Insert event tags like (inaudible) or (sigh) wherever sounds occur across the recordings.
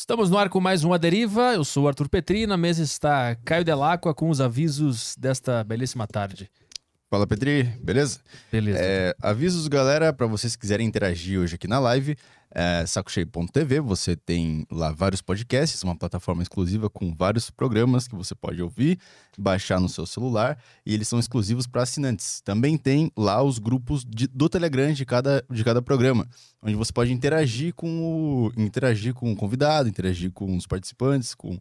Estamos no ar com mais um A Deriva. Eu sou o Arthur Petri. Na mesa está Caio Delacqua com os avisos desta belíssima tarde. Fala, Petri, beleza? Beleza. É, avisos, galera, para vocês que quiserem interagir hoje aqui na live, é, sacocheio.tv, você tem lá vários podcasts, uma plataforma exclusiva com vários programas que você pode ouvir, baixar no seu celular, e eles são exclusivos para assinantes. Também tem lá os grupos de, do Telegram de cada, de cada programa, onde você pode interagir com o interagir com o convidado, interagir com os participantes, com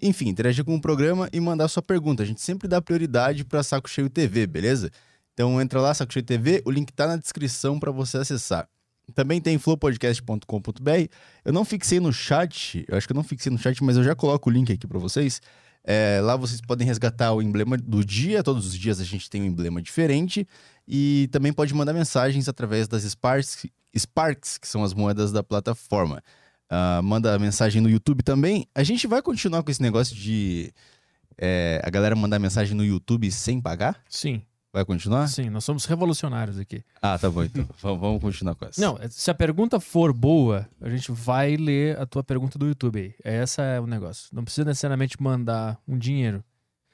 enfim, interagir com o programa e mandar sua pergunta. A gente sempre dá prioridade para Saco Cheio TV, beleza? Então entra lá, Saco Cheio TV, o link tá na descrição para você acessar. Também tem flowpodcast.com.br. Eu não fixei no chat, eu acho que eu não fixei no chat, mas eu já coloco o link aqui para vocês. É, lá vocês podem resgatar o emblema do dia, todos os dias a gente tem um emblema diferente. E também pode mandar mensagens através das Sparks, Sparks que são as moedas da plataforma. Uh, manda mensagem no YouTube também. A gente vai continuar com esse negócio de é, a galera mandar mensagem no YouTube sem pagar? Sim. Vai continuar? Sim, nós somos revolucionários aqui. Ah, tá bom então. vamos continuar com essa. Não, se a pergunta for boa, a gente vai ler a tua pergunta do YouTube aí. Essa é o negócio. Não precisa necessariamente mandar um dinheiro.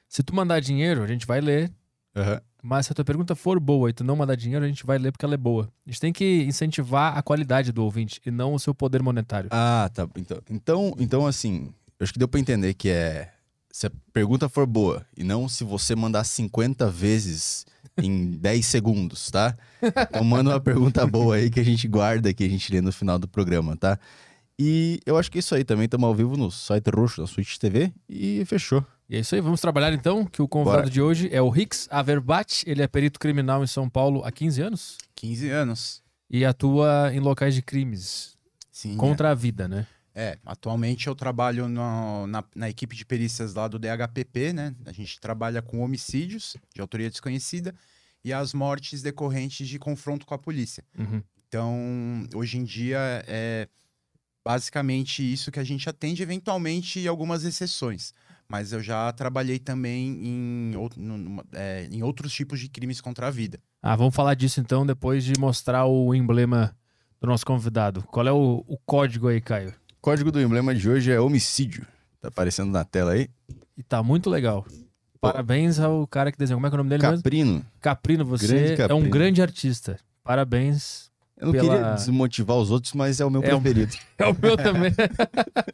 Se tu mandar dinheiro, a gente vai ler. Uhum. Mas se a tua pergunta for boa e tu não mandar dinheiro, a gente vai ler porque ela é boa. A gente tem que incentivar a qualidade do ouvinte e não o seu poder monetário. Ah, tá. Então, então, então assim, eu acho que deu pra entender que é. Se a pergunta for boa e não se você mandar 50 vezes em (laughs) 10 segundos, tá? Então manda uma pergunta boa aí que a gente guarda, que a gente lê no final do programa, tá? E eu acho que é isso aí também. Estamos ao vivo no site roxo da Switch TV e fechou. E é isso aí, vamos trabalhar então, que o convidado Bora. de hoje é o Rix Averbat, ele é perito criminal em São Paulo há 15 anos. 15 anos. E atua em locais de crimes. Sim. Contra é. a vida, né? É, atualmente eu trabalho no, na, na, equipe de perícias lá do DHPP, né? A gente trabalha com homicídios de autoria desconhecida e as mortes decorrentes de confronto com a polícia. Uhum. Então, hoje em dia é basicamente isso que a gente atende, eventualmente algumas exceções mas eu já trabalhei também em, é, em outros tipos de crimes contra a vida. Ah, vamos falar disso então depois de mostrar o emblema do nosso convidado. Qual é o, o código aí, Caio? O código do emblema de hoje é homicídio. Tá aparecendo na tela aí. E tá muito legal. Parabéns ao cara que desenhou. Como é que é o nome dele Caprino. mesmo? Caprino. você Caprino. é um grande artista. Parabéns. Eu não pela... queria desmotivar os outros, mas é o meu é preferido. O... (laughs) É o meu também.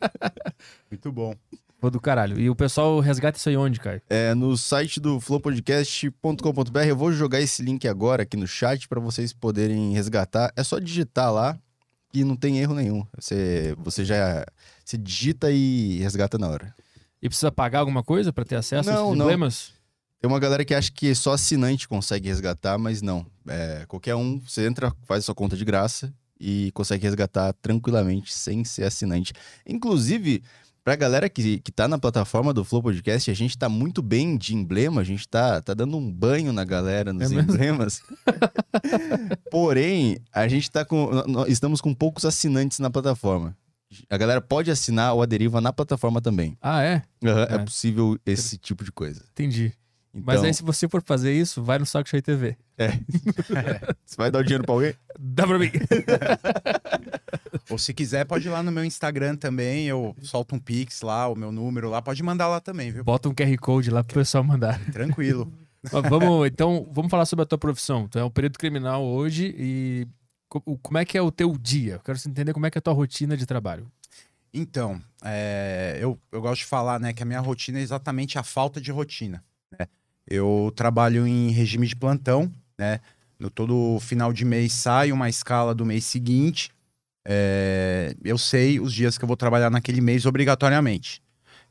(laughs) muito bom. Pô, do caralho. E o pessoal resgata isso aí onde, Caio? É no site do flowpodcast.com.br. Eu vou jogar esse link agora aqui no chat para vocês poderem resgatar. É só digitar lá e não tem erro nenhum. Você, você já você digita e resgata na hora. E precisa pagar alguma coisa para ter acesso não, a esses problemas? Não. Tem uma galera que acha que só assinante consegue resgatar, mas não. É, qualquer um, você entra, faz sua conta de graça e consegue resgatar tranquilamente sem ser assinante. Inclusive, Pra galera que, que tá na plataforma do Flow Podcast, a gente tá muito bem de emblema, a gente tá, tá dando um banho na galera nos é emblemas. (laughs) Porém, a gente tá com. Estamos com poucos assinantes na plataforma. A galera pode assinar o Aderiva na plataforma também. Ah, é? Uhum, é. é possível esse tipo de coisa. Entendi. Então... Mas aí, se você for fazer isso, vai no Saco Cheio TV. É. (laughs) Você vai dar o dinheiro pra alguém? Dá pra mim. (laughs) Ou se quiser, pode ir lá no meu Instagram também. Eu solto um pix lá, o meu número lá. Pode mandar lá também, viu? Bota um QR Code lá pro pessoal mandar. Tranquilo. (laughs) vamos, então, vamos falar sobre a tua profissão. Tu é um período criminal hoje e como é que é o teu dia? Eu quero entender como é que é a tua rotina de trabalho. Então, é, eu, eu gosto de falar né, que a minha rotina é exatamente a falta de rotina. Eu trabalho em regime de plantão, né? No todo final de mês sai uma escala do mês seguinte. É, eu sei os dias que eu vou trabalhar naquele mês obrigatoriamente.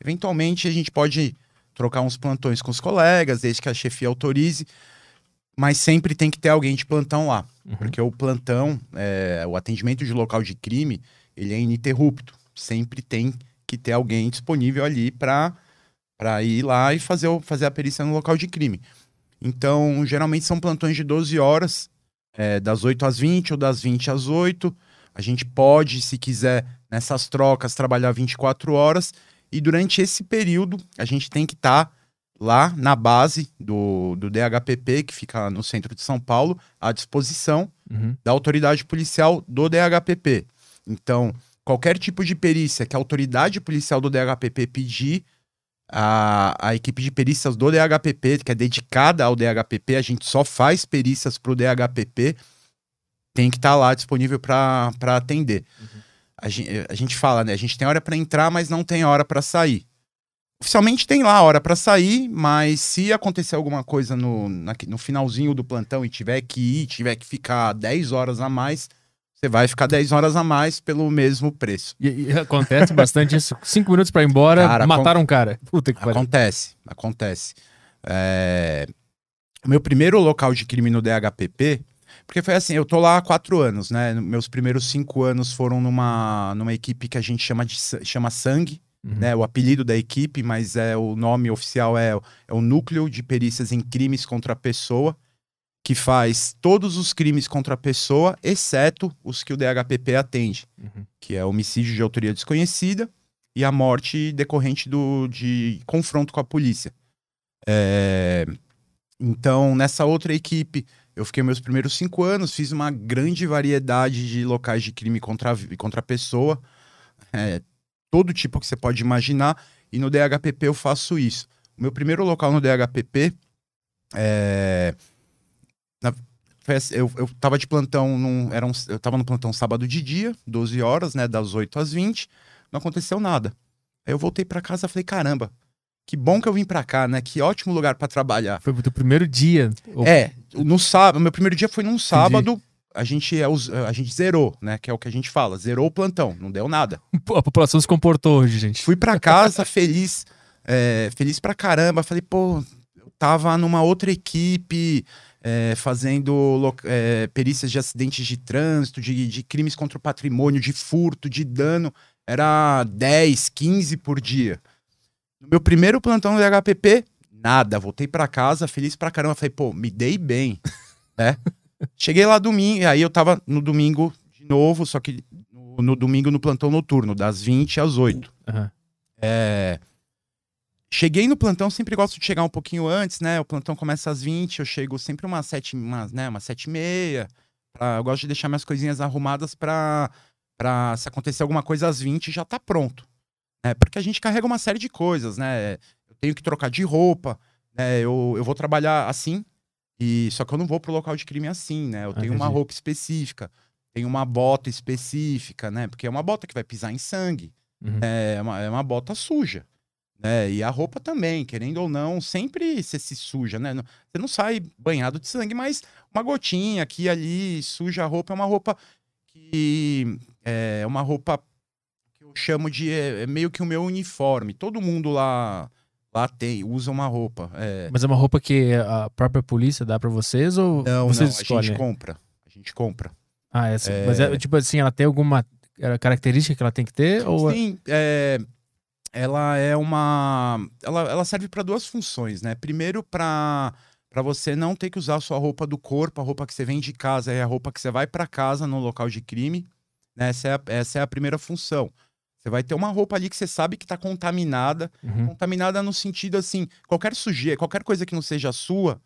Eventualmente a gente pode trocar uns plantões com os colegas, desde que a chefia autorize, mas sempre tem que ter alguém de plantão lá, uhum. porque o plantão, é, o atendimento de local de crime, ele é ininterrupto. Sempre tem que ter alguém disponível ali para para ir lá e fazer, fazer a perícia no local de crime. Então, geralmente são plantões de 12 horas, é, das 8 às 20 ou das 20 às 8. A gente pode, se quiser, nessas trocas, trabalhar 24 horas. E durante esse período, a gente tem que estar tá lá na base do, do DHPP, que fica no centro de São Paulo, à disposição uhum. da autoridade policial do DHPP. Então, qualquer tipo de perícia que a autoridade policial do DHPP pedir, a, a equipe de perícias do DHPP, que é dedicada ao DHPP, a gente só faz perícias para o DHPP, tem que estar tá lá disponível para atender. Uhum. A, gente, a gente fala, né? A gente tem hora para entrar, mas não tem hora para sair. Oficialmente tem lá a hora para sair, mas se acontecer alguma coisa no, na, no finalzinho do plantão e tiver que ir, tiver que ficar 10 horas a mais, você vai ficar 10 horas a mais pelo mesmo preço. E, e acontece bastante isso. Cinco minutos para ir embora, cara, mataram um cara. Puta que pariu. Acontece, acontece. É... O meu primeiro local de crime no DHPP, porque foi assim, eu tô lá há quatro anos, né? Meus primeiros cinco anos foram numa, numa equipe que a gente chama de chama Sangue, uhum. né? O apelido da equipe, mas é o nome oficial é, é o Núcleo de Perícias em Crimes contra a Pessoa que faz todos os crimes contra a pessoa, exceto os que o DHPP atende, uhum. que é homicídio de autoria desconhecida e a morte decorrente do, de confronto com a polícia. É... Então, nessa outra equipe, eu fiquei meus primeiros cinco anos, fiz uma grande variedade de locais de crime contra a, contra a pessoa, é, todo tipo que você pode imaginar, e no DHPP eu faço isso. O meu primeiro local no DHPP é eu, eu tava de plantão, num, era um, eu tava no plantão sábado de dia, 12 horas, né, das 8 às 20, não aconteceu nada. Aí eu voltei para casa e falei, caramba, que bom que eu vim para cá, né? Que ótimo lugar para trabalhar. Foi o teu primeiro dia? Ou... É, no sábado, meu primeiro dia foi num sábado, a gente, é a gente zerou, né? Que é o que a gente fala, zerou o plantão, não deu nada. (laughs) A população se comportou hoje, gente. Fui para casa feliz, é, feliz pra caramba. Falei, pô, eu tava numa outra equipe, é, fazendo é, perícias de acidentes de trânsito, de, de crimes contra o patrimônio, de furto, de dano. Era 10, 15 por dia. No meu primeiro plantão do HPP, nada. Voltei para casa, feliz pra caramba. Falei, pô, me dei bem, (laughs) né? Cheguei lá domingo, aí eu tava no domingo de novo, só que no, no domingo no plantão noturno, das 20 às 8. Uhum. É, Cheguei no plantão, sempre gosto de chegar um pouquinho antes, né? O plantão começa às 20, eu chego sempre umas 7, umas, né, umas 7 e meia. Pra, eu gosto de deixar minhas coisinhas arrumadas pra, pra se acontecer alguma coisa às 20 já tá pronto. Né? Porque a gente carrega uma série de coisas, né? Eu tenho que trocar de roupa, né? Eu, eu vou trabalhar assim, e só que eu não vou pro local de crime assim, né? Eu ah, tenho uma roupa específica, tenho uma bota específica, né? Porque é uma bota que vai pisar em sangue. Uhum. É, uma, é uma bota suja. É, e a roupa também, querendo ou não, sempre você se suja, né? Você não sai banhado de sangue, mas uma gotinha aqui ali suja a roupa é uma roupa que é uma roupa que eu chamo de é, é meio que o meu uniforme. Todo mundo lá lá tem, usa uma roupa. É... Mas é uma roupa que a própria polícia dá para vocês ou não, vocês não, escolhem? a gente compra. A gente compra. Ah, é assim. É... Mas é tipo assim, ela tem alguma característica que ela tem que ter? Ou... Sim, é ela é uma. Ela, ela serve para duas funções, né? Primeiro, para para você não ter que usar a sua roupa do corpo, a roupa que você vem de casa é a roupa que você vai para casa no local de crime. Né? Essa, é a, essa é a primeira função. Você vai ter uma roupa ali que você sabe que está contaminada. Uhum. Contaminada no sentido assim, qualquer sujeira, qualquer coisa que não seja sua,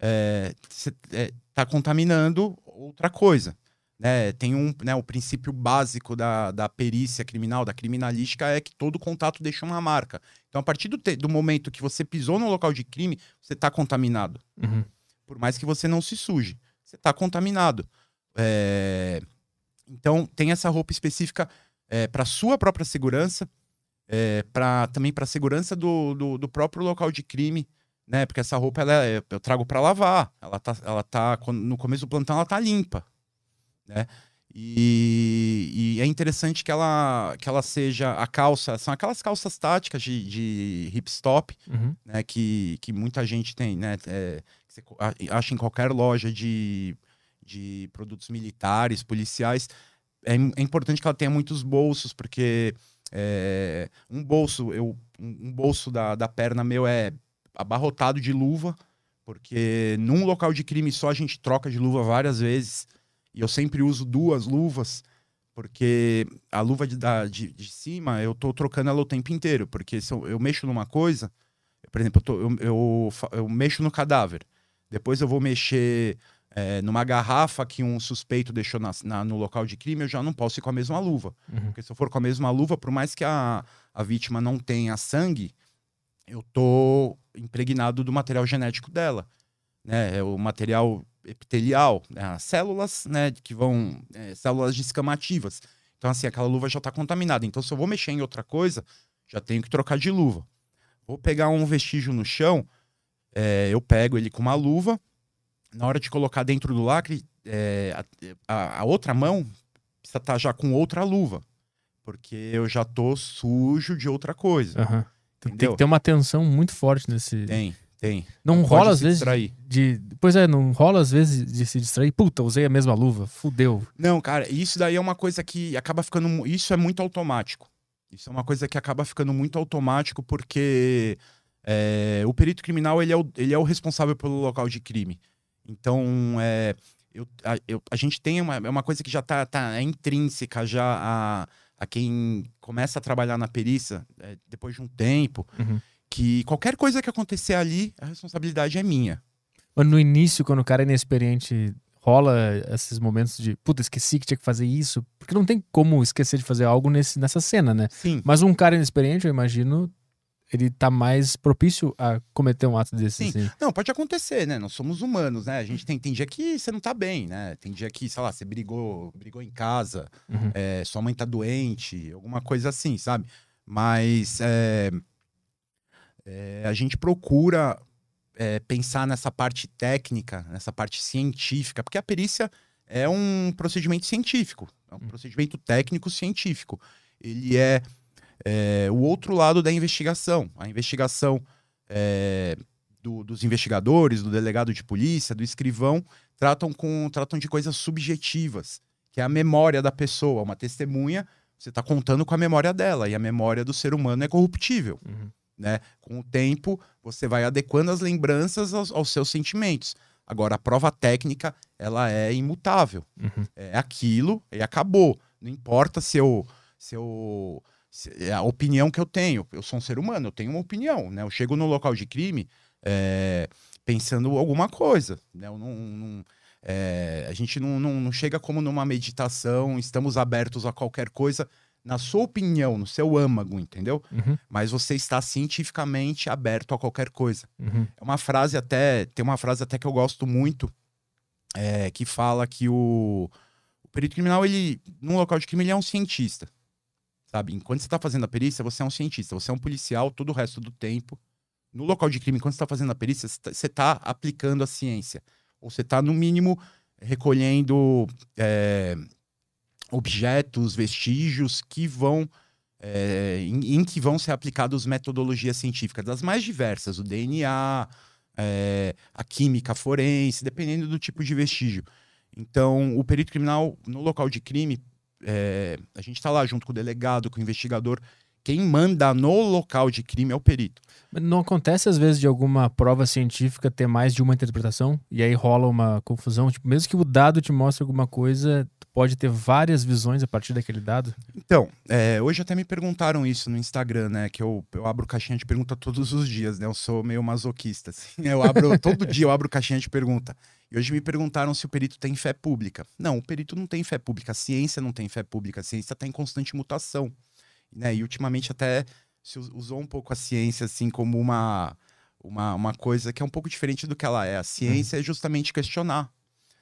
é, você é, tá contaminando outra coisa. Né, tem um, né, o princípio básico da, da perícia criminal, da criminalística, é que todo contato deixa uma marca. Então, a partir do, te, do momento que você pisou no local de crime, você está contaminado. Uhum. Por mais que você não se suje, você está contaminado. É... Então, tem essa roupa específica é, para sua própria segurança, é, pra, também para a segurança do, do, do, próprio local de crime, né? Porque essa roupa ela é, eu trago para lavar. Ela tá, ela tá no começo do plantão ela tá limpa né? E, e, é interessante que ela, que ela seja a calça, são aquelas calças táticas de, de hip stop, uhum. né? Que, que muita gente tem, né? É, você acha em qualquer loja de, de produtos militares, policiais. É, é importante que ela tenha muitos bolsos, porque é, um bolso, eu, um bolso da, da perna meu é abarrotado de luva, porque num local de crime só a gente troca de luva várias vezes. E eu sempre uso duas luvas, porque a luva de, da, de, de cima eu tô trocando ela o tempo inteiro. Porque se eu, eu mexo numa coisa, por exemplo, eu, tô, eu, eu, eu, mexo no cadáver. Depois eu vou mexer é, numa garrafa que um suspeito deixou na- na- no local de crime, eu já não posso ir com a mesma luva. Uhum. Porque se eu for com a mesma luva, por mais que a, a vítima não tenha sangue, eu tô impregnado do material genético dela. Né? É o material epitelial, né? as células né, que vão. é, células descamativas. Então, assim, aquela luva já está contaminada. Então, se eu vou mexer em outra coisa, já tenho que trocar de luva. Vou pegar um vestígio no chão, é, eu pego ele com uma luva. Na hora de colocar dentro do lacre, é, a, a- outra mão precisa estar já com outra luva. Porque eu já tô sujo de outra coisa. Tem Entendeu? que ter uma tensão muito forte nesse. Tem, tem. Não Pode rola às se vezes distrair. de. Pois é, não rola às vezes de se distrair. Puta, usei a mesma luva. Fudeu. Não, cara, isso daí é uma coisa que acaba ficando. Isso é muito automático. Isso é uma coisa que acaba ficando muito automático porque é, o perito criminal ele é o, ele é o responsável pelo local de crime. Então, é, eu- a, eu- a gente tem uma, é uma coisa que já tá, tá é intrínseca já a, a quem começa a trabalhar na perícia é, depois de um tempo, Uhum. Que qualquer coisa que acontecer ali, a responsabilidade é minha. Mas no início, quando o cara é inexperiente, rola esses momentos de. Puta, esqueci que tinha que fazer isso. Porque não tem como esquecer de fazer algo nesse, nessa cena, né? Sim. Mas um cara inexperiente, eu imagino, ele tá mais propício a cometer um ato desse. Sim. assim. Não, pode acontecer, né? Nós somos humanos, né? A gente tem, tem dia que você não tá bem, né? Tem dia que, sei lá, você brigou, brigou em casa, Uhum. é, sua mãe tá doente, alguma coisa assim, sabe? Mas é, é, a gente procura é, pensar nessa parte técnica, nessa parte científica, porque a perícia é um procedimento científico, é um Hum. procedimento técnico científico. Ele é, é, o outro lado da investigação. A investigação é, do- dos investigadores, do delegado de polícia, do escrivão, tratam, com, tratam de coisas subjetivas, que é a memória da pessoa. Uma testemunha, você está contando com a memória dela, e a memória do ser humano é corruptível. Uhum. Né? Com o tempo, você vai adequando as lembranças aos, aos seus sentimentos. Agora, a prova técnica, ela é imutável. Uhum. É aquilo e acabou. Não importa se eu. Se eu se- é a opinião que eu tenho. Eu sou um ser humano, eu tenho uma opinião. Né? Eu chego no local de crime é, pensando alguma coisa. Né? Eu não, não- é, a gente não, não, não chega como numa meditação, estamos abertos a qualquer coisa, na sua opinião, no seu âmago, entendeu? Uhum. Mas você está cientificamente aberto a qualquer coisa. Uhum. É uma frase até. Tem uma frase até que eu gosto muito, é, que fala que o, o perito criminal, ele, num local de crime, ele é um cientista. Sabe? Enquanto você está fazendo a perícia, você é um cientista, você é um policial todo o resto do tempo. No local de crime, enquanto você está fazendo a perícia, você está aplicando a ciência. Ou você está, no mínimo, recolhendo é, objetos, vestígios que vão. é, em, em que vão ser aplicadas metodologias científicas das mais diversas, o DNA, é, a química forense, dependendo do tipo de vestígio. Então, o perito criminal no local de crime, é, a gente está lá junto com o delegado, com o investigador. Quem manda no local de crime é o perito. Mas Não acontece às vezes de alguma prova científica ter mais de uma interpretação e aí rola uma confusão? Tipo, mesmo que o dado te mostre alguma coisa, tu pode ter várias visões a partir daquele dado? Então, é, hoje até me perguntaram isso no Instagram, né? Que eu, eu abro caixinha de pergunta todos os dias, né? Eu sou meio masoquista, assim. Eu abro, (laughs) todo dia eu abro caixinha de pergunta. E hoje me perguntaram se o perito tem fé pública. Não, o perito não tem fé pública. A ciência não tem fé pública. A ciência está em constante mutação. Né? E ultimamente até se us- usou um pouco a ciência assim como uma, uma, uma coisa que é um pouco diferente do que ela é. A ciência é justamente questionar.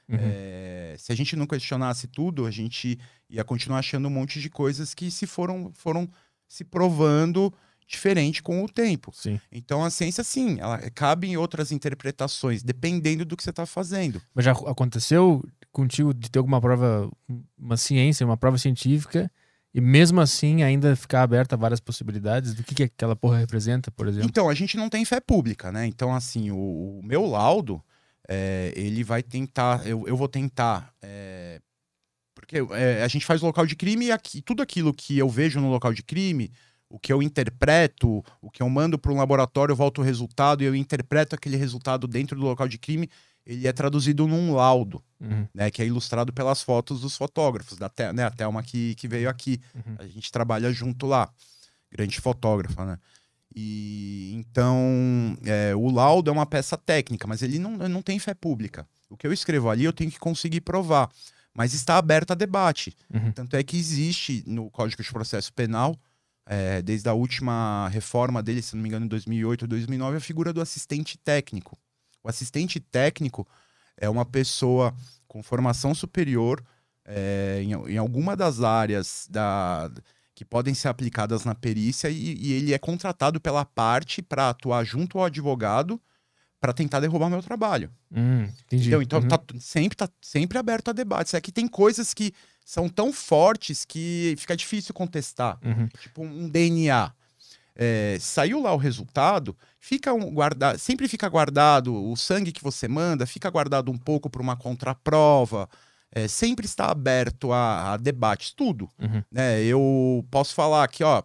Uhum. É, se a gente não questionasse tudo, a gente ia continuar achando um monte de coisas que se foram, foram se provando diferente com o tempo. Sim. Então a ciência, sim, ela cabe em outras interpretações, dependendo do que você está fazendo. Mas já aconteceu contigo de ter alguma prova, uma ciência, uma prova científica, e mesmo assim ainda ficar aberta a várias possibilidades do que, que aquela porra representa, por exemplo? Então, a gente não tem fé pública, né? Então, assim, o, o meu laudo, é, ele vai tentar, eu, eu vou tentar. é, porque é, a gente faz o local de crime e aqui, tudo aquilo que eu vejo no local de crime, o que eu interpreto, o que eu mando para um laboratório, eu volto o resultado e eu interpreto aquele resultado dentro do local de crime, ele é traduzido num laudo, Uhum, né? Que é ilustrado pelas fotos dos fotógrafos, da Tel- né, a Thelma que, que veio aqui. uhum. A gente trabalha junto lá. Grande fotógrafa, né? E então é, o laudo é uma peça técnica, mas ele não, não tem fé pública. O que eu escrevo ali eu tenho que conseguir provar, mas está aberto a debate. Uhum. Tanto é que existe no Código de Processo Penal, é, desde a última reforma dele, se não me engano, em 2008 ou 2009, a figura do assistente técnico. O assistente técnico é uma pessoa com formação superior é, em, em alguma das áreas da, que podem ser aplicadas na perícia e, e ele é contratado pela parte para atuar junto ao advogado para tentar derrubar meu trabalho. Hum, entendi. Entendeu? Então Uhum. tá, sempre tá sempre aberto a debates. É que tem coisas que são tão fortes que fica difícil contestar. Uhum. Tipo um DNA. É, saiu lá o resultado, fica um guarda, sempre fica guardado o sangue que você manda, fica guardado um pouco para uma contraprova. É, sempre está aberto a, a debates, tudo. Uhum. Né? Eu posso falar que, ó,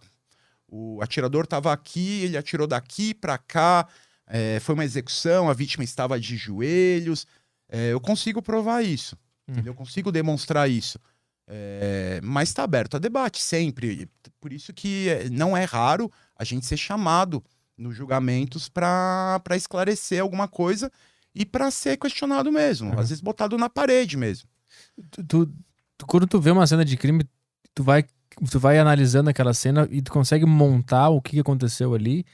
o atirador estava aqui, ele atirou daqui para cá, é, foi uma execução, a vítima estava de joelhos. É, eu consigo provar isso, Hum. entendeu? eu consigo demonstrar isso. É, mas está aberto a debate sempre. Por isso que é, não é raro a gente ser chamado nos julgamentos para esclarecer alguma coisa e para ser questionado mesmo. Uhum. Às vezes botado na parede mesmo. Tu, tu- quando tu vê uma cena de crime, tu vai, tu vai analisando aquela cena e tu consegue montar o que aconteceu ali.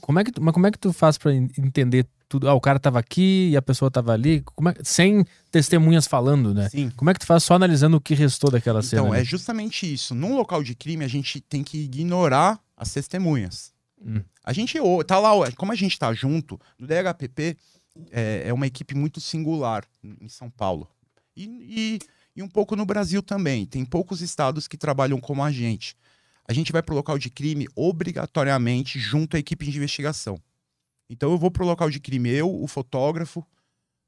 Como é que tu, mas como é que tu faz en- entender tudo? Ah, o cara tava aqui e a pessoa tava ali, é- sem testemunhas falando, né? Sim. Como é que tu faz só analisando o que restou daquela cena? Então, é justamente isso. Num local de crime, a gente tem que ignorar as testemunhas. Hum. A gente tá lá, como a gente tá junto, no DHPP é, é uma equipe muito singular em São Paulo. E, e, e um pouco no Brasil também. Tem poucos estados que trabalham como a gente. A gente vai pro local de crime obrigatoriamente junto à equipe de investigação. Então eu vou pro local de crime, eu, o fotógrafo,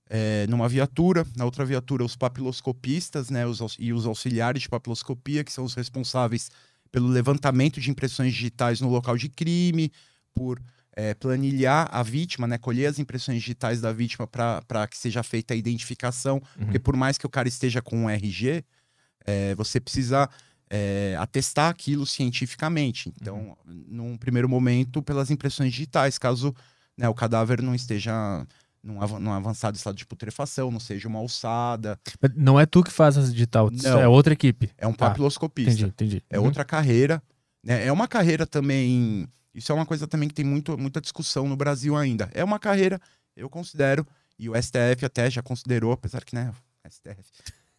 é, numa viatura, na outra viatura os papiloscopistas né, os, e os auxiliares de papiloscopia, que são os responsáveis pelo levantamento de impressões digitais no local de crime, por é, planilhar a vítima, né, colher as impressões digitais da vítima para que seja feita a identificação, Uhum. porque por mais que o cara esteja com um RG, é, você precisa é, atestar aquilo cientificamente. Então, num primeiro momento, pelas impressões digitais, caso né, o cadáver não esteja num, avan- num avançado estado de putrefação, não seja uma alçada. Não é tu que faz essa digital, Não. é outra equipe. É um Tá, papiloscopista. Entendi, entendi. É Uhum. outra carreira. Né? É uma carreira também. Isso é uma coisa também que tem muito, muita discussão no Brasil ainda. É uma carreira, eu considero, e o STF até já considerou, apesar que, né, (laughs) STF. (laughs)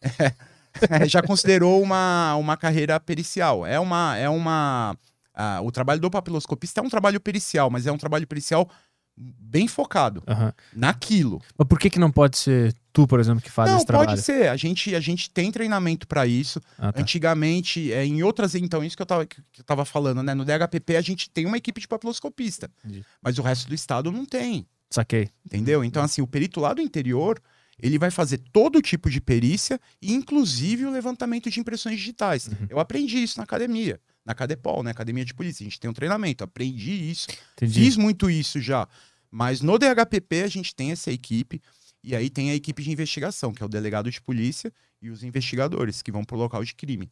é, já considerou uma, uma carreira pericial. É uma. É uma ah, o trabalho do papiloscopista é um trabalho pericial, mas é um trabalho pericial bem focado Aham. naquilo. Mas por que que não pode ser tu, por exemplo, que faz Não, esse trabalho? pode ser. A gente, a gente tem treinamento para isso. Ah, tá. Antigamente, é, em outras, então, isso que eu, tava, que eu tava falando, né? No DHPP a gente tem uma equipe de papiloscopista, Entendi. mas o resto do estado não tem, Saquei. entendeu? Então, assim, o perito lá do interior, ele vai fazer todo tipo de perícia, inclusive o levantamento de impressões digitais. Uhum. Eu aprendi isso na academia, na Cadepol, né? Academia de Polícia. A gente tem um treinamento, aprendi isso. Entendi. Fiz muito isso já. Mas no DHPP a gente tem essa equipe. E aí tem a equipe de investigação, que é o delegado de polícia e os investigadores que vão pro local de crime.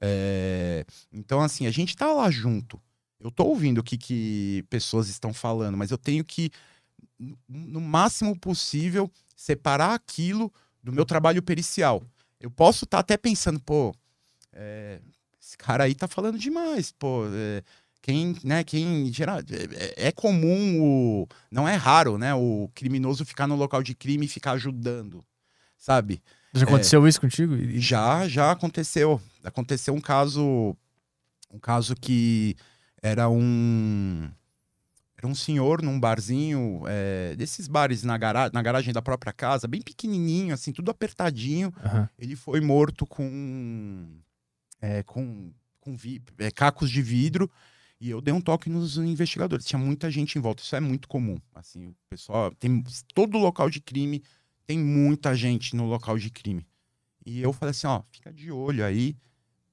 É, Então, assim, a gente tá lá junto. Eu tô ouvindo o que, que pessoas estão falando, mas eu tenho que, no- máximo possível, separar aquilo do meu trabalho pericial. Eu posso estar até pensando, pô, é, esse cara aí tá falando demais, pô. é, quem, né, quem geral, é, é comum o, não é raro, né, o criminoso ficar no local de crime e ficar ajudando, sabe? Já aconteceu isso contigo? Já, já aconteceu. Aconteceu um caso, um caso que era um era um senhor num barzinho, é, desses bares na, gara na garagem da própria casa, bem pequenininho, assim, tudo apertadinho. Aham. Ele foi morto com é, com, com vi- é, cacos de vidro e eu dei um toque nos investigadores. Tinha muita gente em volta. Isso é muito comum. Assim, o pessoal tem todo local de crime tem muita gente no local de crime. E eu falei assim, ó, fica de olho aí,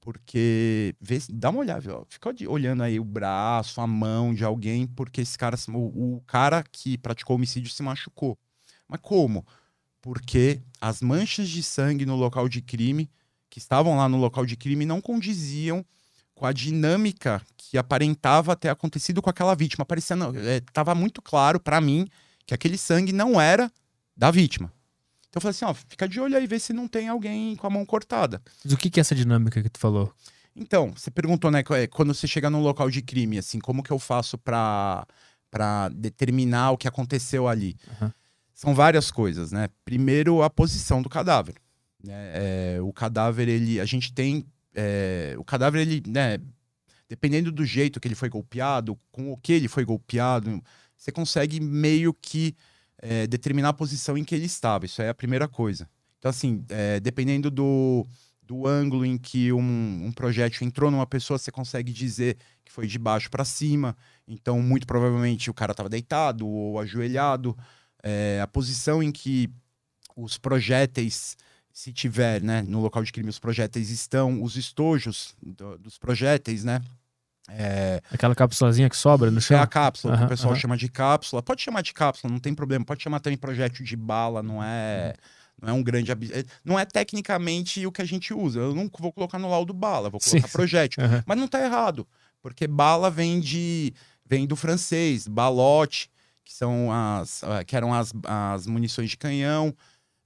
porque vê, dá uma olhada, ó, fica de- olhando aí o braço, a mão de alguém, porque esse cara, o, o cara que praticou homicídio se machucou. Mas como? Porque as manchas de sangue no local de crime, que estavam lá no local de crime, não condiziam com a dinâmica que aparentava ter acontecido com aquela vítima. Parecia, não, é, tava muito claro para mim que aquele sangue não era da vítima. Então eu falei assim, ó, fica de olho aí, vê se não tem alguém com a mão cortada. Mas o que, que é essa dinâmica que tu falou? Então, você perguntou, né, é, quando você chega num local de crime, assim, como que eu faço pra, pra determinar o que aconteceu ali? Uhum. São várias coisas, né? Primeiro, a posição do cadáver. Né? É, o cadáver, ele, a gente tem, é, o cadáver, ele, né, dependendo do jeito que ele foi golpeado, com o que ele foi golpeado, você consegue meio que é, determinar a posição em que ele estava. Isso é a primeira coisa. Então, assim, é, dependendo do, do ângulo em que um, um projétil entrou numa pessoa, você consegue dizer que foi de baixo para cima. Então, muito provavelmente o cara estava deitado ou ajoelhado. É, a posição em que os projéteis, se tiver, né, no local de crime, os projéteis estão, os estojos do, dos projéteis, né? É, Aquela cápsulazinha que sobra no é chão? a cápsula, que Aham, o pessoal aham. chama de cápsula. Pode chamar de cápsula, não tem problema. Pode chamar também projétil de bala, não é, não é um grande. é- Não é tecnicamente o que a gente usa. Eu não vou colocar no laudo bala, vou colocar sim. projétil. Aham. Mas não tá errado, porque bala vem de vem do francês, balote, que são as ah, que eram as, as munições de canhão,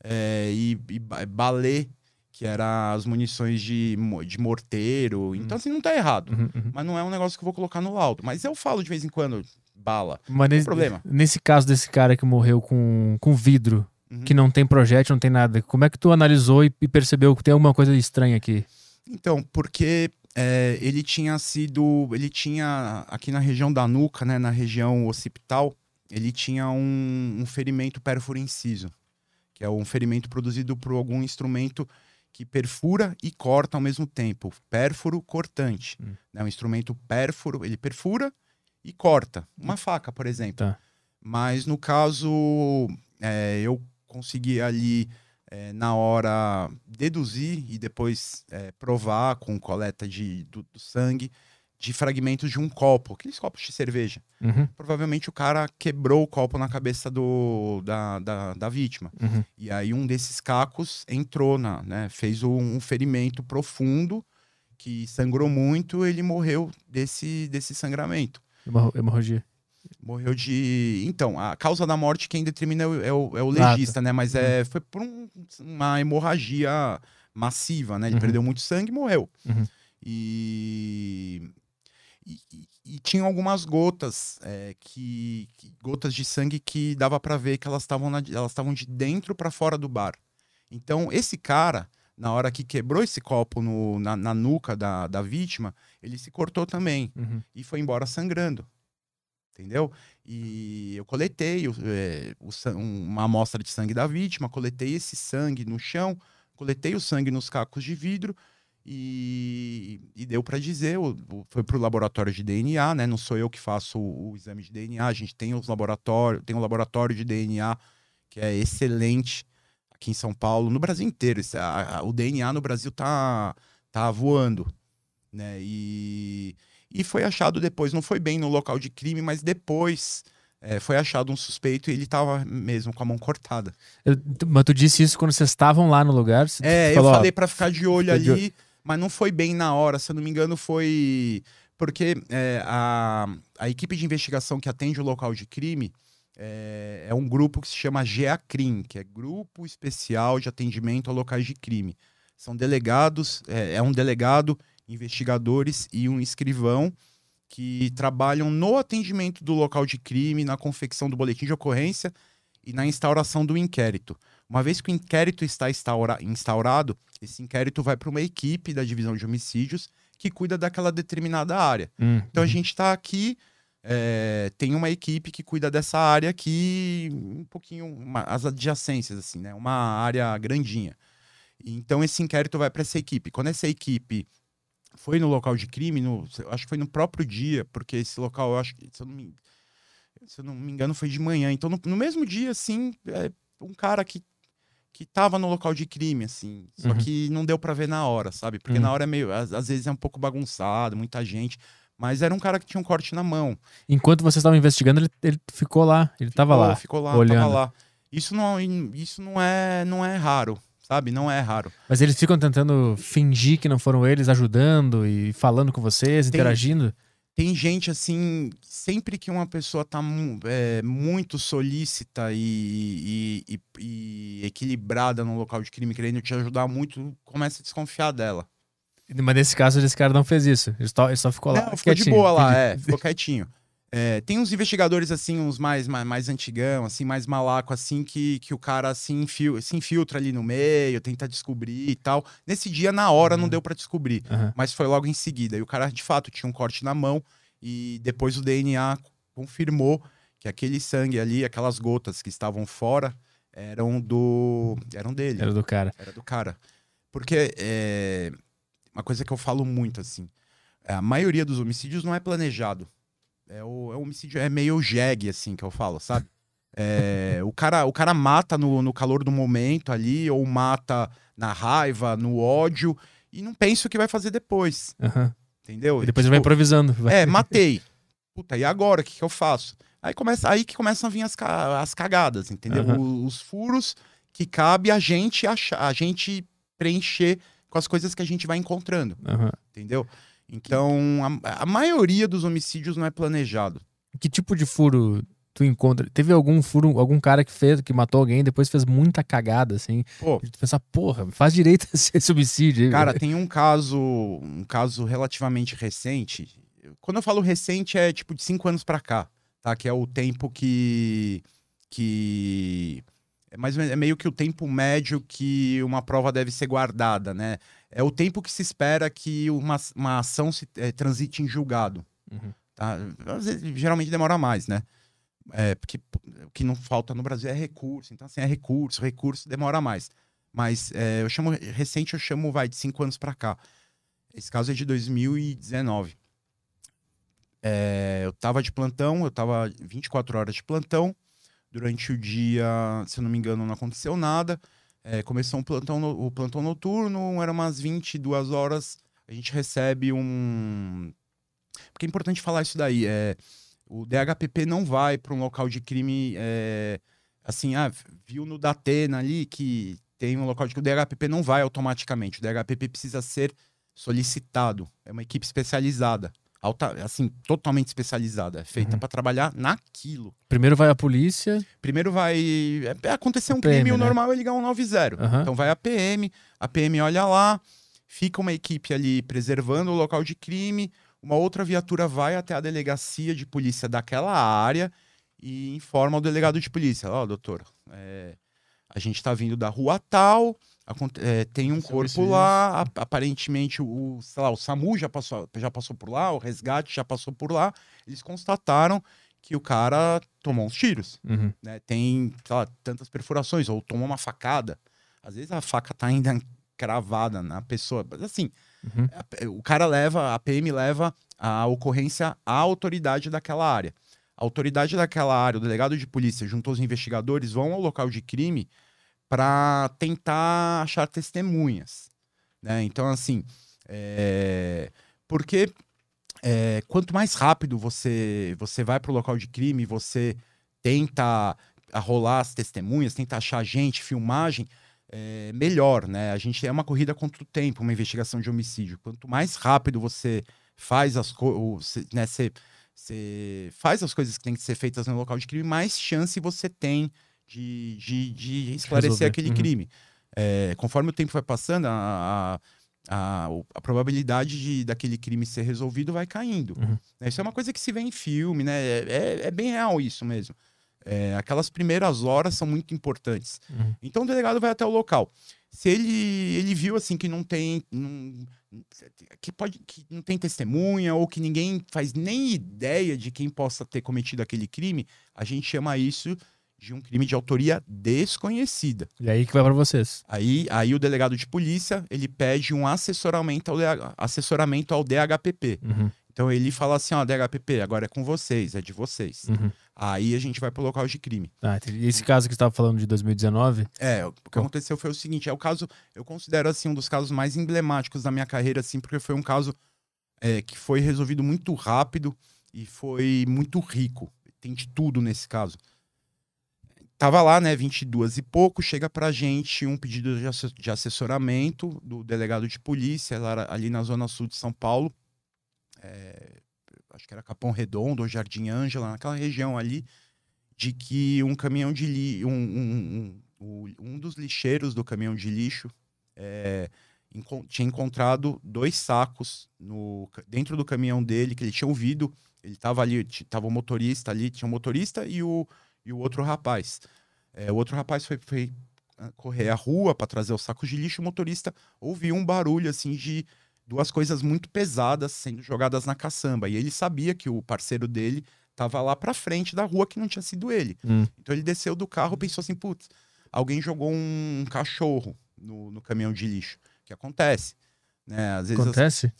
é, e, e balé, que eram as munições de, de morteiro. Então, assim, não tá errado. Uhum, uhum. Mas não é um negócio que eu vou colocar no laudo. Mas eu falo de vez em quando, bala. Mas nesse, problema. nesse caso desse cara que morreu com, com vidro, Uhum. que não tem projétil, não tem nada, como é que tu analisou e, e percebeu que tem alguma coisa estranha aqui? Então, porque é, ele tinha sido. Ele tinha, aqui na região da nuca, né, na região occipital, ele tinha um, um ferimento pérfuro-inciso, que é um ferimento produzido por algum instrumento que perfura e corta ao mesmo tempo. Pérfuro cortante. Hum. É um instrumento pérfuro, ele perfura e corta. Uma faca, por exemplo. Tá. Mas no caso, é, eu consegui ali é, na hora deduzir e depois é, provar com coleta de, do, do sangue de fragmentos de um copo, aqueles copos de cerveja. Uhum, Provavelmente o cara quebrou o copo na cabeça do, da, da, da vítima. uhum. E aí um desses cacos entrou, na, né, fez um, ferimento profundo que sangrou muito, ele morreu desse, desse sangramento. Hemorragia. Morreu de. Então, a causa da morte quem determina é o, é o- é o Ah, tá. legista, né? Mas é, foi por um- uma hemorragia massiva, né? Ele Uhum. perdeu muito sangue e morreu. Uhum. E, e, e- e tinham algumas gotas, é, que, que- gotas de sangue que dava pra ver que elas estavam elas estavam de dentro pra fora do bar. Então, esse cara, na hora que quebrou esse copo no- na, na nuca da, da vítima, ele se cortou também Uhum. e foi embora sangrando. Entendeu? E eu coletei o- é, o um- uma amostra de sangue da vítima, coletei esse sangue no chão, coletei o sangue nos cacos de vidro e, e deu para dizer, foi para o laboratório de DNA, né? Não sou eu que faço o, o exame de DNA, a gente tem os laboratórios, tem um laboratório de DNA que é excelente aqui em São Paulo, no Brasil inteiro. A- a- o DNA no Brasil tá, tá voando, né? E, e foi achado depois, não foi bem no local de crime, mas depois é, foi achado um suspeito e ele tava mesmo com a mão cortada. Eu- mas tu disse isso quando vocês estavam lá no lugar? É, falou, eu falei pra ficar de olho fica de ali, mas não foi bem na hora, se eu não me engano foi porque é, a, a equipe de investigação que atende o local de crime é, é um grupo que se chama GEACRIM, que é Grupo Especial de Atendimento a Locais de Crime. São delegados, é, é um delegado, investigadores e um escrivão que trabalham no atendimento do local de crime, na confecção do boletim de ocorrência e na instauração do inquérito. Uma vez que o inquérito está instaura- instaurado, esse inquérito vai para uma equipe da divisão de homicídios que cuida daquela determinada área. hum, Então a uhum. gente está aqui, é, tem uma equipe que cuida dessa área aqui, um pouquinho, uma- as adjacências, assim, né? Uma área grandinha. Então esse inquérito vai para essa equipe. Quando essa equipe foi no local de crime, no, acho que foi no próprio dia, porque esse local, eu acho que, se eu não me, se eu não me engano, foi de manhã. Então no, no mesmo dia, assim, é, um cara que que tava no local de crime, assim. Só Uhum. que não deu pra ver na hora, sabe? Porque Uhum. na hora é meio. Às, às vezes é um pouco bagunçado, muita gente. Mas era um cara que tinha um corte na mão. Enquanto vocês estavam investigando, ele, ele ficou lá. Ele tava Ficou- lá. Ficou lá, olhando. tava lá. Isso não, isso não é, não é raro, sabe? Não é raro. Mas eles ficam tentando fingir que não foram eles, ajudando e falando com vocês, Tem- interagindo. Tem gente assim, sempre que uma pessoa tá mu- é, muito solícita e, e- e- e equilibrada no local de crime, querendo te ajudar muito, começa a desconfiar dela. Mas nesse caso, esse cara não fez isso. Ele só, ele só ficou lá. Não, ficou de quietinho. boa lá, é, ficou quietinho. É, tem uns investigadores, assim, uns mais, mais, mais antigão, assim, mais malaco, assim, que, que o cara se, infil- se infiltra ali no meio, tenta descobrir e tal. Nesse dia, na hora, não Uhum. deu pra descobrir, Aham. mas foi logo em seguida. E o cara, de fato, tinha um corte na mão e depois o DNA confirmou que aquele sangue ali, aquelas gotas que estavam fora, eram do... eram dele Era do cara. era do cara. Porque é uma coisa que eu falo muito, assim, a maioria dos homicídios não é planejado. É o, é o homicídio, é meio jegue, assim, que eu falo, sabe? É, (laughs) o, cara, o cara mata no, no calor do momento ali, ou mata na raiva, no ódio, e não pensa o que vai fazer depois, Aham. Entendeu? E depois ele vai Tipo, improvisando. Vai- é, matei. Puta, e agora? O que, que eu faço? Aí, começa, aí que começam a vir as, as cagadas, entendeu? Aham. O- Os furos que cabe a gente achar, a gente preencher com as coisas que a gente vai encontrando, Aham. entendeu? Então, a, a maioria dos homicídios não é planejado. Que tipo de furo tu encontra? Teve algum furo, algum cara que fez, que matou alguém e depois fez muita cagada, assim? Pô, Tu pensa, porra, faz direito (laughs) esse, esse homicídio. aí, cara, velho." tem um caso, um caso relativamente recente. Quando eu falo recente, é tipo de cinco anos pra cá, tá? Que é o tempo que. que é, mais é meio que o tempo médio que uma prova deve ser guardada, né? É o tempo que se espera que uma, uma ação se eh, transite em julgado. Uhum. Tá? Vezes, geralmente demora mais, né? É, porque o que não falta no Brasil é recurso. Então, assim, é recurso, recurso demora mais. Mas é, eu chamo, recente eu chamo, vai, de cinco anos pra cá. Esse caso é de 2019. É, eu tava de plantão, eu tava 24 horas de plantão. Durante o dia, se eu não me engano, não aconteceu nada. É, começou um plantão, no- o plantão noturno, era umas 22 horas. A gente recebe um. Porque é importante falar isso daí. É, o DHPP não vai para um local de crime. é, assim, ah, viu no Datena ali que tem um local de crime. O DHPP não vai automaticamente. O DHPP precisa ser solicitado. É uma equipe especializada. Alta, assim, totalmente especializada. É feita Uhum. para trabalhar naquilo. Primeiro vai a polícia. Primeiro vai é, é acontecer um PM, crime, o né? normal é ligar um 90. Aham. Então vai a PM, a PM olha lá, fica uma equipe ali preservando o local de crime, uma outra viatura vai até a delegacia de polícia daquela área e informa o delegado de polícia. Ó, doutor, é, a gente está vindo da rua tal, é, tem um corpo lá, ap- aparentemente o, sei lá, o SAMU já passou, já passou por lá, o resgate já passou por lá, eles constataram que o cara tomou uns tiros Uhum. né, tem sei lá, tantas perfurações, ou tomou uma facada. Às vezes a faca tá ainda cravada na pessoa. Mas assim, Uhum. o cara leva, a PM leva a ocorrência à autoridade daquela área. A autoridade daquela área, o delegado de polícia, junto aos investigadores, vão ao local de crime para tentar achar testemunhas. Né? Então, assim, é, porque é, quanto mais rápido você, você vai para o local de crime, você tenta arrolar as testemunhas, tenta achar gente, filmagem, é, melhor, né? A gente é uma corrida contra o tempo, uma investigação de homicídio. Quanto mais rápido você faz as coisas, né, você, você faz as coisas que têm que ser feitas no local de crime, mais chance você tem de, de, de esclarecer Resolver. aquele Uhum. crime. É, conforme o tempo vai passando, a, a, a, a probabilidade de, daquele crime ser resolvido vai caindo. Uhum. Isso é uma coisa que se vê em filme, né? É, é- é bem real isso mesmo. É, aquelas primeiras horas são muito importantes. Uhum. Então o delegado vai até o local. Se ele, ele viu assim que não tem. não- que, pode, que não tem testemunha, ou que ninguém faz nem ideia de quem possa ter cometido aquele crime, a gente chama isso de um crime de autoria desconhecida. E aí que vai pra vocês. Aí, aí o delegado de polícia ele pede um assessoramento ao, assessoramento ao DHPP. Uhum. Então ele fala assim: ó, DHPP, agora é com vocês, é de vocês. Uhum. Aí a gente vai pro local de crime. Ah, esse caso que você tava falando de 2019, É, o que aconteceu foi o seguinte: é o caso, eu considero assim um dos casos mais emblemáticos da minha carreira, assim, porque foi um caso é, que foi resolvido muito rápido e foi muito rico. Tem de tudo nesse caso. tava lá, né, 22 e pouco, chega pra gente um pedido de, asse- de assessoramento do delegado de polícia, lá ali na zona sul de São Paulo, é, acho que era Capão Redondo ou Jardim Ângela, naquela região ali, de que um caminhão de lixo, um, um, um, um dos lixeiros do caminhão de lixo é, tinha encontrado dois sacos no, dentro do caminhão dele, que ele tinha ouvido, ele tava ali, t- tava o motorista ali, tinha o motorista e o, e o outro rapaz. É, o outro rapaz foi, foi ah, correr a rua para trazer os sacos de lixo, o motorista ouviu um barulho assim de duas coisas muito pesadas sendo jogadas na caçamba. E ele sabia que o parceiro dele tava lá pra frente da rua que não tinha sido ele. Hum. Então ele desceu do carro e pensou assim, putz, alguém jogou um cachorro no, no caminhão de lixo. Que acontece. Né? Às vezes as- Acontece?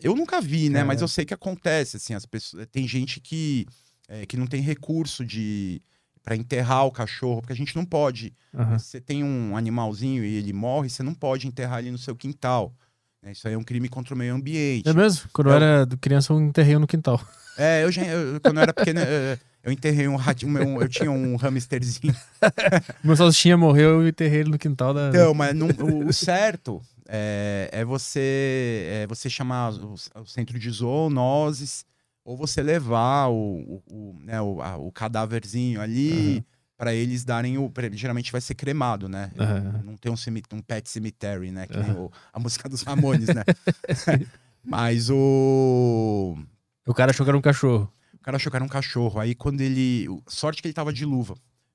eu nunca vi, né? É. Mas eu sei que acontece, assim, as pessoas... Tem gente que, é, que não tem recurso de para enterrar o cachorro, porque a gente não pode. Aham. Você tem um animalzinho e ele morre, você não pode enterrar ele no seu quintal. Né? Isso aí é um crime contra o meio ambiente. É mesmo? Quando eu Eu- era criança, eu enterrei no quintal. É, eu já, eu- quando eu era pequeno, eu, eu enterrei um ratinho, um- eu tinha um hamsterzinho. (laughs) Meu salsichinha morreu e enterrei ele no quintal da. Então, mas não- o, o certo é, é você é você chamar o, o centro de zoonoses ou você levar o, o, o, né, o, a- o cadáverzinho ali Aham. Pra eles darem o. Geralmente vai ser cremado, né? Aham. Não tem um, um pet cemetery, né? Que nem Aham. o- a música dos Ramones, né? (laughs) mas o. O cara achou que era um cachorro. O cara achou que era um cachorro. Aí quando ele. Sorte que ele tava de luva.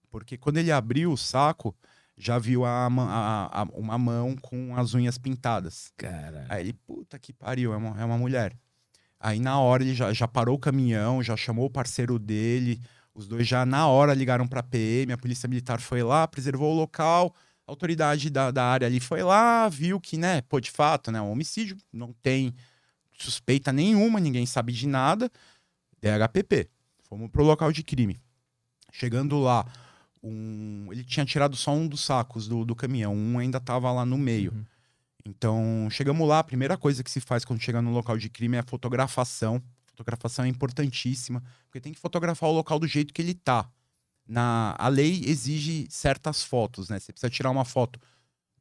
Porque quando ele abriu o saco, já viu a, a- a- uma mão com as unhas pintadas. Cara. Aí ele, puta que pariu, é uma, é uma mulher. Aí na hora ele já, já parou o caminhão, já chamou o parceiro dele. Os dois já na hora ligaram pra PM, a polícia militar foi lá, preservou o local. A autoridade da, da área ali foi lá, viu que, né, pô, de fato, né, um homicídio, não tem suspeita nenhuma, ninguém sabe de nada. DHPP. Fomos pro local de crime. Chegando lá, um, ele tinha tirado só um dos sacos do, do caminhão, um ainda tava lá no meio. Uhum. Então, chegamos lá, a primeira coisa que se faz quando chega no local de crime é a fotografação. Fotografação é importantíssima, porque tem que fotografar o local do jeito que ele tá. Na, a lei exige certas fotos, né? Você precisa tirar uma foto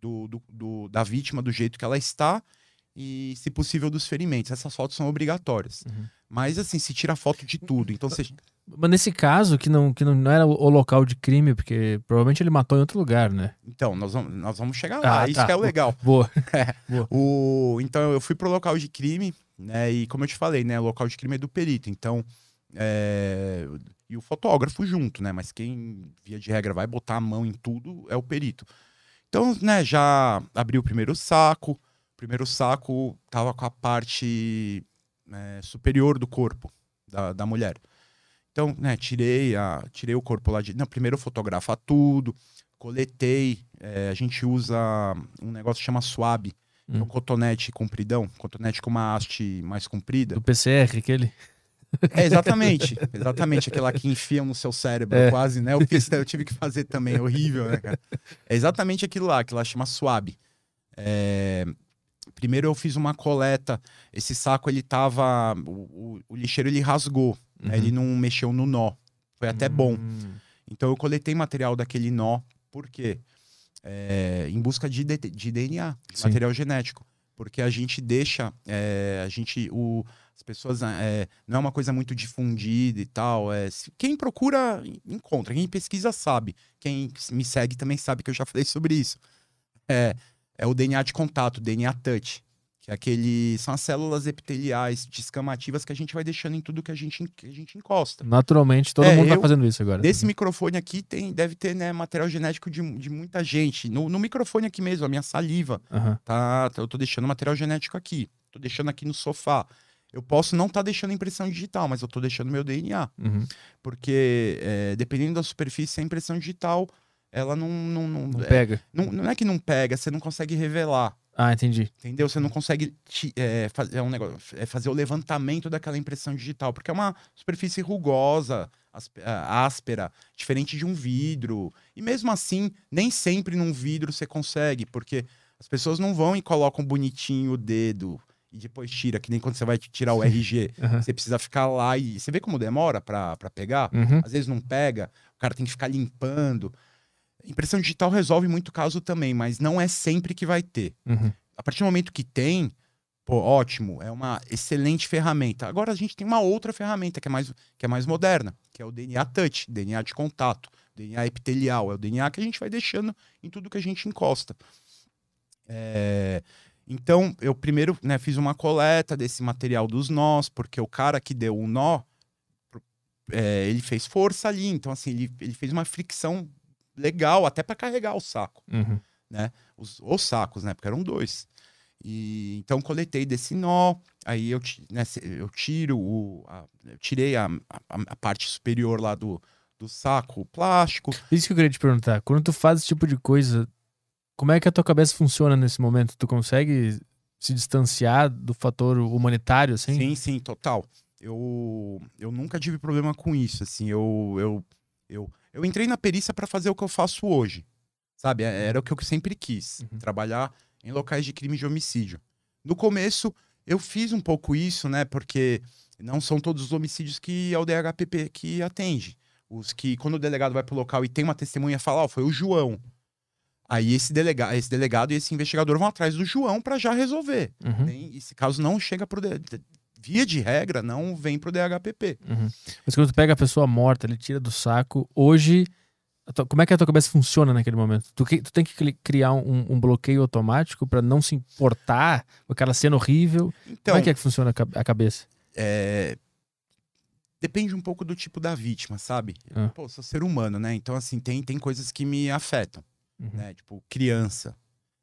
do, do- do- da vítima do jeito que ela está e, se possível, dos ferimentos. Essas fotos são obrigatórias. Uhum. Mas, assim, se tira foto de tudo. Então, você... Mas nesse caso, que não, que não era o local de crime, porque provavelmente ele matou em outro lugar, né? Então, nós vamos, nós vamos chegar lá. Ah, Isso tá. que é o legal. (laughs) Boa. O, então eu fui pro local de crime, né? E como eu te falei, né? O local de crime é do perito. Então, é, e o fotógrafo junto, né? Mas quem, via de regra, vai botar a mão em tudo é o perito. Então, né, já abri o primeiro saco. O primeiro saco tava com a parte é, superior do corpo da, da mulher. Então, né, tirei, a, tirei o corpo lá de. Não, primeiro fotografa tudo, coletei. é, a gente usa um negócio que chama swab, é um Hum. cotonete compridão, cotonete com uma haste mais comprida. Do PCR, aquele. É, exatamente. Exatamente. Aquela que enfiam no seu cérebro, É. quase, né? Eu, fiz, eu tive que fazer também, é horrível, né, cara? É exatamente aquilo lá, que lá chama swab. É, Primeiro eu fiz uma coleta. Esse saco, ele tava. O, o- o lixeiro ele rasgou, né? Ele não mexeu no nó. Foi até bom. Hum. Então eu coletei material daquele nó, por quê? É, em busca de, de DNA, Sim. material genético. Porque a gente deixa, é, a gente, o, as pessoas, é, não é uma coisa muito difundida e tal. É, quem procura, encontra. Quem pesquisa sabe. Quem me segue também sabe que eu já falei sobre isso. É, é o DNA de contato, DNA touch. Que é aquele, são as células epiteliais descamativas que a gente vai deixando em tudo que a gente, que a gente encosta. Naturalmente, todo É, mundo tá eu- fazendo isso agora. Desse microfone aqui tem, deve ter né, material genético de, de muita gente. No, no microfone aqui mesmo, a minha saliva, Aham. tá, Eu tô deixando material genético aqui. Tô deixando aqui no sofá. Eu posso não estar tá deixando impressão digital, mas eu tô deixando meu DNA. Uhum. Porque é, dependendo da superfície, a impressão digital, ela não. Não, não, Não é, pega. não, não é que não pega, você não consegue revelar. Ah, entendi. Entendeu? Você não consegue ti- é, fazer um negócio, é fazer o levantamento daquela impressão digital, porque é uma superfície rugosa, ah, áspera, diferente de um vidro. E mesmo assim, nem sempre num vidro você consegue, porque as pessoas não vão e colocam bonitinho o dedo e depois tira, que nem quando você vai tirar o RG. (laughs) Aham. Você precisa ficar lá e. Você vê como demora pra, pra pegar? Uhum. Às vezes não pega, o cara tem que ficar limpando. Impressão digital resolve muito caso também, mas não é sempre que vai ter. Uhum. A partir do momento que tem, pô, ótimo, é uma excelente ferramenta. Agora a gente tem uma outra ferramenta que é mais, que é mais moderna, que é o DNA Touch, DNA de contato, DNA epitelial. É o DNA que a gente vai deixando em tudo que a gente encosta. É, Então, eu primeiro né, fiz uma coleta desse material dos nós, porque o cara que deu o nó, é, ele fez força ali. Então, assim, ele, ele fez uma fricção legal, até para carregar o saco Uhum. os, os sacos, né? Porque eram dois. E então coletei desse nó, aí eu, né, eu tiro o. a- eu tirei a, a, a parte superior lá do, do saco, o plástico. Isso que eu queria te perguntar. Quando tu faz esse tipo de coisa, como é que a tua cabeça funciona nesse momento? Tu consegue se distanciar do fator humanitário, assim? Sim, sim, total. Eu, eu nunca tive problema com isso, assim, eu, eu, eu, eu entrei na perícia para fazer o que eu faço hoje, sabe? É- Era o que eu sempre quis, Uhum. trabalhar em locais de crime de homicídio. No começo, eu fiz um pouco isso, né? Porque não são todos os homicídios que é o DHPP que atende. Os que, quando o delegado vai pro local e tem uma testemunha, fala, ó, foi o João. Aí esse, delega esse delegado e esse investigador vão atrás do João para já resolver. Uhum, Tem- esse caso não chega pro D- D- via de regra não vem pro DHPP. uhum. Mas quando tu pega a pessoa morta, ele tira do saco, hoje, tua- como é que a tua cabeça funciona naquele momento? Tu, que- tu tem que criar um, um bloqueio automático pra não se importar com aquela cena horrível? Então, como é que é que funciona a a cabeça? é, depende um pouco do tipo da vítima, sabe? Ah. Pô, sou ser humano, né? Então assim, tem tem coisas que me afetam, Uhum. né? Tipo, criança,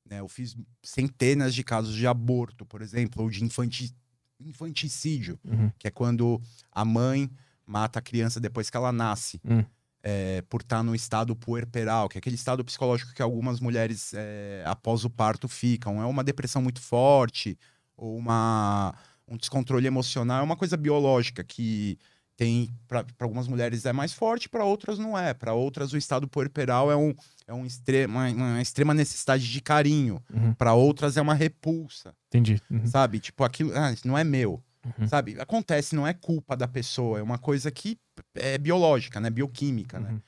né? Eu fiz centenas de casos de aborto, por exemplo, ou de infanti infanticídio, Uhum. que é quando a mãe mata a criança depois que ela nasce. Hum. é, por estar no estado puerperal, que é aquele estado psicológico que algumas mulheres, é, após o parto, ficam. É uma depressão muito forte, ou uma, um descontrole emocional, é uma coisa biológica que tem, para algumas mulheres é mais forte, para outras não é. Para outras, o estado puerperal é, um, é um extrema, uma extrema necessidade de carinho. Uhum. Para outras, é uma repulsa, Entendi. Uhum. sabe? Tipo, aquilo, ah, isso não é meu. Uhum. Sabe? Acontece, não é culpa da pessoa, é uma coisa que é biológica, né? Bioquímica, né? Uhum.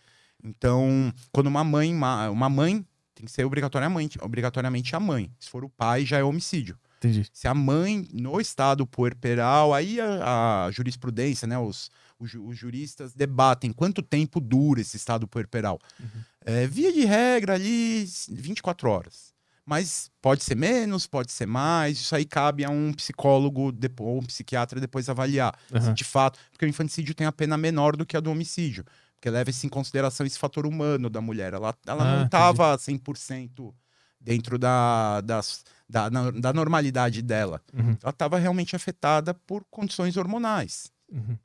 Então, quando uma mãe, ma- uma mãe tem que ser obrigatoriamente, obrigatoriamente a mãe. Se for o pai, já é homicídio. Entendi. Se a mãe, no estado puerperal, aí a, a jurisprudência, né? Os, os, os juristas debatem quanto tempo dura esse estado puerperal. Uhum. É, via de regra ali, 24 horas. Mas pode ser menos, pode ser mais. Isso aí cabe a um psicólogo depois, ou um psiquiatra depois avaliar. se Aham. de fato, porque o infanticídio tem a pena menor do que a do homicídio. Porque leva-se em consideração esse fator humano da mulher. Ela, ela Ah, não estava 100% dentro da, das, da, da normalidade dela. Uhum. Ela estava realmente afetada por condições hormonais. Uhum.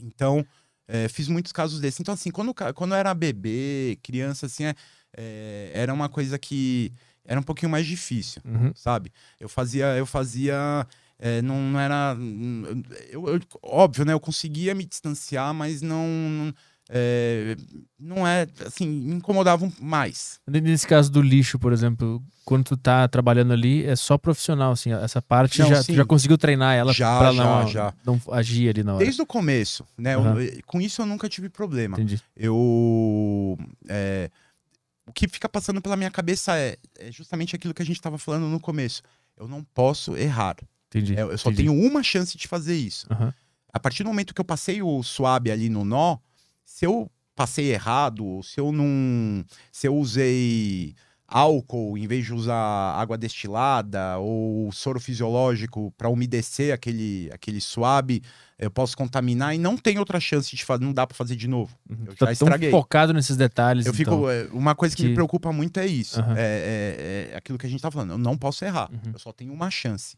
Então, é, fiz muitos casos desses. Então, assim, quando, quando eu era bebê, criança, assim, é, é, era uma coisa que era um pouquinho mais difícil Uhum. sabe? Eu fazia, eu fazia, é, não, não era, eu, eu- óbvio, né? Eu conseguia me distanciar, mas não, não, é, não é, assim, me incomodavam mais. Nesse caso do lixo, por exemplo, quando tu tá trabalhando ali, é só profissional, assim, essa parte Não, já, tu já conseguiu treinar ela Já, pra já, não, já. não agir ali na hora. Desde o começo, né? eu- Aham. com isso eu nunca tive problema. Entendi. Eu, é, o que fica passando pela minha cabeça é, é justamente aquilo que a gente estava falando no começo. Eu não posso errar. Entendi. É, eu só entendi. tenho uma chance de fazer isso. Aham. a partir do momento que eu passei o suave ali no nó, se eu passei errado, se eu não. Se eu usei álcool em vez de usar água destilada ou soro fisiológico para umedecer aquele, aquele suave, eu posso contaminar e não tem outra chance de fazer, não dá para fazer de novo. Uhum. Eu tá já estraguei. focado nesses detalhes. Eu fico. então. é, Uma coisa que, que- me preocupa muito é isso. Aham. É, é- é aquilo que a gente tá falando. Eu não posso errar. Uhum. Eu só tenho uma chance.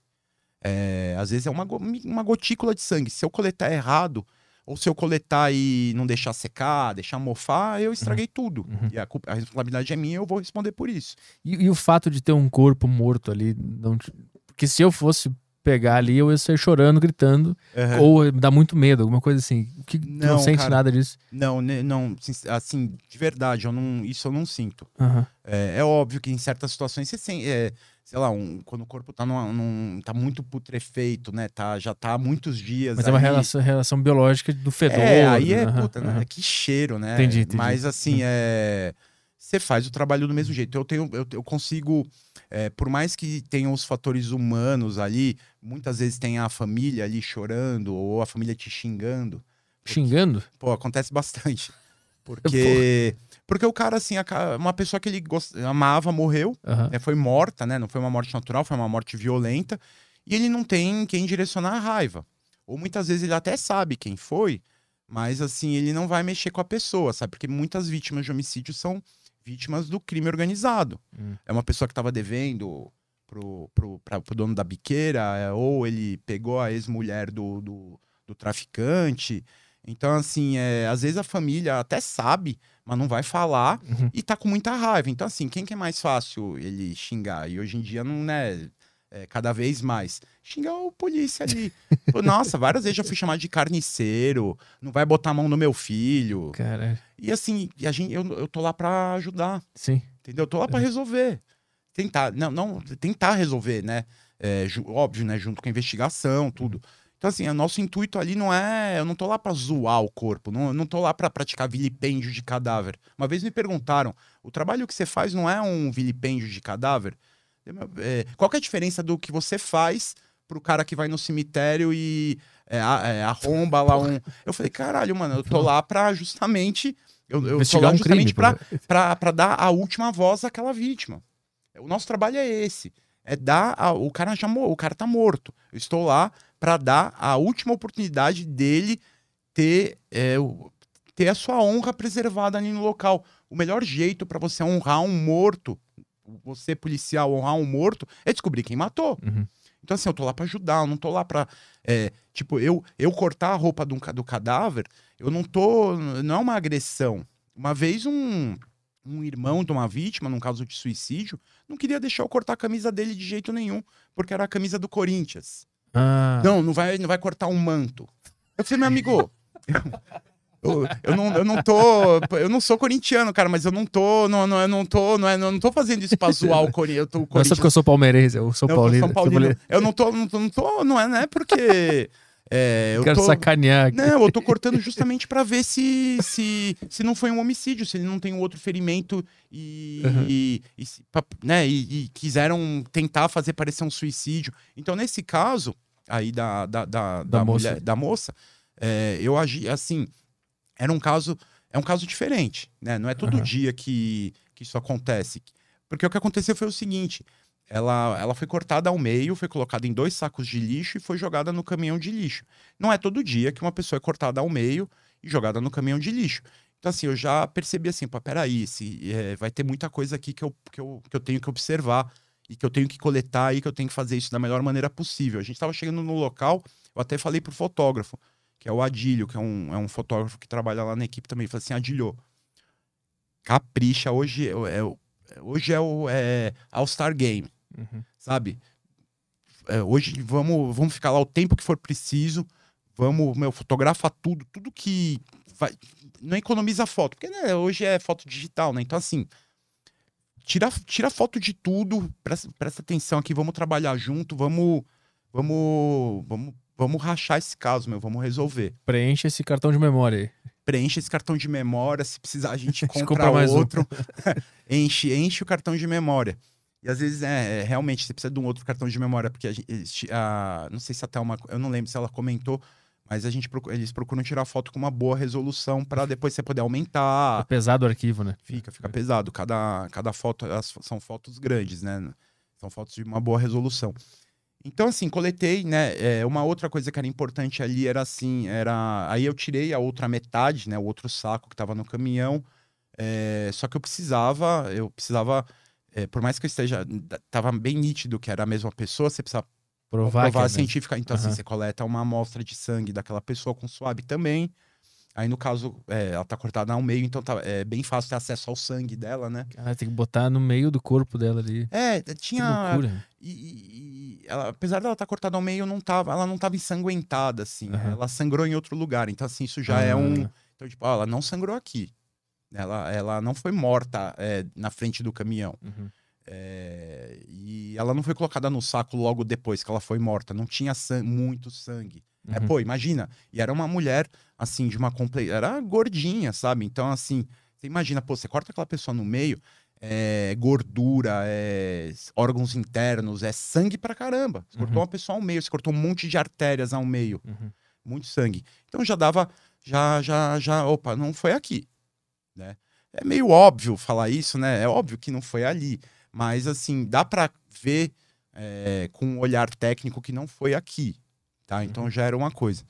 É, às vezes é uma, uma gotícula de sangue. Se eu coletar errado, ou se eu coletar e não deixar secar, deixar mofar, eu estraguei tudo. Uhum. E a, culpa- a responsabilidade é minha, eu vou responder por isso. E, e o fato de ter um corpo morto ali, não te- porque se eu fosse pegar ali, eu ia sair chorando, gritando, ou dá muito medo, alguma coisa assim. Que, não Não, sente cara. nada disso. Não, não, assim, de verdade, eu não, isso eu não sinto. Aham. É, é óbvio que em certas situações você, sen- é, sei lá, um, quando o corpo tá, numa, num, tá muito putrefeito, né? Tá, já tá há muitos dias. Mas é uma relação, relação biológica do fedor. É, aí é, aham, puta, né? aham. Que cheiro, né? Entendi, entendi. Mas assim, é. Você faz o trabalho do mesmo jeito. Eu tenho, eu, eu consigo, é, por mais que tenham os fatores humanos ali, muitas vezes tem a família ali chorando ou a família te xingando. Xingando? Pô, acontece bastante. (laughs) Porque, porque o cara, assim, uma pessoa que ele gost- amava morreu, Aham. né, foi morta, né? Não foi uma morte natural, foi uma morte violenta. E ele não tem quem direcionar a raiva. Ou muitas vezes ele até sabe quem foi, mas assim, ele não vai mexer com a pessoa, sabe? Porque muitas vítimas de homicídio são vítimas do crime organizado. Hum. É uma pessoa que estava devendo pro, pro, pra, pro dono da biqueira, é, ou ele pegou a ex-mulher do, do, do traficante. Então, assim, é, às vezes a família até sabe, mas não vai falar Uhum. e tá com muita raiva. Então, assim, quem que é mais fácil ele xingar? E hoje em dia não é, é cada vez mais. Xingar o polícia ali. (laughs) Nossa, várias vezes já fui chamado de carniceiro, não vai botar a mão no meu filho. Caralho. E assim, e a gente, eu, eu tô lá pra ajudar, Sim. entendeu? Eu tô lá pra resolver. Tentar, não, não, tentar resolver, né? É, óbvio, né? Junto com a investigação, tudo. Então, assim, o nosso intuito ali não é. Eu não tô lá pra zoar o corpo, não, eu não tô lá pra praticar vilipêndio de cadáver. Uma vez me perguntaram: o trabalho que você faz não é um vilipêndio de cadáver? É, qual que é a diferença do que você faz pro cara que vai no cemitério e é, é, arromba lá um. Eu falei, caralho, mano, eu tô lá pra justamente. Eu, eu tô lá um justamente crime. pra, pra, pra dar a última voz àquela vítima. O nosso trabalho é esse. É dar. a- o cara já o cara tá morto. Eu estou lá pra dar a última oportunidade dele ter, é, ter a sua honra preservada ali no local. O melhor jeito pra você honrar um morto, você policial honrar um morto, é descobrir quem matou. Uhum. Então, assim, eu tô lá pra ajudar, eu não tô lá pra. é, tipo, eu, eu cortar a roupa do, do cadáver, eu não tô. Não é uma agressão. Uma vez um, um irmão de uma vítima, num caso de suicídio, não queria deixar eu cortar a camisa dele de jeito nenhum, porque era a camisa do Corinthians. Ah, Não, não vai, não vai cortar um manto. Eu falei, meu amigo. (laughs) Eu, eu não, eu não tô. Eu não sou corintiano, cara, mas eu não tô. Não, não, eu não tô. Não, é, não tô fazendo isso pra zoar o (laughs) Corinthians. Não é só porque eu sou palmeirense, eu sou não, eu. Paulino. Eu não tô, não tô, não tô, não é, não é porque é, eu Quero tô, sacanear aqui. não, eu tô cortando justamente pra ver se, se se não foi um homicídio, se ele não tem um outro ferimento e, Uhum. e, e né, e, e quiseram tentar fazer parecer um suicídio. Então nesse caso aí da da, da, da moça. mulher, da moça, é, eu agi assim, era um caso é um caso diferente, né? Não é todo Aham. dia que, que isso acontece. Porque o que aconteceu foi o seguinte: ela, ela foi cortada ao meio, foi colocada em dois sacos de lixo e foi jogada no caminhão de lixo. Não é todo dia que uma pessoa é cortada ao meio e jogada no caminhão de lixo. Então, assim, eu já percebi assim, pô, peraí, se, é, vai ter muita coisa aqui que eu, que, eu, que eu tenho que observar e que eu tenho que coletar e que eu tenho que fazer isso da melhor maneira possível. A gente estava chegando no local, eu até falei pro fotógrafo, que é o Adílio, que é um, é um fotógrafo que trabalha lá na equipe também. Falou assim, Adílio, capricha, hoje é, é, hoje é o é All-Star Game Uhum. sabe? É, hoje vamos, vamos ficar lá o tempo que for preciso, vamos, meu, fotografa tudo, tudo que vai, não economiza foto, porque né, hoje é foto digital, né? Então assim, tira, tira foto de tudo, presta, presta atenção aqui, vamos trabalhar junto, vamos, vamos, vamos, vamos rachar esse caso, meu, vamos resolver. Preenche esse cartão de memória aí. Preenche esse cartão de memória, se precisar a gente (laughs) compra, compra mais um. outro. (laughs) enche, enche o cartão de memória. E às vezes, é, é, realmente, você precisa de um outro cartão de memória, porque a gente, a- não sei se até uma. Eu não lembro se ela comentou, mas a gente procu- eles procuram tirar foto com uma boa resolução para depois você poder É aumentar. pesado o arquivo, né? Fica, fica pesado. Cada, cada foto, elas são fotos grandes, né? São fotos de uma boa resolução. Então, assim, coletei, né? é, uma outra coisa que era importante ali era assim, era. Aí eu tirei a outra metade, né? O outro saco que tava no caminhão. é, só que eu precisava, eu precisava. É, por mais que eu esteja. Tava bem nítido que era a mesma pessoa, você precisa Provar, provar é científica. Então, assim, Aham. você coleta uma amostra de sangue daquela pessoa com suave também. Aí, no caso, é, ela tá cortada ao meio, então tá, é bem fácil ter acesso ao sangue dela, né? Caralho, tem que botar no meio do corpo dela ali. É, Que tinha. E, e- ela, apesar dela estar cortada ao meio, não tava, ela não tava ensanguentada, assim. Aham. Ela sangrou em outro lugar. Então, assim, isso já é um. Ah. Então, tipo, ó, ela não sangrou aqui. Ela, ela não foi morta é, na frente do caminhão. Uhum. É, e ela não foi colocada no saco logo depois que ela foi morta. Não tinha san- muito sangue. É, Uhum. pô, imagina. E era uma mulher, assim, de uma completa. Era gordinha, sabe? Então, assim, você imagina, pô, você corta aquela pessoa no meio, é gordura, é órgãos internos, é sangue pra caramba. Você cortou Uhum. uma pessoa ao meio, você cortou um monte de artérias ao meio, Uhum. muito sangue. Então já dava, já, já, já, opa, não foi aqui, né? É meio óbvio falar isso, né? É óbvio que não foi ali, mas assim, dá pra ver é, com um olhar técnico que não foi aqui, tá? Então Uhum. já era uma coisa.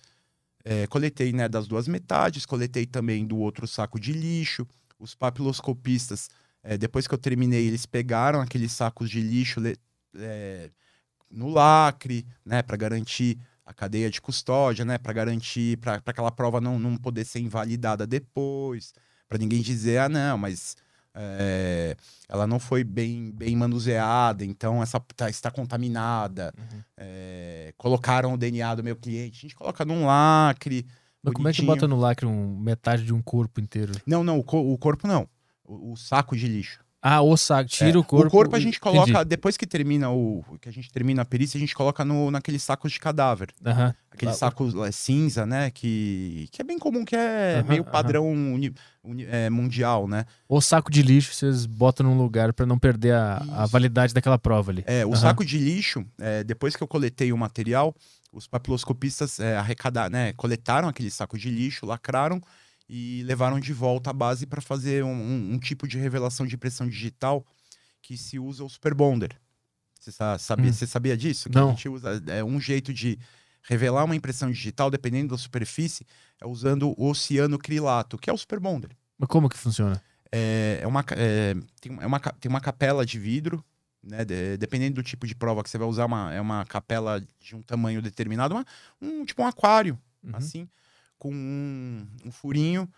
É, coletei, né, das duas metades, coletei também do outro saco de lixo. Os papiloscopistas, é, depois que eu terminei, eles pegaram aqueles sacos de lixo é, no lacre, né, para garantir a cadeia de custódia, né, para garantir para aquela prova não, não poder ser invalidada depois, para ninguém dizer, ah, não, mas é, ela não foi bem, bem manuseada, então essa tá- está contaminada. Uhum. É, colocaram o DNA do meu cliente, a gente coloca num lacre. Mas como é que bota no lacre um, metade de um corpo inteiro? Não, não, o, co- o corpo não. O, o saco de lixo. Ah, o saco. Tira É, o corpo. O corpo a gente coloca, Entendi. depois que termina o. que a gente termina a perícia, a gente coloca no, naqueles sacos de cadáver. Aqueles Lá- sacos é, cinza, né? Que, que é bem comum, que é meio padrão uni- uni- é, mundial, né? O saco de lixo vocês botam num lugar pra não perder a, a validade daquela prova ali. É, o saco de lixo, é, depois que eu coletei o material, os papiloscopistas é, arrecadaram, né, coletaram aquele saco de lixo, lacraram e levaram de volta a base para fazer um, um- um tipo de revelação de impressão digital que se usa o Super Bonder. Você sa- sabia, Hum. você sabia disso? Que Não. a gente usa é um jeito de revelar uma impressão digital, dependendo da superfície, é usando o oceanocrilato, que é o Super Bonder. Mas como que funciona? É, é uma, é, tem, é uma, tem uma capela de vidro, né? de- dependendo do tipo de prova que você vai usar, uma, é uma capela de um tamanho determinado, uma- um tipo um aquário, Uhum. assim, com um, um furinho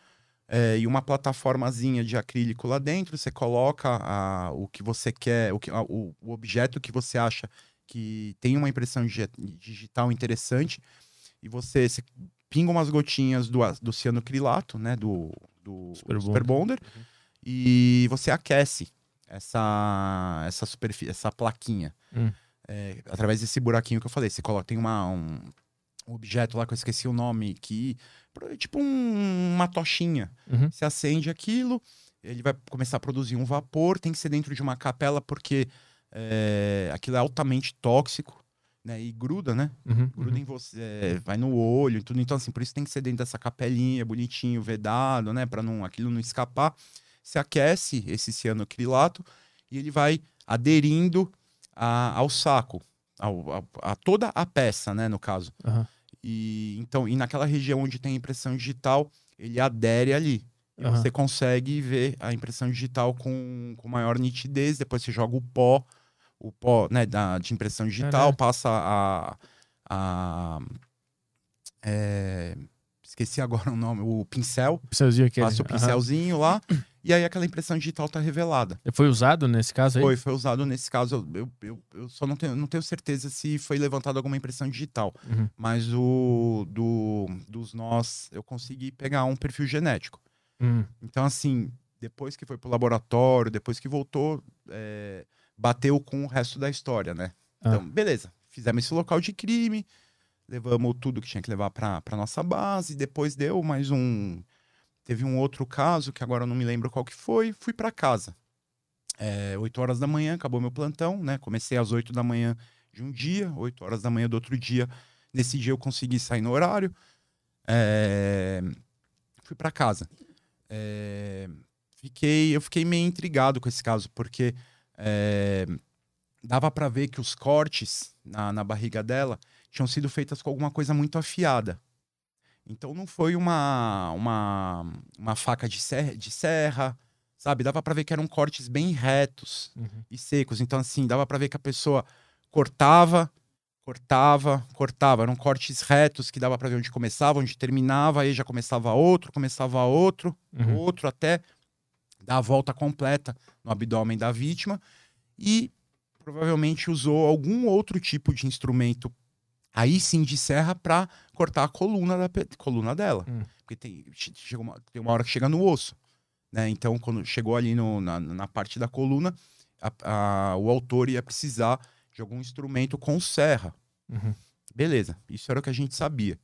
é, e uma plataformazinha de acrílico lá dentro. Você coloca a- o que você quer, o, que, a- o, o objeto que você acha que tem uma impressão digi- digital interessante e você, você pinga umas gotinhas do, do cianocrilato, né? Do, do Super Super, Bonder. Bonder, e você aquece essa, essa, superfície, essa plaquinha. Hum. É, através desse buraquinho que eu falei. Você coloca, tem uma, um, um objeto lá que eu esqueci o nome, que é tipo um- uma tochinha. Uhum. Você acende aquilo, ele vai começar a produzir um vapor, tem que ser dentro de uma capela, porque é, aquilo é altamente tóxico, né? E gruda, né? Uhum. Gruda em você, é, vai no olho e tudo. Então, assim, por isso tem que ser dentro dessa capelinha, bonitinho, vedado, né? Pra não, aquilo não escapar. Você aquece esse cianocrilato e ele vai aderindo a- ao saco, ao- a, a toda a peça, né? No caso. Aham. E então, e naquela região onde tem impressão digital, ele adere ali. Aham. você consegue ver a impressão digital com, com maior nitidez. Depois você joga o pó, o pó né, da, de impressão digital, passa a. a é, esqueci agora o nome, o pincel. Pincelzinho aquele. Passa o pincelzinho lá. E aí aquela impressão digital tá revelada. Foi usado nesse caso aí? Foi, foi usado nesse caso. Eu, eu, eu, só não tenho, não tenho certeza se foi levantada alguma impressão digital. Uhum. Mas o do, dos nós, eu consegui pegar um perfil genético. Hum. Então, assim, depois que foi pro laboratório, depois que voltou, é, bateu com o resto da história, né? Ah. Então, beleza. Fizemos esse local de crime, levamos tudo que tinha que levar pra nossa base, depois deu mais um. Teve um outro caso, que agora eu não me lembro qual que foi, fui pra casa. É, 8 horas da manhã, acabou meu plantão, né? Comecei às 8 da manhã de um dia, 8 horas da manhã do outro dia. Nesse dia eu consegui sair no horário. É, fui pra casa. É, fiquei, eu fiquei meio intrigado com esse caso, porque é, dava pra ver que os cortes na, na barriga dela tinham sido feitas com alguma coisa muito afiada. Então não foi uma, uma, uma faca de serra, de serra, sabe? Dava pra ver que eram cortes bem retos Uhum. e secos. Então, assim, dava pra ver que a pessoa cortava, cortava, cortava. Eram cortes retos que dava pra ver onde começava, onde terminava, aí já começava outro, começava outro, Uhum. outro, até dar a volta completa no abdômen da vítima. E provavelmente usou algum outro tipo de instrumento, aí sim de serra, pra cortar a coluna, da, coluna dela. Hum. Porque tem, che- chega uma, tem uma hora que chega no osso. Né? Então, quando chegou ali no- na, na parte da coluna, a- a- o autor ia precisar de algum instrumento com serra. Uhum. Beleza, isso era o que a gente sabia.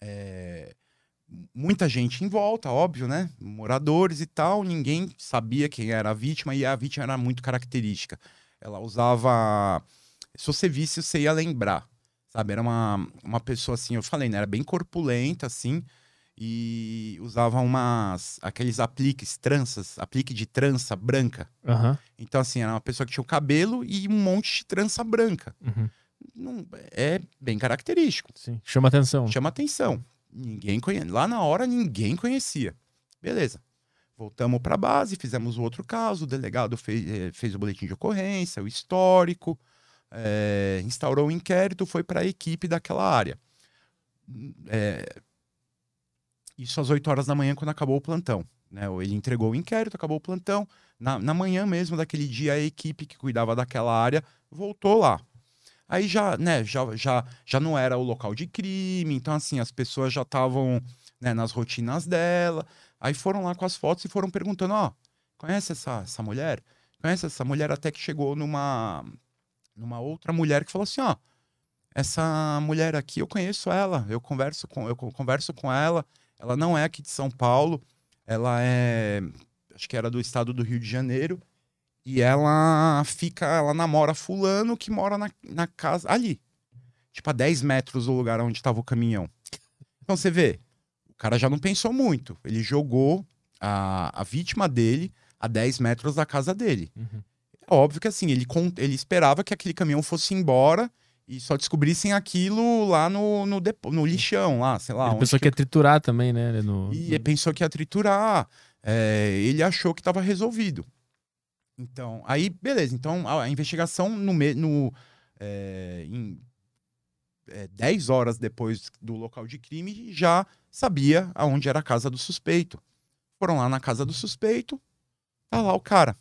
É, muita gente em volta, óbvio, né? Moradores e tal, ninguém sabia quem era a vítima e a vítima era muito característica. Ela usava. Se você visse, você ia lembrar. Sabe? Era uma, uma pessoa assim, eu falei, né? Era bem corpulenta, assim, e usava umas. aqueles apliques, tranças, aplique de trança branca. Aham. Então, assim, era uma pessoa que tinha o cabelo e um monte de trança branca. Uhum. Não, é bem característico Sim. Chama atenção. chama atenção. Ninguém conhece. Lá na hora ninguém conhecia. Beleza. Voltamos para a base, fizemos o outro caso. O delegado fez, eh, fez o boletim de ocorrência, o histórico, eh, instaurou o inquérito, foi para a equipe daquela área. Eh, isso às 8 horas da manhã, quando acabou o plantão. Né? Ele entregou o inquérito, acabou o plantão. Na, na manhã mesmo daquele dia, a equipe que cuidava daquela área voltou lá. Aí já, né, já, já, já não era o local de crime, então assim, as pessoas já estavam né, nas rotinas dela. Aí foram lá com as fotos e foram perguntando, ó, conhece essa, essa mulher? Conhece essa mulher até que chegou numa, numa outra mulher que falou assim, ó, essa mulher aqui eu conheço ela, eu converso com, eu co- converso com ela, ela não é aqui de São Paulo, ela é, acho que era do estado do Rio de Janeiro, e ela fica, ela namora fulano que mora na, na casa ali. Tipo, a 10 metros do lugar onde estava o caminhão. Então você vê, o cara já não pensou muito. Ele jogou a, a vítima dele a 10 metros da casa dele. Uhum. Óbvio que assim, ele, ele esperava que aquele caminhão fosse embora e só descobrissem aquilo lá no, no, depo- no lixão, lá, sei lá. Ele pensou que ia triturar também, né? No, e ele pensou que ia triturar. é, ele achou que estava resolvido. Então, aí, beleza. Então, a, a investigação no, no é, em é, 10 horas depois do local de crime já sabia aonde era a casa do suspeito. Foram lá na casa do suspeito, tá lá o cara.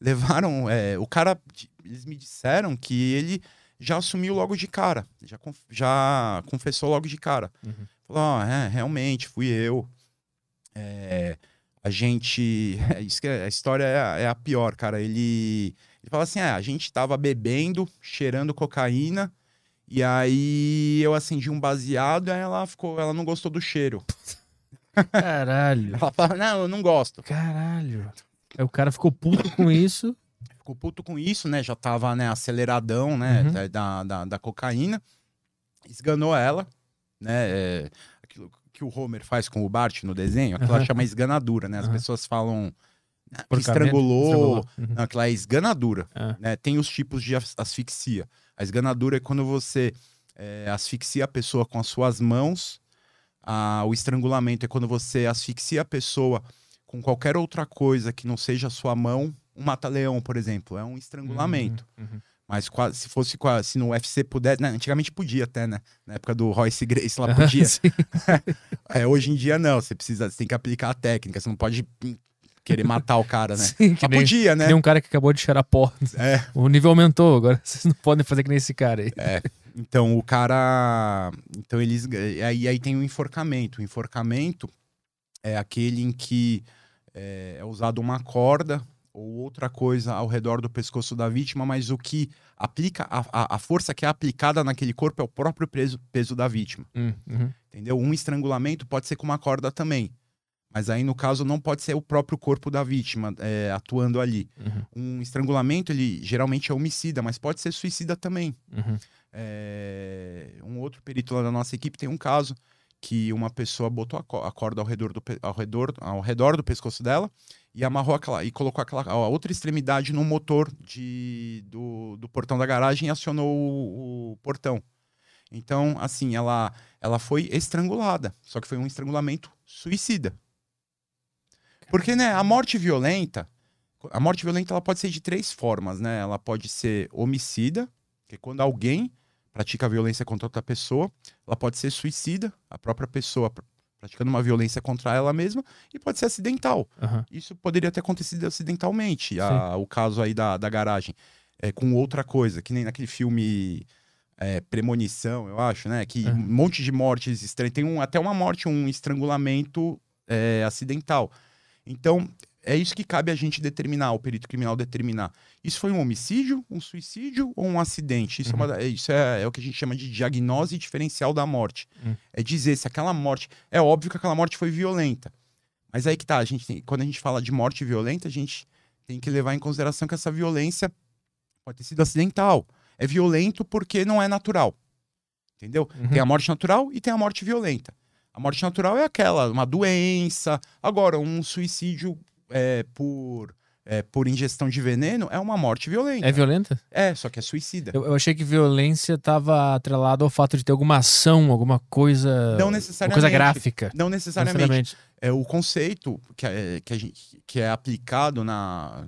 Levaram. é, o cara. Eles me disseram que ele já assumiu logo de cara. Já, já confessou logo de cara. Uhum. Falou, "Ah, é, realmente, fui eu. É, a gente. (laughs) Que é- a história é a, é a pior, cara. Ele, ele fala assim: é, a gente tava bebendo, cheirando cocaína. E aí eu acendi um baseado e aí ela ficou, ela não gostou do cheiro. Caralho. (laughs) Ela fala, não, eu não gosto. Caralho. Aí o cara ficou puto com isso. Ficou puto com isso, né? Já tava, né, aceleradão, né, Uhum. da- da, da, cocaína. Esganou ela, né? é, aquilo que o Homer faz com o Bart no desenho, aquilo Aham. chama esganadura, né? As Aham. pessoas falam "Ah, que Porcamento, estrangulou, estrangulou. Uhum. Não, aquilo é esganadura. Ah. Né? Tem os tipos de as- asfixia. A esganadura é quando você é, asfixia a pessoa com as suas mãos. O estrangulamento é quando você asfixia a pessoa com qualquer outra coisa que não seja a sua mão. Um mata-leão, por exemplo, é um estrangulamento. Uhum, uhum. Mas se fosse se no UFC puder, né? antigamente podia até, né? Na época do Royce Grace lá (laughs) podia. (laughs) É, hoje em dia não, você precisa, você tem que aplicar a técnica, você não pode hum, querer matar o cara, né? (laughs) Sim, que nem, podia, né? nem um cara que acabou de cheirar pó. É. O nível aumentou, agora vocês não podem fazer que nem esse cara aí. Então, o cara. Então, eles. E aí, aí tem o enforcamento. O enforcamento é aquele em que é, é usado uma corda ou outra coisa ao redor do pescoço da vítima, mas o que aplica. A, a, força que é aplicada naquele corpo é o próprio peso, peso da vítima. Hum, uhum. Entendeu? Um estrangulamento pode ser com uma corda também. Mas aí, no caso, não pode ser o próprio corpo da vítima é, atuando ali. Uhum. Um estrangulamento, ele geralmente é homicida, mas pode ser suicida também. Uhum. É, um outro perito lá da nossa equipe tem um caso que uma pessoa botou a, co- a corda ao redor, do, ao, redor, ao redor do pescoço dela e amarrou aquela e colocou aquela a outra extremidade no motor de, do, do portão da garagem e acionou o, o portão. Então, assim, ela, ela foi estrangulada, só que foi um estrangulamento suicida. Porque, né, a morte violenta, a morte violenta ela pode ser de três formas, né? Ela pode ser homicida, que é quando alguém pratica violência contra outra pessoa, ela pode ser suicida, a própria pessoa pr- praticando uma violência contra ela mesma, e pode ser acidental. Aham. Isso poderia ter acontecido acidentalmente, a- o caso aí da, da garagem, é, com outra coisa, que nem naquele filme é, Premonição, eu acho, né? Que Uhum. um monte de mortes estranhas, tem um, até uma morte, um estrangulamento é, acidental. Então, é isso que cabe a gente determinar, o perito criminal determinar. Isso foi um homicídio, um suicídio ou um acidente? Isso, é, uma, isso é, é o que a gente chama de diagnose diferencial da morte. Uhum. É dizer se aquela morte. É óbvio que aquela morte foi violenta. Mas aí que tá, a gente tem, quando a gente fala de morte violenta, a gente tem que levar em consideração que essa violência pode ter sido acidental. É violento porque não é natural. Entendeu? Uhum. Tem a morte natural e tem a morte violenta. A morte natural é aquela, uma doença. Agora, um suicídio é, por, é, por ingestão de veneno é uma morte violenta. É violenta? É, só que é suicida. Eu, eu achei que violência estava atrelada ao fato de ter alguma ação, alguma coisa. Não necessariamente. coisa gráfica. Não Não necessariamente. necessariamente. É o conceito que é, que, gente, que é aplicado na,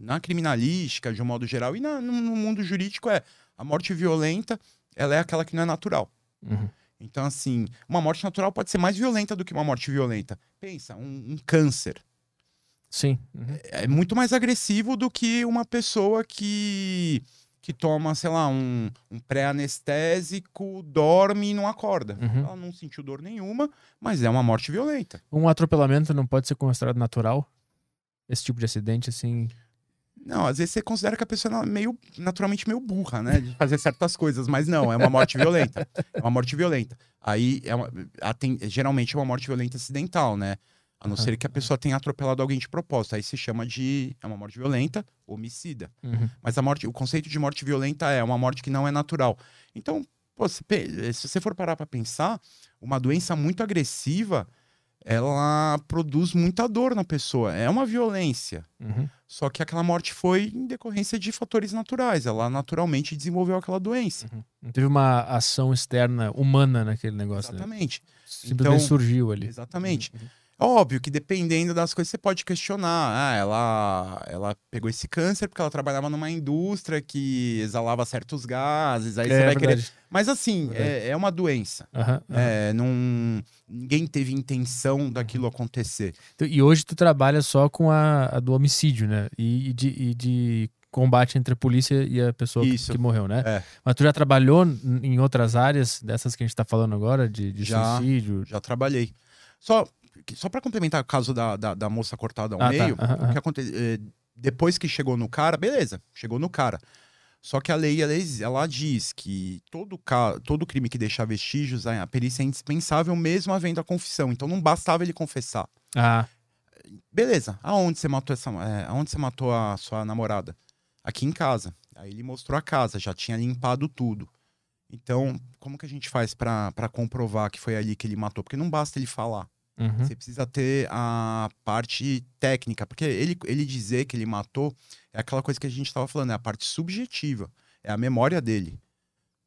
na criminalística, de um modo geral, e na- no, no mundo jurídico é a morte violenta, ela é aquela que não é natural. Uhum. Então, assim, uma morte natural pode ser mais violenta do que uma morte violenta. Pensa, um, um câncer. Sim. Uhum. é muito mais agressivo do que uma pessoa que, que toma, sei lá, um, um pré-anestésico, dorme e não acorda. Uhum. Ela não sentiu dor nenhuma, mas é uma morte violenta. Um atropelamento não pode ser considerado natural? Esse tipo de acidente, assim. Não, às vezes você considera que a pessoa é meio, naturalmente meio burra, né? De fazer certas coisas, mas não, é uma morte violenta. É uma morte violenta. Aí, é uma, geralmente é uma morte violenta acidental, né? A não Aham. ser que a pessoa tenha atropelado alguém de propósito. Aí se chama de. É uma morte violenta, homicida. Uhum. Mas a morte, o conceito de morte violenta é uma morte que não é natural. Então, pô, se, pe- se você for parar para pensar, uma doença muito agressiva, ela produz muita dor na pessoa. É uma violência. Uhum. Só que aquela morte foi em decorrência de fatores naturais. Ela naturalmente desenvolveu aquela doença. Uhum. Não teve uma ação externa humana naquele negócio, né? Exatamente. Simplesmente Então- surgiu ali. Exatamente. Uhum. Óbvio que dependendo das coisas você pode questionar. Ah, ela, ela pegou esse câncer porque ela trabalhava numa indústria que exalava certos gases. Aí você É vai querer. Mas assim, Verdade. é, é uma doença. Aham, aham. É, não, ninguém teve intenção daquilo acontecer. Tu- E hoje tu trabalha só com a, a do homicídio, né? E, e de, e de combate entre a polícia e a pessoa que, que morreu, né? É. Mas tu já trabalhou em outras áreas dessas que a gente tá falando agora, de, de Já. suicídio? Já trabalhei. Só, só para complementar o caso da, da, da moça cortada ao Ah, tá. meio, Aham, o aham. que aconteceu? depois que chegou no cara, beleza, chegou no cara. Só que a lei, ela, ex- ela diz que todo, ca- todo crime que deixar vestígios, a a perícia é indispensável mesmo havendo a confissão. Então não bastava ele confessar. Ah, Beleza, aonde você matou essa, é, aonde você matou a sua namorada? Aqui em casa. Aí ele mostrou a casa, já tinha limpado tudo. Então, como que a gente faz pra comprovar que foi ali que ele matou? Porque não basta ele falar. Uhum. Você precisa ter a parte técnica, porque ele, ele dizer que ele matou é aquela coisa que a gente estava falando, é a parte subjetiva, é a memória dele.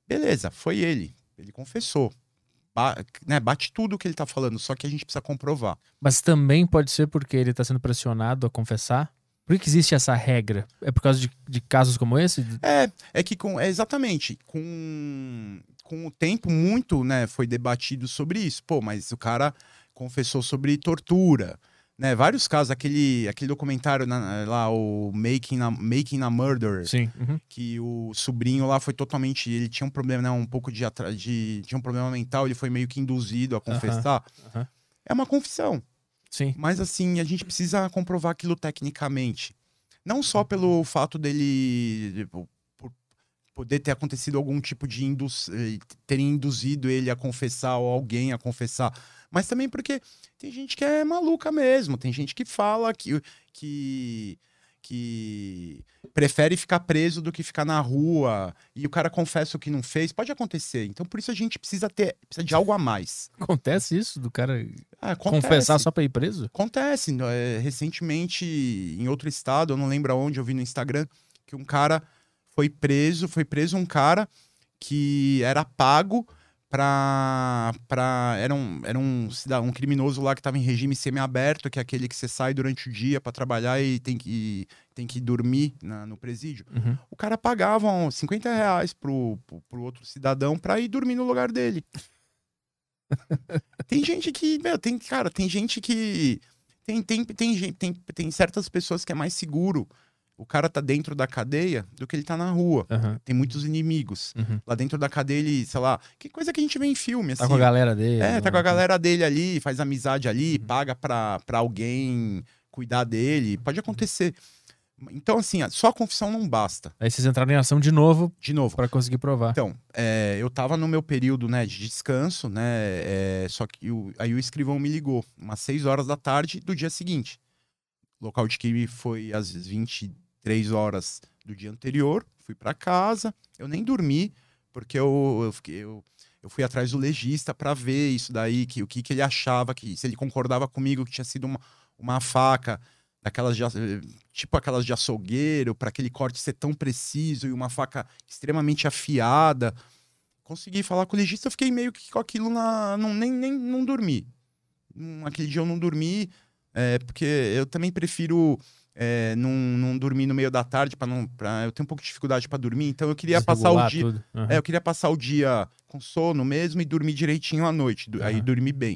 Beleza, foi ele, ele confessou. Ba- né, bate tudo o que ele tá falando, só que a gente precisa comprovar. Mas também pode ser porque ele tá sendo pressionado a confessar? Por que, existe essa regra? É por causa de, de casos como esse? É, é que com, é exatamente, com, com o tempo muito, né, foi debatido sobre isso. Pô, mas o cara confessou sobre tortura, né? Vários casos, aquele, aquele documentário na- lá, o Making a, Making a Murder, Sim. uhum. que o sobrinho lá foi totalmente, ele tinha um problema, né, um pouco de, atra- de tinha um problema mental, ele foi meio que induzido a confessar. aham. É uma confissão. Sim. Mas assim, a gente precisa comprovar aquilo tecnicamente. Não só pelo fato dele tipo, poder ter acontecido algum tipo de induz, eh, terem induzido ele a confessar ou alguém a confessar, mas também porque tem gente que é maluca mesmo, tem gente que fala que que que prefere ficar preso do que ficar na rua e o cara confessa o que não fez, pode acontecer. Então por isso a gente precisa ter precisa de algo a mais. Acontece isso do cara Ah, confessar só pra ir preso? Acontece. é, recentemente, em outro estado, eu não lembro aonde, eu vi no Instagram, que um cara foi preso, foi preso um cara que era pago pra. pra era um, era um, um criminoso lá que estava em regime semiaberto, que é aquele que você sai durante o dia para trabalhar e tem que, tem que dormir na- no presídio. Uhum. O cara pagava uns 50 reais pro, pro, pro outro cidadão pra ir dormir no lugar dele. (laughs) tem gente que, meu, tem, cara, tem gente que. Tem, tem, tem, gente, tem, tem certas pessoas que é mais seguro. O cara tá dentro da cadeia do que ele tá na rua. aham, Tem muitos inimigos. uhum. Lá dentro da cadeia, ele, sei lá, que coisa que a gente vê em filme, assim. Tá com a galera dele. É, tá com a né? galera dele ali, faz amizade ali, Uhum. paga pra, pra alguém cuidar dele, pode acontecer. Então, assim, só a confissão não basta. Aí vocês entraram em ação de novo De novo, pra conseguir provar. Então, é, eu tava no meu período né, de descanso, né? é, só que o- aí o escrivão me ligou, umas 6 horas da tarde do dia seguinte. O local de crime foi às 23 horas do dia anterior. Fui pra casa, eu nem dormi, porque eu, eu, fiquei- eu, eu fui atrás do legista pra ver isso daí, que, o que, que ele achava, que se ele concordava comigo que tinha sido uma, uma faca daquelas de, tipo aquelas de açougueiro, para aquele corte ser tão preciso e uma faca extremamente afiada. Consegui falar com o legista, eu fiquei meio que com aquilo na. Não, nem, nem não dormi. Hum, Aquele dia eu não dormi, é, porque eu também prefiro é, não, não dormir no meio da tarde, para não. Pra, eu tenho um pouco de dificuldade para dormir, então eu queria passar o dia. Aham. É, eu queria passar o dia com sono mesmo e dormir direitinho à noite. du- Aí dormir bem.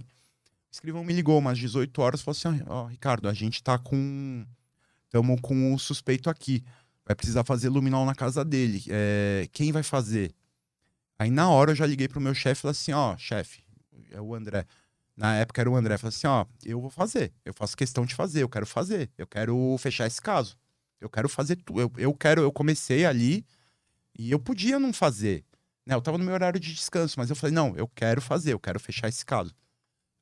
O escrivão me ligou umas 18 horas falou assim: ó, Ricardo, a gente tá com. Tamo com o suspeito aqui. Vai precisar fazer luminol na casa dele. É, quem vai fazer? Aí na hora eu já liguei pro meu chefe e falei assim: ó, chefe, é o André. Na época era o André. Falei assim: ó, eu vou fazer. Eu faço questão de fazer. Eu quero fazer. Eu quero fechar esse caso. Eu quero fazer tudo. Eu, eu quero. Eu comecei ali e eu podia não fazer. Né? Eu tava no meu horário de descanso, mas eu falei: não, eu quero fazer. Eu quero fechar esse caso.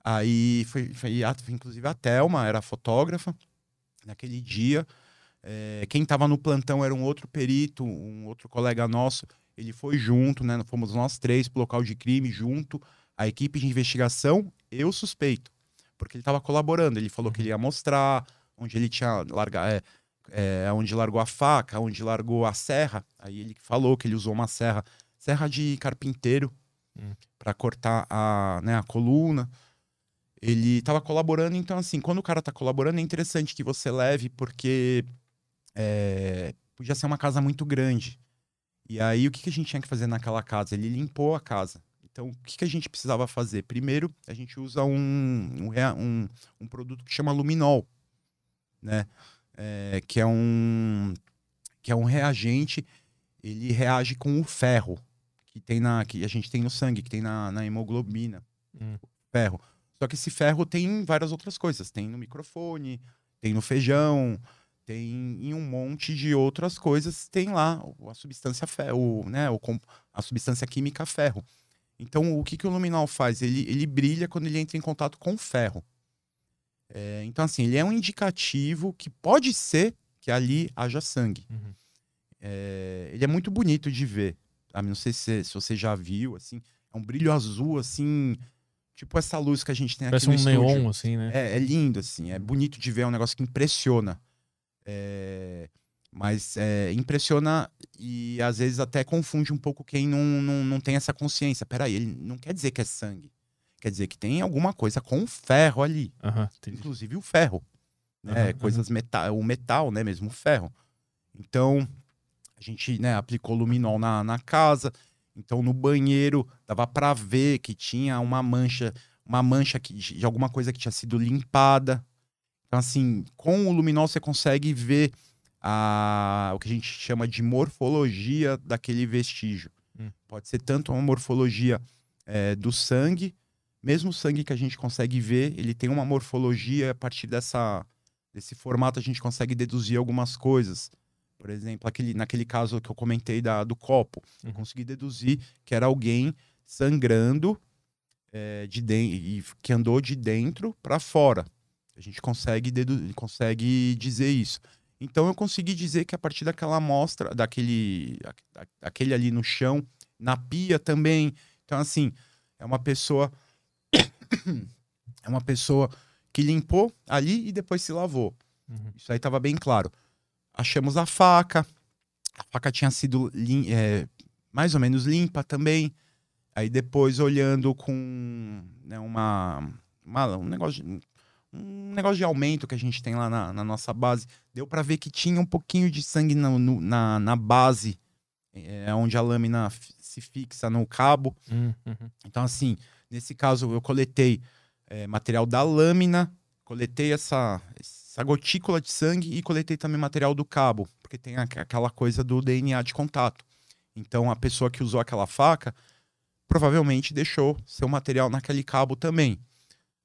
Aí foi, foi inclusive a Thelma era fotógrafa naquele dia. É, quem estava no plantão era um outro perito, um outro colega nosso. Ele foi junto, né? Fomos nós três pro local de crime junto, a equipe de investigação e o suspeito. Porque ele estava colaborando. Ele falou que ele ia mostrar onde ele tinha largado. É, é, onde largou a faca, onde largou a serra. Aí ele falou que ele usou uma serra, serra de carpinteiro, Hum. para cortar a, né, a coluna ele estava colaborando, então assim, quando o cara tá colaborando, é interessante que você leve, porque é, podia ser uma casa muito grande. E aí, o que, que a gente tinha que fazer naquela casa? Ele limpou a casa. Então, o que, que a gente precisava fazer? Primeiro, a gente usa um, um, um, um produto que chama luminol, né? É, que é um que é um reagente, ele reage com o ferro que tem na que a gente tem no sangue, que tem na, na hemoglobina, Hum. ferro. Só que esse ferro tem em várias outras coisas. Tem no microfone, tem no feijão, tem em um monte de outras coisas. Tem lá a substância ferro, né? A substância química ferro. Então, o que, que o luminol faz? Ele, ele brilha quando ele entra em contato com o ferro. É, então, assim, ele é um indicativo que pode ser que ali haja sangue. Uhum. É, ele é muito bonito de ver. Ah, não sei se, se você já viu, assim. É um brilho azul, assim. Tipo essa luz que a gente tem Parece aqui um no estúdio. neon, assim, né? É, é lindo, assim. É bonito de ver, é um negócio que impressiona. É, mas é, impressiona e às vezes até confunde um pouco quem não, não, não tem essa consciência. Peraí, ele não quer dizer que é sangue. Quer dizer que tem alguma coisa com ferro ali. Entendi. Inclusive o ferro. Né? Aham. Coisas metal, o metal, né? Mesmo o ferro. Então, a gente né, aplicou luminol na, na casa. Então, no banheiro, dava pra ver que tinha uma mancha, uma mancha que, de alguma coisa que tinha sido limpada. Então, assim, com o luminol você consegue ver a, o que a gente chama de morfologia daquele vestígio. Hum. Pode ser tanto uma morfologia eh, do sangue, mesmo o sangue que a gente consegue ver, ele tem uma morfologia a partir dessa, desse formato a gente consegue deduzir algumas coisas. Por exemplo, aquele, naquele caso que eu comentei da, do copo, eu Uhum. consegui deduzir que era alguém sangrando eh, de e que andou de dentro para fora. A gente consegue, consegue dizer isso. Então eu consegui dizer que a partir daquela amostra, daquele, aquele ali no chão, na pia também. Então, assim, é uma pessoa. (coughs) é uma pessoa que limpou ali e depois se lavou. Uhum. Isso aí tava bem claro. Achamos a faca. A faca tinha sido é, mais ou menos limpa também. Aí depois olhando com né, uma, uma- um negócio de, um negócio de aumento que a gente tem lá na, na nossa base, deu para ver que tinha um pouquinho de sangue no- no- na, na base, é, onde a lâmina se fixa no cabo. Hum, uhum. Então, assim, nesse caso eu coletei eh, material da lâmina, coletei essa, essa gotícula de sangue e coletei também material do cabo, porque tem aqu- aquela coisa do DNA de contato. Então, a pessoa que usou aquela faca provavelmente deixou seu material naquele cabo também.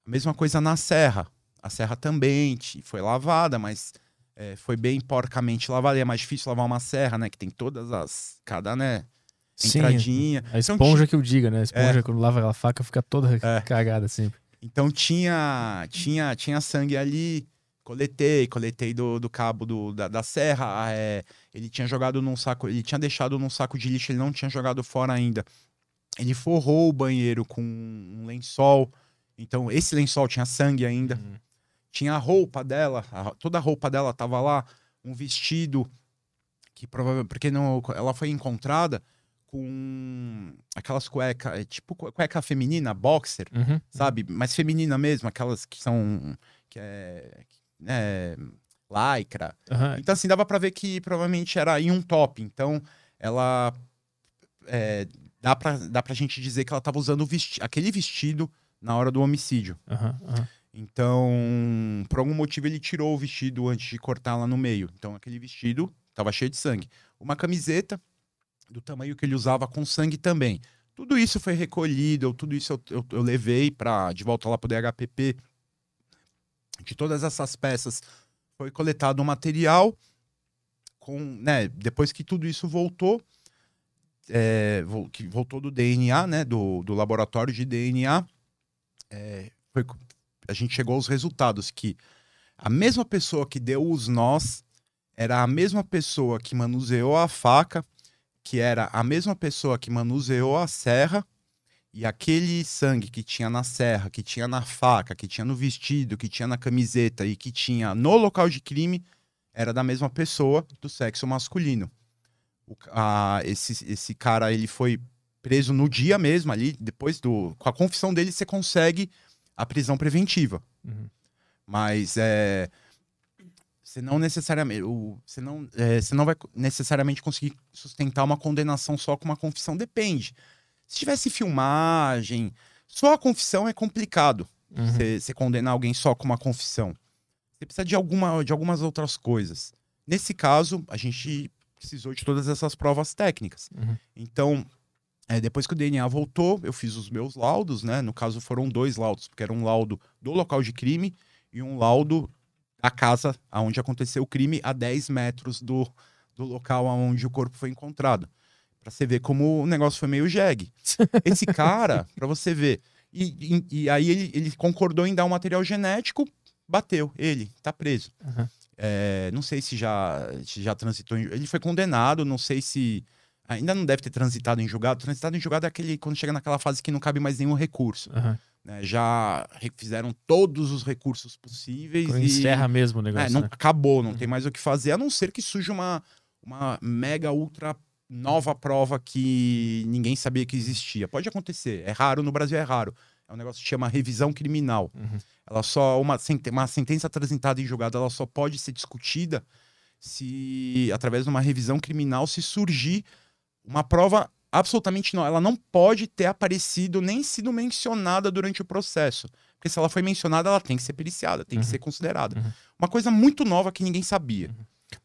A mesma coisa na serra. A serra também foi lavada, mas é, foi bem porcamente lavada. E é mais difícil lavar uma serra, né? Que tem todas as. Cada, né? Sim, Entradinha. a Então, esponja que eu diga, né? A esponja, É. quando lava aquela faca, fica toda É. cagada sempre. Então tinha, tinha, tinha sangue ali. Coletei, coletei do, do cabo do, da, da serra. ah, é, ele tinha jogado num saco, ele tinha deixado num saco de lixo, ele não tinha jogado fora ainda. Ele forrou o banheiro com um lençol. Então, esse lençol tinha sangue ainda. Uhum. Tinha a roupa dela, a- toda a roupa dela tava lá, um vestido que provavelmente porque não, ela foi encontrada com aquelas cuecas, é tipo cu- cueca feminina, boxer, Uhum. sabe? Mas feminina mesmo, aquelas que são que é, é lycra. Aham. Então assim dava pra ver que provavelmente era em um top. Então ela é, dá para dá pra gente dizer que ela tava usando vesti aquele vestido na hora do homicídio. Aham. aham. Então, por algum motivo, ele tirou o vestido antes de cortar lá no meio. Então, aquele vestido tava cheio de sangue. Uma camiseta do tamanho que ele usava com sangue também. Tudo isso foi recolhido, tudo isso eu, eu, eu levei para de volta lá pro DHPP. De todas essas peças foi coletado um material com, né, depois que tudo isso voltou, é, que voltou do DNA, né, do, do laboratório de DNA, é, foi, a gente chegou aos resultados que a mesma pessoa que deu os nós era a mesma pessoa que manuseou a faca, que era a mesma pessoa que manuseou a serra, e aquele sangue que tinha na serra, que tinha na faca, que tinha no vestido, que tinha na camiseta e que tinha no local de crime, era da mesma pessoa do sexo masculino. O a- esse, esse cara, ele foi preso no dia mesmo ali, depois do... Com a confissão dele, você consegue a prisão preventiva. Uhum. Mas é, você não necessariamente, o, você não, é, você não vai necessariamente conseguir sustentar uma condenação só com uma confissão. Depende. Se tivesse filmagem, só a confissão é complicado. Uhum. Você, você condenar alguém só com uma confissão. Você precisa de, alguma, de algumas outras coisas. Nesse caso, a gente precisou de todas essas provas técnicas. Uhum. Então, é, depois que o DNA voltou, eu fiz os meus laudos, né? No caso, foram dois laudos, porque era um laudo do local de crime e um laudo da casa onde aconteceu o crime, a 10 metros do, do local onde o corpo foi encontrado. Pra você ver como o negócio foi meio jegue. (laughs) Esse cara, pra você ver. E, e- e aí ele, ele concordou em dar um material genético, bateu. Ele tá preso. Aham. É, não sei se já, se já transitou. ele foi condenado, não sei se. Ainda não deve ter transitado em julgado. Transitado em julgado é aquele quando chega naquela fase que não cabe mais nenhum recurso. Aham. né? Já fizeram todos os recursos possíveis Quando e encerra mesmo o é, negócio. não né? acabou, não tem mais o que fazer, a não ser que surja uma, uma mega ultra nova prova que ninguém sabia que existia. Pode acontecer, é raro, no Brasil é raro. É um negócio que chama revisão criminal. Uhum. Ela só uma, uma sentença transitada em julgado, ela só pode ser discutida se através de uma revisão criminal se surgir uma prova absolutamente não, ela não pode ter aparecido nem sido mencionada durante o processo. Porque se ela foi mencionada, ela tem que ser periciada, tem que Uhum. ser considerada. Uhum. Uma coisa muito nova que ninguém sabia.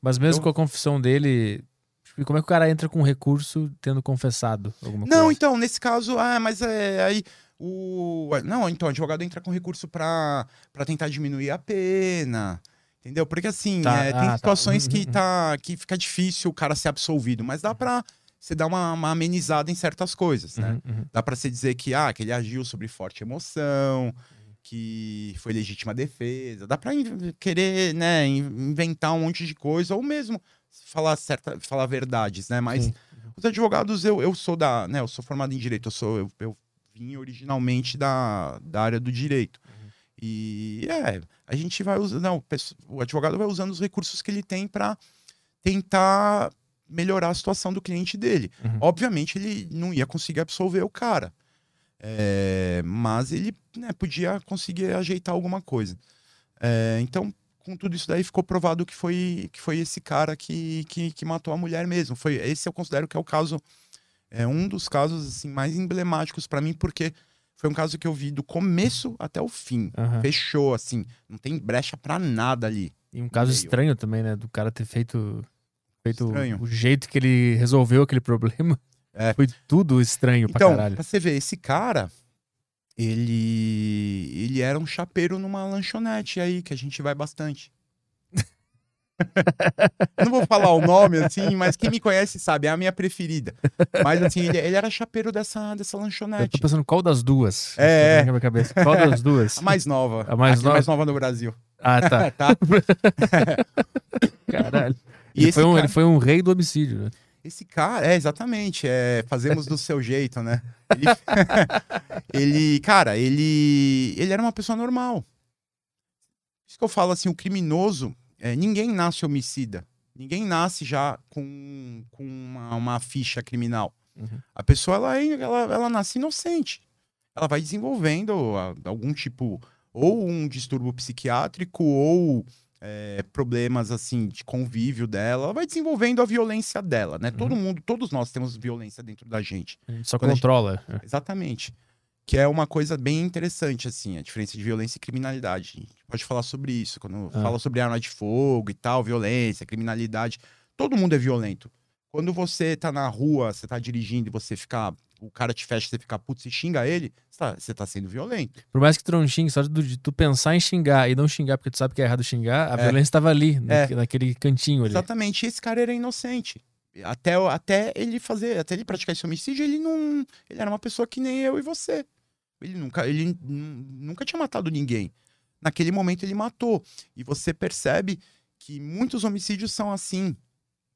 Mas mesmo Eu- com a confissão dele, tipo, como é que o cara entra com recurso tendo confessado alguma Não, coisa? então, nesse caso, ah, mas é aí o. Não, então, o advogado entra com recurso pra pra tentar diminuir a pena. Entendeu? Porque assim, Tá, é, ah, tem tá. situações Uhum, que, uhum. tá, que fica difícil o cara ser absolvido, mas dá pra você dar uma, uma amenizada em certas coisas, né? Uhum, uhum. Dá pra você dizer que, ah, que ele agiu sobre forte emoção, que foi legítima defesa. Dá in- querer, né, in- inventar um monte de coisa, ou mesmo falar certa, falar verdades, né? Mas Sim. os advogados, eu, eu sou da, né, eu sou formado em direito, eu sou, eu, eu vim originalmente da, da área do direito. E é, a gente vai usando, não, o advogado vai usando os recursos que ele tem para tentar melhorar a situação do cliente dele. Uhum. Obviamente ele não ia conseguir absolver o cara, É, mas ele né, podia conseguir ajeitar alguma coisa. É, então, com tudo isso daí ficou provado que foi, que foi esse cara que, que, que matou a mulher mesmo. Foi esse eu considero que é o caso é um dos casos assim mais emblemáticos para mim porque foi um caso que eu vi do começo até o fim. Aham. Fechou assim, não tem brecha pra nada ali. E um caso estranho também, né? Do cara ter feito, feito Estranho. o jeito que ele resolveu aquele problema. (laughs) É. Foi tudo estranho pra Então, caralho. pra você ver, esse cara, ele ele era um chapeiro numa lanchonete aí que a gente vai bastante. Eu (laughs) não vou falar o nome assim, mas quem me conhece sabe, é a minha preferida. Mas assim, ele, ele era chapeiro dessa, dessa Eu lanchonete. tô pensando qual das duas. É, é. Na minha cabeça. Qual das duas? (laughs) A mais nova. A mais nova? mais nova no Brasil. Ah, tá. Tá? Caralho. E Ele foi, um, cara- ele foi um rei do homicídio, né? Esse cara, é, exatamente, é, fazemos do seu jeito, né? Ele, (laughs) ele, cara, ele, ele era uma pessoa normal. Isso que eu falo assim, o criminoso, é, ninguém nasce homicida. Ninguém nasce já com, com uma, uma ficha criminal. Uhum. A pessoa, ela, ela, ela nasce inocente. Ela vai desenvolvendo algum tipo, ou um distúrbio psiquiátrico, ou é, problemas assim de convívio dela, ela vai desenvolvendo a violência dela, né? Todo mundo, todos nós temos violência dentro da gente. Só Quando a gente- controla. É. Exatamente. Que é uma coisa bem interessante, assim, a diferença de violência e criminalidade. A gente pode falar sobre isso. Quando Ah. fala sobre arma de fogo e tal, violência, criminalidade, todo mundo é violento. Quando você tá na rua, você tá dirigindo e você ficar. O cara te fecha, você fica puto e xinga ele, você tá, você tá sendo violento. Por mais que tu não xingue, só de, de tu pensar em xingar e não xingar porque tu sabe que é errado xingar, a É. violência tava ali, É. naque- naquele cantinho ali. Exatamente. Esse cara era inocente. Até, até ele fazer, até ele praticar esse homicídio, ele não. Ele era uma pessoa que nem eu e você. Ele nunca, ele nu- nunca tinha matado ninguém. Naquele momento ele matou. E você percebe que muitos homicídios são assim.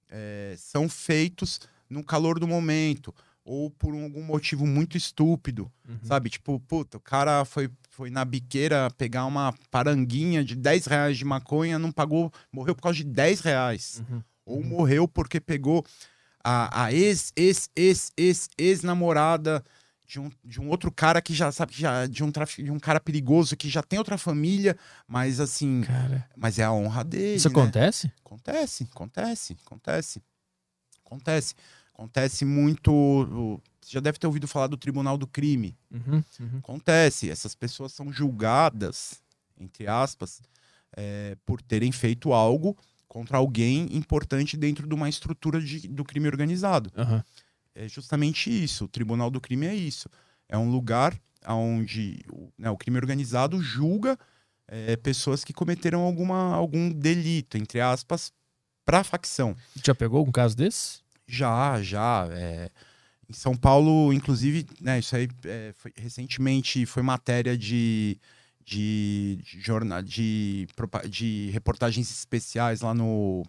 É, são feitos no calor do momento. Ou por algum motivo muito estúpido. Uhum. Sabe? Tipo, puta, o cara foi, foi na biqueira pegar uma paranguinha de 10 reais de maconha, não pagou, morreu por causa de 10 reais. Uhum. Ou morreu porque pegou a, a ex, ex, ex, ex, ex-namorada de um, de um outro cara que já sabe que já de um, de um cara perigoso que já tem outra família, mas assim, Cara, mas é a honra dele. isso né? acontece? Acontece, acontece, acontece. Acontece. Acontece muito. Você já deve ter ouvido falar do Tribunal do Crime. Uhum, uhum. Acontece. Essas pessoas são julgadas, entre aspas, é, por terem feito algo contra alguém importante dentro de uma estrutura de- do crime organizado. Aham. É justamente isso. O Tribunal do Crime é isso. É um lugar onde o, né, o crime organizado julga é, pessoas que cometeram alguma, algum delito, entre aspas, para a facção. Já pegou algum caso desse? Já, já. é. Em São Paulo, inclusive, né, isso aí é, foi- recentemente foi matéria de, de, de, jornal, de, de reportagens especiais lá no.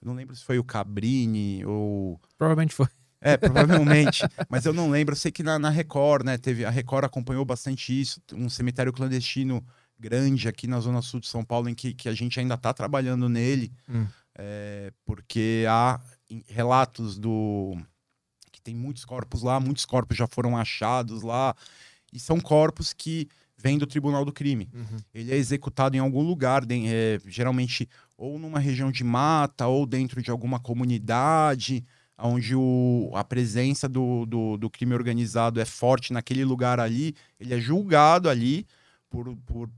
não lembro se foi o Cabrini ou. Provavelmente foi. É, provavelmente. (laughs) mas eu não lembro. Eu sei que na, na Record, né? Teve, a Record acompanhou bastante isso. Um cemitério clandestino grande aqui na Zona Sul de São Paulo, em que, que a gente ainda está trabalhando nele. Hum. É, porque há relatos do. que tem muitos corpos lá, muitos corpos já foram achados lá. E são corpos que vêm do Tribunal do Crime Uhum. ele é executado em algum lugar, de- é, geralmente ou numa região de mata ou dentro de alguma comunidade, onde o, a presença do, do, do crime organizado é forte naquele lugar ali, ele é julgado ali por, por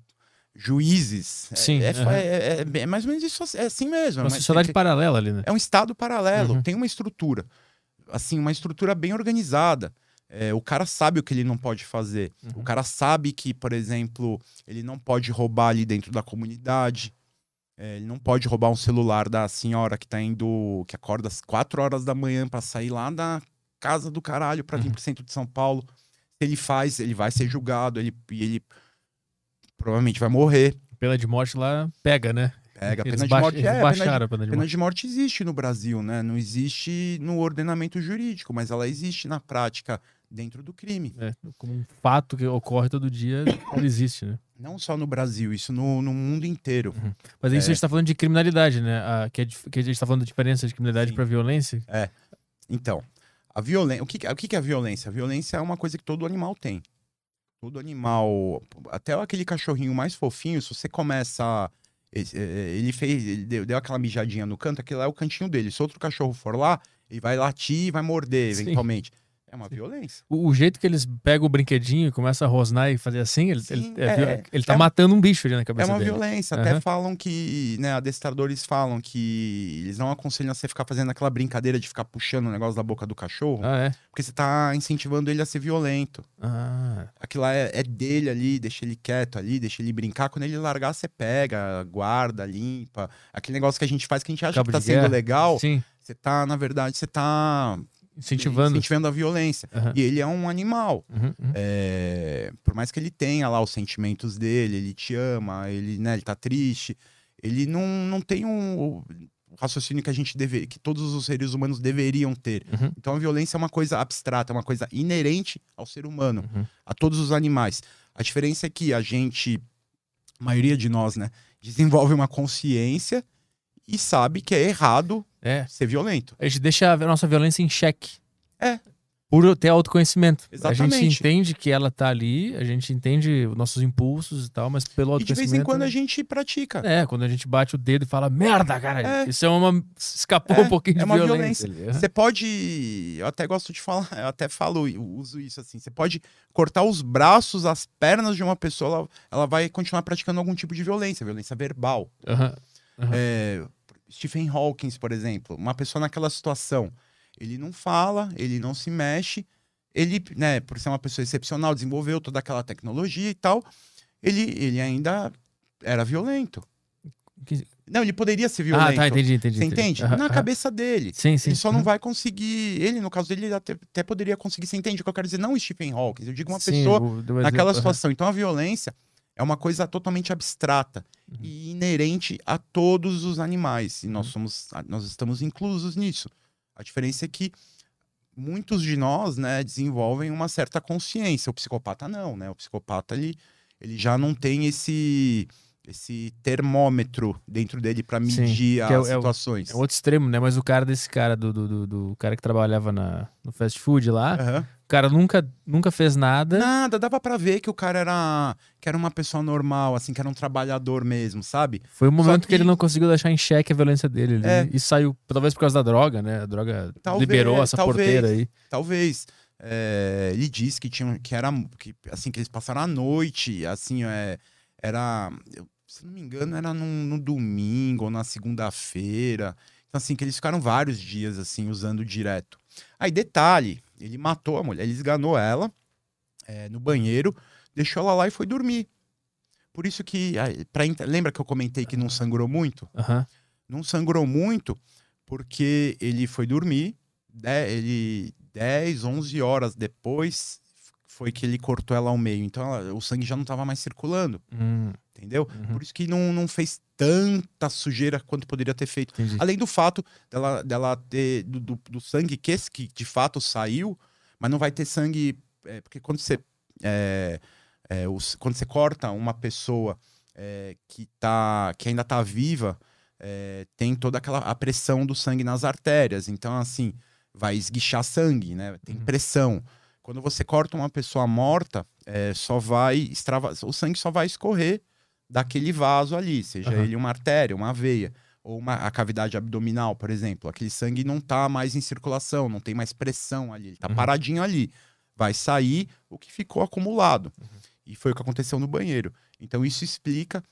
juízes. É- Sim, é, aham. é, é- é mais ou menos isso, é assim mesmo. Uma mas sociedade paralela ali, né? é um estado paralelo, Uhum. tem uma estrutura. Assim, uma estrutura bem organizada. É, o cara sabe o que ele não pode fazer. Uhum. O cara sabe que, por exemplo, ele não pode roubar ali dentro da comunidade. É, ele não pode roubar um celular da senhora que tá indo. que acorda às 4 horas da manhã pra sair lá da casa do caralho pra vir Uhum. pro centro de São Paulo. Se ele faz, ele vai ser julgado, ele, ele provavelmente vai morrer. Pena de morte lá pega, né? Pega, Eles pena de morte. É, pena de- pena de Pena de morte existe no Brasil, né? Não existe no ordenamento jurídico, mas ela existe na prática dentro do crime. É, como um fato que ocorre todo dia, ele existe, né? Não só no Brasil, isso no, no mundo inteiro. Mas É. isso a gente tá falando de criminalidade, né? A, que, é, que a gente tá falando de diferença de criminalidade pra violência. Então, a violência. O, que, o que é a violência? A violência é uma coisa que todo animal tem. Todo animal, até aquele cachorrinho mais fofinho, se você começa. Ele fez, ele deu, deu aquela mijadinha no canto, aquele lá é o cantinho dele. Se outro cachorro for lá, ele vai latir e vai morder, Sim. É uma violência. O, o jeito que eles pegam o brinquedinho e começam a rosnar e fazer assim, ele, Sim, ele, é é- viol- ele tá é- matando um bicho ali na É cabeça uma dele. violência. Até Aham. falam que, né, adestradores falam que eles não aconselham você ficar fazendo aquela brincadeira de ficar puxando o negócio da boca do cachorro, Ah, é? porque você tá incentivando ele a ser violento. Ah, Aquilo lá é, é dele ali, deixa ele quieto ali, deixa ele brincar. Quando ele largar, você pega, guarda, limpa. Aquele negócio que a gente faz que a gente acha Cabo que tá sendo legal, sim, você tá, na verdade, você tá incentivando. incentivando a violência. Aham. E ele é um animal. Uhum, uhum. É, por mais que ele tenha lá os sentimentos dele, ele te ama, ele, né, ele tá triste, ele não, não tem um, o raciocínio que a gente deve, que todos os seres humanos deveriam ter. Uhum. Então a violência é uma coisa abstrata, é uma coisa inerente ao ser humano, Uhum. a todos os animais. A diferença é que a gente, a maioria de nós, né, desenvolve uma consciência e sabe que é errado É. ser violento. A gente deixa a nossa violência em xeque. É. Por ter autoconhecimento. A Exatamente. gente entende que ela tá ali, a gente entende os nossos impulsos e tal, mas pelo E de autoconhecimento. vez em quando a gente pratica. É, quando a gente bate o dedo e fala, merda, cara, É. isso é uma. Escapou É, um pouquinho de é uma violência. Aham. Você pode. Eu até gosto de falar, eu até falo, eu uso isso assim. Você pode cortar os braços, as pernas de uma pessoa, ela, ela vai continuar praticando algum tipo de violência, violência verbal. Aham. Aham. É, Stephen Hawking, por exemplo, uma pessoa naquela situação, ele não fala, ele não se mexe, ele, né, por ser uma pessoa excepcional, desenvolveu toda aquela tecnologia e tal, ele, ele ainda era violento. Que- Não, ele poderia ser violento. Ah, tá, entendi, entendi. Você entendi. entende? Na aham. cabeça dele. Sim, sim. Ele só não Uhum. vai conseguir. Ele, no caso dele, ele até, até poderia conseguir. Você entende o que eu quero dizer? Não Stephen Hawking. Eu digo uma Sim, pessoa o- naquela situação. Então a violência é uma coisa totalmente abstrata Uhum. e inerente a todos os animais. E nós Uhum. somos, nós estamos inclusos nisso. A diferença é que muitos de nós, né, desenvolvem uma certa consciência. O psicopata não, né? O psicopata ele, ele já não tem esse esse termômetro dentro dele para Sim, medir que é o- as é o- situações. É outro extremo, né? Mas o cara desse cara, do, do, do- do cara que trabalhava na, no fast food lá, Aham. O cara nunca, nunca fez nada. Nada, dava pra ver que o cara era que era uma pessoa normal, assim, que era um trabalhador mesmo, sabe? Foi o momento que... que- ele não conseguiu deixar em xeque a violência dele. ali, É. E saiu, talvez por causa da droga, né? A droga Talvez, liberou essa talvez. porteira aí. Talvez. É, ele disse que tinha que era que assim que eles passaram a noite, assim, é, era, eu- se não me engano, era num- no domingo ou na segunda-feira. Então assim, que eles ficaram vários dias assim usando direto. Aí detalhe, ele matou a mulher, ele esganou ela é, no banheiro, deixou ela lá e foi dormir. Por isso que, aí, pra lembra que eu comentei que não sangrou muito? Aham. não sangrou muito porque ele foi dormir, né, ele 10, 11 horas depois foi que ele cortou ela ao meio. Então ela- o sangue já não estava mais circulando, Hum, entendeu? Uhum. Por isso que não, não fez tanta sujeira quanto poderia ter feito. entendi. Além do fato dela, dela ter do, do, do sangue que, esse que de fato saiu, mas não vai ter sangue. é, porque quando você. é, é, os- quando você corta uma pessoa é, que, tá, que ainda tá viva, é, tem toda aquela a pressão do sangue nas artérias. Então, assim, vai esguichar sangue, né? Tem Uhum. pressão. Quando você corta uma pessoa morta, é, só vai extrava... o sangue só vai escorrer daquele vaso ali, seja Aham. ele uma artéria, uma veia ou uma, a cavidade abdominal, por exemplo. Aquele sangue não tá mais em circulação, não tem mais pressão ali, ele tá Uhum. paradinho ali. Vai sair o que ficou acumulado. Uhum. E foi o que aconteceu no banheiro. Então isso explica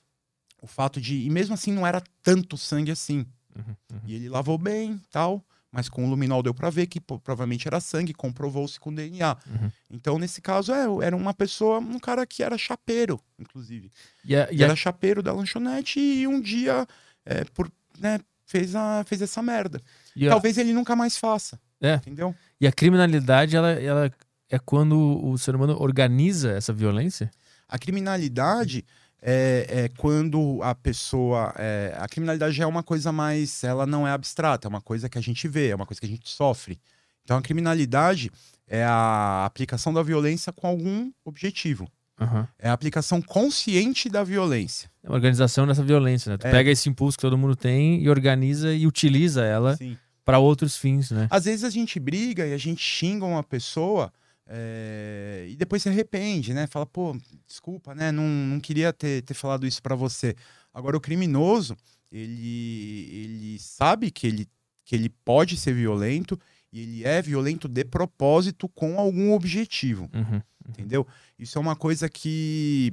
o fato de. E mesmo assim não era tanto sangue assim. Uhum, uhum. E ele lavou bem tal. Mas com o luminol deu pra ver que pô, provavelmente era sangue, comprovou-se com DNA. Uhum. Então, nesse caso, é, era uma pessoa, um cara que era chapeiro, inclusive. E a- era chapeiro da lanchonete e um dia, é, por, né, fez, a, fez essa merda. a- Talvez ele nunca mais faça. É. Entendeu? e a criminalidade, ela, ela é quando o ser humano organiza essa violência? A criminalidade é, é quando a pessoa. é, a criminalidade já é uma coisa mais. Ela não é abstrata, é uma coisa que a gente vê, é uma coisa que a gente sofre. Então a criminalidade é a aplicação da violência com algum objetivo. Aham. É a aplicação consciente da violência. É uma organização dessa violência, né? Tu É. pega esse impulso que todo mundo tem e organiza e utiliza ela para outros fins, né? Às vezes a gente briga e a gente xinga uma pessoa é, e depois se arrepende, né? Fala, pô, desculpa, né? Não, não queria ter, ter falado isso pra você. Agora, o criminoso, ele, ele sabe que ele, que ele pode ser violento e ele é violento de propósito com algum objetivo, Uhum. entendeu? Isso é uma coisa que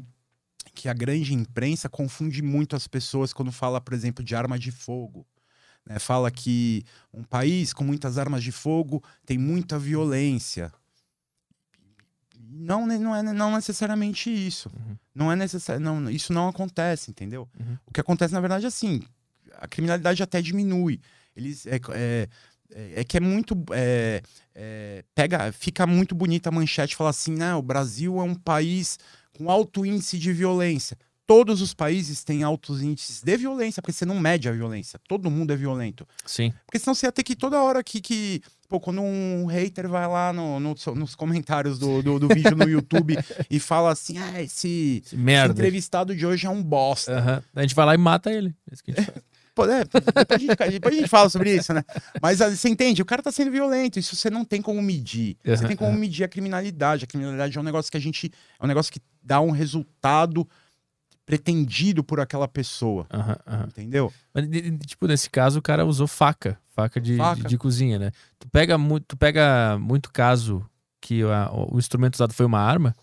que a grande imprensa confunde muito as pessoas quando fala, por exemplo, de arma de fogo. né? Fala que um país com muitas armas de fogo tem muita violência. Não, não é não necessariamente isso. Uhum. Não é necessário. Não, isso não acontece, entendeu? Uhum. O que acontece, na verdade, é assim: a criminalidade até diminui. Eles. É, é, é- é que é muito. é, é, pega, fica muito bonita a manchete falar assim: né, o Brasil é um país com alto índice de violência. Todos os países têm altos índices de violência, porque você não mede a violência. Todo mundo é violento. Sim. Porque senão você ia ter que ir toda hora que. que pô, quando um hater vai lá no, no- nos comentários do, do, do vídeo no YouTube (laughs) e fala assim: ah, esse, esse Merda. entrevistado de hoje é um bosta. Aham. A gente vai lá e mata ele. É isso que a gente faz. (laughs) Pô, é, depois, a gente, depois a gente fala sobre isso, né? Mas ah, você entende? O cara tá sendo violento. Isso você não tem como medir. Você Aham, tem como medir a criminalidade. A criminalidade é um negócio que a gente. É um negócio que dá um resultado pretendido por aquela pessoa. Aham, aham. Entendeu? Mas, tipo, nesse caso, o cara usou faca. Faca de, Faca. de, de cozinha, né? Tu pega, mu tu pega muito caso que a- o instrumento usado foi uma arma?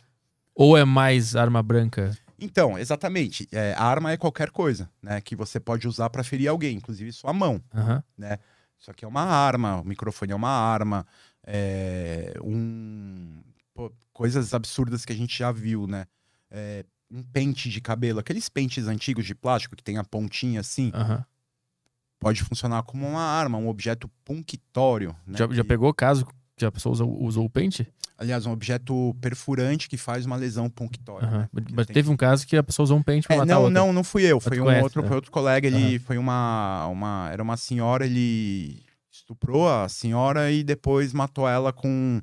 Ou é mais arma branca? Então, exatamente. É, a arma é qualquer coisa, né? Que você pode usar pra ferir alguém, inclusive sua mão. Aham. Isso aqui é uma arma, o microfone é uma arma, é um... pô, coisas absurdas que a gente já viu, né? É, um pente de cabelo, aqueles pentes antigos de plástico que tem a pontinha assim, aham. pode funcionar como uma arma, um objeto punctório. Né? Já, já pegou caso que a pessoa usou, usou o pente? Aliás, um objeto perfurante que faz uma lesão punctória. Aham. né? Mas mas tem- teve um caso que a pessoa usou um pente pra É, matar não, outra. não, não fui eu, foi um conhece, outro, né? foi outro colega, ele foi uma, uma, era uma senhora, ele estuprou a senhora e depois matou ela com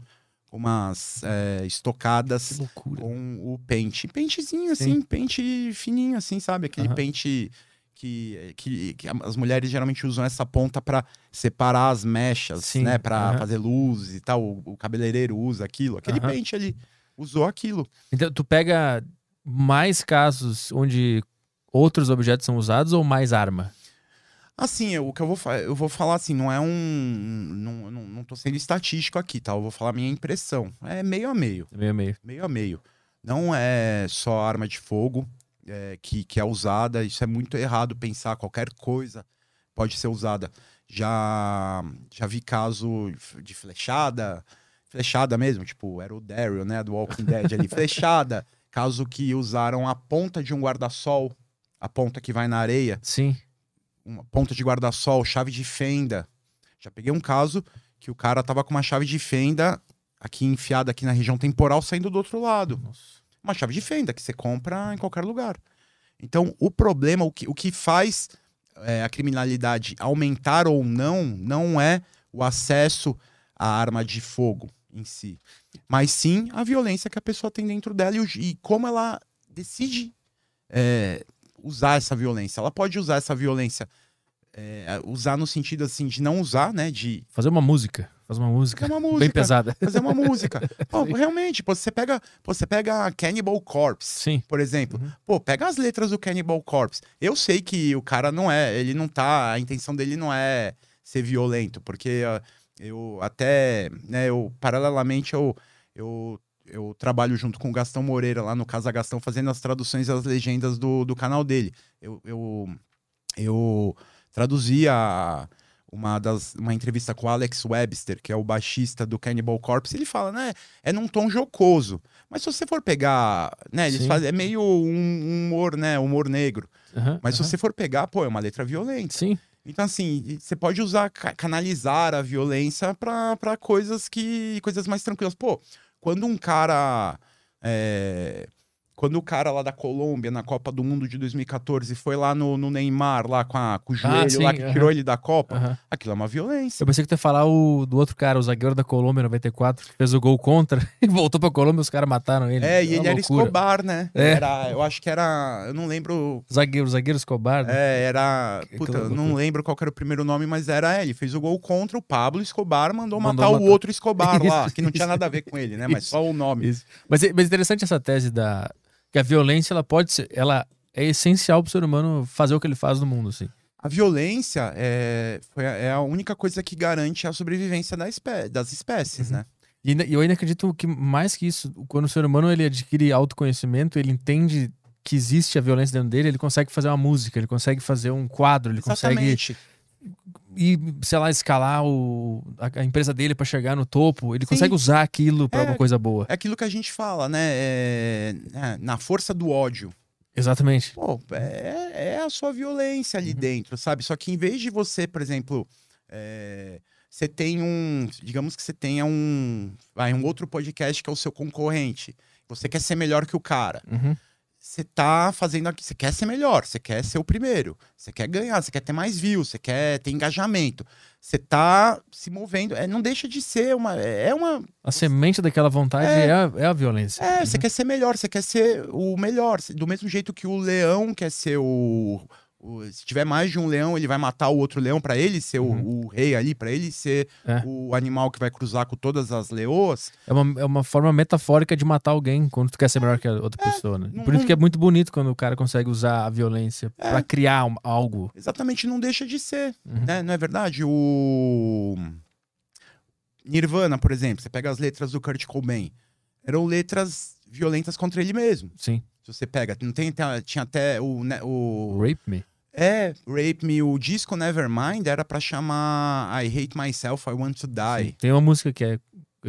umas é, estocadas com o pente. Pentezinho, Sim. assim, pente fininho, assim, sabe? Aquele Aham. pente que, que, que as mulheres geralmente usam essa ponta pra separar as mechas, Sim, né? Pra aham. fazer luzes e tal. O, o cabeleireiro usa aquilo. Aquele Aham. pente ali usou aquilo. Então, tu pega mais casos onde outros objetos são usados ou mais arma? Assim, eu- o que eu vou, fa- eu vou falar assim, não é um. Não, não, não tô sendo estatístico aqui, tá? Eu vou falar a minha impressão. É meio a meio. Meio a meio. meio a meio. Não é só arma de fogo é, que, que é usada, isso é muito errado pensar qualquer coisa pode ser usada. Já, já vi caso de flechada, flechada mesmo, tipo, era o Daryl, né, do Walking Dead ali, (laughs) flechada, caso que usaram a ponta de um guarda-sol, a ponta que vai na areia, Sim. Uma ponta de guarda-sol, chave de fenda. Já peguei um caso que o cara tava com uma chave de fenda aqui enfiada aqui na região temporal saindo do outro lado. Nossa. Uma chave de fenda que você compra em qualquer lugar. Então, o problema, o que, o que faz é, a criminalidade aumentar ou não, não é o acesso à arma de fogo em si, mas sim a violência que a pessoa tem dentro dela e, e como ela decide é, usar essa violência. Ela pode usar essa violência, é, usar no sentido assim de não usar, né? De Fazer uma música. Fazer uma música. fazer uma música, Bem pesada. fazer uma música. (laughs) Pô, realmente, pô, você pega, pô, você pega Cannibal Corpse, Sim. por exemplo. Uhum. Pô, pega as letras do Cannibal Corpse. Eu sei que o cara não é, ele não tá, a intenção dele não é ser violento, porque ó, eu até, né, eu paralelamente eu eu eu trabalho junto com o Gastão Moreira lá no Casa Gastão fazendo as traduções e as legendas do, do canal dele. Eu, eu, eu traduzi a, uma, das, uma entrevista com o Alex Webster, que é o baixista do Cannibal Corpse. Ele fala, né? É num tom jocoso. Mas se você for pegar, né? Eles Sim. fazem, é meio um, um humor, né? Humor negro. Aham, Mas se aham. você for pegar, pô, é uma letra violenta. Sim. Então, assim, você pode usar, ca- canalizar a violência pra pra coisas que. coisas mais tranquilas. Pô, quando um cara. é, quando o cara lá da Colômbia, na Copa do Mundo de 2014, foi lá no, no Neymar, lá com, a- com o joelho Ah, sim, lá que aham. tirou ele da Copa, aham. aquilo é uma violência. Eu pensei que tu ia falar o, do outro cara, o zagueiro da Colômbia 94, que fez o gol contra (laughs) e voltou pra Colômbia e os caras mataram ele. É, e Uma ele era loucura. Escobar, né? É. Era, eu acho que era. Eu não lembro. Zagueiro, zagueiro Escobar. né? É, era. Puta, eu não lembro qual era o primeiro nome, mas era ele. Fez o gol contra o Pablo Escobar, mandou, Mandou matar, o outro Escobar lá, (laughs) Isso, que não tinha nada a ver com ele, né? Mas Isso. só o nome. Isso. Mas, é- mas interessante essa tese da que a violência ela pode ser, ela é essencial pro ser humano fazer o que ele faz no mundo, assim. A violência é, foi a, é a única coisa que garante a sobrevivência da espé das espécies, Uhum. né? E ainda- eu ainda acredito que mais que isso, quando o ser humano ele adquire autoconhecimento, ele entende que existe a violência dentro dele, ele consegue fazer uma música, ele consegue fazer um quadro, ele consegue Ir, sei lá, escalar o, a, a empresa dele pra chegar no topo, ele Sim. consegue usar aquilo pra É. alguma coisa boa. É aquilo que a gente fala, né? É, é, na força do ódio. Exatamente. Pô, é, é a sua violência ali Uhum. dentro, sabe? Só que em vez de você, por exemplo, é, você tem um. Digamos que você tenha um. Vai, um outro podcast que é o seu concorrente. Você quer ser melhor que o cara. Uhum. Você tá fazendo aqui. Você quer ser melhor, você quer ser o primeiro. Você quer ganhar, você quer ter mais views, você quer ter engajamento. Você tá se movendo. É, não deixa de ser uma. É uma. A semente daquela vontade É. é, a, é a violência. É, você quer ser melhor, você quer ser o melhor. Do mesmo jeito que o leão quer ser o. o- se tiver mais de um leão, ele vai matar o outro leão pra ele ser o- Uhum. o, rei ali, pra ele ser É. o animal que vai cruzar com todas as leoas. É uma, é uma forma metafórica de matar alguém quando tu quer ser melhor que a outra pessoa, né? não- Por isso que é muito bonito quando o cara consegue usar a violência É. pra criar um- algo. Exatamente, não deixa de ser. Uhum. né? Não é verdade? O. Nirvana, por exemplo, você pega as letras do Kurt Cobain. Eram letras violentas contra ele mesmo. Sim. Se você pega, não tem, tinha até o, né, o Rape me. É, Rape Me, o disco Nevermind era pra chamar I Hate Myself, I Want to Die. Sim. Tem uma música que é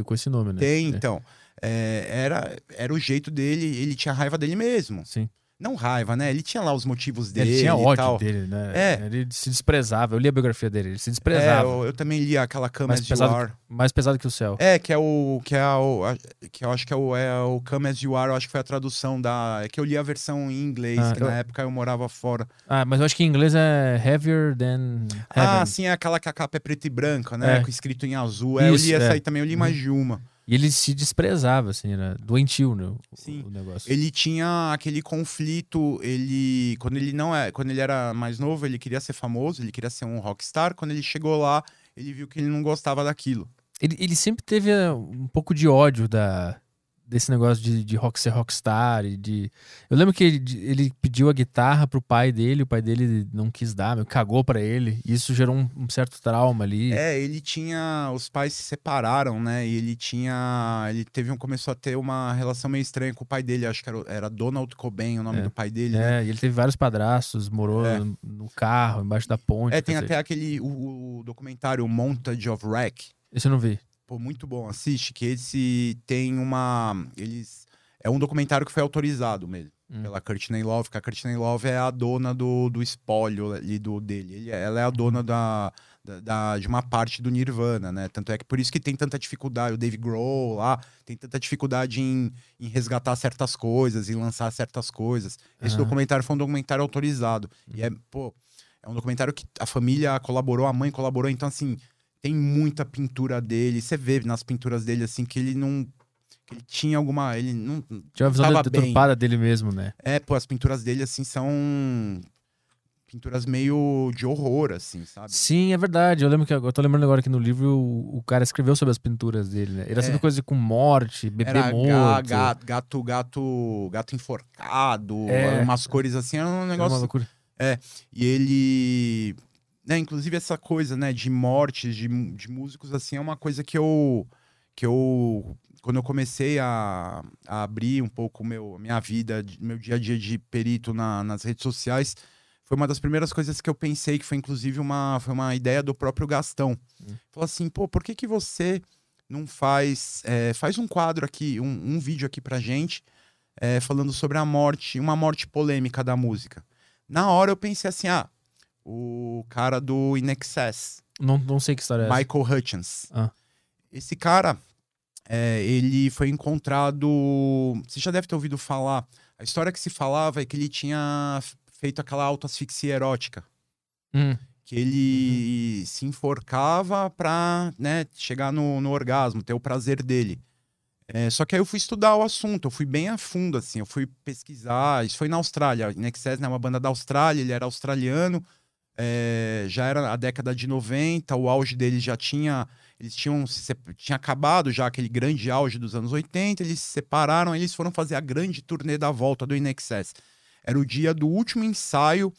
com esse nome, né? Tem, É. então. É, era, era o jeito dele, ele tinha raiva dele mesmo. Sim. Não raiva, né? Ele tinha lá os motivos dele Ele tinha e ódio tal. dele, né? É. Ele se desprezava. Eu li a biografia dele, ele se É, desprezava. eu, eu também li aquela As You pesado Are. Mais pesado que o céu. É, que é o. Que, é o, que eu acho que é o, é o Come As You Are, eu acho que foi a tradução da. É que eu li a versão em inglês, Ah, que eu- na época eu morava fora. Ah, mas eu acho que em inglês é heavier than heaven. Ah, sim, é aquela que a capa é preta e branca, né? É. Com escrito em azul. É, eu li essa é. aí também, eu li mais de uma. E ele se desprezava, assim, era doentio, né? o- Sim. O negócio. Ele tinha aquele conflito, ele quando ele não é, quando ele era mais novo, ele queria ser famoso, ele queria ser um rockstar. Quando ele chegou lá, ele viu que ele não gostava daquilo. Ele, ele sempre teve eh, um pouco de ódio da, desse negócio de, de rock ser rockstar e de... Eu lembro que ele, ele pediu a guitarra pro pai dele, o pai dele não quis dar, meu, cagou pra ele. E isso gerou um, um certo trauma ali. É, ele tinha, os pais se separaram, né? E ele tinha, ele teve um começou a ter uma relação meio estranha com o pai dele, acho que era, era Donald Cobain, o nome É. do pai dele. né? É, e ele teve vários padrastos, morou É. no, carro, embaixo da ponte. É, tem até aquele o, o documentário Montage of Wreck. Esse eu não vi. Pô, muito bom, assiste, que esse tem uma. Eles. É um documentário que foi autorizado mesmo. Hum. Pela Courtney Love, que a Courtney Love é a dona do, do espólio ali do, dele. Ele- ela é a dona da, da, da- de uma parte do Nirvana, né? Tanto é que por isso que tem tanta dificuldade. O Dave Grohl lá tem tanta dificuldade em, em resgatar certas coisas, em lançar certas coisas. Esse documentário foi um documentário autorizado. E é, pô, é um documentário que a família colaborou, a mãe colaborou, então assim tem muita pintura dele. Você vê nas pinturas dele, assim, que ele não. que ele tinha alguma. Ele não. Tinha uma visão deturpada dele mesmo, né? É, pô, as pinturas dele, assim, são. Pinturas meio de horror, assim, sabe? Sim, é verdade. Eu lembro que eu tô lembrando agora que no livro o, o cara escreveu sobre as pinturas dele, né? Era É. sempre coisa com morte, bebê Era morto. gato, gato, gato, gato enforcado, É. umas cores assim, era um Era uma negócio. loucura. E ele. Né, inclusive essa coisa, né, de mortes de, de músicos, assim, é uma coisa que eu. que eu. Quando eu comecei a, a abrir um pouco meu, minha vida, meu dia a dia de perito na- nas redes sociais, foi uma das primeiras coisas que eu pensei, que foi inclusive uma, foi uma ideia do próprio Gastão. Hum. Falou assim, pô, por que, que você não faz. é, faz um quadro aqui, um, um vídeo aqui pra gente, é, falando sobre a morte, uma morte polêmica da música. Na hora eu pensei assim, ah, o cara do In Excess, Não, não sei que história é essa. Michael Hutchins. Ah. Esse cara, é, ele foi encontrado. Você já deve ter ouvido falar. A história que se falava é que ele tinha feito aquela autoasfixia erótica. Hum, Que ele se enforcava pra né, chegar no, no orgasmo, ter o prazer dele. É, só que aí eu fui estudar o assunto, eu fui bem a fundo, assim, eu fui pesquisar. Isso foi na Austrália. Nexus né, é uma banda da Austrália, ele era australiano. É, já era a década de 90, o auge dele já tinha. Eles tinham tinha acabado já aquele grande auge dos anos 80, eles se separaram, eles foram fazer a grande turnê da volta do Inexcess. Era o dia do último ensaio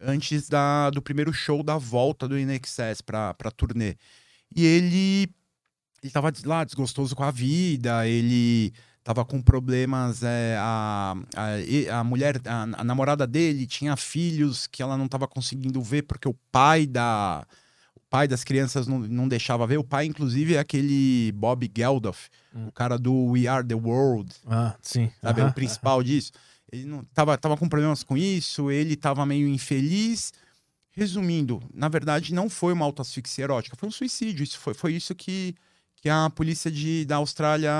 antes da, do primeiro show da volta do INXS pra, pra turnê. E ele, ele tava lá desgostoso com a vida, ele tava com problemas, é, a, a, a mulher, a, a namorada dele tinha filhos que ela não tava conseguindo ver porque o pai da... O pai das crianças não, não deixava ver. O pai, inclusive, é aquele Bob Geldof, Hum. o cara do We Are the World, Ah, sim. sabe? Aham. O principal disso. Ele não tava, tava com problemas com isso, ele tava meio infeliz. Resumindo, na verdade, não foi uma autoasfixia erótica, foi um suicídio. Isso foi, foi isso que, que a polícia de, da, Austrália,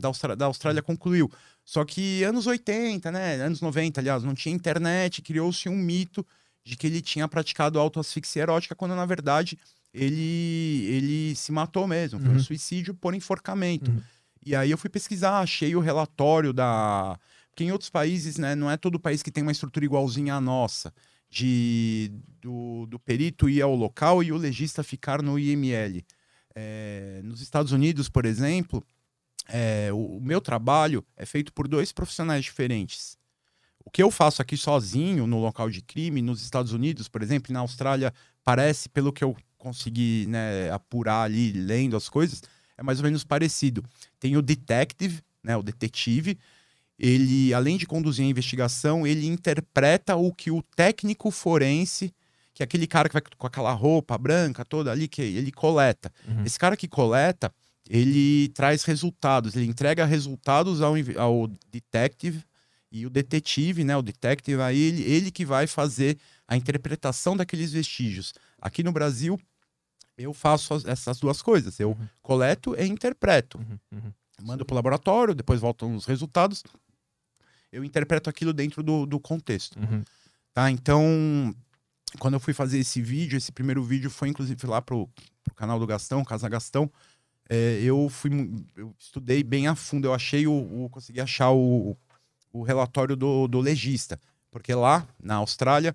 da, Austrália, da Austrália concluiu. Só que anos 80, né? Anos 90, aliás, não tinha internet, criou-se um mito de que ele tinha praticado autoasfixia erótica, quando na verdade ele, ele se matou mesmo. Foi um Uhum. suicídio por enforcamento. Uhum. E aí eu fui pesquisar, achei o relatório da. Porque em outros países, né, não é todo país que tem uma estrutura igualzinha à nossa, de do, do perito ir ao local e o legista ficar no IML. É, nos Estados Unidos, por exemplo, é, o, o meu trabalho é feito por dois profissionais diferentes. O que eu faço aqui sozinho no local de crime, nos Estados Unidos, por exemplo, na Austrália, parece, pelo que eu consegui né, apurar ali, lendo as coisas, é mais ou menos parecido. Tem o detective, né, o detetive, ele, além de conduzir a investigação, ele interpreta o que o técnico forense, que é aquele cara que vai com aquela roupa branca toda ali, que ele coleta. Uhum. Esse cara que coleta, ele traz resultados, ele entrega resultados ao, ao detective e o detetive, né, o detective, aí ele, ele que vai fazer a interpretação daqueles vestígios. Aqui no Brasil, eu faço as- essas duas coisas. Eu Uhum. coleto e interpreto. Uhum, uhum. Mando para o laboratório, depois voltam os resultados. Eu interpreto aquilo dentro do, do contexto. Uhum. Tá? Então, quando eu fui fazer esse vídeo, esse primeiro vídeo foi inclusive lá pro, pro canal do Gastão, Casa Gastão. é, eu fui, eu estudei bem a fundo. Eu achei o, o- consegui achar o, o relatório do, do legista, porque lá na Austrália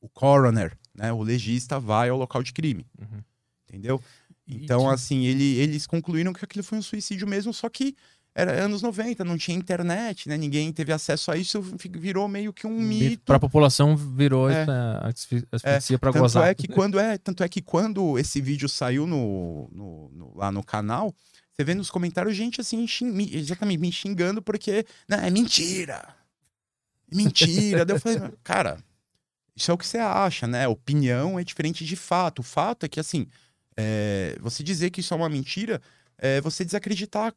o coroner, né, o legista vai ao local de crime, Uhum. entendeu? Então, assim, ele- eles concluíram que aquilo foi um suicídio mesmo, só que era anos 90, não tinha internet, né? Ninguém teve acesso a isso, virou meio que um mito. Pra população virou É. essa asfixia asfixia pra Tanto gozar. é que quando é, tanto é que quando esse vídeo saiu no, no- no- lá no canal, você vê nos comentários gente assim, xin- me- exatamente me xingando porque não, é mentira. É Mentira. Daí eu falei, cara, isso é o que você acha, né? Opinião é diferente de fato. O fato é que assim, é, você dizer que isso é uma mentira, é você desacreditar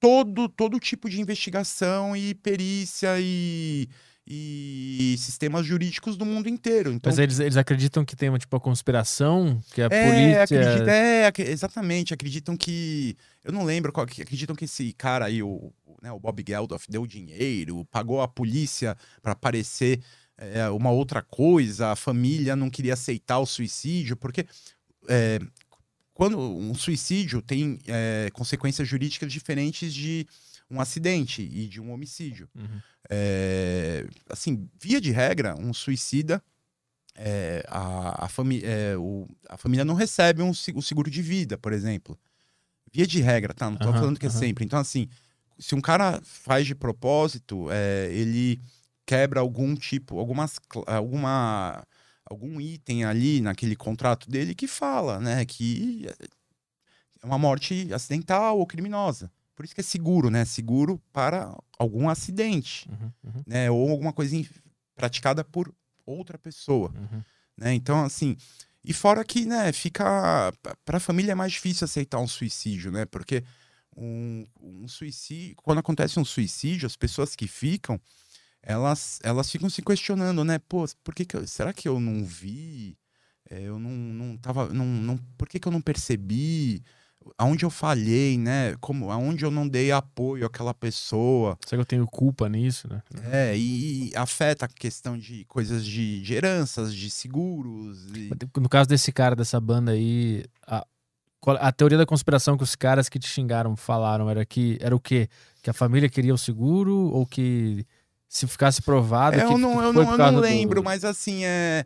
todo todo tipo de investigação e perícia e e sistemas jurídicos do mundo inteiro. Então, Mas eles, eles acreditam que tem uma, tipo, a conspiração, que a é, polícia... acredita- é, ac- exatamente. Acreditam que. Eu não lembro qual. que- Acreditam que esse cara aí, o, o, né, o Bob Geldof, deu dinheiro, pagou a polícia para aparecer é, uma outra coisa, a família não queria aceitar o suicídio, porque. é, quando um suicídio tem é, consequências jurídicas diferentes de um acidente e de um homicídio. Uhum. É, assim, via de regra, um suicida, é, a, a, é, o- a família não recebe um, o seguro de vida, por exemplo. Via de regra, tá? Não tô Aham, falando que é aham. sempre. Então, assim, se um cara faz de propósito, é, ele quebra algum tipo, algumas, alguma, algum item ali naquele contrato dele que fala, né, que é uma morte acidental ou criminosa. Por isso que é seguro, né? Seguro para algum acidente Uhum, uhum, né? Ou alguma coisa praticada por outra pessoa, uhum. né? Então, assim, e fora que, né, fica para a família é mais difícil aceitar um suicídio, né? Porque um, um suicídio, quando acontece um suicídio, as pessoas que ficam, elas elas ficam se questionando, né? Pô, por que, que eu- será que eu não vi? É, eu não, não tava, não, não, por que, que eu não percebi? Aonde eu falhei, né? Como, aonde eu não dei apoio àquela pessoa? Será que eu tenho culpa nisso, né? É, e, e afeta a questão de coisas de, de heranças, de seguros. e- No caso desse cara, dessa banda aí, a, a teoria da conspiração que os caras que te xingaram falaram era que era o quê? Que a família queria o seguro ou que se ficasse provado É, que eu não, eu não, eu não do- lembro, mas assim, é.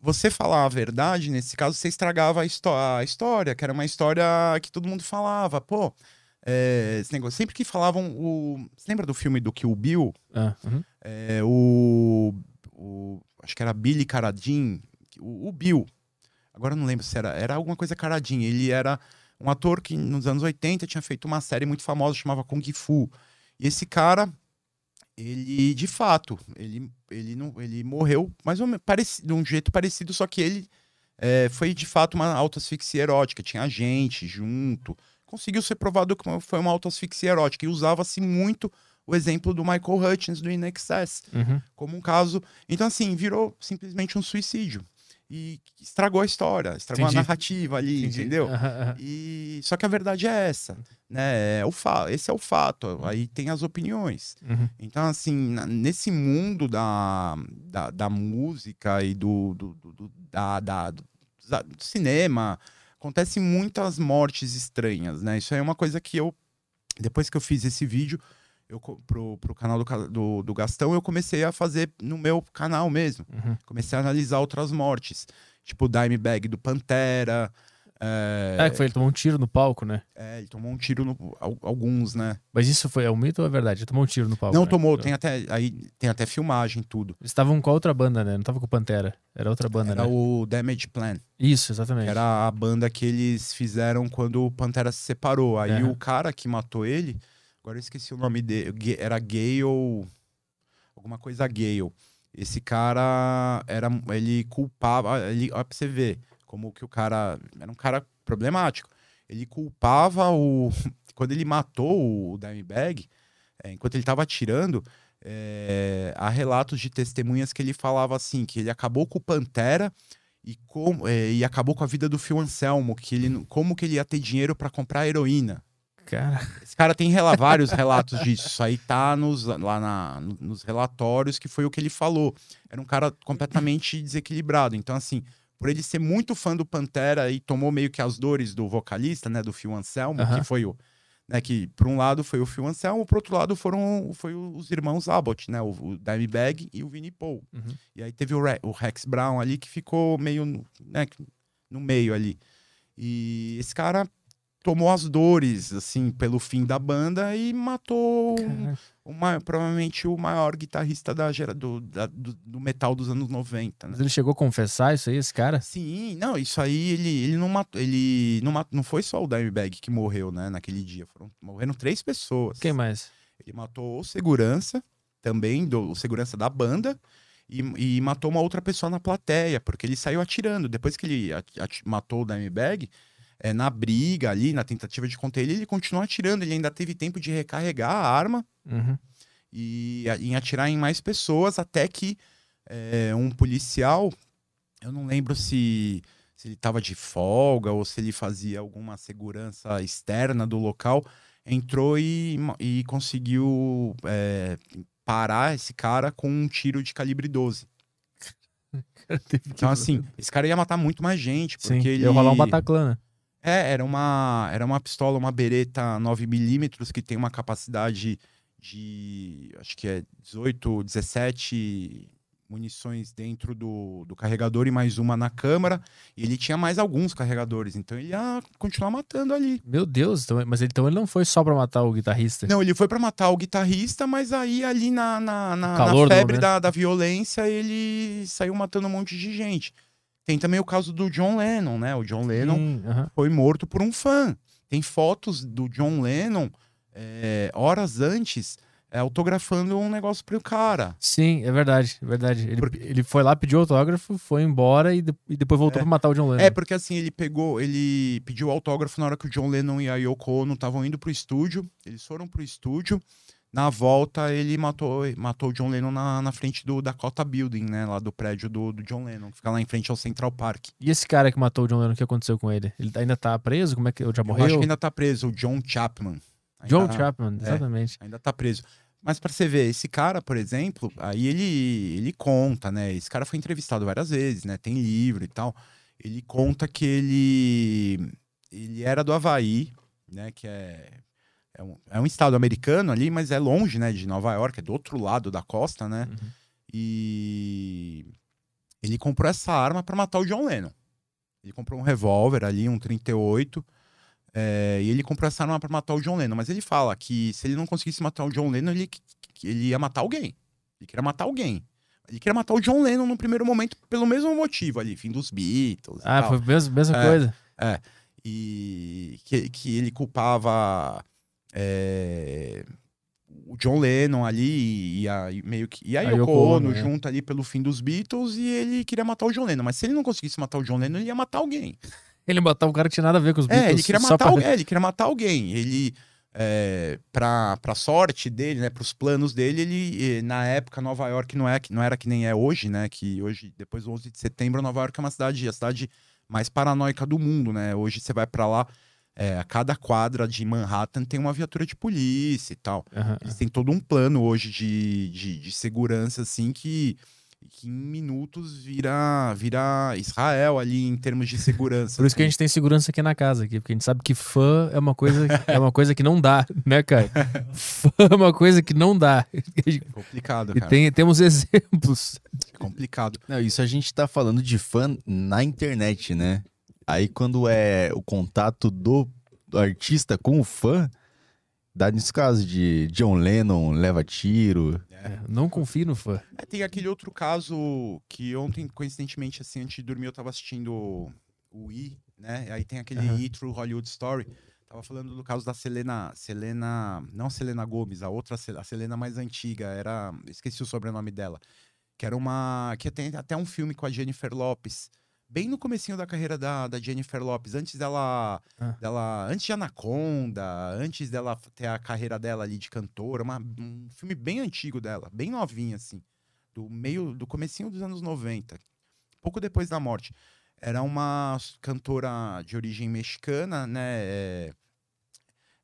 Você falar a verdade, nesse caso, você estragava a, a história, que era uma história que todo mundo falava. Pô, é, esse negócio. Sempre que falavam o. Você lembra do filme do Kill Bill? Ah, uhum. É, o, o acho que era Billy Caradin, o, o Bill. Agora eu não lembro se era, era alguma coisa Caradin. Ele era um ator que nos anos 80 tinha feito uma série muito famosa chamava Kung Fu. E esse cara, ele de fato, ele, ele, não, ele morreu mais ou menos parecido, de um jeito parecido, só que ele é, foi de fato uma autoasfixia erótica, tinha gente junto. Conseguiu ser provado que foi uma autoasfixia erótica e usava-se muito o exemplo do Michael Hutchins do In Excess Uhum. como um caso. Então, assim, virou simplesmente um suicídio. E estragou a história, estragou Entendi. a narrativa ali, Entendi. entendeu? E só que a verdade é essa, né? É o fa... Esse é o fato. Aí tem as opiniões. Uhum. Então, assim, nesse mundo da, da, da música e do, do, do- do- da, da- do, da- do cinema, acontecem muitas mortes estranhas, né? Isso aí é uma coisa que eu, depois que eu fiz esse vídeo eu, pro, pro canal do, do, do Gastão, eu comecei a fazer no meu canal mesmo. Uhum. Comecei a analisar outras mortes, tipo o Dimebag do Pantera. É, É, que foi, ele tomou um tiro no palco, né? é, ele tomou um tiro no. al- Alguns, né? Mas isso foi é um mito ou é verdade? Ele tomou um tiro no palco. Não né? tomou, tem até, aí, tem até filmagem, tudo. Eles estavam com a outra banda, né? Não tava com o Pantera. Era outra banda, Era né? o Damage Plan, Isso, exatamente. era a banda que eles fizeram quando o Pantera se separou. Aí Aham. o cara que matou ele, agora eu esqueci o nome dele, era Gale, alguma coisa Gale. Esse cara era, ele culpava, ele, ó, pra você ver como que o cara era um cara problemático. Ele culpava o (laughs) quando ele matou o Dimebag, é, enquanto ele estava atirando, é, há relatos de testemunhas que ele falava assim que ele acabou com o Pantera e, como, é, e acabou com a vida do Phil Anselmo, que ele, como que ele ia ter dinheiro para comprar heroína. Cara, Esse cara tem rela- vários relatos disso. Isso aí tá nos, lá na- no- nos relatórios que foi o que ele falou. Era um cara completamente desequilibrado. Então, assim, por ele ser muito fã do Pantera e tomou meio que as dores do vocalista, né, do Phil Anselmo, Aham. que foi o. Né, que por um lado foi o Phil Anselmo, por outro lado foram foi os irmãos Abbott, né, o, o Dimebag e o Vinnie Paul. Uhum. E aí teve o, Re- o Rex Brown ali que ficou meio né, no meio ali. E esse cara tomou as dores, assim, pelo fim da banda e matou o provavelmente o maior guitarrista da, gera, do, da- do, do metal dos anos 90, né? mas ele chegou a confessar isso aí, esse cara? Sim, não, isso aí ele, ele não matou, ele não, matou, não foi só o Dimebag que morreu, né, naquele dia, foram morreram três pessoas. Quem mais? Ele matou o segurança, também, do, o segurança da banda, e, e matou uma outra pessoa na plateia, porque ele saiu atirando. Depois que ele matou o Dimebag, é, na briga ali, na tentativa de conter ele, ele continuou atirando. Ele ainda teve tempo de recarregar a arma Uhum. e em atirar em mais pessoas, até que é, um policial, eu não lembro se, se ele estava de folga ou se ele fazia alguma segurança externa do local, entrou e, e conseguiu é, parar esse cara com um tiro de calibre 12. (laughs) Cara, teve que- Então, assim, esse cara ia matar muito mais gente, Sim, porque ele... ia rolar um Bataclan, né? É, era uma, era uma pistola, uma bereta 9mm que tem uma capacidade de, acho que é 18, 17 munições dentro do, do carregador e mais uma na câmara. E ele tinha mais alguns carregadores, então ele ia continuar matando ali. Meu Deus, então- mas então ele não foi só pra matar o guitarrista. Não, ele foi pra matar o guitarrista, mas aí ali na, na, na, na febre momento. da, da violência ele saiu matando um monte de gente. Tem também o caso do John Lennon, né? O John Lennon Sim, aham. foi morto por um fã. Tem fotos do John Lennon é, horas antes é, autografando um negócio pro cara. Sim, é verdade, é verdade. Ele, Porque- ele foi lá, pediu autógrafo, foi embora e, de- e depois voltou É. pra matar o John Lennon. É, porque assim, ele pegou, ele pediu autógrafo na hora que o John Lennon e a Yoko Ono estavam indo pro estúdio. Eles foram pro estúdio. Na volta, ele matou, matou o John Lennon na, na frente do Dakota Building, né? Lá do prédio do, do John Lennon, que fica lá em frente ao Central Park. E esse cara que matou o John Lennon, o que aconteceu com ele? Ele ainda tá preso? Como é que ele já Eu morreu? acho que ainda tá preso, o John Chapman. Ainda- John Chapman, é. exatamente. ainda tá preso. Mas pra você ver, esse cara, por exemplo, aí ele, ele conta, né? Esse cara foi entrevistado várias vezes, né? Tem livro e tal. Ele conta que ele, ele era do Havaí, né? Que é, é, um, é um estado americano ali, mas é longe, né? De Nova York, é do outro lado da costa, né? Uhum. E ele comprou essa arma pra matar o John Lennon. Ele comprou um revólver ali, um 38. é, e ele comprou essa arma pra matar o John Lennon. Mas ele fala que se ele não conseguisse matar o John Lennon, ele, que ele ia matar alguém. Ele queria matar alguém. Ele queria matar o John Lennon no primeiro momento pelo mesmo motivo ali, fim dos Beatles. e Ah, foi a mesma, mesma É. coisa. E que, que ele culpava é, o John Lennon ali e a, e meio que. E a, A Yoko, Yoko Ono Ono, é. junto ali pelo fim dos Beatles e ele queria matar o John Lennon. Mas se ele não conseguisse matar o John Lennon, ele ia matar alguém. (laughs) Ele botar um cara que tinha nada a ver com os Beatles. É, ele queria matar pra- alguém. (laughs) Ele queria matar alguém. Ele. É, pra, pra sorte dele, né, pros planos dele, ele, na época, Nova York não, é, não era que nem é hoje, né, que hoje, depois do 11 de setembro, Nova York é uma cidade, a cidade mais paranoica do mundo, né, hoje você vai pra lá, é, a cada quadra de Manhattan tem uma viatura de polícia e tal. Aham. Eles têm todo um plano hoje de, de, de segurança, assim, que, que em minutos vira, vira Israel ali em termos de segurança. Por isso que a assim. gente tem segurança aqui na casa, aqui, porque a gente sabe que fã é uma coisa, é uma coisa que não dá, né, cara? (laughs) Fã é uma coisa que não dá. É complicado, E cara. tem, temos exemplos. É complicado. Não, isso a gente tá falando de fã na internet, né? Aí quando é o contato do, do artista com o fã, dá nesse caso de John Lennon leva tiro. É, não confie no fã. É, tem aquele outro caso que ontem, coincidentemente, assim, antes de dormir, eu tava assistindo o I, né? Aí tem aquele Aham. I True Hollywood Story. Tava falando do caso da Selena. Selena. Não Selena Gomes, a outra, a Selena mais antiga. Era. Esqueci o sobrenome dela. Que era uma. Que tem até um filme com a Jennifer Lopes. Bem no comecinho da carreira da, da Jennifer Lopes, antes dela, Ah. dela. Antes de Anaconda, antes dela ter a carreira dela ali de cantora, uma- um filme bem antigo dela, bem novinha, assim do meio do comecinho dos anos 90, pouco depois da morte. Era uma cantora de origem mexicana, né, é,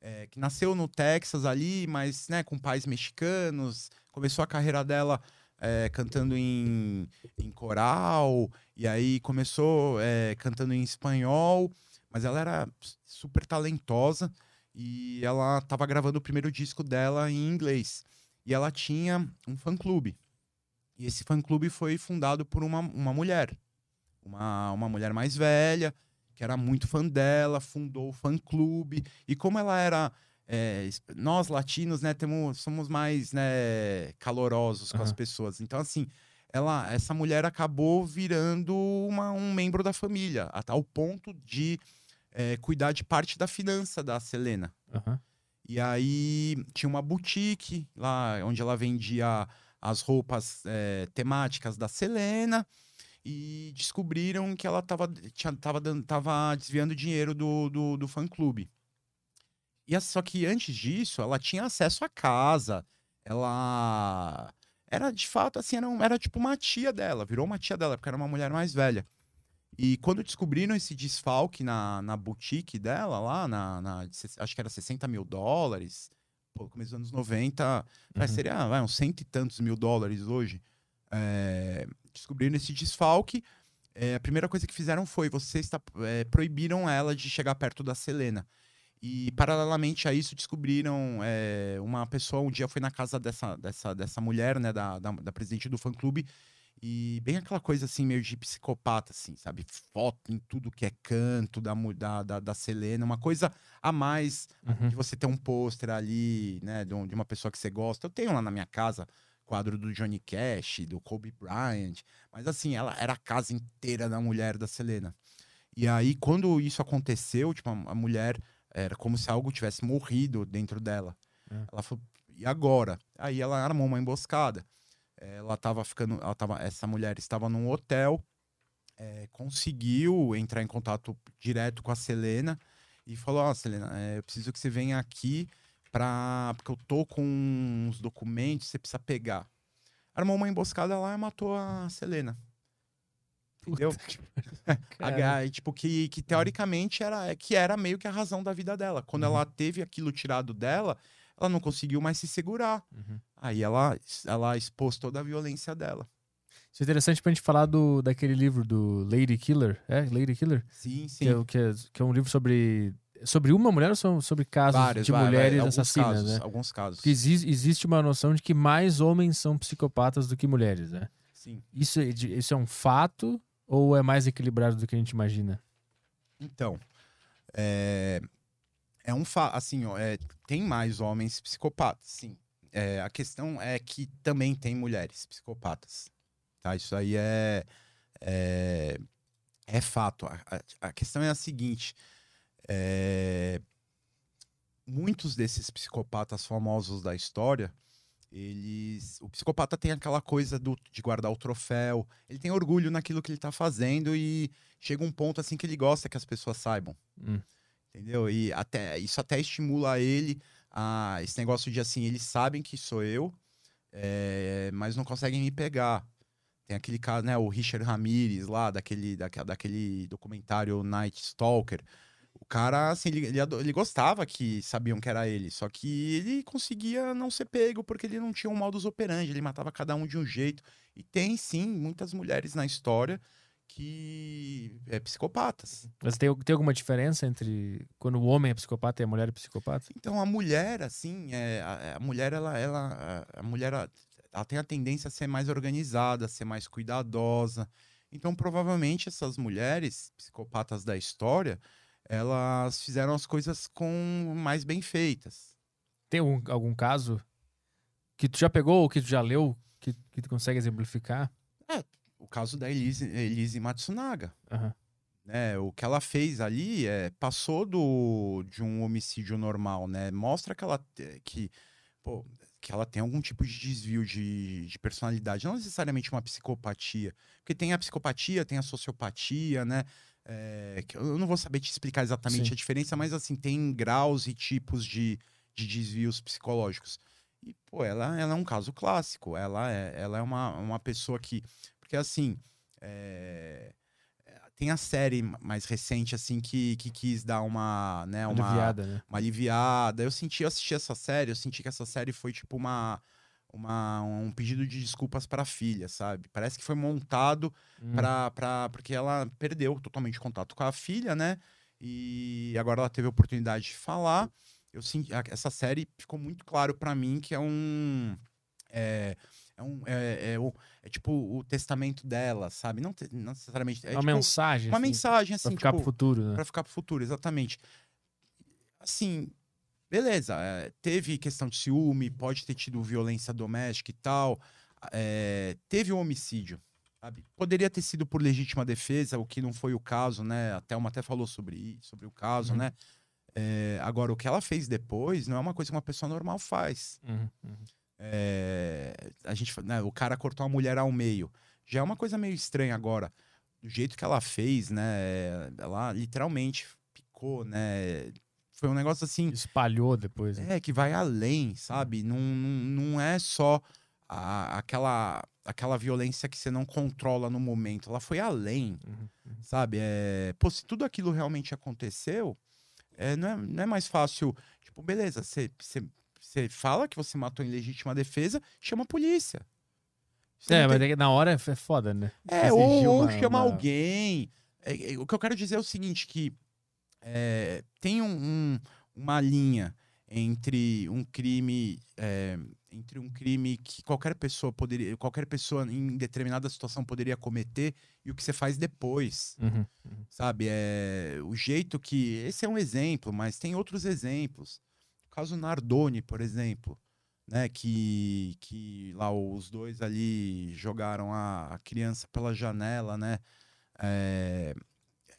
é, que nasceu no Texas ali, mas né, com pais mexicanos. Começou a carreira dela é, cantando em, em coral, e aí começou é, cantando em espanhol, mas ela era super talentosa e ela estava gravando o primeiro disco dela em inglês. E ela tinha um fã-clube. E esse fã-clube foi fundado por uma, uma mulher. Uma, uma mulher mais velha, que era muito fã dela, fundou o fã-clube. E como ela era... é, nós, latinos, né, temos, somos mais né, calorosos com as Aham. pessoas. Então, assim, ela, essa mulher acabou virando uma, um membro da família, a tal ponto de é, cuidar de parte da finança da Selena. Aham. E aí tinha uma boutique lá onde ela vendia as roupas eh, temáticas da Selena e descobriram que ela estava tava, tava desviando dinheiro do, do, do fã-clube. E só que antes disso, ela tinha acesso à casa. Ela era de fato assim, era, um- era tipo uma tia dela, virou uma tia dela, porque era uma mulher mais velha. E quando descobriram esse desfalque na, na boutique dela, lá, na, na- acho que era 60 mil dólares, pô, começo dos anos 90, vai, Uhum. seria vai, uns cento e tantos mil dólares hoje. É, descobriram esse desfalque. é, a primeira coisa que fizeram foi, vocês tá- é, proibiram ela de chegar perto da Selena. E, paralelamente a isso, descobriram é, uma pessoa, um dia foi na casa dessa, dessa, dessa mulher, né, da, da, da presidente do fã-clube, e bem aquela coisa assim, meio de psicopata, assim, sabe? Foto em tudo que é canto da, da, da, da Selena, uma coisa a mais Uhum. de você ter um pôster ali, né, de, de uma pessoa que você gosta. Eu tenho lá na minha casa quadro do Johnny Cash, do Kobe Bryant, mas assim, ela era a casa inteira da mulher da Selena. E aí, quando isso aconteceu, tipo, a, a mulher era como se algo tivesse morrido dentro dela. É. Ela falou, e agora? Aí ela armou uma emboscada. Ela tava ficando, ela tava, essa mulher estava num hotel, é, conseguiu entrar em contato direto com a Selena e falou: Ó, Selena, é, eu preciso que você venha aqui pra, porque eu tô com uns documentos, você precisa pegar. Armou uma emboscada lá e matou a Selena. Entendeu? (laughs) A tipo, que, que teoricamente era, é, que era meio que a razão da vida dela. Quando Uhum. ela teve aquilo tirado dela, ela não conseguiu mais se segurar. Uhum. Aí ela, ela expôs toda a violência dela. Isso é interessante pra gente falar do, daquele livro do Lady Killer. É, Lady Killer? Sim, sim. Que é, que, é, que é um livro sobre. Sobre uma mulher ou so- sobre casos Vários, de vai, vai, mulheres alguns assassinas, casos, né? Alguns casos. Porque exi- existe uma noção de que mais homens são psicopatas do que mulheres, né? Sim. Isso, é isso é um fato ou é mais equilibrado do que a gente imagina? Então, é, é um fa assim, ó, é, tem mais homens psicopatas, sim. É, a questão é que também tem mulheres psicopatas. tá? Isso aí é, é, é fato. A, a, questão é a seguinte: é, muitos desses psicopatas famosos da história, eles, o psicopata tem aquela coisa do, de guardar o troféu, ele tem orgulho naquilo que ele tá fazendo e chega um ponto assim que ele gosta que as pessoas saibam. Hum. Entendeu? E até isso até estimula ele a esse negócio de assim, eles sabem que sou eu, é, mas não conseguem me pegar. Tem aquele caso, né, o Richard Ramirez lá, daquele, daquele, daquele documentário Night Stalker. O cara, assim, ele, ele, ele gostava que sabiam que era ele, só que ele conseguia não ser pego porque ele não tinha um modus operandi, ele matava cada um de um jeito. E tem, sim, muitas mulheres na história que é psicopatas. Mas tem, tem alguma diferença entre quando o homem é psicopata e a mulher é psicopata? Então a mulher, assim, é, a, a mulher, ela, ela, a, mulher, ela, ela tem a tendência a ser mais organizada, a ser mais cuidadosa. Então, provavelmente, essas mulheres psicopatas da história, elas fizeram as coisas com mais bem feitas. Tem algum, algum caso que tu já pegou ou que tu já leu que, que tu consegue exemplificar? O caso da Elise, Elise Matsunaga. Aham. né? O que ela fez ali é, passou do, de um homicídio normal, né? Mostra que ela, que, pô, que ela tem algum tipo de desvio de, de personalidade, não necessariamente uma psicopatia. Porque tem a psicopatia, tem a sociopatia, né? É, que eu não vou saber te explicar exatamente Sim. a diferença, mas assim, tem graus e tipos de, de desvios psicológicos. E, pô, ela, ela é um caso clássico. Ela é, ela é uma, uma pessoa que. Porque assim. é, tem a série mais recente, assim, que, que quis dar uma, né, uma, Aliviada, né? uma aliviada. Eu senti, eu assisti essa série, eu senti que essa série foi tipo uma, uma um pedido de desculpas para a filha, sabe? Parece que foi montado Hum. pra, pra, porque ela perdeu totalmente contato com a filha, né? E agora ela teve a oportunidade de falar. Eu senti, essa série ficou muito claro pra mim que é um é, é um é, é, o- é tipo o testamento dela, sabe? Não, te- não necessariamente é uma tipo, mensagem. uma assim, mensagem assim, ficar tipo, pro futuro, né? Pra ficar pro futuro, exatamente. Assim, beleza, é, teve questão de ciúme, pode ter tido violência doméstica e tal, é, teve um homicídio, sabe? Poderia ter sido por legítima defesa, o que não foi o caso, né? A Thelma até falou sobre isso, sobre o caso, Uhum. né? É, agora, o que ela fez depois não é uma coisa que uma pessoa normal faz. Uhum, uhum. É, a gente, né, o cara cortou a mulher ao meio. Já é uma coisa meio estranha agora. Do jeito que ela fez, né? Ela literalmente picou, né? Foi um negócio assim. Espalhou depois. né? É, que vai além, sabe? Não, não, não é só a- aquela, aquela violência que você não controla no momento. Ela foi além, Uhum, uhum. sabe? É, pô, se tudo aquilo realmente aconteceu, é, não, é, não é mais fácil. Tipo, beleza, você, você, você fala que você matou em legítima defesa, chama a polícia. Você É, mas tem- é na hora é é foda, né? é, exigir ou, ou uma- chama uma- alguém. É, é, o que eu quero dizer é o seguinte, que é, tem um- um- uma linha entre um crime é, entre um crime que qualquer pessoa poderia qualquer pessoa em determinada situação poderia cometer e o que você faz depois Uhum. sabe é o jeito que esse é um exemplo mas tem outros exemplos o caso Nardoni por exemplo né que que lá os dois ali jogaram a, a criança pela janela né É,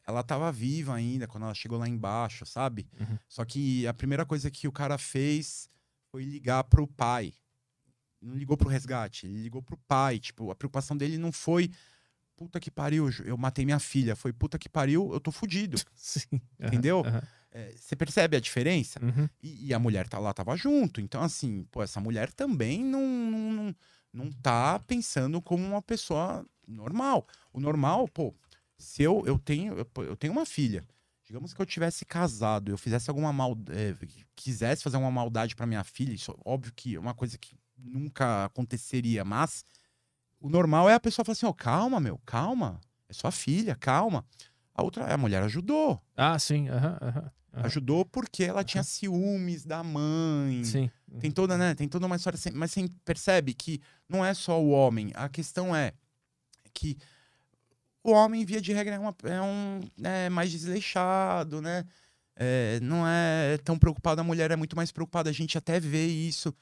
ela estava viva ainda quando ela chegou lá embaixo sabe Uhum. só que a primeira coisa que o cara fez foi ligar pro pai não ligou pro resgate ele ligou pro pai tipo a preocupação dele não foi puta que pariu eu matei minha filha foi puta que pariu eu tô fudido (laughs) Sim. Entendeu? aham. É, Você percebe a diferença? Uhum. E, e a mulher tá lá, tava junto. Então, assim, pô, essa mulher também não, não, não, não tá pensando como uma pessoa normal. O normal, pô, se eu, eu tenho eu, tenho uma filha. Digamos que eu tivesse casado, eu fizesse alguma maldade, quisesse fazer uma maldade pra minha filha, isso óbvio que é uma coisa que nunca aconteceria, mas o normal é a pessoa falar assim, ó, calma, meu, calma, é sua filha, calma. A outra, a mulher ajudou. Ah, sim. aham. Ajudou porque ela tinha ciúmes da mãe. Sim. Tem toda, né? Tem toda uma história, assim, mas você percebe que não é só o homem. A questão é que o homem, via de regra, é, uma- é um é mais desleixado, né? É, não é tão preocupado. A mulher é muito mais preocupada. A gente até vê isso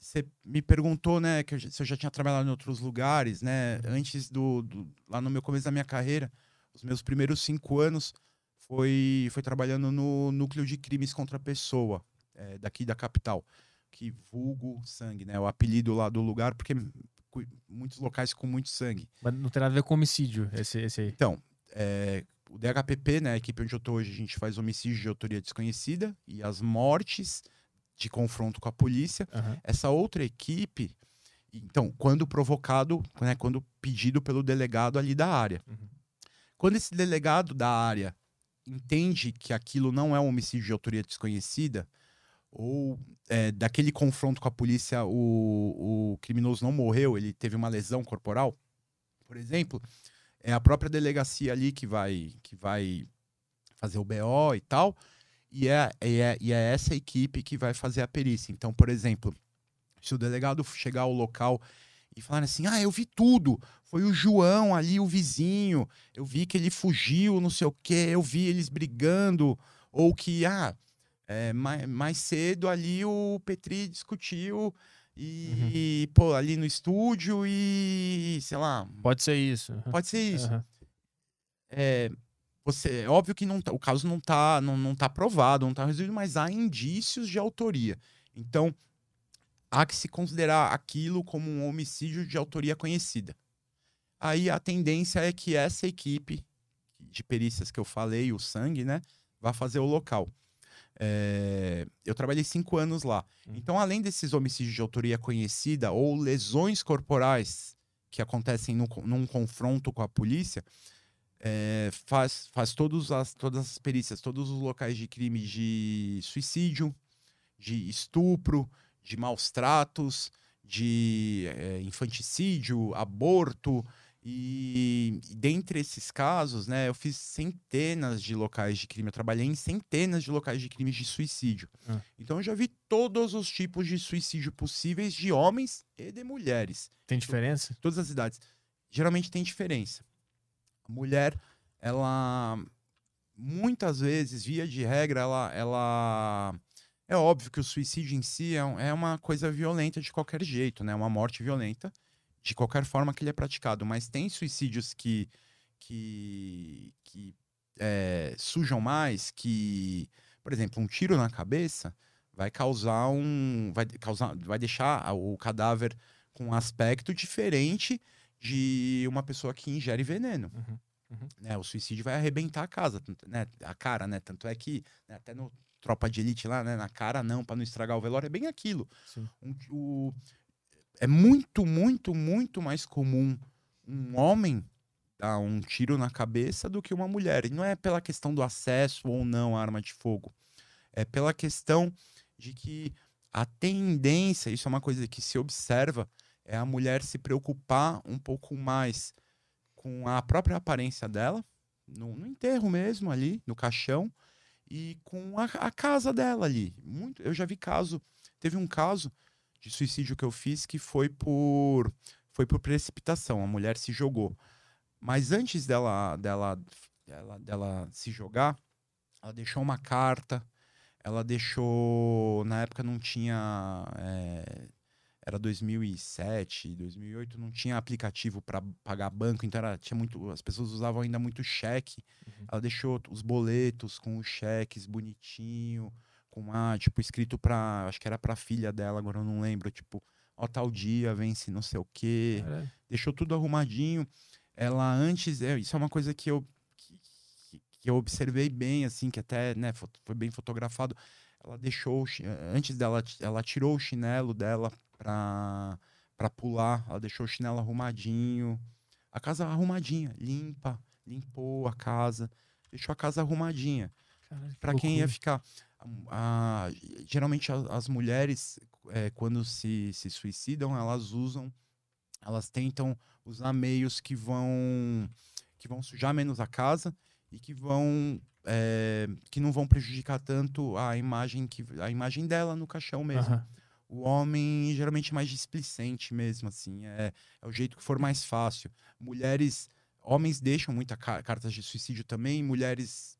você me perguntou, né, que eu, se eu já tinha trabalhado em outros lugares, né? Antes do, do- lá no meu começo da minha carreira, os meus primeiros cinco anos foi foi trabalhando no núcleo de crimes contra a pessoa é, daqui da capital, que vulgo sangue, né? O apelido lá do lugar porque muitos locais com muito sangue. Mas não tem nada a ver com homicídio, esse, esse aí. Então, é, o DHPP, né, a equipe onde eu tô hoje, a gente faz homicídio de autoria desconhecida e as mortes de confronto com a polícia. Aham. Essa outra equipe, então, quando provocado, né, quando pedido pelo delegado ali da área. Uhum. Quando esse delegado da área entende que aquilo não é um homicídio de autoria desconhecida, ou é, daquele confronto com a polícia o, o criminoso não morreu, ele teve uma lesão corporal, por exemplo, é a própria delegacia ali que vai, que vai fazer o BO e tal, e é, é, e é essa equipe que vai fazer a perícia. Então, por exemplo, se o delegado chegar ao local e falar assim: ah, eu vi tudo, foi o João ali, o vizinho, eu vi que ele fugiu, não sei o quê, eu vi eles brigando, ou que, ah, é, mais, mais cedo ali o Petri discutiu e, pô, ali no estúdio e, sei lá, Pode ser isso. Pode ser isso Aham. é, você, é óbvio que não tá- o caso não está não, não tá provado, não está resolvido, mas há indícios de autoria. Então, há que se considerar aquilo como um homicídio de autoria conhecida. Aí a tendência é que essa equipe de perícias que eu falei, o sangue, né, vá fazer o local. É, eu trabalhei cinco anos lá. Hum. Então, além desses homicídios de autoria conhecida ou lesões corporais que acontecem no, num confronto com a polícia, é, faz, faz todos as, todas as perícias, todos os locais de crime de suicídio, de estupro, de maus tratos, de é, infanticídio, aborto. E, dentre esses casos, né, eu fiz centenas de locais de crime. Eu trabalhei em centenas de locais de crimes de suicídio. Ah. Então eu já vi todos os tipos de suicídio possíveis de homens e de mulheres Tem diferença? todas as idades. Geralmente tem diferença. A mulher, ela muitas vezes, via de regra, ela, ela é óbvio que o suicídio em si é, é uma coisa violenta de qualquer jeito, né? Uma morte violenta de qualquer forma que ele é praticado. Mas tem suicídios que que, que é, sujam mais, que, por exemplo, um tiro na cabeça vai causar um, vai causar, vai deixar o cadáver com um aspecto diferente de uma pessoa que ingere veneno. Uhum, uhum. Né? O suicídio vai arrebentar a casa, né? a cara, né? Tanto é que né, até no Tropa de Elite lá, né? Na cara não, para não estragar o velório, é bem aquilo. Sim. Um- o- é muito, muito, muito mais comum um homem dar um tiro na cabeça do que uma mulher. E não é pela questão do acesso ou não à arma de fogo. É pela questão de que a tendência, isso é uma coisa que se observa, é a mulher se preocupar um pouco mais com a própria aparência dela, no, no enterro mesmo ali, no caixão, e com a, a casa dela ali. Muito, eu já vi caso, teve um caso de suicídio que eu fiz que foi por foi por precipitação, a mulher se jogou. Mas antes dela dela dela, dela se jogar, ela deixou uma carta, ela deixou na época não tinha é, era 2007, 2008, não tinha aplicativo para pagar banco, então era, tinha muito, as pessoas usavam ainda muito cheque. Uhum. Ela deixou os boletos com os cheques bonitinho, com uma, tipo, escrito pra, acho que era pra filha dela, agora eu não lembro, tipo, ó, tal dia, vence não sei o quê. Deixou tudo arrumadinho. Ela antes, é, isso é uma coisa que eu que, que- que eu observei bem, assim, que até, né, fo- foi bem fotografado. Ela deixou, chi- antes dela, ela tirou o chinelo dela pra, pra pular, ela deixou o chinelo arrumadinho. A casa arrumadinha, limpa, limpou a casa, deixou a casa arrumadinha. Caralho, Pra quem ia ficar. A- a- geralmente as mulheres, é, quando se, se suicidam, elas usam, elas tentam usar meios que vão que vão sujar menos a casa e que vão é, que não vão prejudicar tanto a imagem que a imagem dela no caixão mesmo. Aham. O homem geralmente é mais displicente mesmo, assim. É, é o jeito que for mais fácil. Mulheres. Homens deixam muitas cartas de suicídio também, mulheres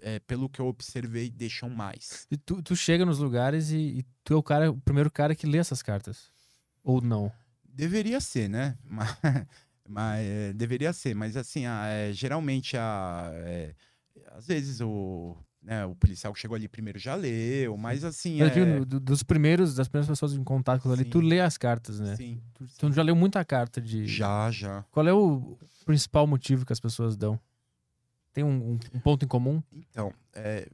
é, pelo que eu observei, deixam mais. E tu, tu chega nos lugares e, e tu é o cara, o primeiro cara que lê essas cartas. Ou não? Deveria ser, né? (laughs) Mas, mas é, deveria ser, mas assim, a- é, geralmente a, é, às vezes o, né, o policial que chegou ali primeiro já leu, mas assim. Mas é, digo, do- dos primeiros, das primeiras pessoas em contato com ali, Sim. tu lê as cartas, né? sim, Tu, tu já leu muita carta de. já, já. Qual é o principal motivo que as pessoas dão? Tem um, um- ponto em comum? Então, é,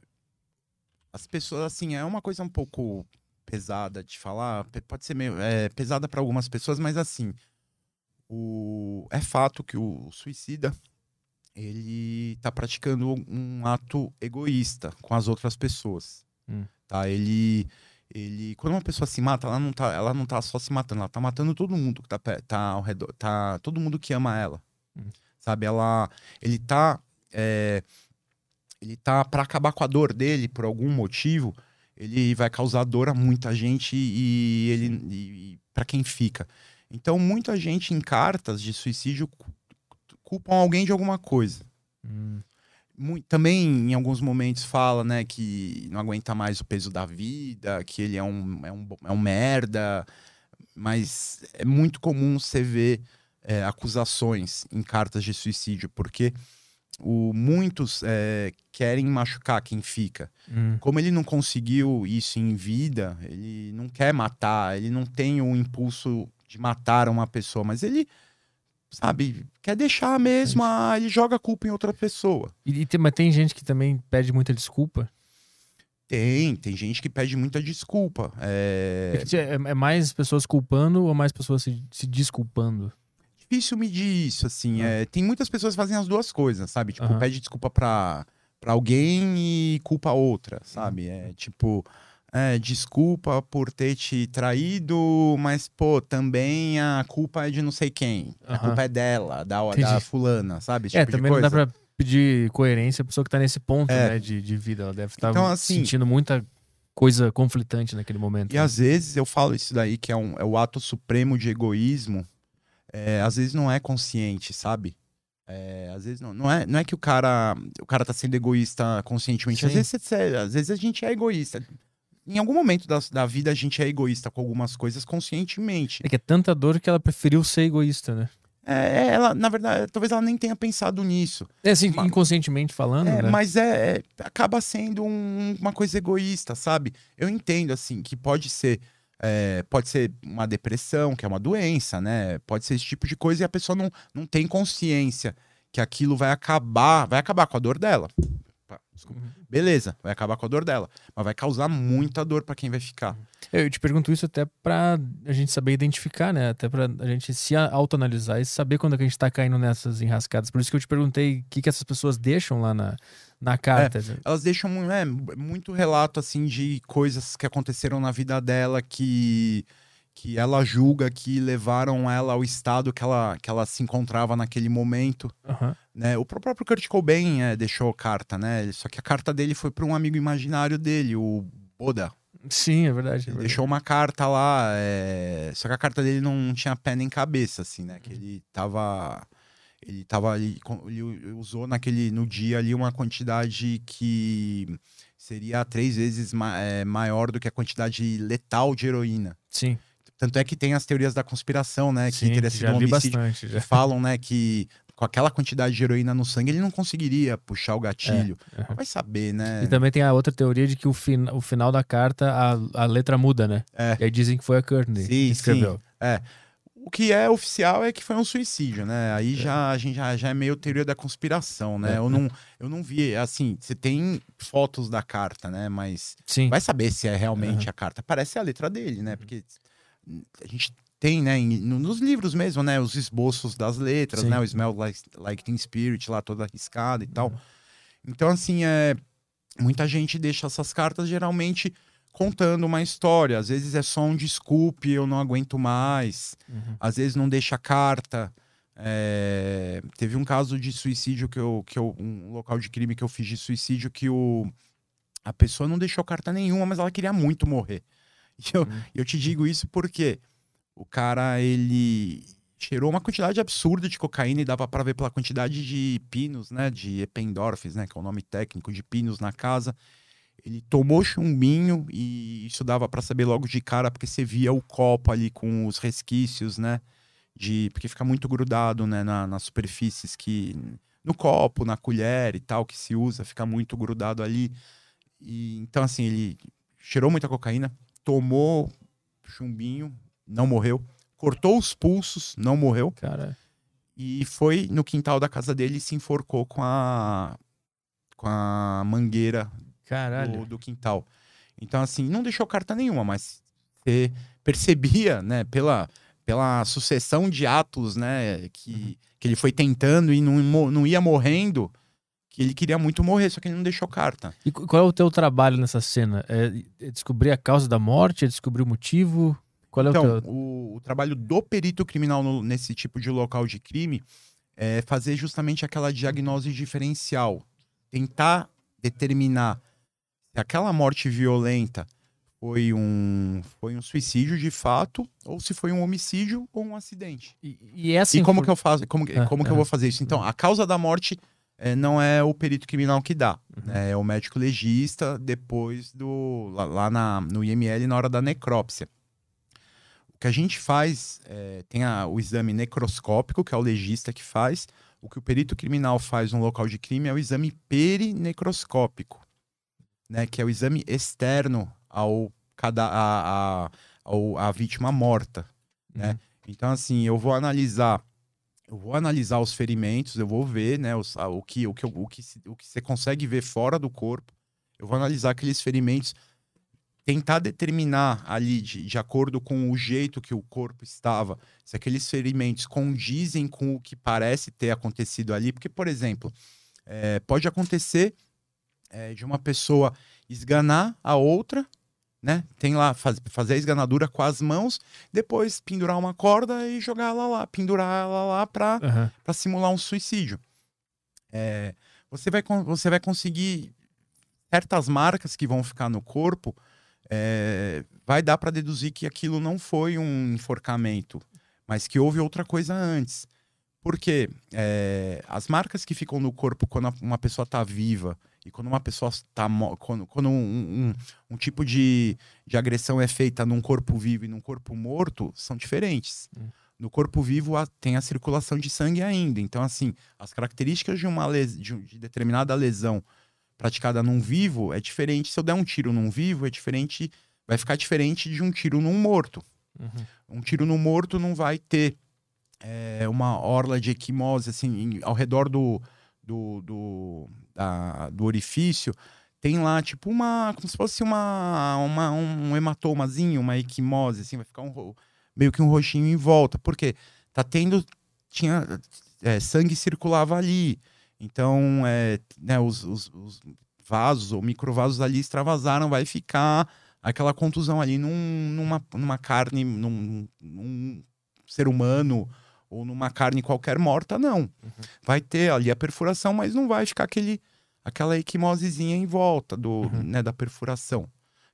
as pessoas, assim, é uma coisa um pouco pesada de falar, pode ser meio é, pesada para algumas pessoas, mas assim, o, é fato que o suicida ele tá praticando um ato egoísta com as outras pessoas, Hum. tá? Ele ele quando uma pessoa se mata, ela não tá, ela não tá só se matando, ela tá matando todo mundo que tá, tá ao redor, tá todo mundo que ama ela, Hum. sabe? Ela, ele tá é, ele tá para acabar com a dor dele por algum motivo, ele vai causar dor a muita gente e ele para quem fica. Então muita gente em cartas de suicídio cu- culpam alguém de alguma coisa. Hum, Mui- também em alguns momentos fala, né, que não aguenta mais o peso da vida, que ele é um, é um, é um merda, mas é muito comum você ver é, acusações em cartas de suicídio, porque o, muitos é, querem machucar quem fica. hum. Como ele não conseguiu isso em vida, ele não quer matar, ele não tem o impulso de matar uma pessoa, mas ele, sabe, quer deixar mesmo, ah, ele joga a culpa em outra pessoa. E, tem, mas tem gente que também pede muita desculpa. Tem, tem gente que pede muita desculpa. É, É é, é mais pessoas culpando ou mais pessoas se, se desculpando? Difícil medir isso, assim. Ah. É, tem muitas pessoas que fazem as duas coisas, sabe? Tipo, pede desculpa pra, pra alguém e culpa outra, sabe? Uhum. É tipo, é, desculpa por ter te traído, mas, pô, também a culpa é de não sei quem. A culpa é dela, da, da fulana, sabe? Esse é, tipo também não dá pra pedir coerência a pessoa que tá nesse ponto, É. né, de, de vida. Ela deve estar Então, assim- sentindo muita coisa conflitante naquele momento. E né? às vezes eu falo isso daí, que é, um, é o ato supremo de egoísmo, é, às vezes não é consciente, sabe? É, às vezes não, não, é, não é que o cara, o cara tá sendo egoísta conscientemente. Às vezes, você- às vezes a gente é egoísta. Em algum momento da, da vida a gente é egoísta com algumas coisas conscientemente. É que é tanta dor que ela preferiu ser egoísta, né? É, ela, na verdade, talvez ela nem tenha pensado nisso. É assim, Ma- inconscientemente falando, É, né? Mas é, é- acaba sendo um- uma coisa egoísta, sabe? Eu entendo, assim, que pode ser. É, pode ser uma depressão, que é uma doença, né? Pode ser esse tipo de coisa e a pessoa não, não tem consciência que aquilo vai acabar, vai acabar com a dor dela. Desculpa. Uhum. Beleza, vai acabar com a dor dela, mas vai causar muita dor pra quem vai ficar. Eu te pergunto isso até pra a gente saber identificar, né? Até pra a gente se autoanalisar e saber quando é que a gente tá caindo nessas enrascadas. Por isso que eu te perguntei o que, que essas pessoas deixam lá na, na carta. Elas deixam é, muito relato assim de coisas que aconteceram na vida dela que que ela julga que levaram ela ao estado que ela, que ela se encontrava naquele momento, Aham. né? O pró- próprio Kurt Cobain é, deixou carta, né? Só que a carta dele foi para um amigo imaginário dele, o Boda. Sim, é verdade. é verdade. deixou uma carta lá, é, só que a carta dele não tinha pé nem cabeça, assim, né? Que ele tava, ele tava ali, ele usou naquele, no dia ali uma quantidade que seria três vezes ma- é, maior do que a quantidade letal de heroína. Sim, Tanto é que tem as teorias da conspiração, né? Que sim teria sido um homicídio. bastante. Que falam, né, que com aquela quantidade de heroína no sangue ele não conseguiria puxar o gatilho. aham. Vai saber, né? E também tem a outra teoria de que o, fin o final da carta, a, a letra muda, né? É. E aí dizem que foi a Courtney Sim, que escreveu. O que é oficial é que foi um suicídio, né? É. Aí já a gente já, já é meio teoria da conspiração, né? É. Eu, não, eu não vi, assim, você tem fotos da carta, né? Mas Sim. vai saber se é realmente a carta. Parece a letra dele, né? Porque a gente tem, né, em- no- nos livros mesmo, né? Os esboços das letras, Sim. né? O Smell Like, like Teen Spirit lá toda arriscada e tal. Então, assim, é, muita gente deixa essas cartas geralmente contando uma história. Às vezes é só um desculpe, eu não aguento mais Uhum. às vezes não deixa carta. É, Teve um caso de suicídio que eu, que eu. Um local de crime que eu fiz de suicídio que o, a pessoa não deixou carta nenhuma, mas ela queria muito morrer. (laughs) E eu, Uhum. eu te digo isso porque o cara, ele cheirou uma quantidade absurda de cocaína e dava para ver pela quantidade de pinos, né, de ependorfes, né, que é o nome técnico de pinos na casa. Ele tomou chumbinho e isso dava para saber logo de cara porque você via o copo ali com os resquícios, né, de porque fica muito grudado, né, na, nas superfícies que no copo, na colher e tal que se usa, fica muito grudado ali. E então assim, ele cheirou muita cocaína, tomou chumbinho, não morreu cortou os pulsos, não morreu. Cara. E foi no quintal da casa dele e se enforcou com a com a mangueira do, do, quintal. Então, assim, não deixou carta nenhuma, mas você percebia, né, pela, pela sucessão de atos, né, que, uhum. que ele foi tentando e não, não ia morrendo, que ele queria muito morrer, só que ele não deixou carta. E qual é o teu trabalho nessa cena? É descobrir a causa da morte? É descobrir o motivo? Qual é então, o, teu... o, o, trabalho do perito criminal no, nesse tipo de local de crime é fazer justamente aquela diagnose diferencial. Tentar determinar se aquela morte violenta foi um, foi um suicídio de fato ou se foi um homicídio ou um acidente. E, e, é assim, e como que eu faço? Como, ah, como ah, que eu vou fazer isso? Então, a causa da morte é, não é o perito criminal que dá. Uhum. Né? É o médico legista depois do. lá, lá na, no IML na hora da necrópsia que a gente faz, é, tem a, o exame necroscópico, que é o legista que faz. O que o perito criminal faz no local de crime é o exame perinecroscópico, né, que é o exame externo ao, cada, a, a, ao, a vítima morta. Né? Uhum. Então, assim, eu vou analisar eu vou analisar os ferimentos, eu vou ver né, os, a, o, que, o, que, o, que, o que você consegue ver fora do corpo. Eu vou analisar aqueles ferimentos tentar determinar ali, de, de acordo com o jeito que o corpo estava, se aqueles ferimentos condizem com o que parece ter acontecido ali. Porque, por exemplo, é, pode acontecer é, de uma pessoa esganar a outra, né? Tem lá, faz, fazer a esganadura com as mãos, depois pendurar uma corda e jogar ela lá, pendurar ela lá para uhum. simular um suicídio. É, você, vai, você vai conseguir certas marcas que vão ficar no corpo é, vai dar para deduzir que aquilo não foi um enforcamento, mas que houve outra coisa antes. Porque é, as marcas que ficam no corpo quando uma pessoa está viva e quando uma pessoa está quando, quando um, um, um, tipo de, de agressão é feita num corpo vivo e num corpo morto são diferentes. Hum. No corpo vivo tem a circulação de sangue ainda. Então, assim, as características de uma les, de, de determinada lesão praticada num vivo é diferente. Se eu der um tiro num vivo, é diferente. Vai ficar diferente de um tiro num morto. Uhum. Um tiro no morto não vai ter é, uma orla de equimose assim ao redor do, do, do, da, do orifício. Tem lá, tipo, uma. Como se fosse uma, uma, um hematomazinho, uma equimose, assim, vai ficar um, meio que um roxinho em volta. Porque tá tendo. Tinha. É, sangue circulava ali. Então, é, né, os, os, os, vasos ou microvasos ali extravasaram, vai ficar aquela contusão ali num, numa, numa carne, num, num, ser humano ou numa carne qualquer morta, não. Uhum. Vai ter ali a perfuração, mas não vai ficar aquele, aquela equimosezinha em volta do, uhum. né, da perfuração.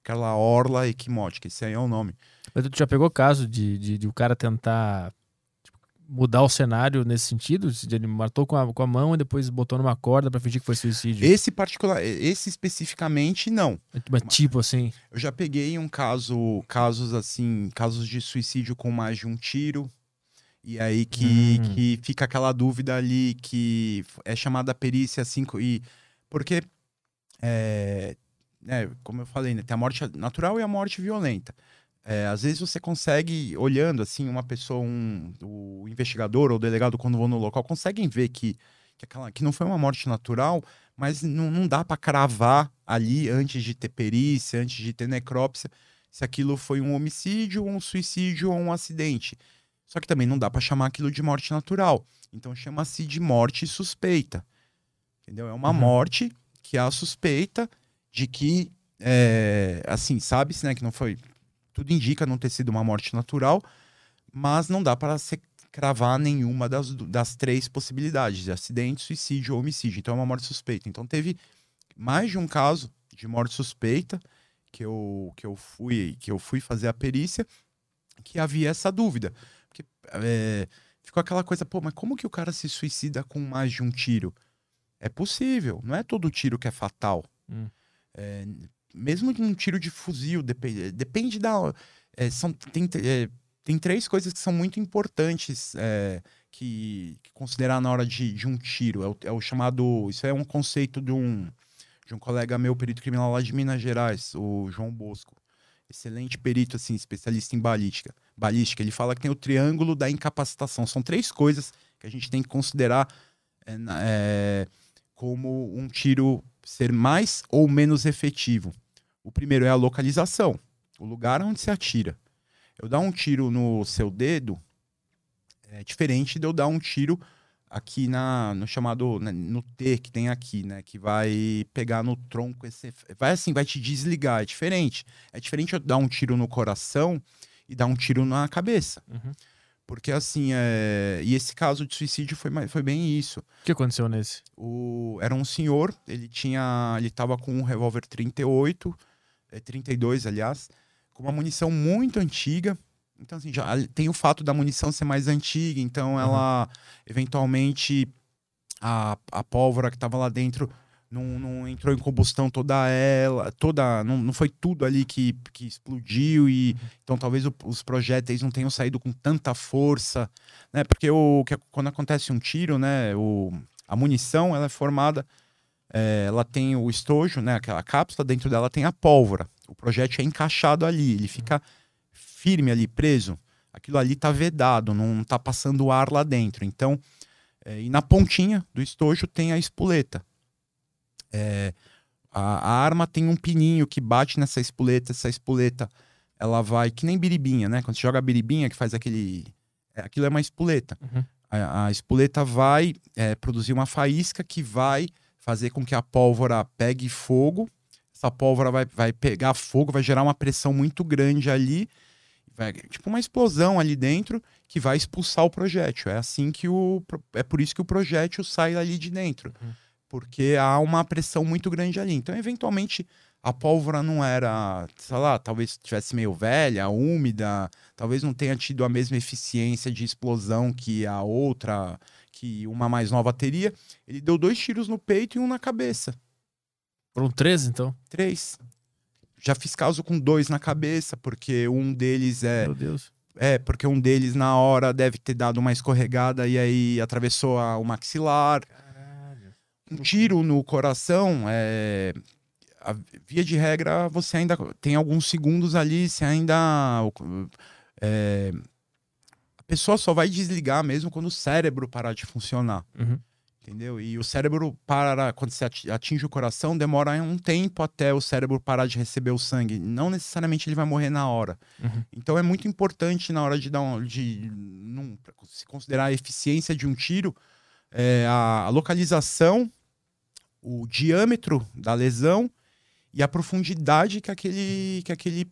Aquela orla equimótica, esse aí é o nome. Mas tu já pegou caso de, de, de o cara tentar mudar o cenário nesse sentido? Ele matou com a, com a mão e depois botou numa corda para fingir que foi suicídio? Esse particular, esse especificamente não. Mas tipo assim. Eu já peguei um caso, casos assim, casos de suicídio com mais de um tiro. E aí que, hum. que fica aquela dúvida ali que é chamada perícia 5 e porque é, é, como eu falei, né, tem a morte natural e a morte violenta. É, às vezes você consegue, olhando assim, uma pessoa, um, o investigador ou o delegado, quando vão no local, conseguem ver que, que, aquela, que não foi uma morte natural, mas não, não dá para cravar ali antes de ter perícia, antes de ter necrópsia, se aquilo foi um homicídio, um suicídio ou um acidente. Só que também não dá para chamar aquilo de morte natural. Então chama-se de morte suspeita. Entendeu? É uma uhum. morte que há suspeita de que, é, assim, sabe-se né, que não foi tudo indica não ter sido uma morte natural, mas não dá para se cravar nenhuma das, das três possibilidades, de acidente, suicídio ou homicídio. Então é uma morte suspeita. Então teve mais de um caso de morte suspeita que eu, que eu, fui, que eu fui fazer a perícia que havia essa dúvida. É, ficou aquela coisa, pô, mas como que o cara se suicida com mais de um tiro? É possível, não é todo tiro que é fatal. Hum. É, mesmo de um tiro de fuzil, depende, depende da. é, são, tem, é, tem três coisas que são muito importantes que, que considerar na hora de, de um tiro. É o, é o chamado. Isso é um conceito de um, de um colega meu, perito criminal lá de Minas Gerais, o João Bosco. Excelente perito, assim, especialista em balística. Balística. Ele fala que tem o triângulo da incapacitação. São três coisas que a gente tem que considerar é, é, como um tiro ser mais ou menos efetivo. O primeiro é a localização, o lugar onde se atira. Eu dar um tiro no seu dedo é diferente de eu dar um tiro aqui na no chamado né, no T que tem aqui, né, que vai pegar no tronco esse vai assim, vai te desligar, é diferente. É diferente eu dar um tiro no coração e dar um tiro na cabeça. Uhum. Porque assim, é... e esse caso de suicídio foi, foi bem isso. O que aconteceu nesse? O... Era um senhor, ele tinha. Ele tava com um revólver 38, é, 32, aliás, com uma munição muito antiga. Então, assim, já tem o fato da munição ser mais antiga, então ela eventualmente a, a pólvora que estava lá dentro não, não entrou em combustão toda ela, toda. Não, não foi tudo ali que, que explodiu e então talvez o- os projéteis não tenham saído com tanta força, né? Porque o, que, quando acontece um tiro, né? O, a munição ela é formada, é, ela tem o estojo, né? Aquela cápsula, dentro dela tem a pólvora. O projétil é encaixado ali, ele fica firme ali, preso. Aquilo ali tá vedado, não tá passando ar lá dentro. Então, é, e na pontinha do estojo tem a espoleta. É, a, a arma tem um pininho que bate nessa espoleta, essa espoleta ela vai, que nem biribinha, né? Quando você joga biribinha, que faz aquele. é, aquilo é uma espoleta. Uhum. A, a espoleta vai é, produzir uma faísca que vai fazer com que a pólvora pegue fogo. Essa pólvora vai, vai pegar fogo, vai gerar uma pressão muito grande ali. Vai, tipo uma explosão ali dentro que vai expulsar o projétil. É assim que o. É por isso que o projétil sai ali de dentro. Uhum. Porque há uma pressão muito grande ali. Então, eventualmente, a pólvora não era, sei lá, talvez tivesse meio velha, úmida, talvez não tenha tido a mesma eficiência de explosão que a outra, que uma mais nova teria. Ele deu dois tiros no peito e um na cabeça. Foram três, então? Três. Já fiz caso com dois na cabeça, porque um deles é. Meu Deus. É, porque um deles na hora deve ter dado uma escorregada e aí atravessou a- o maxilar. Caralho. Um tiro no coração, é. A via de regra, você ainda tem alguns segundos ali, você ainda. é, a pessoa só vai desligar mesmo quando o cérebro parar de funcionar. Uhum. Entendeu? E o cérebro para, quando você ati- atinge o coração, demora um tempo até o cérebro parar de receber o sangue. Não necessariamente ele vai morrer na hora. Uhum. Então é muito importante na hora de dar um, de num- se considerar a eficiência de um tiro, é, a, a localização, o diâmetro da lesão e a profundidade que aquele, que aquele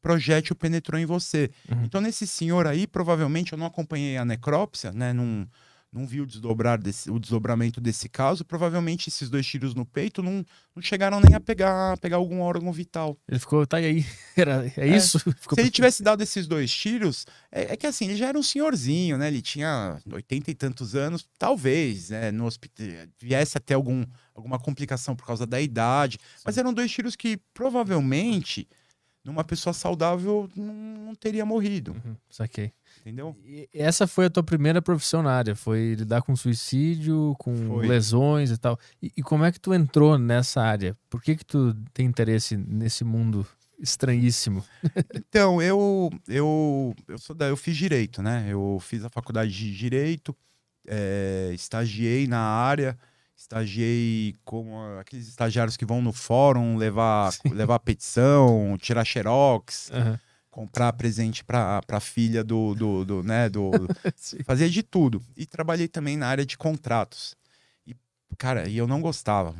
projétil penetrou em você. Uhum. Então, nesse senhor aí, provavelmente eu não acompanhei a necrópsia, né? Não, não vi o, desdobrar desse, o desdobramento desse caso. Provavelmente esses dois tiros no peito não, não chegaram nem a pegar, pegar algum órgão vital. Ele ficou, tá aí? (laughs) Era, é, isso? (laughs) Ficou Se ele tivesse dado esses dois tiros, é, é que assim, ele já era um senhorzinho, né? Ele tinha oitenta e tantos anos, talvez, né? No hospital, viesse até algum, alguma complicação por causa da idade. Mas eram dois tiros que provavelmente, numa pessoa saudável, não, teria morrido, Uhum, saquei. entendeu? E essa foi a tua primeira profissão na área? Foi lidar com suicídio, com Foi. lesões e tal. E, e como é que tu entrou nessa área? Por que que tu tem interesse nesse mundo estranhíssimo? (laughs) Então, eu, eu, eu, sou da, eu fiz direito, né? Eu fiz a faculdade de direito, eh, estagiei na área, estagiei com ah, aqueles estagiários que vão no fórum levar, (laughs) Sim. levar petição, tirar xerox, Aham. comprar presente para a filha do, do, do, né? Do, (laughs) fazia de tudo. E trabalhei também na área de contratos. E, cara, e eu não gostava.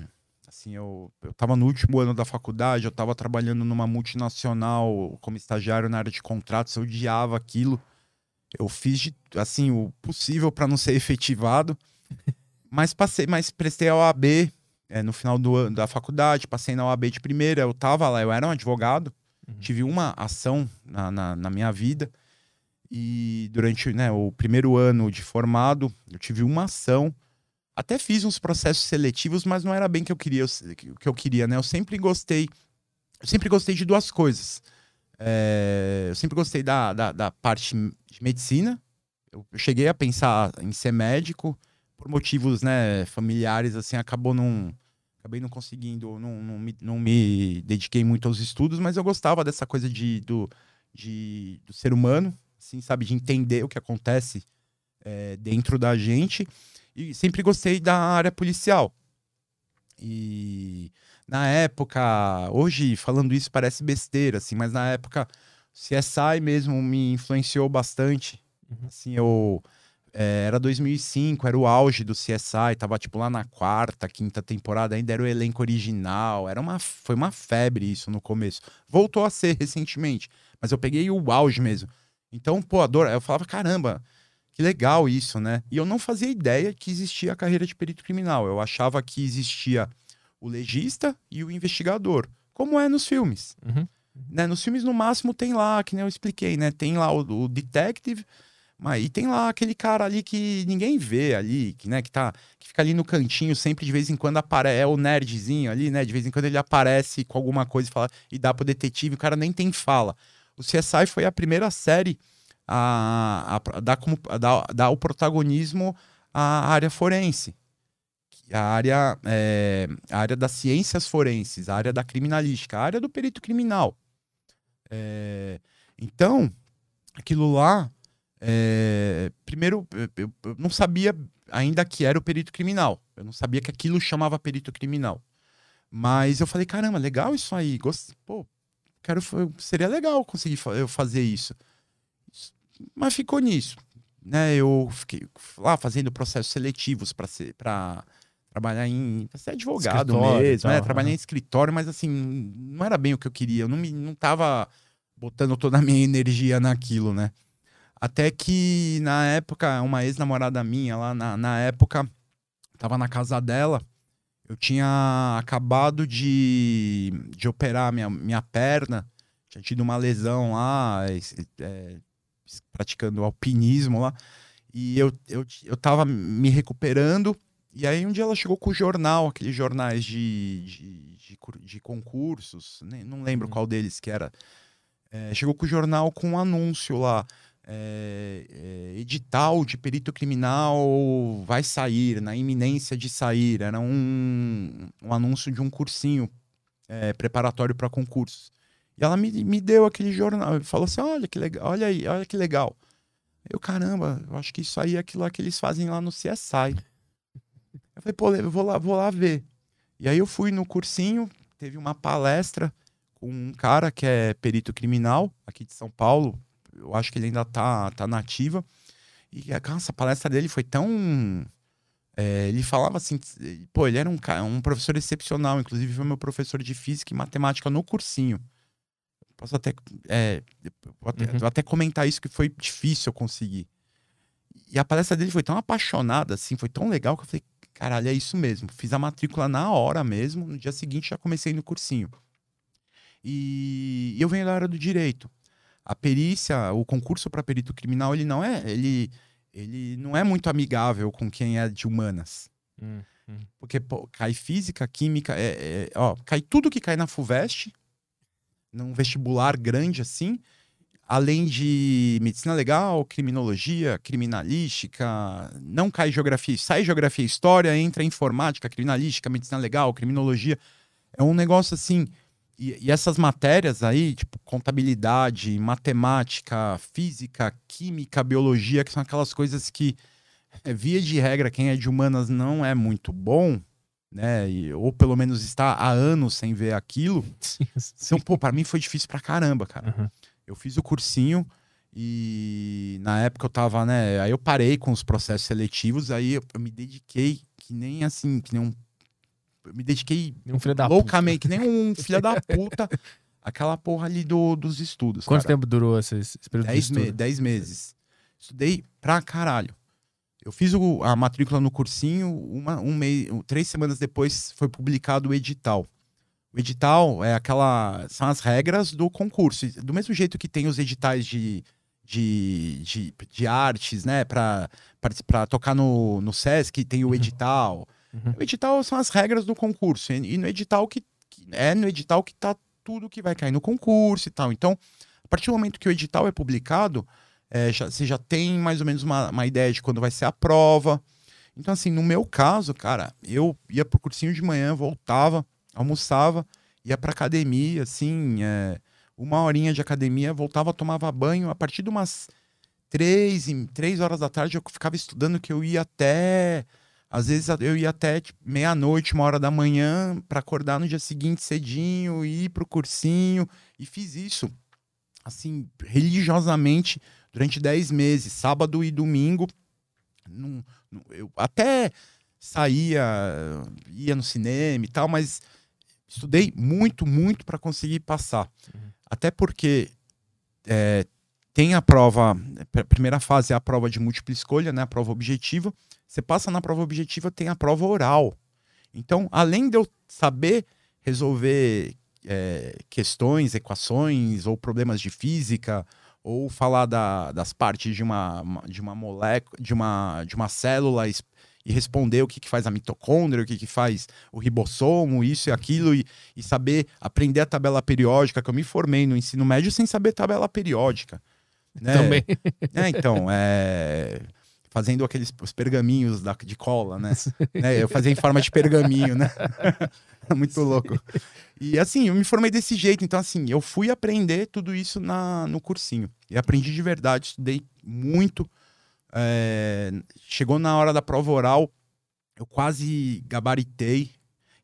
Assim, eu, eu tava no último ano da faculdade, eu tava trabalhando numa multinacional como estagiário na área de contratos, eu odiava aquilo. Eu fiz, de, assim, o possível para não ser efetivado. (laughs) mas passei, mas prestei a OAB é, no final do, ano da faculdade, passei na OAB de primeira, eu tava lá, eu era um advogado, Uhum. tive uma ação na, na, na minha vida. E durante né, o primeiro ano de formado, eu tive uma ação. Até fiz uns processos seletivos, mas não era bem o que eu queria, o que eu queria, né? Eu sempre gostei, eu sempre gostei de duas coisas. É, eu sempre gostei da, da, da, parte de medicina. Eu cheguei a pensar em ser médico por motivos, né, familiares, assim, acabou não acabei não conseguindo, não, não, me, não me dediquei muito aos estudos, mas eu gostava dessa coisa de, do, de, do ser humano, assim, sabe, de entender o que acontece é, dentro da gente. E sempre gostei da área policial. E na época, hoje falando isso parece besteira, assim, mas na época CSI mesmo me influenciou bastante. Uhum. Assim, eu é, era 2005, era o auge do CSI, tava tipo lá na quarta, quinta temporada, ainda era o elenco original, era uma, foi uma febre isso no começo. Voltou a ser recentemente, mas eu peguei o auge mesmo. Então, pô, adoro, eu falava, caramba, que legal isso, né? E eu não fazia ideia que existia a carreira de perito criminal. Eu achava que existia o legista e o investigador, como é nos filmes. Uhum. Né? Nos filmes, no máximo, tem lá, que nem eu expliquei, né? Tem lá o, o detective mas e tem lá aquele cara ali que ninguém vê ali, que, né, que, tá, que fica ali no cantinho, sempre de vez em quando aparece, é o nerdzinho ali, né? De vez em quando ele aparece com alguma coisa e, fala, e dá pro detetive, o cara nem tem fala. O CSI foi a primeira série a, a, a dar, como, a dar, dar o protagonismo à área forense. A área, é, a área das ciências forenses, a área da criminalística, a área do perito criminal. É, então, aquilo lá é, primeiro, eu, eu, não sabia ainda que era o perito criminal. Eu não sabia que aquilo chamava perito criminal. Mas eu falei, caramba, legal isso aí. Gost... Pô, quero, seria legal conseguir eu fazer isso. Mas ficou nisso. Né? Eu fiquei lá fazendo processos seletivos para ser para trabalhar em pra ser advogado escritório, mesmo, né? trabalhar em escritório, mas assim, não era bem o que eu queria. Eu não me não tava botando toda a minha energia naquilo, né? Até que na época, uma ex-namorada minha lá, na, na época, tava na casa dela. Eu tinha acabado de, de operar minha, minha perna, tinha tido uma lesão lá, é, praticando alpinismo lá. E eu, eu, eu tava me recuperando. E aí um dia ela chegou com o jornal, aqueles jornais de, de, de, de concursos, nem, não lembro uhum. qual deles que era. É, chegou com o jornal com um anúncio lá é, é, edital de perito criminal vai sair, na iminência de sair. Era um, um anúncio de um cursinho é, preparatório para concursos. E ela me, me deu aquele jornal, falou assim: olha que legal, olha aí, olha que legal. Eu, caramba, eu acho que isso aí é aquilo que eles fazem lá no CSI. Eu falei, pô, eu vou lá, vou lá ver. E aí eu fui no cursinho, teve uma palestra com um cara que é perito criminal aqui de São Paulo, eu acho que ele ainda tá, tá nativa. E essa palestra dele foi tão. É, ele falava assim, pô, ele era um, um professor excepcional, inclusive foi meu professor de física e matemática no cursinho. Posso até, é, até, uhum. até comentar isso que foi difícil eu conseguir. E a palestra dele foi tão apaixonada, assim, foi tão legal que eu falei, caralho, é isso mesmo. Fiz a matrícula na hora mesmo, no dia seguinte já comecei no cursinho. E eu venho da área do direito a perícia, o concurso para perito criminal, ele não é, ele, ele não é muito amigável com quem é de humanas. Hum, hum. Porque pô, cai física, química, é, é, ó, cai tudo que cai na FUVEST, num vestibular grande assim, além de medicina legal, criminologia, criminalística, não cai geografia, sai geografia e história, entra informática, criminalística, medicina legal, criminologia. É um negócio assim, e, e, essas matérias aí, tipo contabilidade, matemática, física, química, biologia, que são aquelas coisas que, é, via de regra, quem é de humanas não é muito bom, né? E, ou pelo menos está há anos sem ver aquilo. (laughs) Sim, sim. Então, pô, para mim foi difícil pra caramba, cara. Uhum. Eu fiz o cursinho e na época eu tava, né? Aí eu parei com os processos seletivos, aí eu, eu me dediquei que nem assim, que nem um me dediquei um filho da loucamente, que nem um filho da puta, aquela porra ali do, dos estudos. Quanto cara. tempo durou esse, esse período dez, me dez meses. Estudei pra caralho. Eu fiz o, a matrícula no cursinho, uma, um mês, três semanas depois foi publicado o edital. O edital é aquela. são as regras do concurso. Do mesmo jeito que tem os editais de, de, de, de artes, né? Para tocar no, no Sesc, tem o Uhum. edital. Uhum. O edital são as regras do concurso. E, no edital que. que- É no edital que tá tudo que vai cair no concurso e tal. Então, a partir do momento que o edital é publicado, é, já- você já tem mais ou menos uma, uma ideia de quando vai ser a prova. Então, assim, no meu caso, cara, eu ia pro cursinho de manhã, voltava, almoçava, ia pra academia, assim, é, uma horinha de academia, voltava, tomava banho. A partir de umas três, três horas da tarde, eu ficava estudando que eu ia até. Às vezes eu ia até tipo, meia-noite, uma hora da manhã, pra acordar no dia seguinte cedinho, ir pro cursinho. E fiz isso, assim, religiosamente, durante dez meses, sábado e domingo. Num- num- eu até saía, ia no cinema e tal, mas estudei muito, muito para conseguir passar. Até porque é, tem a prova, a primeira fase é a prova de múltipla escolha, né, a prova objetiva. Você passa na prova objetiva, tem a prova oral. Então, além de eu saber resolver é, questões, equações ou problemas de física, ou falar da- das partes de uma, de uma molécula, de uma, de uma célula e responder o que, que faz a mitocôndria, o que, que faz o ribossomo, isso e aquilo, e, e saber aprender a tabela periódica, que eu me formei no ensino médio sem saber tabela periódica. né? Também. É, então, é, fazendo aqueles os pergaminhos da, de cola, né? (laughs) Né, Eu fazia em forma de pergaminho, né? (laughs) Muito louco. E assim, eu me formei desse jeito. Então, assim, eu fui aprender tudo isso na, no cursinho. E aprendi de verdade, estudei muito. É, chegou na hora da prova oral, eu quase gabaritei.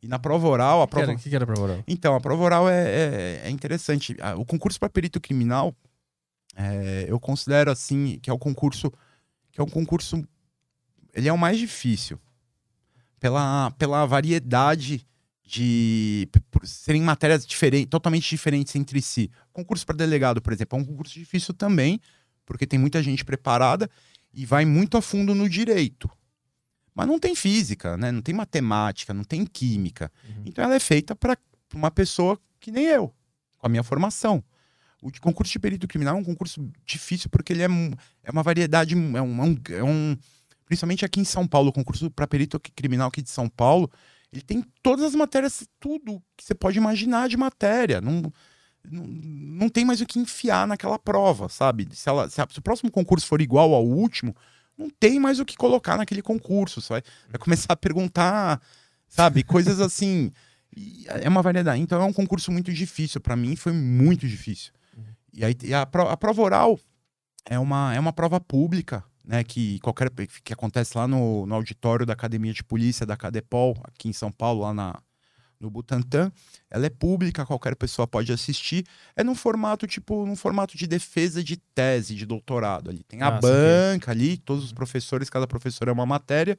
E na prova oral, a O que, prova. era, que que era prova oral? Então, a prova oral é, é, é interessante. O concurso para perito criminal, é, eu considero assim que é o concurso que é um concurso, ele é o mais difícil pela, pela variedade de por serem matérias diferentes, totalmente diferentes entre si. Concurso para delegado, por exemplo, é um concurso difícil também, porque tem muita gente preparada e vai muito a fundo no direito. Mas não tem física, né? Não tem matemática, não tem química. Uhum. Então ela é feita para uma pessoa que nem eu, com a minha formação. O concurso de perito criminal é um concurso difícil porque ele é, mu- é uma variedade, é um, é um- é um- principalmente aqui em São Paulo, o concurso para perito criminal aqui de São Paulo, ele tem todas as matérias, tudo que você pode imaginar de matéria. Não, não, não tem mais o que enfiar naquela prova, sabe? Se, ela- se a- se o próximo concurso for igual ao último, não tem mais o que colocar naquele concurso. Vai, vai começar a perguntar, sabe? Coisas assim. É uma variedade. Então é um concurso muito difícil. Para mim foi muito difícil. E aí e a, a prova oral é uma, é uma prova pública, né? Que qualquer que acontece lá no, no auditório da Academia de Polícia da Cadepol, aqui em São Paulo, lá na, no Butantã. Ela é pública, qualquer pessoa pode assistir. É num formato, tipo, num formato de defesa de tese, de doutorado ali. Tem a Ah, saquei. banca ali, todos os professores, cada professor é uma matéria.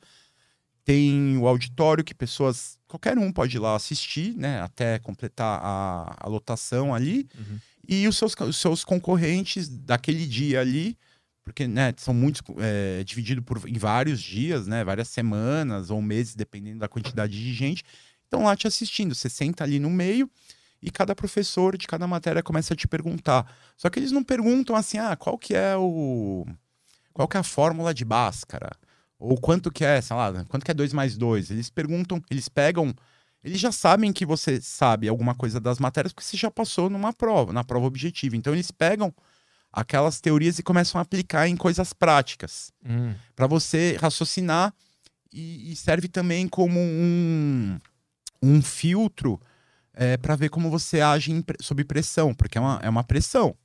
Tem o auditório que pessoas, qualquer um pode ir lá assistir, né? Até completar a, a lotação ali. Uhum. E os seus, os seus concorrentes daquele dia ali, porque né, são muitos, é, dividido em vários dias, né? Várias semanas ou meses, dependendo da quantidade de gente. Estão lá te assistindo. Você senta ali no meio e cada professor de cada matéria começa a te perguntar. Só que eles não perguntam assim, ah, qual que é o. Qual que é a fórmula de Bhaskara? Ou quanto que é, sei lá, quanto que é 2 mais 2? Eles perguntam, eles pegam. Eles já sabem que você sabe alguma coisa das matérias porque você já passou numa prova, na prova objetiva. Então eles pegam aquelas teorias e começam a aplicar em coisas práticas Hum. para você raciocinar e, e serve também como um, um filtro para ver como você age em sob pressão, porque é uma, é uma pressão.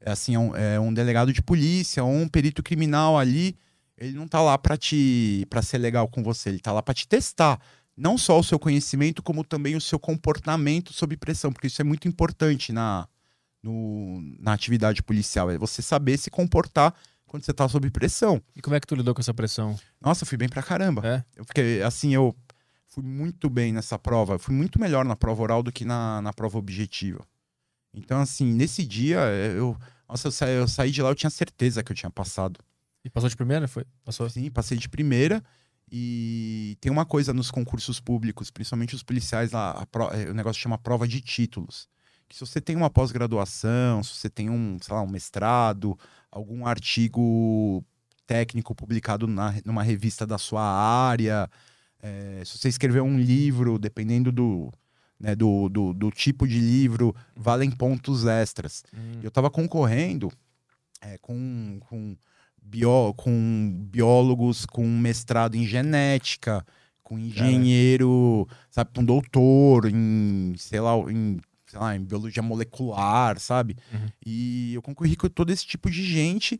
É assim, é um, é um delegado de polícia ou um perito criminal ali, ele não tá lá para te para ser legal com você, ele tá lá para te testar. Não só o seu conhecimento, como também o seu comportamento sob pressão, porque isso é muito importante na, no- na atividade policial. É você saber se comportar quando você tá sob pressão. E como é que tu lidou com essa pressão? Nossa, eu fui bem pra caramba. É? Eu fiquei, assim, eu fui muito bem nessa prova. Eu fui muito melhor na prova oral do que na, na prova objetiva. Então, assim, nesse dia, eu. Nossa, eu, sa- eu saí de lá, eu tinha certeza que eu tinha passado. E passou de primeira? Foi? Passou? Sim, passei de primeira. E tem uma coisa nos concursos públicos, principalmente os policiais lá, pro- é, o negócio chama prova de títulos. que se você tem uma pós-graduação, se você tem um, sei lá, um mestrado, algum artigo técnico publicado na, numa revista da sua área, é, se você escreveu um livro, dependendo do, né, do, do, do, tipo de livro, valem pontos extras. Hum. Eu estava concorrendo é, com, com, bio, com biólogos com mestrado em genética, com engenheiro, sabe, com doutor em, sei lá, em, sei lá, em biologia molecular, sabe? Uhum. E eu concorri com todo esse tipo de gente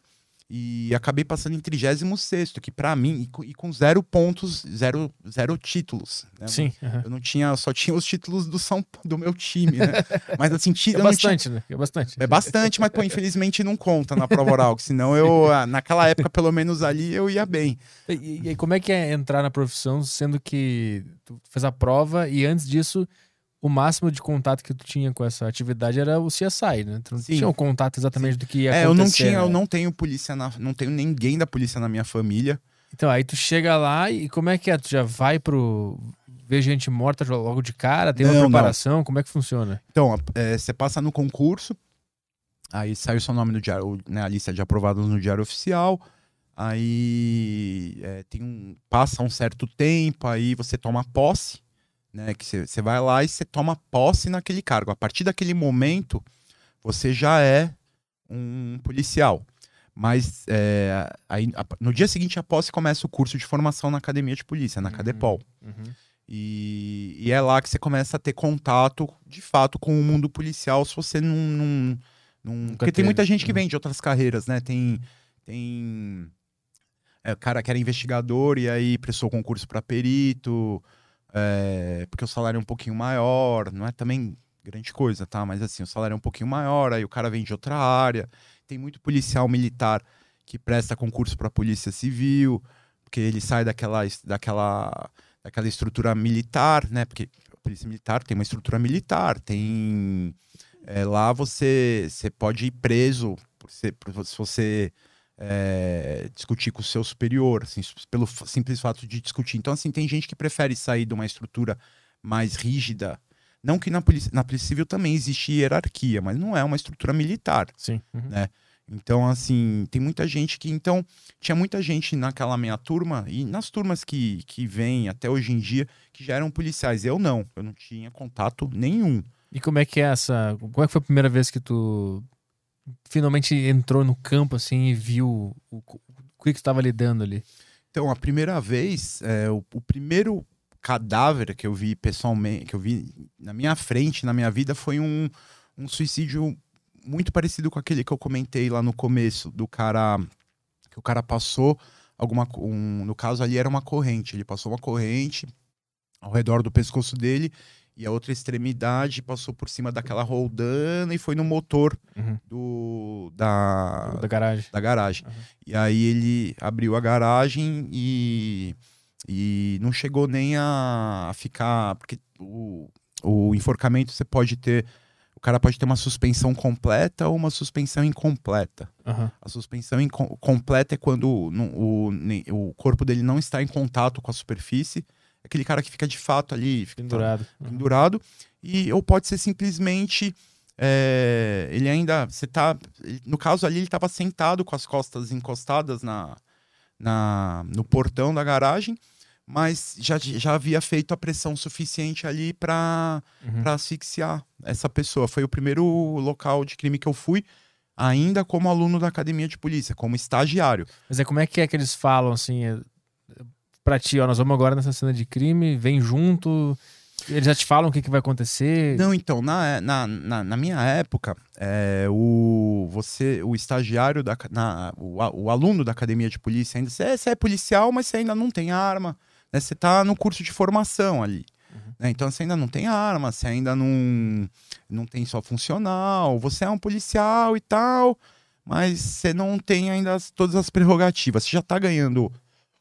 e acabei passando em 36 que para mim, e com zero pontos, zero, zero títulos. Né? Sim. Uhum. Eu não tinha, só tinha os títulos do, São, do meu time, né? (laughs) Mas assim, é bastante, tinha... né? É bastante. É bastante, mas pô, infelizmente não conta na prova oral, senão eu, ah, naquela época, pelo menos ali, eu ia bem. E, e como é que é entrar na profissão, sendo que tu fez a prova e antes disso o máximo de contato que tu tinha com essa atividade era o CSI, né? Tu não Sim. tinha o contato exatamente Sim. do que ia é, acontecer. eu não tinha, né? eu não tenho polícia na, não tenho ninguém da polícia na minha família. Então, aí tu chega lá e como é que é? Tu já vai pro ver gente morta logo de cara? Tem não, uma preparação? Não. Como é que funciona? Então, é, você passa no concurso, aí sai o seu nome no diário, né, a lista de aprovados no diário oficial. Aí é, tem um, passa um certo tempo, aí você toma posse né? Que você vai lá e você toma posse naquele cargo. A partir daquele momento, você já é um policial. Mas é, aí, no dia seguinte, a posse começa o curso de formação na academia de polícia, na uhum, Cadepol. Uhum. E, e, é lá que você começa a ter contato, de fato, com o mundo policial, se você não. não, não... Porque tem muita gente que uhum. vem de outras carreiras, né? Tem. tem é, o cara que era investigador e aí prestou concurso para perito é, porque o salário é um pouquinho maior, não é também grande coisa, tá? Mas assim, o salário é um pouquinho maior, aí o cara vem de outra área. Tem muito policial militar que presta concurso para polícia civil, porque ele sai daquela, daquela, daquela estrutura militar, né? Porque a polícia militar tem uma estrutura militar, tem é, lá você, você pode ir preso por ser, por, se você é, discutir com o seu superior, assim, pelo simples fato de discutir. Então, assim, tem gente que prefere sair de uma estrutura mais rígida. Não que na polícia, na polícia civil também existe hierarquia, mas não é uma estrutura militar. Sim. Uhum. Né? Então, assim, tem muita gente que. Então, tinha muita gente naquela minha turma, e nas turmas que, que vêm até hoje em dia, que já eram policiais. Eu não, eu não tinha contato nenhum. E como é que é essa. Como é que foi a primeira vez que tu finalmente entrou no campo assim e viu o, o, que estava lidando ali? Então, a primeira vez, é, o, o, primeiro cadáver que eu vi pessoalmente, que eu vi na minha frente, na minha vida, foi um, um suicídio muito parecido com aquele que eu comentei lá no começo, do cara que o cara passou alguma um, no caso ali era uma corrente, ele passou uma corrente ao redor do pescoço dele e a outra extremidade passou por cima daquela roldana e foi no motor uhum. do da, da garagem. Da garagem. Uhum. E aí ele abriu a garagem e, e não chegou nem a, ficar. Porque o, o enforcamento você pode ter. O cara pode ter uma suspensão completa ou uma suspensão incompleta. Uhum. A suspensão inco completa é quando o, o, o corpo dele não está em contato com a superfície aquele cara que fica de fato ali, fica pendurado. Tá, pendurado. E, ou pode ser simplesmente. É, ele ainda. Você tá. No caso ali, ele estava sentado com as costas encostadas na, na, no portão da garagem, mas já, já havia feito a pressão suficiente ali para uhum. asfixiar essa pessoa. Foi o primeiro local de crime que eu fui ainda como aluno da academia de polícia, como estagiário. Mas é como é que é que eles falam assim? Pra ti, ó, nós vamos agora nessa cena de crime, vem junto. Eles já te falam o que, que vai acontecer? Não, então, na, na, na, na minha época, é, o, você, o estagiário, da, na, o, o aluno da academia de polícia, ainda você é, você é policial, mas você ainda não tem arma. Né? Você tá no curso de formação ali. Uhum. Né? Então você ainda não tem arma, você ainda não, não tem só funcional, você é um policial e tal, mas você não tem ainda as, todas as prerrogativas. Você já tá ganhando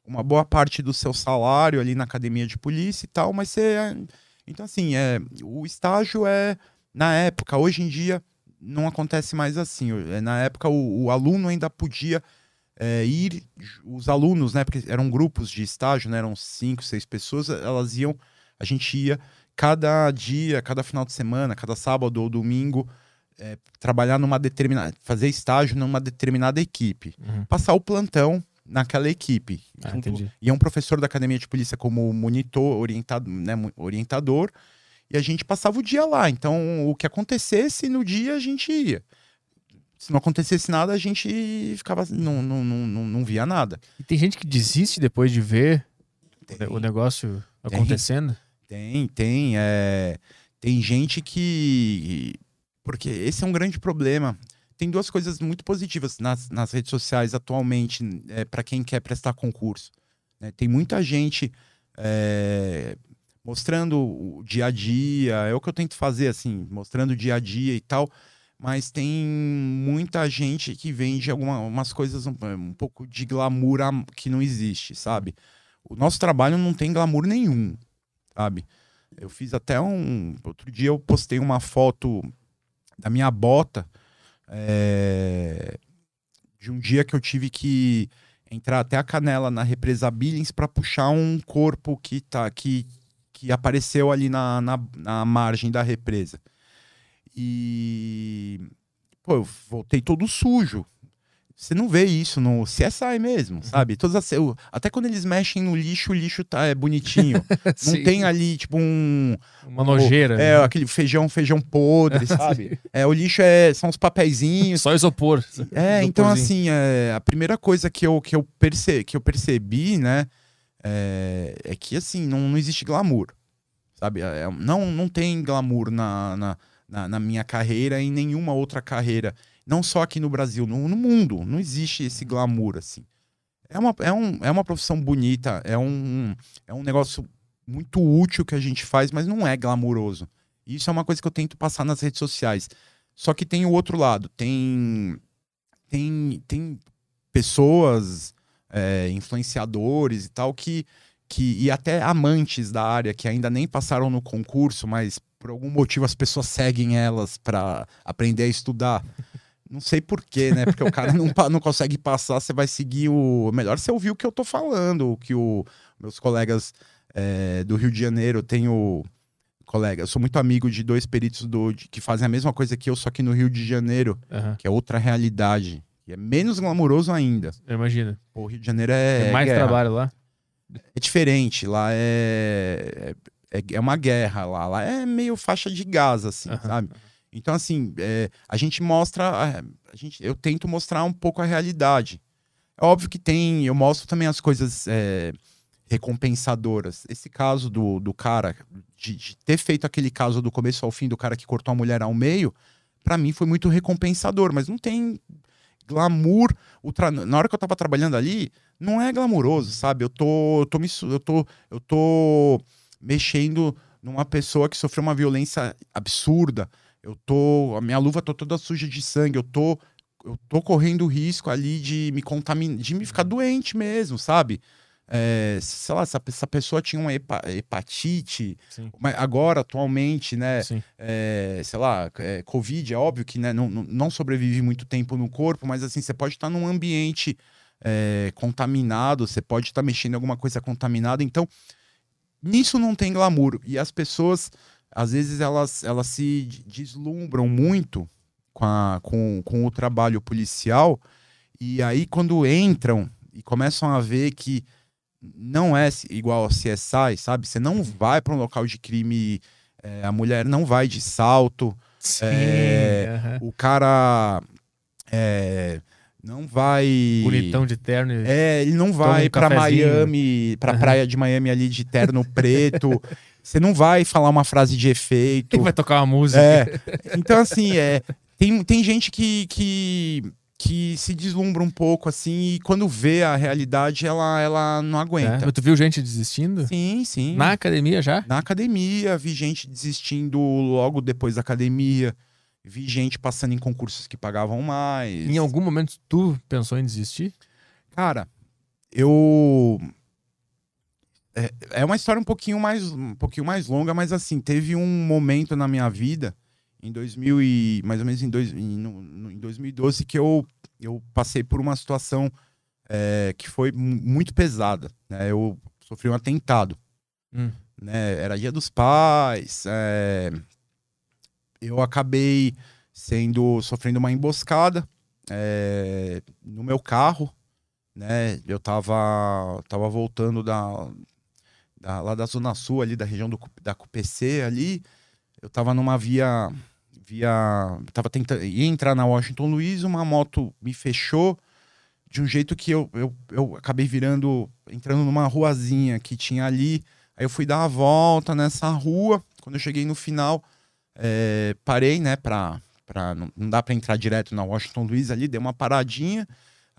uma boa parte do seu salário ali na academia de polícia e tal, mas você. É, então, assim, é, o estágio é. Na época, hoje em dia, não acontece mais assim. É, na época, o, o aluno ainda podia é, ir, os alunos, né? Porque eram grupos de estágio, né? Eram cinco, seis pessoas, elas iam A gente ia cada dia, cada final de semana, cada sábado ou domingo, é, trabalhar numa determinada. fazer estágio numa determinada equipe. Uhum. Passar o plantão naquela equipe. Ah, Junto- e é um professor da academia de polícia como monitor, orientado, né, orientador, e a gente passava o dia lá. Então, o que acontecesse no dia, a gente ia. Se não acontecesse nada, a gente ficava. Não, não, não, não, via nada. E tem gente que desiste depois de ver Tem, o negócio acontecendo? tem. tem, é, tem gente que. Porque esse é um grande problema. Tem duas coisas muito positivas nas, nas redes sociais atualmente, para quem quer prestar concurso. né? Tem muita gente é, mostrando o dia a dia, é o que eu tento fazer, assim, mostrando o dia a dia e tal. Mas tem muita gente que vende algumas coisas um, um pouco de glamour que não existe, sabe? O nosso trabalho não tem glamour nenhum, sabe? Eu fiz até um. Outro dia eu postei uma foto da minha bota é, de um dia que eu tive que entrar até a canela na represa Billings para puxar um corpo que tá que, que apareceu ali na, na, na margem da represa. E pô, eu voltei todo sujo. Você não vê isso no CSI mesmo, sabe? Todas as, até quando eles mexem no lixo, o lixo tá é bonitinho. (laughs) Não tem ali tipo um Uma nojeira. é, né? aquele feijão, feijão podre, (laughs) sabe? É, o lixo é, são os papeizinhos. Só isopor. É, então assim, é, a primeira coisa que eu, que eu, perce, que eu percebi, né, é, é que assim, não, não existe glamour, sabe? É, não, não tem glamour na, na, na, na minha carreira e em nenhuma outra carreira, não só aqui no Brasil, no, no mundo, não existe esse glamour, assim. É uma, é, um, é uma profissão bonita, é um, é um negócio muito útil que a gente faz, mas não é glamuroso. E Isso é uma coisa que eu tento passar nas redes sociais. Só que tem o outro lado, tem tem, tem pessoas, é, influenciadores e tal, que, que. E até amantes da área que ainda nem passaram no concurso, mas por algum motivo as pessoas seguem elas para aprender a estudar. Não sei porquê, né? Porque o cara não, não consegue passar, você vai seguir o. Melhor você ouvir o que eu tô falando, o que o, meus colegas é, do Rio de Janeiro têm o. Colega, eu sou muito amigo de dois peritos do, de- que fazem a mesma coisa que eu, só que no Rio de Janeiro Aham, que é outra realidade. E é menos glamuroso ainda. Imagina. O Rio de Janeiro é, Tem mais guerra. trabalho lá. É diferente. Lá é, é, é uma guerra. Lá, lá é meio faixa de gás, assim, Aham. sabe? Então, assim, é, a gente mostra. A, a gente, eu tento mostrar um pouco a realidade. É óbvio que tem. Eu mostro também as coisas é, recompensadoras. Esse caso do, do cara, de, de ter feito aquele caso do começo ao fim, do cara que cortou a mulher ao meio, pra mim foi muito recompensador, mas não tem glamour. O tra- Na hora que eu tava trabalhando ali, não é glamuroso, sabe? Eu tô, eu tô, eu tô, eu tô mexendo numa pessoa que sofreu uma violência absurda. Eu tô, a minha luva tá toda suja de sangue. Eu tô, eu tô correndo o risco ali de me contaminar, de me ficar doente mesmo, sabe? É, sei lá, se essa, pessoa tinha uma hepa- hepatite, Sim. mas agora, atualmente, né? É, sei lá, é, Covid, é óbvio que né, não, não- sobrevive muito tempo no corpo, mas assim, você pode estar num ambiente é, contaminado, você pode estar mexendo em alguma coisa contaminada, então nisso não tem glamour. E as pessoas, às vezes, elas, elas se de- deslumbram muito com, a- com, com o trabalho policial, e aí quando entram e começam a ver que não é igual ao CSI, sabe? Você não vai para um local de crime, é, a mulher não vai de salto, Sim. É, aham. o cara é, não vai. Bonitão de terno. É, ele não vai um pra cafezinho. Miami, pra Aham. praia de Miami ali de terno (laughs) preto. Você não vai falar uma frase de efeito. Quem vai tocar uma música? É. Então, assim, é, tem, tem gente que, que, que se deslumbra um pouco, assim, e quando vê a realidade, ela, ela não É, aguenta. Mas tu viu gente desistindo? Sim, sim. Na academia já? Na academia, vi gente desistindo logo depois da academia. Vi gente passando em concursos que pagavam mais. Em algum momento tu pensou em desistir? Cara, eu. É, é uma história um pouquinho, mais, um pouquinho mais longa, mas assim, teve um momento na minha vida, em 2000 e, mais ou menos em, dois, em, no- em 2012, que eu, eu passei por uma situação é, que foi mu- muito pesada. né? Eu sofri um atentado. Hum. né? Era dia dos pais. é, Eu acabei sendo sofrendo uma emboscada é, no meu carro, né? Eu tava, tava voltando da, da- lá da Zona Sul, ali da região do, da CUPC ali. Eu tava numa via. via tava tentando. ia entrar na Washington Luiz, uma moto me fechou de um jeito que eu, eu, eu acabei virando. entrando numa ruazinha que tinha ali. Aí eu fui dar a volta nessa rua. Quando eu cheguei no final, é, parei, né, pra. pra não, não dá pra entrar direto na Washington Luiz ali, dei uma paradinha.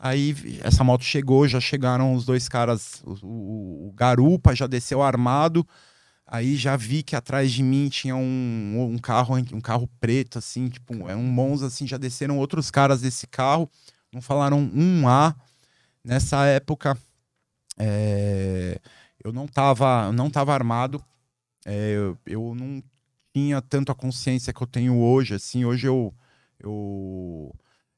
Aí essa moto chegou, já chegaram os dois caras, o, o- o garupa já desceu armado. Aí já vi que atrás de mim tinha um, um carro, um carro preto, assim, tipo, é um Monza, assim, já desceram outros caras desse carro, não falaram um A. Nessa época, é, eu não tava, eu não tava armado, é, eu, eu não tinha tanto a consciência que eu tenho hoje, assim, hoje eu, eu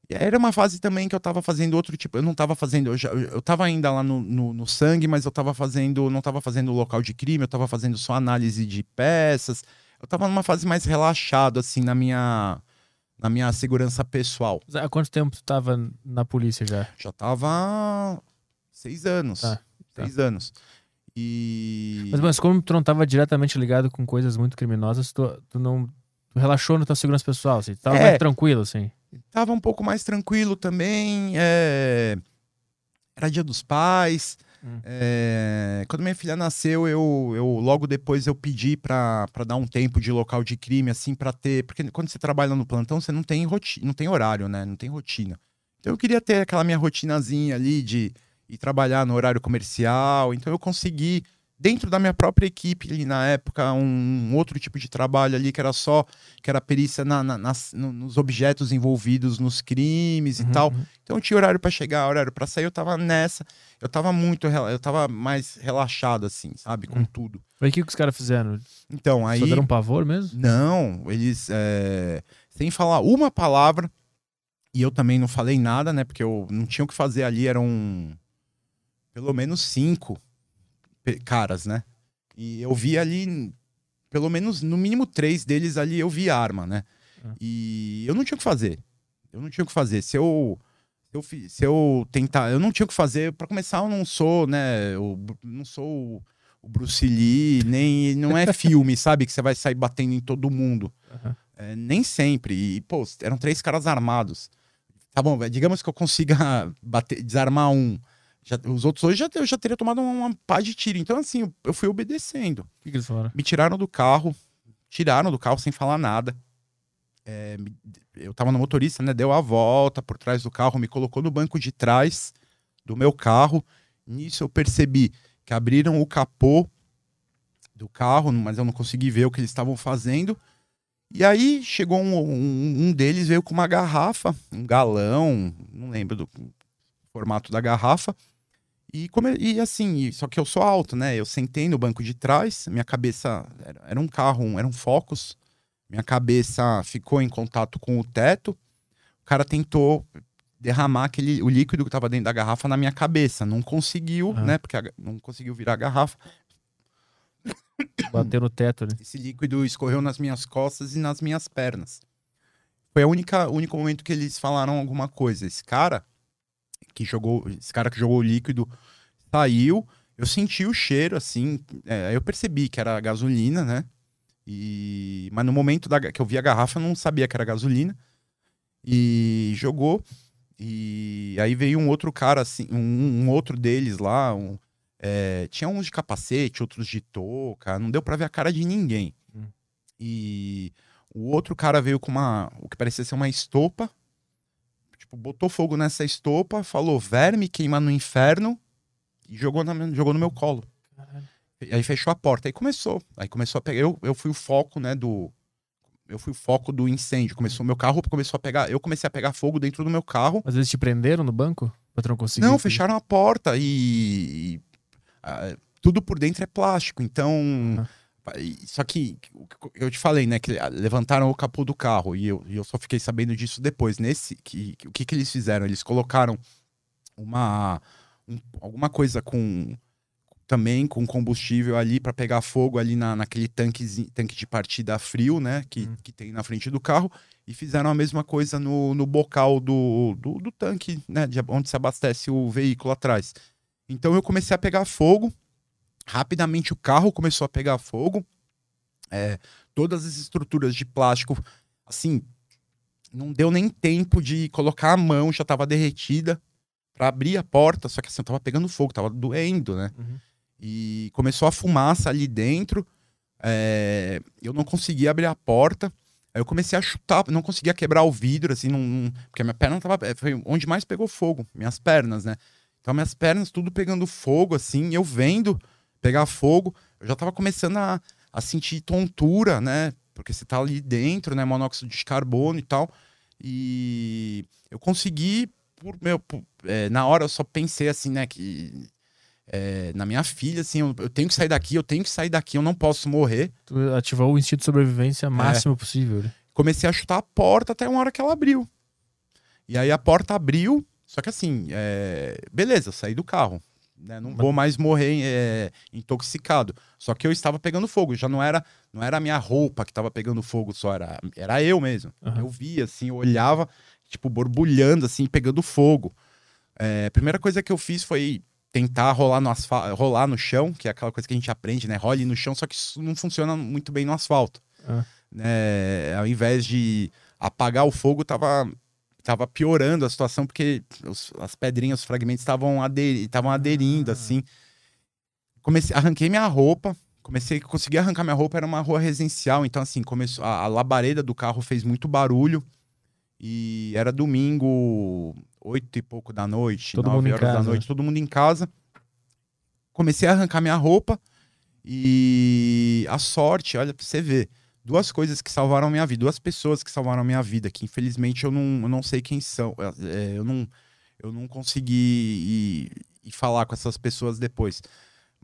era uma fase também que eu tava fazendo outro tipo. Eu não tava fazendo. Eu, já, eu tava ainda lá no, no, no sangue, mas eu tava fazendo. Não tava fazendo local de crime, eu tava fazendo só análise de peças. Eu tava numa fase mais relaxado, assim, na minha. Na minha segurança pessoal. Há quanto tempo tu tava na polícia já? Já tava seis anos. Tá, tá. Seis anos. E. Mas, mas como tu não tava diretamente ligado com coisas muito criminosas, tu, tu não. Tu relaxou na tua segurança pessoal, assim. Tu tava É. mais tranquilo, assim. Tava um pouco mais tranquilo também. é, Era dia dos pais. Hum. É, Quando minha filha nasceu, eu, eu logo depois eu pedi pra dar um tempo de local de crime, assim, pra ter. Porque quando você trabalha no plantão, você não tem, roti... não tem horário, né? Não tem rotina. Então eu queria ter aquela minha rotinazinha ali de ir trabalhar no horário comercial. Então eu consegui, dentro da minha própria equipe ali na época, um, um outro tipo de trabalho ali que era só, que era perícia na- na- nas- no- nos objetos envolvidos nos crimes e Uhum, tal. uhum. Então eu tinha horário pra chegar, horário pra sair, eu tava nessa. Eu tava muito, eu tava mais relaxado assim, sabe, com Hum. tudo. Aí o que, que os caras fizeram? Então aí Só deram um pavor mesmo? não, eles é, sem falar uma palavra e eu também não falei nada, né? Porque eu não tinha o que fazer ali, eram pelo menos cinco caras, né? E eu vi ali, pelo menos, no mínimo três deles ali, eu vi arma, né? Ah. E eu não tinha o que fazer. Eu não tinha o que fazer. Se eu, se eu, se eu tentar, eu não tinha o que fazer. Pra começar, eu não sou, né? Eu não sou o- Bruce Lee, nem não é filme, (laughs) sabe? Que você vai sair batendo em todo mundo. Aham. É, nem sempre. E, pô, eram três caras armados. Tá bom, digamos que eu consiga (laughs) bater, desarmar um. Já- os outros hoje já, eu já teria tomado uma, uma pá de tiro. Então, assim, eu, fui obedecendo. O que, que eles falaram? Me tiraram do carro, tiraram do carro sem falar nada. É, eu tava no motorista, né? Deu a volta por trás do carro, me colocou no banco de trás do meu carro. Nisso eu percebi que abriram o capô do carro, mas eu não consegui ver o que eles estavam fazendo. E aí chegou um, um- um deles, veio com uma garrafa, um galão, não lembro do formato da garrafa. E, come- e assim, só que eu sou alto, né? Eu sentei no banco de trás, minha cabeça era, um carro, era um Focus. Minha cabeça ficou em contato com o teto. O cara tentou derramar aquele, o líquido que estava dentro da garrafa na minha cabeça. Não conseguiu, né? Porque a não conseguiu virar a garrafa. (coughs) Bateu no teto ali. Esse líquido escorreu nas minhas costas e nas minhas pernas. Foi a única, o único momento que eles falaram alguma coisa. Esse cara que jogou, esse cara que jogou o líquido saiu. Eu senti o cheiro, assim. é, eu percebi que era gasolina, né? E, mas no momento da, que eu vi a garrafa, eu não sabia que era gasolina. E jogou. E aí veio um outro cara, assim, um, um outro deles lá. um- é, tinha uns de capacete, outros de touca. Não deu pra ver a cara de ninguém. Hum. E o outro cara veio com uma, o que parecia ser uma estopa. Tipo, botou fogo nessa estopa, falou verme queima no inferno e jogou, na, jogou no meu colo. E aí fechou a porta. Aí começou. Aí começou a pegar. Eu, eu fui o foco, né, do. Eu fui o foco do incêndio. Começou meu carro, começou a pegar. Eu comecei a pegar fogo dentro do meu carro. Mas eles te prenderam no banco? Pra tu não fecharam a porta e. e, ah, tudo por dentro é plástico. Então. Só que eu te falei, né? Que levantaram o capô do carro e eu, eu só fiquei sabendo disso depois. Nesse, que, que- o que, que eles fizeram? Eles colocaram uma um- alguma coisa com também com combustível ali para pegar fogo ali na, naquele tanque, tanque de partida frio, né? Que, hum. que tem na frente do carro. E fizeram a mesma coisa no, no bocal do, do, do tanque, né? De onde se abastece o veículo atrás. Então eu comecei a pegar fogo. Rapidamente o carro começou a pegar fogo. É, todas as estruturas de plástico, assim, não deu nem tempo de colocar a mão, já estava derretida para abrir a porta, só que assim, tava pegando fogo, tava doendo, né? Uhum. E começou a fumaça ali dentro. É, eu não conseguia abrir a porta. Aí eu comecei a chutar, não conseguia quebrar o vidro, assim, não, porque minha perna tava. É, foi onde mais pegou fogo, minhas pernas, né? Então, minhas pernas tudo pegando fogo, assim, eu vendo pegar fogo. Eu já tava começando a, a sentir tontura, né? Porque você tá ali dentro, né? Monóxido de carbono e tal. E eu consegui, por meu, por, é, na hora eu só pensei assim, né? Que é, na minha filha, assim, eu, eu, tenho que sair daqui, eu tenho que sair daqui, eu não posso morrer. Tu ativou o instinto de sobrevivência máximo é. possível. Né? Comecei a chutar a porta até uma hora que ela abriu. E aí a porta abriu, só que assim, é... beleza, saí do carro. Né? Não vou mais morrer é, intoxicado. Só que eu estava pegando fogo, já não era não era a minha roupa que estava pegando fogo só, era, era eu mesmo. Uhum. Eu via, assim, eu olhava, tipo, borbulhando, assim, pegando fogo. É, a primeira coisa que eu fiz foi tentar rolar no asfalto, rolar no chão, que é aquela coisa que a gente aprende, né? Role no chão, só que isso não funciona muito bem no asfalto. Ah. Né? Ao invés de apagar o fogo, tava, tava piorando a situação, porque os, as pedrinhas, os fragmentos estavam ader, aderindo, ah. assim. Comecei, arranquei minha roupa, comecei, consegui arrancar minha roupa, era uma rua residencial, então assim, começou, a, a labareda do carro fez muito barulho, e era domingo, oito e pouco da noite, todo nove horas da noite, todo mundo em casa. Comecei a arrancar minha roupa e a sorte, olha pra você ver, duas coisas que salvaram minha vida, duas pessoas que salvaram minha vida, que infelizmente eu não, eu não sei quem são, é, eu não, eu não consegui ir, ir falar com essas pessoas depois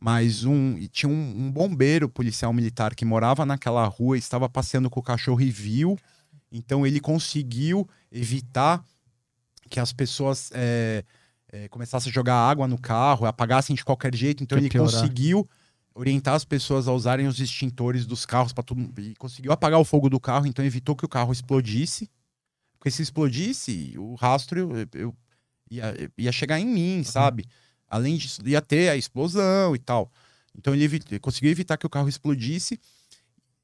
mas um tinha um, um, bombeiro policial militar que morava naquela rua, estava passeando com o cachorro e viu então ele conseguiu evitar que as pessoas é, é, começassem a jogar água no carro, apagassem de qualquer jeito. Então ele piorar. conseguiu orientar as pessoas a usarem os extintores dos carros para tudo e conseguiu apagar o fogo do carro, então evitou que o carro explodisse. Porque se explodisse, o rastro eu, eu ia, ia, chegar em mim, uhum. sabe? Além disso, ia ter a explosão e tal. Então ele, ele conseguiu evitar que o carro explodisse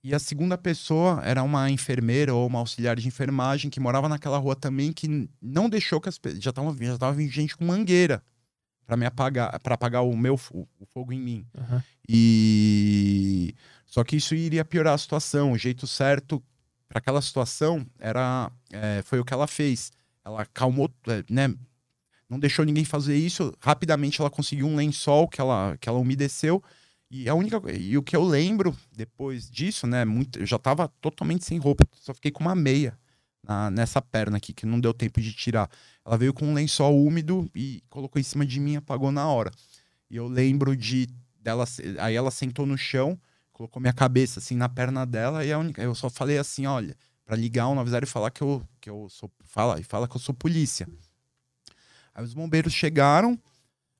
e a segunda pessoa era uma enfermeira ou uma auxiliar de enfermagem que morava naquela rua também, que não deixou que as já tava já tava vindo gente com mangueira para me apagar, para apagar o meu o fogo em mim. Uhum. E só que isso iria piorar a situação. O jeito certo para aquela situação era é, foi o que ela fez. Ela calmou, é, né? Não deixou ninguém fazer isso. Rapidamente ela conseguiu um lençol que ela que ela umedeceu e a única e o que eu lembro depois disso, né, muito, eu já tava totalmente sem roupa, só fiquei com uma meia na, nessa perna aqui que não deu tempo de tirar. Ela veio com um lençol úmido e colocou em cima de mim, apagou na hora. E eu lembro de dela, aí ela sentou no chão, colocou minha cabeça assim na perna dela e a única, eu só falei assim, olha, para ligar o 90 e falar que eu que eu sou fala e fala que eu sou polícia. Aí os bombeiros chegaram,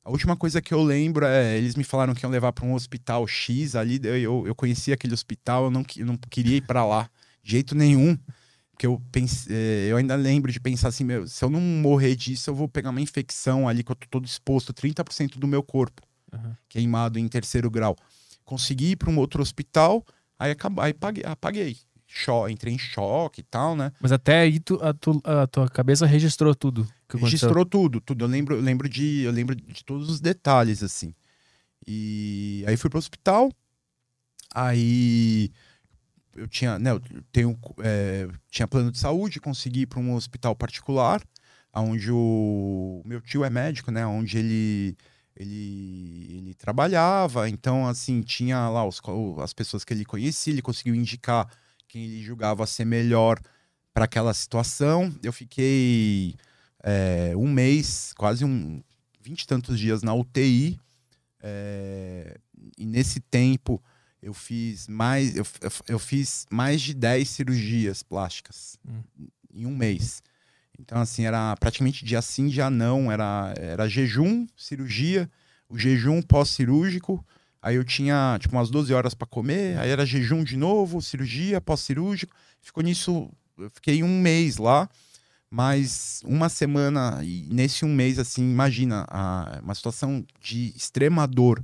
a última coisa que eu lembro é, eles me falaram que iam levar para um hospital X ali, eu, eu conhecia aquele hospital, eu não, eu não queria ir para lá de jeito nenhum. Porque eu, pense, é, eu ainda lembro de pensar assim, meu, se eu não morrer disso, eu vou pegar uma infecção ali que eu tô todo exposto, 30% do meu corpo uhum. queimado em terceiro grau. Consegui ir para um outro hospital, aí, acabei, aí paguei, apaguei. Cho entrei em choque e tal, né? Mas até aí tu, a, tu, a tua cabeça registrou tudo. registrou tudo, tudo. Eu lembro, eu lembro de, eu lembro de todos os detalhes assim. E aí fui pro hospital. Aí eu tinha, né, eu tenho, é, tinha plano de saúde, consegui ir para um hospital particular, onde o meu tio é médico, né, onde ele ele, ele trabalhava, então assim tinha lá os, as pessoas que ele conhecia, ele conseguiu indicar quem ele julgava ser melhor para aquela situação. Eu fiquei é, um mês, quase um vinte e tantos dias na UTI. É, e nesse tempo eu fiz mais eu, eu, fiz mais de 10 cirurgias plásticas hum. em um mês. Então, assim, era praticamente dia sim, dia não. Era, era jejum, cirurgia, o jejum pós-cirúrgico, aí eu tinha tipo umas 12 horas para comer, aí era jejum de novo, cirurgia, pós-cirúrgico. Ficou nisso, eu fiquei um mês lá, mas uma semana, e nesse um mês, assim, imagina, a, uma situação de extrema dor.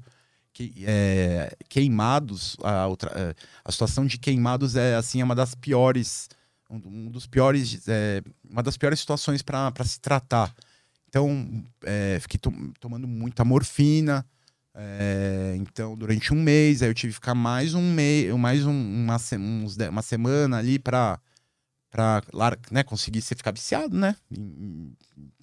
Que, é, queimados, a, outra, é, a situação de queimados é assim é uma das piores, um, dos piores, é, uma das piores situações para se tratar. Então, é, fiquei to tomando muita morfina. É, então, durante um mês, aí eu tive que ficar mais um mês, mais um, uma, uns, uma semana ali para para né, conseguir você ficar viciado, né?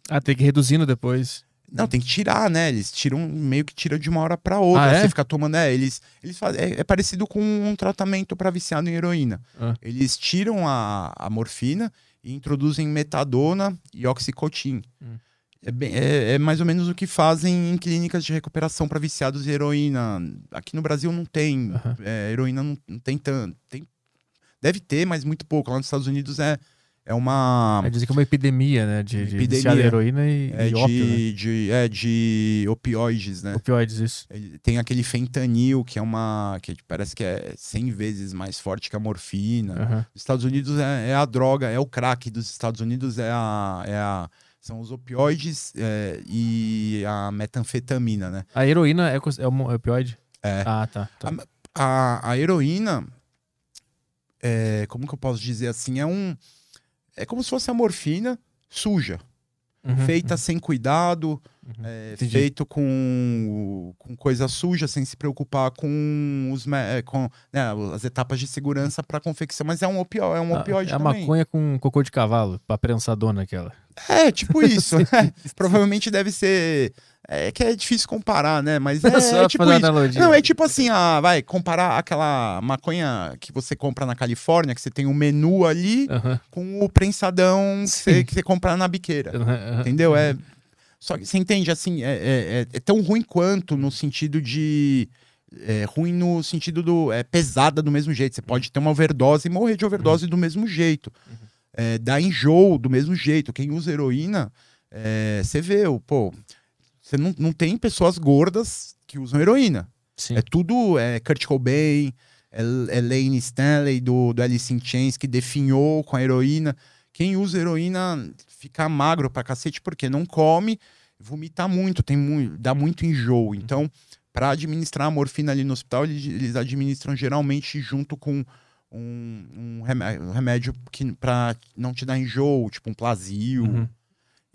Ah, tem que ir reduzindo depois. Não, tem que tirar, né? Eles tiram, meio que tira de uma hora para outra. Ah, é? Você fica tomando. É, eles, eles fazem, é, é parecido com um tratamento para viciado em heroína. Ah. Eles tiram a, a morfina e introduzem metadona e oxicotin. Hum. É, bem, é, é mais ou menos o que fazem em clínicas de recuperação para viciados de heroína. Aqui no Brasil não tem. É, heroína não, não tem tanto. Tem, deve ter, mas muito pouco. Lá nos Estados Unidos é, é uma. É dizer que é uma epidemia, né? De, de Epidemia. em heroína e, É e de, ópio, né? de, é de opioides, né? Opioides, isso. Ele tem aquele fentanil, que é uma. que parece que é 100 vezes mais forte que a morfina. Aham. Os Estados Unidos é, é a droga, é o crack dos Estados Unidos, é a. É a são os opioides é, e a metanfetamina, né? A heroína é, é um opioide? É. Ah, tá. tá. A, a heroína, é, como que eu posso dizer assim? É um. É como se fosse a morfina suja, Uhum, feita sem cuidado, uhum. é, feito com, com coisa suja, sem se preocupar com, os, é, com né, as etapas de segurança para confecção. Mas é um opioide, é um Ah, opioide é a também. maconha com cocô de cavalo, pra prensadona aquela. É, tipo (laughs) isso. (laughs) Provavelmente deve ser. É que é difícil comparar, né? Mas é, (laughs) Só é tipo isso. analogia. Não, é tipo assim, ah, vai, comparar aquela maconha que você compra na Califórnia, que você tem um menu ali, Aham, com o prensadão que você, que você compra na biqueira. aham, aham. Entendeu? É. Só que você entende, assim, é, é, é- é tão ruim quanto no sentido de. É ruim no sentido do. É pesada do mesmo jeito. Você pode ter uma overdose e morrer de overdose do mesmo jeito. É, dá enjoo do mesmo jeito. Quem usa heroína, é, você vê, o- pô. Você não, não tem pessoas gordas que usam heroína. Sim. É tudo é Kurt Cobain, é, é Lane Stanley do, do Alice in Chains que definhou com a heroína. Quem usa heroína fica magro pra cacete porque não come, vomita muito, tem muito, dá muito enjoo. Então, para administrar a morfina ali no hospital, eles, administram geralmente junto com um, um remé- um remédio que para não te dar enjoo, tipo um Plasil. Uhum.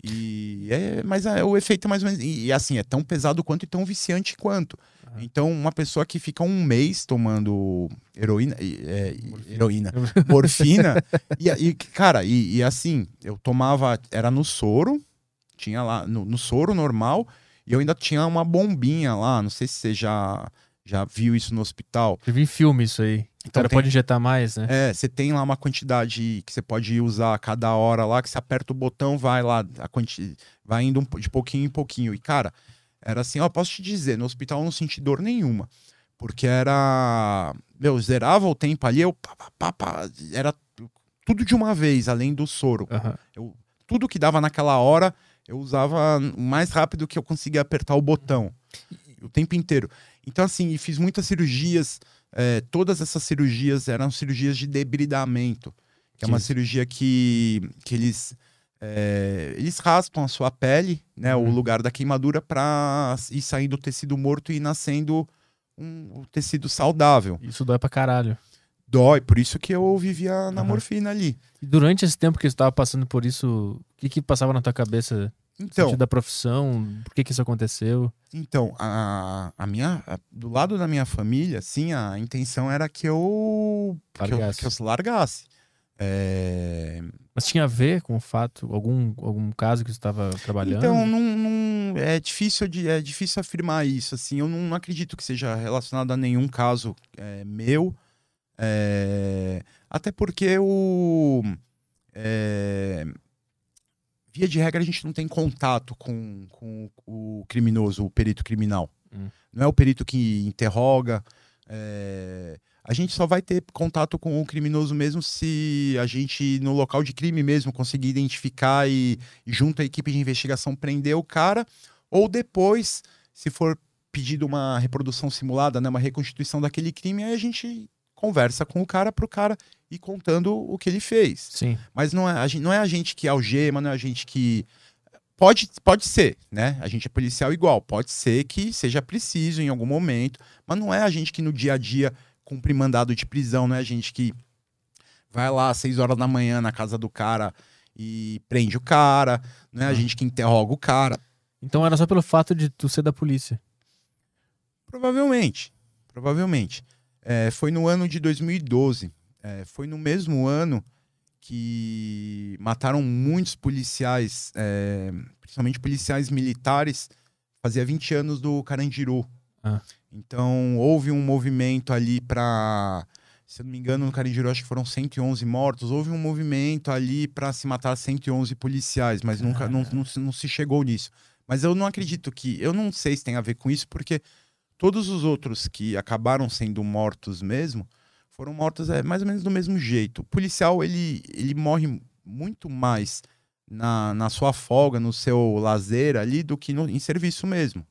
E é, mas é, o efeito é mais ou menos. E, e, assim, é tão pesado quanto e tão viciante quanto. Aham. Então, uma pessoa que fica um mês tomando heroína. é, e- heroína. (laughs) Morfina. e, e, cara, e, e assim, eu tomava. Era no soro, tinha lá, no, no soro normal, e eu ainda tinha uma bombinha lá. Não sei se você já, já viu isso no hospital. Eu vi em filme isso aí. O Então cara tem- pode injetar mais, né? É, você tem lá uma quantidade que você pode usar a cada hora lá, que você aperta o botão, vai lá, a quanti... vai indo um de pouquinho em pouquinho. E, cara, era assim, ó, posso te dizer, no hospital eu não senti dor nenhuma. Porque era. Meu, zerava o tempo ali, eu. pá, pá, pá, era tudo de uma vez, além do soro. Aham. Eu, tudo que dava naquela hora, eu usava o mais rápido que eu conseguia apertar o botão. O tempo inteiro. Então, assim, fiz muitas cirurgias. É, todas essas cirurgias eram cirurgias de debridamento. Que é uma Sim. cirurgia que, que eles. é, eles raspam a sua pele, né, o Uhum. lugar da queimadura, para ir saindo o tecido morto e nascendo um, um tecido saudável. Isso dói pra caralho. Dói, por isso que eu vivia na Aham. morfina ali. E durante esse tempo que você estava passando por isso, o que que passava na tua cabeça? Então, da profissão? Por que que isso aconteceu? Então, a, a minha, a- do lado da minha família, sim, a intenção era que eu, que eu, Largasse. que eu se largasse. É, Mas tinha a ver com o fato, algum, algum caso que você estava trabalhando? Então, não, não- é, difícil é difícil afirmar isso. Assim, eu não acredito que seja relacionado a nenhum caso é, meu. É, até porque o. é, via de regra, a gente não tem contato com, com o criminoso, o perito criminal. Hum. Não é o perito que interroga. é, a gente só vai ter contato com o criminoso mesmo se a gente, no local de crime mesmo, conseguir identificar e, e junto à equipe de investigação, prender o cara. Ou depois, se for pedido uma reprodução simulada, né, uma reconstituição daquele crime, aí a gente conversa com o cara pro cara ir contando o que ele fez. Sim. Mas não é, a gente, não é a gente que algema, não é a gente que. Pode, pode ser, né? A gente é policial igual. Pode ser que seja preciso em algum momento, mas não é a gente que no dia a dia cumpre mandado de prisão, não é a gente que vai lá às seis horas da manhã na casa do cara e prende o cara, não é a Ah. gente que interroga o cara. Então era só pelo fato de tu ser da polícia. Provavelmente. Provavelmente. É, foi no ano de 2012. É, foi no mesmo ano que mataram muitos policiais, é, principalmente policiais militares. Fazia 20 anos do Carandiru. Ah. Então houve um movimento ali para. Se eu não me engano, no Carandiru acho que foram 111 mortos. Houve um movimento ali para se matar 111 policiais, mas nunca não, não, se- não se chegou nisso. Mas eu não acredito que. Eu não sei se tem a ver com isso, porque todos os outros que acabaram sendo mortos mesmo foram mortos é, mais ou menos do mesmo jeito. O policial, ele, ele morre muito mais na, na sua folga, no seu lazer ali, do que no, em serviço mesmo.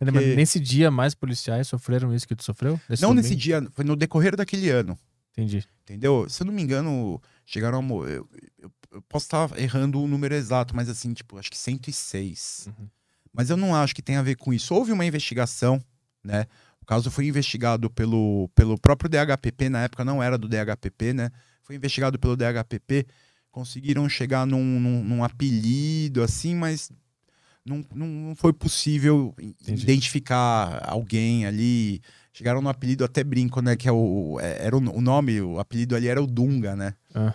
Mas Porque- Nesse dia, mais policiais sofreram isso que tu sofreu? Nesse Não domingo? nesse dia, foi no decorrer daquele ano. Entendi. Entendeu? Se eu não me engano, chegaram a. Eu, eu- eu posso estar errando o número exato, mas assim, tipo, acho que 106. Uhum. Mas eu não acho que tem a ver com isso. Houve uma investigação, né? O caso foi investigado pelo, pelo próprio DHPP, na época não era do DHPP, né? Foi investigado pelo DHPP. Conseguiram chegar num, num, num apelido, assim, mas não, não foi possível Entendi. identificar alguém ali. Chegaram no apelido, até brinco, né? Que é o, é- era o, o nome, o apelido ali era o Dunga, né? Ah.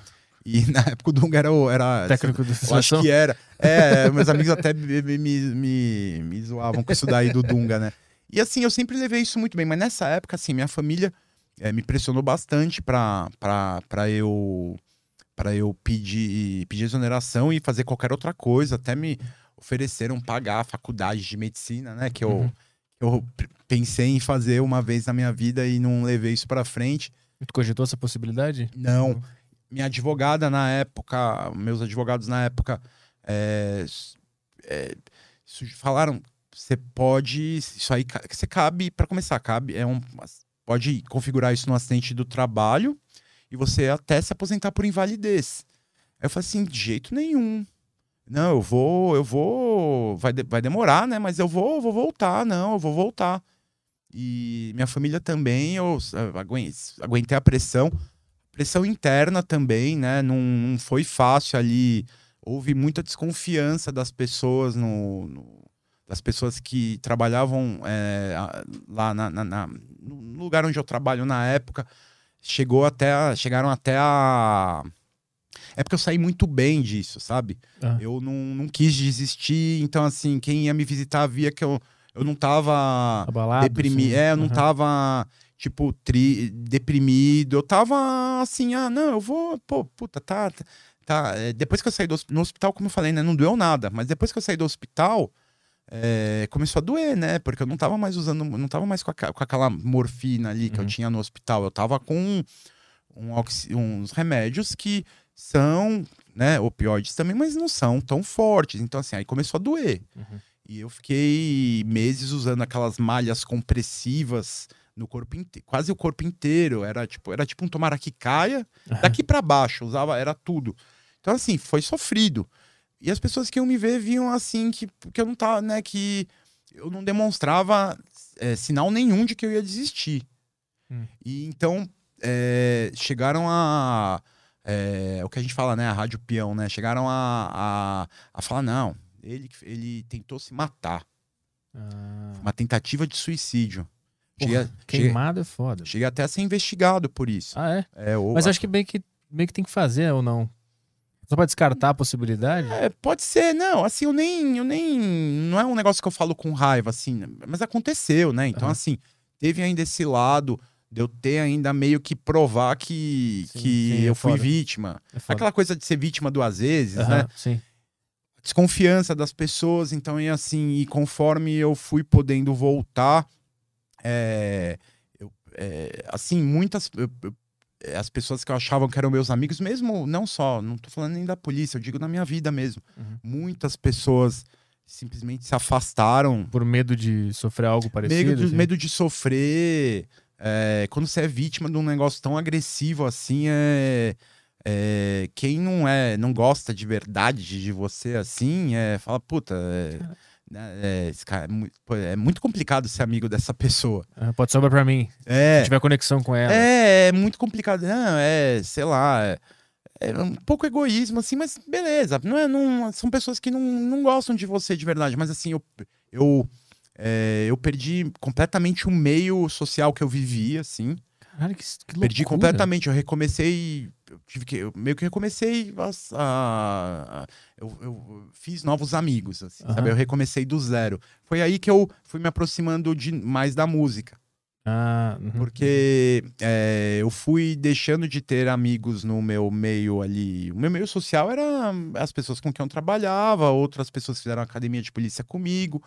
E (laughs) na época o Dunga era. Era, Técnico de eu acho seleção? que era. É, meus amigos até me, me, me, zoavam com isso daí do Dunga, né? E assim, eu sempre levei isso muito bem, mas nessa época, assim, minha família eh, me pressionou bastante pra, pra, pra eu para eu pedir, pedir exoneração e fazer qualquer outra coisa. Até me ofereceram pagar a faculdade de medicina, né? Que eu, Uhum. eu pensei em fazer uma vez na minha vida e não levei isso pra frente. Tu cogitou essa possibilidade? Não. Minha advogada na época, meus advogados na época, é, é, falaram: você pode. Isso aí você cabe, para começar, cabe. É um, pode configurar isso no acidente do trabalho e você até se aposentar por invalidez. Aí eu falei assim: de jeito nenhum. Não, eu vou, eu vou. Vai, de- vai demorar, né? Mas eu vou, vou voltar, não, eu vou voltar. E minha família também, eu aguen- aguentei a pressão pressão interna também, né? Não, não foi fácil ali. Houve muita desconfiança das pessoas no, no- das pessoas que trabalhavam é, lá na, na- na- no lugar onde eu trabalho na época. Chegou até a- chegaram até a é porque eu saí muito bem disso, sabe? Ah. Eu não, não quis desistir, então assim, quem ia me visitar via que eu, eu não tava Abalado? deprimido. É, eu não Aham. tava, tipo, tri... deprimido. Eu tava assim, ah, não, eu vou, pô, puta, tá. tá- tá. É, depois que eu saí do no hospital, como eu falei, né, não doeu nada. Mas depois que eu saí do hospital, é, começou a doer, né? Porque eu não tava mais usando, não tava mais com, aca- com aquela morfina ali que eu Uhum. tinha no hospital. Eu tava com um oxi- uns remédios que são, né, opioides também, mas não são tão fortes. Então, assim, aí começou a doer. Uhum. E eu fiquei meses usando aquelas malhas compressivas no corpo inteiro, quase o corpo inteiro. Era tipo, era tipo um tomara que caia, daqui pra baixo, usava, era tudo. Então, assim, foi sofrido. E as pessoas que iam me ver viam assim que, que eu não tava, né, que eu não demonstrava é, sinal nenhum de que eu ia desistir. Hum. E então é, chegaram a. é, o que a gente fala, né? A Rádio Peão, né? Chegaram a, a, a falar, não, ele, ele tentou se matar. Ah. Uma tentativa de suicídio. Porra, Queimado é foda. cheguei até a ser investigado por isso. Ah, é? É, ou- Mas acho que meio que, meio que tem que fazer ou não. Só pra descartar a possibilidade? É, pode ser, não, assim, eu nem, eu nem, não é um negócio que eu falo com raiva, assim, mas aconteceu, né, então, Aham. assim, teve ainda esse lado de eu ter ainda meio que provar que, Sim, que sim, é eu fui foda. vítima. É. Aquela coisa de ser vítima duas vezes, Aham, né, Sim. desconfiança das pessoas, então, e assim, e conforme eu fui podendo voltar, é, eu- é, assim, muitas, eu- é, as pessoas que eu achavam que eram meus amigos, mesmo, não só, não tô falando nem da polícia, eu digo na minha vida mesmo, Uhum. muitas pessoas simplesmente se afastaram. Por medo de sofrer algo parecido? Medo de, assim? medo de sofrer. é, quando você é vítima de um negócio tão agressivo assim, é, é, quem não é, não gosta de verdade de, você assim, é, fala, puta, é, é, esse cara é, mui- pô, é muito complicado ser amigo dessa pessoa. Ah, Pode sobrar pra mim. Se É, tiver conexão com ela. é, é muito complicado. Não, é, sei lá, é, é um pouco egoísmo, assim, mas beleza. Não é, não, são pessoas que não, não gostam de você de verdade. Mas assim, eu, eu, é, eu perdi completamente o meio social que eu vivia, assim. Caralho, que, que Perdi completamente. Eu recomecei. Eu tive que. Eu meio que recomecei. a- a- eu, eu fiz novos amigos, assim, Aham. sabe? Eu recomecei do zero. Foi aí que eu fui me aproximando de, mais da música. Ah, uhum. Porque é, eu fui deixando de ter amigos no meu meio ali. O meu meio social era as pessoas com quem eu trabalhava, outras pessoas fizeram academia de polícia comigo,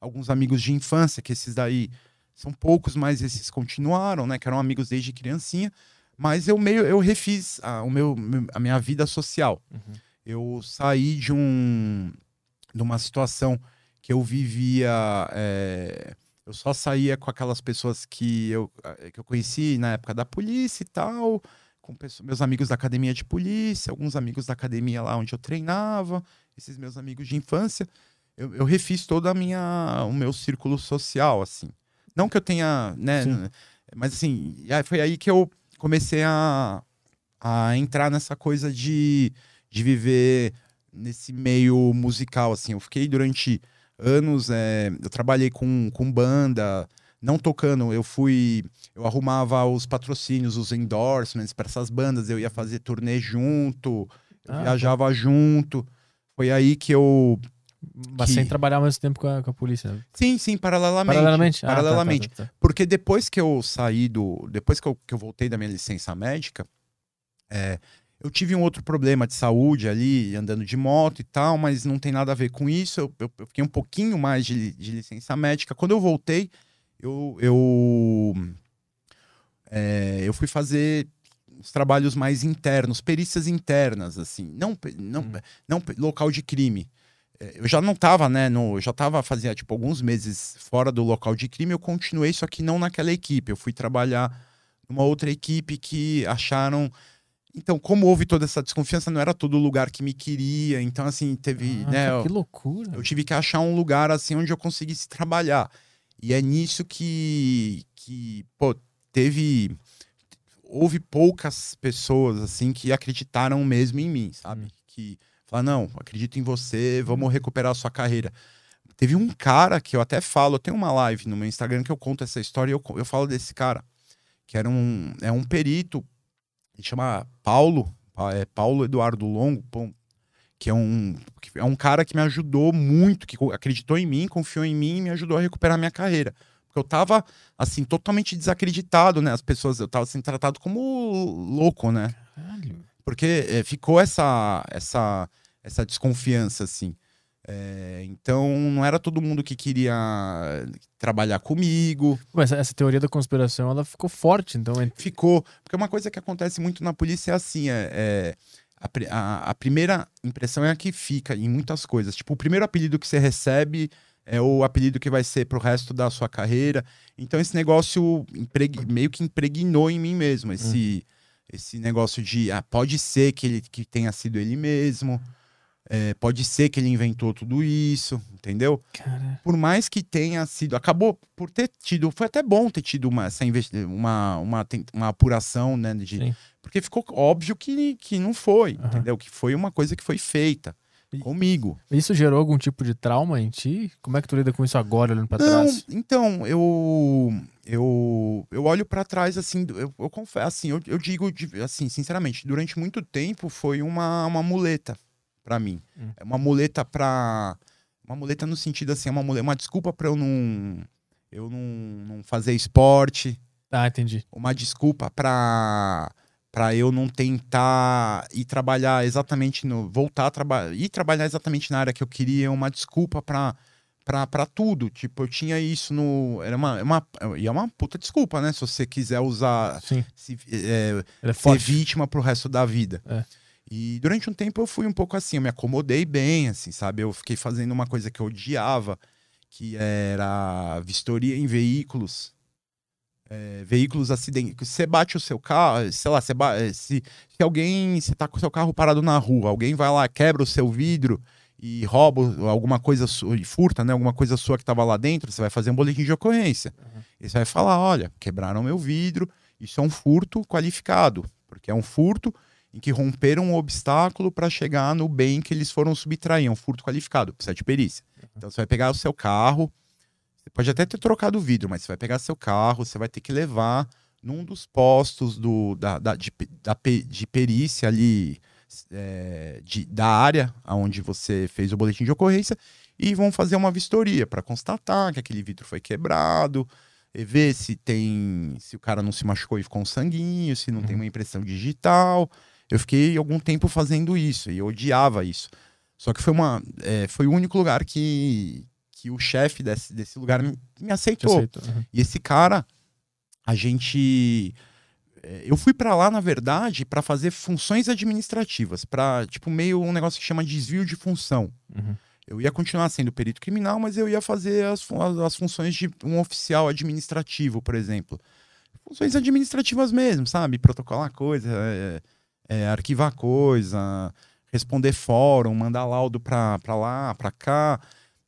alguns amigos de infância, que esses daí são poucos, mas esses continuaram, né? Que eram amigos desde criancinha. Mas eu meio eu refiz a, o meu, a minha vida social. Uhum. Eu saí de um de uma situação que eu vivia. é, eu só saía com aquelas pessoas que eu, que eu conheci na época da polícia e tal, com pesso- meus amigos da academia de polícia, alguns amigos da academia lá onde eu treinava, esses meus amigos de infância. Eu, eu refiz toda a minha o meu círculo social assim. Não que eu tenha, né, Sim. mas assim, foi aí que eu comecei a, a entrar nessa coisa de, de viver nesse meio musical, assim. Eu fiquei durante anos, é, eu trabalhei com, com banda, não tocando, eu fui, eu arrumava os patrocínios, os endorsements para essas bandas, eu ia fazer turnê junto, Ah, viajava junto. Foi aí que eu. Mas que- sem trabalhar ao mesmo tempo com a, com a polícia. Sim, sim, paralelamente. Paralelamente? Ah, tá, tá, Paralelamente. tá, tá. Porque depois que eu saí do. Depois que eu, que eu voltei da minha licença médica, é, eu tive um outro problema de saúde ali, andando de moto e tal, mas não tem nada a ver com isso. Eu, eu- eu fiquei um pouquinho mais de, de licença médica. Quando eu voltei, eu. eu é, eu fui fazer os trabalhos mais internos, perícias internas, assim, não, não, Hum. não local de crime. Eu já não tava, né, no, eu já tava fazia tipo alguns meses fora do local de crime, eu continuei, só que não naquela equipe. Eu fui trabalhar numa outra equipe que acharam então, como houve toda essa desconfiança, não era todo lugar que me queria. Então, assim, teve, Ah, né, cara, eu- que loucura. eu tive que achar um lugar assim onde eu conseguisse trabalhar. E é nisso que, que pô, teve. Houve poucas pessoas assim que acreditaram mesmo em mim, sabe? Hum. Que falaram, não, acredito em você, vamos recuperar a sua carreira. Teve um cara que eu até falo, eu tenho uma live no meu Instagram que eu conto essa história e eu, eu falo desse cara, que era um, é um perito, ele chama Paulo, Pa- é Paulo Eduardo Longo, que é um, que é um cara que me ajudou muito, que acreditou em mim, confiou em mim e me ajudou a recuperar minha carreira. Porque eu tava, assim, totalmente desacreditado, né? As pessoas, eu tava sendo tratado como louco, né? Caralho. Porque é, ficou essa, essa, essa desconfiança, assim. É, então, não era todo mundo que queria trabalhar comigo. Mas essa, teoria da conspiração, ela ficou forte, então. é- Ficou. Porque uma coisa que acontece muito na polícia é assim: é, é, a, a- a primeira impressão é a que fica em muitas coisas. Tipo, o primeiro apelido que você recebe é o apelido que vai ser pro resto da sua carreira. Então, esse negócio impreg- meio que impregnou em mim mesmo. Esse, esse negócio de ah, pode ser que ele que tenha sido ele mesmo. É, pode ser que ele inventou tudo isso, entendeu? Cara. por mais que tenha sido, acabou por ter tido, foi até bom ter tido uma, essa uma, uma, uma apuração, né? De, Sim. porque ficou óbvio que, que não foi, Aham. entendeu? Que foi uma coisa que foi feita comigo. Isso gerou algum tipo de trauma em ti? Como é que tu lida com isso agora, olhando pra Não, trás? então, eu eu, eu olho pra trás, assim, eu, eu confesso, assim, eu, eu digo, assim, sinceramente, durante muito tempo foi uma, uma muleta pra mim. Hum. É uma muleta pra... Uma muleta no sentido, assim, é uma, muleta, uma desculpa pra eu não... Eu não, não fazer esporte, Ah, entendi. uma desculpa pra para eu não tentar ir trabalhar exatamente no voltar a trabalhar ir trabalhar exatamente na área que eu queria uma desculpa pra pra pra tudo tipo eu tinha isso no era uma é uma e é uma puta desculpa né se você quiser usar Sim. se, é, é ser forte. vítima pro resto da vida É. E durante um tempo eu fui um pouco assim, eu me acomodei bem, assim, sabe? Eu fiquei fazendo uma coisa que eu odiava, que era vistoria em veículos. É, veículos acidentes. Você bate o seu carro, sei lá, você ba... se, se alguém. Você tá com o seu carro parado na rua, alguém vai lá, quebra o seu vidro e rouba alguma coisa sua, e furta, né? Alguma coisa sua que estava lá dentro, você vai fazer um boletim de ocorrência. Uhum. E você vai falar: olha, quebraram meu vidro, isso é um furto qualificado, porque é um furto em que romperam um obstáculo para chegar no bem que eles foram subtrair, é um furto qualificado, precisa de perícia. Uhum. Então você vai pegar o seu carro, você pode até ter trocado o vidro, mas você vai pegar seu carro, você vai ter que levar num dos postos do, da, da, de, da, de perícia ali, é, de, da área onde você fez o boletim de ocorrência, e vão fazer uma vistoria para constatar que aquele vidro foi quebrado, ver se tem. se o cara não se machucou e ficou um sanguinho, se não uhum. tem uma impressão digital. Eu fiquei algum tempo fazendo isso e eu odiava isso. Só que foi, uma, é, foi o único lugar que, que o chefe desse, desse lugar me, me aceitou. Uhum. E esse cara, a gente. É, eu fui para lá, na verdade, para fazer funções administrativas, para tipo meio um negócio que chama desvio de função. Uhum. Eu ia continuar sendo perito criminal, mas eu ia fazer as, as, as funções de um oficial administrativo, por exemplo. Funções administrativas mesmo, sabe? Protocolar coisa, é, é, arquivar coisa, responder fórum, mandar laudo para lá, para cá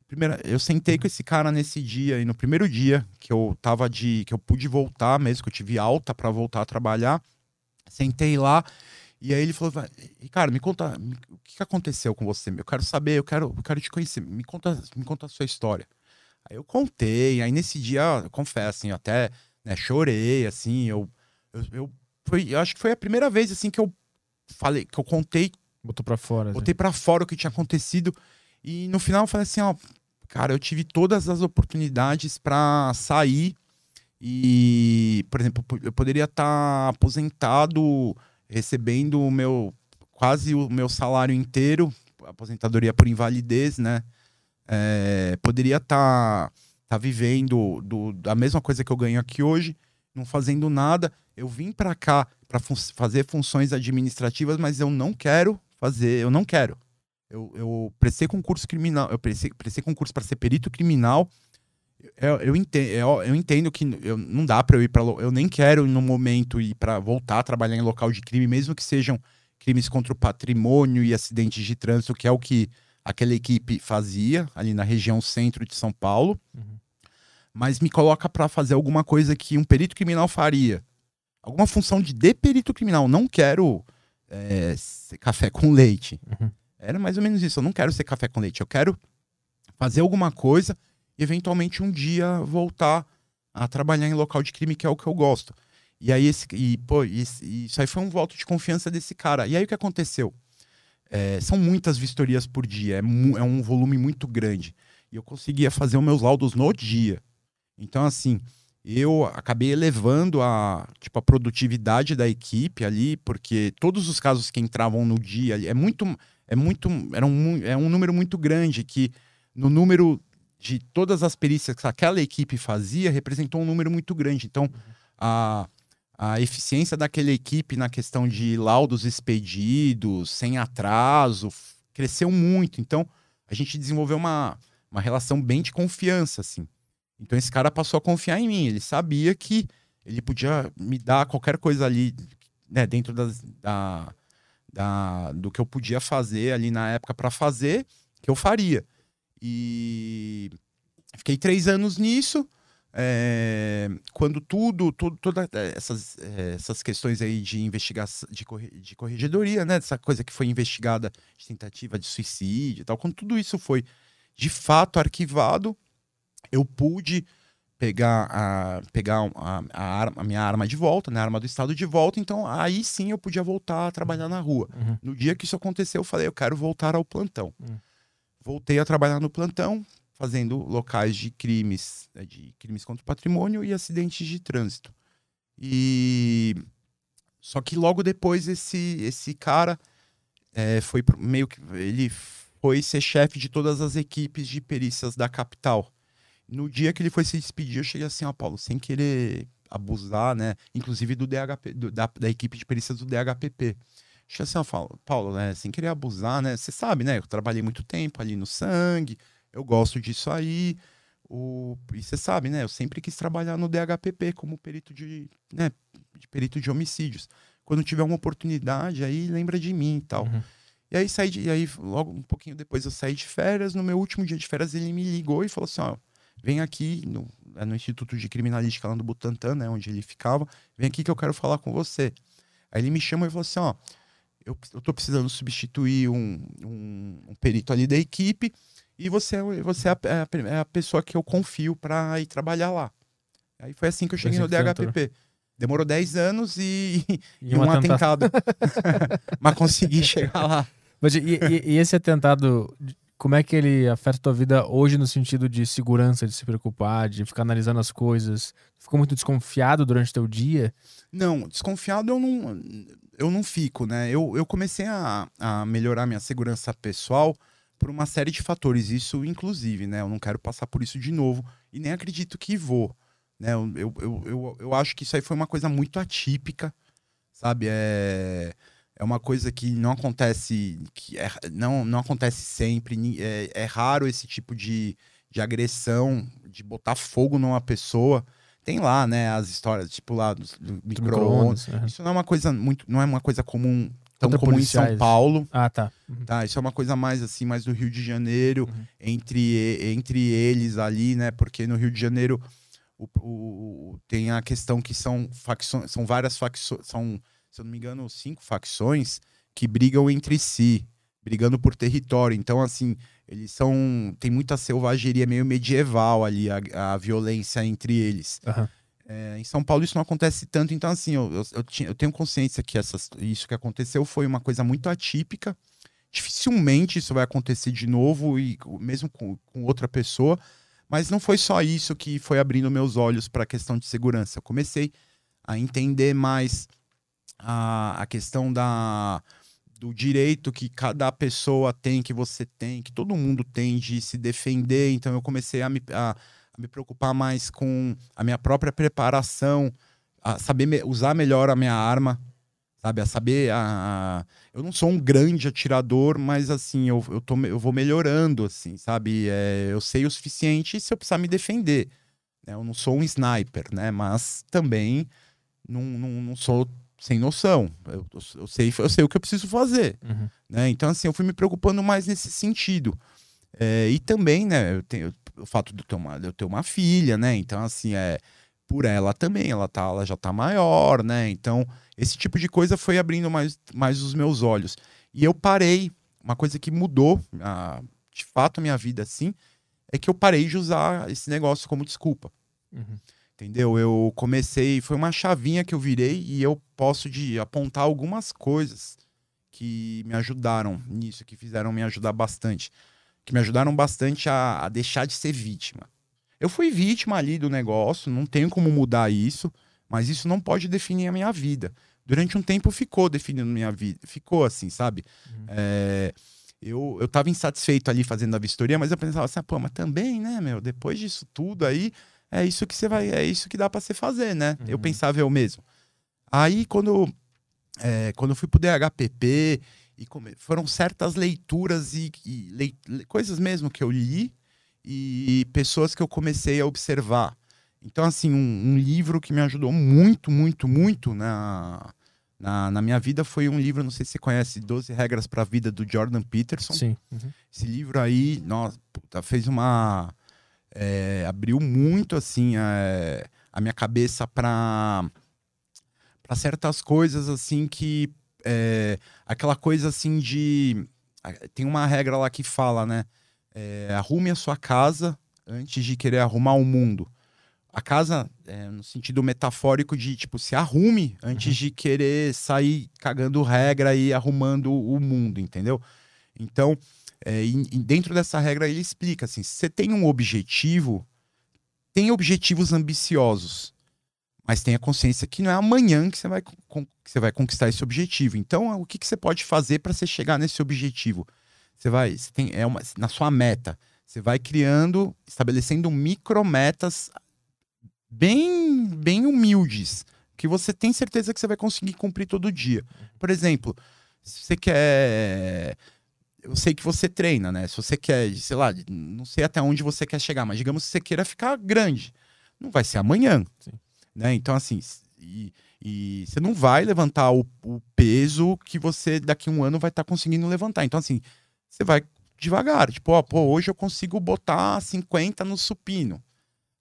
primeira, eu sentei com esse cara nesse dia e no primeiro dia que eu tava de que eu pude voltar mesmo, que eu tive alta para voltar a trabalhar, sentei lá e aí ele falou: "Cara, me conta, o que aconteceu com você? Eu quero saber, eu quero, eu quero te conhecer. Me conta, me conta a sua história". Aí eu contei, aí nesse dia, eu confesso, assim, eu até né, chorei, assim, eu, eu, eu, foi, eu acho que foi a primeira vez, assim, que eu falei, que eu contei. Botou pra fora. Botei assim. pra fora o que tinha acontecido. E no final eu falei assim, ó, cara, eu tive todas as oportunidades para sair e, por exemplo, eu poderia estar tá aposentado, recebendo o meu quase o meu salário inteiro, aposentadoria por invalidez, né? É, poderia estar tá, tá vivendo do, da mesma coisa que eu ganho aqui hoje, não fazendo nada. Eu vim para cá para fun fazer funções administrativas, mas eu não quero fazer, eu não quero. Eu, eu prestei concurso criminal, eu prestei, prestei concurso para ser perito criminal. Eu, eu, entendo, eu, eu entendo que eu, não dá para eu ir para. Eu nem quero, no momento, ir para voltar a trabalhar em local de crime, mesmo que sejam crimes contra o patrimônio e acidentes de trânsito, que é o que aquela equipe fazia ali na região centro de São Paulo. Uhum. Mas me coloca para fazer alguma coisa que um perito criminal faria. Alguma função de, de perito criminal. Não quero é, café com leite. Uhum. Era mais ou menos isso. Eu não quero ser café com leite. Eu quero fazer alguma coisa e eventualmente um dia voltar a trabalhar em local de crime, que é o que eu gosto. E aí, esse, e, pô, isso, isso aí foi um voto de confiança desse cara. E aí o que aconteceu? É, são muitas vistorias por dia, é, é, um volume muito grande. E eu conseguia fazer os meus laudos no dia. Então, assim, eu acabei elevando a, tipo, a produtividade da equipe ali, porque todos os casos que entravam no dia é muito é muito era um, é um número muito grande que no número de todas as perícias que aquela equipe fazia representou um número muito grande. Então, a, a eficiência daquela equipe na questão de laudos expedidos, sem atraso, cresceu muito. Então, a gente desenvolveu uma, uma relação bem de confiança, assim. Então, esse cara passou a confiar em mim. Ele sabia que ele podia me dar qualquer coisa ali, né, dentro da, da, do que eu podia fazer ali na época para fazer, que eu faria. E fiquei três anos nisso. É, quando tudo, tudo todas essas, essas questões aí de investigação, de, de corregedoria, né? Essa coisa que foi investigada de tentativa de suicídio e tal, quando tudo isso foi de fato arquivado, eu pude pegar a, pegar a, a, arma, a, minha arma de volta, né, a arma do Estado de volta, então aí sim eu podia voltar a trabalhar na rua. Uhum. No dia que isso aconteceu, eu falei, eu quero voltar ao plantão. Uhum. Voltei a trabalhar no plantão, fazendo locais de crimes, né, de crimes contra o patrimônio e acidentes de trânsito. E só que logo depois esse esse cara é, foi meio que ele foi ser chefe de todas as equipes de perícias da capital. No dia que ele foi se despedir, eu cheguei assim, ó, Paulo, sem querer abusar, né? Inclusive do DHP, do, da, da equipe de perícias do DHPP. Que assim, eu falo, Paulo, né, sem querer abusar, né? Você sabe, né? Eu trabalhei muito tempo ali no sangue, eu gosto disso aí. O, e você sabe, né? Eu sempre quis trabalhar no DHPP como perito de, né, de perito de homicídios. Quando tiver uma oportunidade, aí lembra de mim e tal. Uhum. E aí saí de, e aí logo um pouquinho depois eu saí de férias. No meu último dia de férias ele me ligou e falou assim, ó, vem aqui no, é no Instituto de Criminalística lá no Butantã, né, onde ele ficava. Vem aqui que eu quero falar com você. Aí ele me chamou e falou assim, ó, eu, eu tô precisando substituir um, um, um perito ali da equipe e você, é você é a, é a- é pessoa que eu confio para ir trabalhar lá. Aí foi assim que eu cheguei assim no. DHPP. Demorou 10 anos e, E e um, atentado. (laughs) Mas consegui chegar lá. Mas e, e- e esse atentado, como é que ele afeta a tua vida hoje no sentido de segurança, de se preocupar, de ficar analisando as coisas? Ficou muito desconfiado durante teu dia? Não, desconfiado eu não, eu não fico, né? Eu, eu comecei a, a melhorar minha segurança pessoal por uma série de fatores, isso inclusive, né? Eu não quero passar por isso de novo e nem acredito que vou, né? Eu, eu, eu, eu, acho que isso aí foi uma coisa muito atípica, sabe? É, é uma coisa que não acontece, que é- não, não acontece sempre, é, é raro esse tipo de, de agressão, de botar fogo numa pessoa. Tem lá, né, as histórias, tipo lá do, do Do micro-ondas. Aham. Isso não é uma coisa muito, não é uma coisa comum, tão Contra comum em São policiais. Paulo, Ah, tá. Uhum. tá? Isso é uma coisa mais assim, mais do Rio de Janeiro, Uhum. entre, entre eles ali, né? Porque no Rio de Janeiro o, o- tem a questão que são facções, são várias facções, são, se eu não me engano, cinco facções que brigam entre si, brigando por território. Então, assim, eles são. Tem muita selvageria meio medieval ali, a, a violência entre eles. Aham. É, em São Paulo isso não acontece tanto, então assim, eu, eu, eu tinha- eu tenho consciência que essas, isso que aconteceu foi uma coisa muito atípica. Dificilmente isso vai acontecer de novo, e mesmo com, com outra pessoa. Mas não foi só isso que foi abrindo meus olhos para a questão de segurança. Eu comecei a entender mais a, a questão da, do direito que cada pessoa tem, que você tem, que todo mundo tem de se defender. Então eu comecei a me, a, a me preocupar mais com a minha própria preparação, a saber me- usar melhor a minha arma, sabe? A saber. A, eu não sou um grande atirador, mas assim, eu, eu, tô, eu vou melhorando, assim, sabe? É, eu sei o suficiente se eu precisar me defender. né? Eu não sou um sniper, né? Mas também não, não, não sou sem noção. Eu, eu, sei, eu sei o que eu preciso fazer Uhum. né? Então, assim, eu fui me preocupando mais nesse sentido. É, e também, né, eu tenho o fato de eu, ter uma, de eu ter uma filha, né? Então, assim, é por ela também, ela, tá, ela já tá maior, né? Então, esse tipo de coisa foi abrindo mais, mais os meus olhos. E eu parei, uma coisa que mudou, a, de fato, a minha vida, assim, é que eu parei de usar esse negócio como desculpa. Uhum. Entendeu? Eu comecei, foi uma chavinha que eu virei e eu posso de apontar algumas coisas que me ajudaram nisso, que fizeram me ajudar bastante, que me ajudaram bastante a, a deixar de ser vítima. Eu fui vítima ali do negócio, não tenho como mudar isso, mas isso não pode definir a minha vida. Durante um tempo ficou definindo minha vida, ficou assim, sabe? Uhum. É, eu, eu tava insatisfeito ali fazendo a vistoria, mas eu pensava assim, ah, pô, mas também, né, meu, depois disso tudo aí, é isso que você vai, é isso que dá pra você fazer, né? Eu Uhum. pensava eu mesmo. Aí quando é, quando eu fui pro DHPP e come- foram certas leituras e, e coisas mesmo que eu li e pessoas que eu comecei a observar. Então assim, um, um livro que me ajudou muito, muito, muito na, na, na minha vida foi um livro, não sei se você conhece, 12 Regras para a Vida, do Jordan Peterson. Sim. Uhum. Esse livro aí, nossa, puta, fez uma. É, abriu muito, assim, é, a minha cabeça para para certas coisas, assim, que. é, aquela coisa, assim, de. Tem uma regra lá que fala, né? é, arrume a sua casa antes de querer arrumar o mundo. A casa, é, no sentido metafórico de, tipo, se arrume antes de querer sair cagando regra e arrumando o mundo, entendeu? Então, é, e- e dentro dessa regra ele explica assim: se você tem um objetivo, tem objetivos ambiciosos, mas tenha consciência que não é amanhã que você vai, que você vai conquistar esse objetivo. Então, o que, que você pode fazer para você chegar nesse objetivo? Você vai, você tem, é uma, na sua meta, você vai criando, estabelecendo micrometas bem, bem humildes, que você tem certeza que você vai conseguir cumprir todo dia. Por exemplo, se você quer. Eu sei que você treina, né? Se você quer, sei lá, não sei até onde você quer chegar, mas digamos que você queira ficar grande. Não vai ser amanhã. Sim. Né? Então, assim, e, e você não vai levantar o, o peso que você daqui a um ano vai estar conseguindo levantar. Então, assim, você vai devagar. Tipo, ó, pô, hoje eu consigo botar 50 no supino.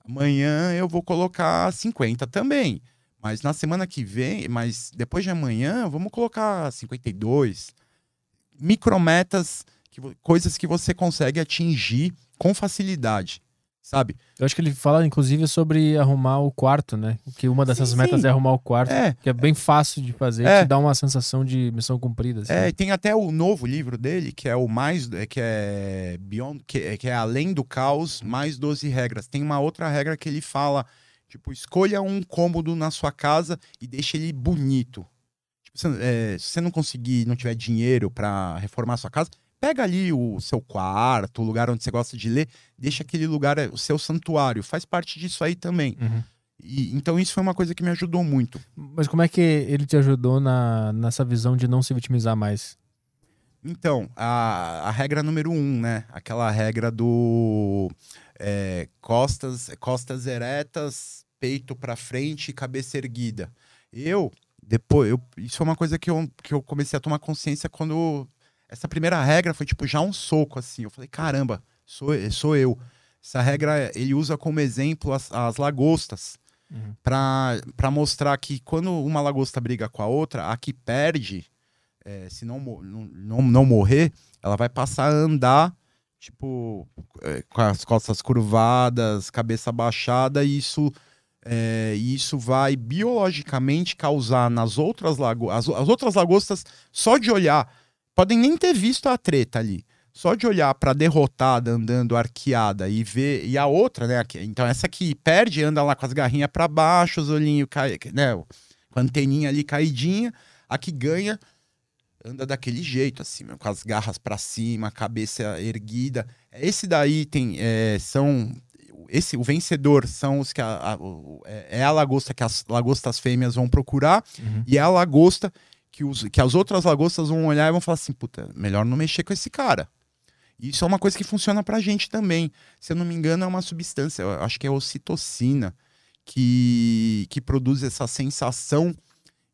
Amanhã eu vou colocar 50 também. Mas na semana que vem, mas depois de amanhã, vamos colocar 52. Micrometas, que, coisas que você consegue atingir com facilidade, sabe? Eu acho que ele fala, inclusive, sobre arrumar o quarto, né? Que uma dessas Sim, metas sim. é arrumar o quarto, É, que é bem fácil de fazer, É. te dá uma sensação de missão cumprida. assim. É, tem até o novo livro dele, que é o mais, é, que é Beyond, que, é- que é Além do Caos, mais 12 regras. Tem uma outra regra que ele fala, tipo, escolha um cômodo na sua casa e deixe ele bonito. Tipo, você- é, se você não conseguir, não tiver dinheiro para reformar a sua casa, pega ali o seu quarto, o lugar onde você gosta de ler, deixa aquele lugar, o seu santuário, faz parte disso aí também. Uhum. E, então isso foi uma coisa que me ajudou muito. Mas como é que ele te ajudou na, nessa visão de não se vitimizar mais? Então, a, a regra número um, né? Aquela regra do é, costas, costas eretas, peito pra frente e cabeça erguida. Eu, depois, eu, isso é uma coisa que eu, que eu comecei a tomar consciência quando. Essa primeira regra foi tipo já um soco, assim. Eu falei, caramba, sou, sou eu. Essa regra ele usa como exemplo as, as lagostas. Uhum. Pra mostrar que quando uma lagosta briga com a outra, a que perde, é, se não, não, não morrer, ela vai passar a andar, tipo, é, com as costas curvadas, cabeça baixada, e isso, é, e isso vai biologicamente causar nas outras lagostas. As, as outras lagostas, só de olhar, podem nem ter visto a treta ali. Só de olhar pra derrotada andando arqueada e ver. E a outra, né? Então, essa que perde anda lá com as garrinhas pra baixo, os olhinhos, cai, né? Com a anteninha ali caidinha. A que ganha anda daquele jeito, assim, com as garras pra cima, a cabeça erguida. Esse daí tem. é, são. Esse, o vencedor são os que a, a- é é a lagosta que as lagostas fêmeas vão procurar Uhum. e é a lagosta que, os, que as outras lagostas vão olhar e vão falar assim: puta, melhor não mexer com esse cara. Isso é uma coisa que funciona pra gente também. Se eu não me engano, é uma substância, eu acho que é ocitocina, que, que produz essa sensação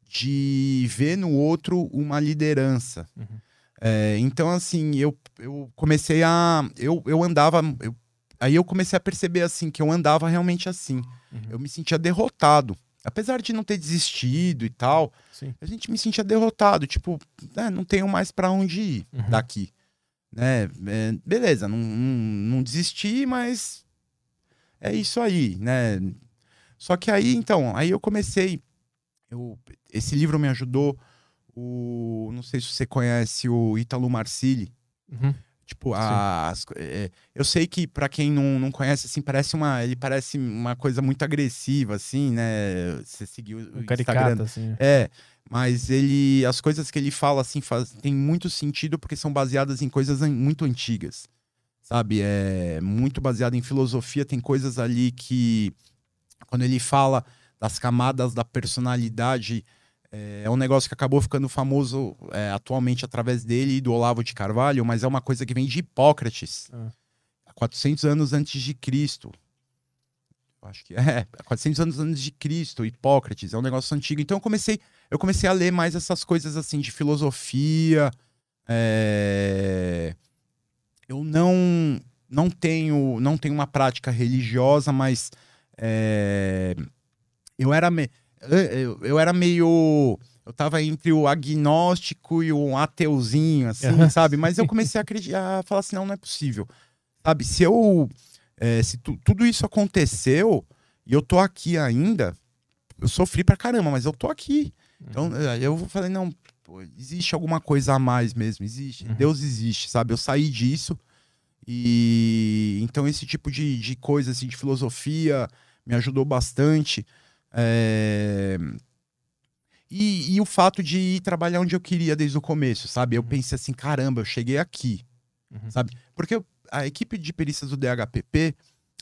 de ver no outro uma liderança. Uhum. É, então, assim, eu, eu comecei a. Eu, eu andava. eu- aí eu comecei a perceber assim que eu andava realmente assim. Uhum. Eu me sentia derrotado. Apesar de não ter desistido e tal, Sim. a gente me sentia derrotado. Tipo, né, não tenho mais pra onde ir Uhum. daqui. Né? É, beleza, não, não, não desisti, mas é isso aí, né? Só que aí, então, aí eu comecei. Eu, esse livro me ajudou. O, não sei se você conhece o Ítalo Marcilli. Uhum. Tipo, as, é, eu sei que pra quem não, não conhece, assim, parece uma. Ele parece uma coisa muito agressiva, assim, né? Você seguiu o Um Instagram. caricato, assim. É, mas ele. As coisas que ele fala, assim, faz, tem muito sentido porque são baseadas em coisas muito antigas. Sabe? É muito baseado em filosofia. Tem coisas ali que. Quando ele fala das camadas da personalidade. É, é um negócio que acabou ficando famoso é, atualmente através dele e do Olavo de Carvalho, mas é uma coisa que vem de Hipócrates, Ah. há 400 anos antes de Cristo. Acho que (laughs) é, 400 anos antes de Cristo, Hipócrates, é um negócio antigo. Então eu comecei, eu comecei a ler mais essas coisas assim de filosofia. é, Eu não não tenho não tenho uma prática religiosa, mas é, eu era me- eu, eu era meio eu tava entre o agnóstico e o ateuzinho, assim, Aham. sabe? Mas eu (laughs) comecei a acreditar, a falar assim, não, não é possível. Sabe, se eu é, se tu- tudo isso aconteceu e eu tô aqui ainda, eu sofri pra caramba, mas eu tô aqui. Então é, eu falei, não, pô, existe alguma coisa a mais mesmo, existe. Uhum. Deus existe, sabe? Eu saí disso. E então esse tipo de, de coisa, assim, de filosofia, me ajudou bastante. É, E, e o fato de ir trabalhar onde eu queria desde o começo, sabe? Eu pensei assim, caramba, eu cheguei aqui, Uhum. sabe? Porque a equipe de perícias do DHPP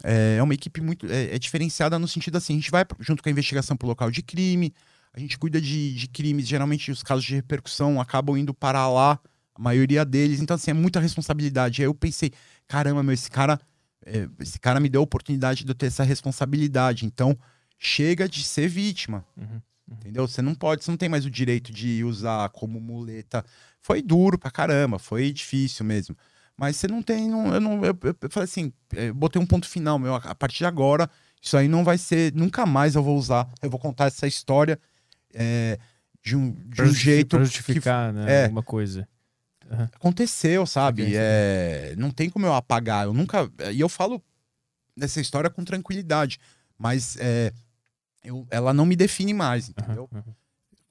é, é uma equipe muito é, é diferenciada no sentido assim, a gente vai junto com a investigação pro local de crime, a a gente cuida de, de crimes, geralmente os casos de repercussão acabam indo para lá, a maioria deles. Então, assim, é muita responsabilidade. Aí eu pensei, caramba, meu, esse cara, é, esse cara me deu a oportunidade de eu ter essa responsabilidade. Então, chega de ser vítima. Uhum. Entendeu? Você não pode, você não tem mais o direito de usar como muleta. Foi duro pra caramba, foi difícil mesmo. Mas você não tem. Não, eu, não, eu, eu, eu falei assim, eu botei um ponto final, meu. A partir de agora, isso aí não vai ser. Nunca mais eu vou usar. Eu vou contar essa história é, de um, de um jeito. Pra que justificar, né? é. Alguma coisa. aconteceu, sabe? É, não tem como eu apagar. Eu nunca. E eu falo dessa história com tranquilidade. Mas é, eu- ela não me define mais, entendeu? Aham.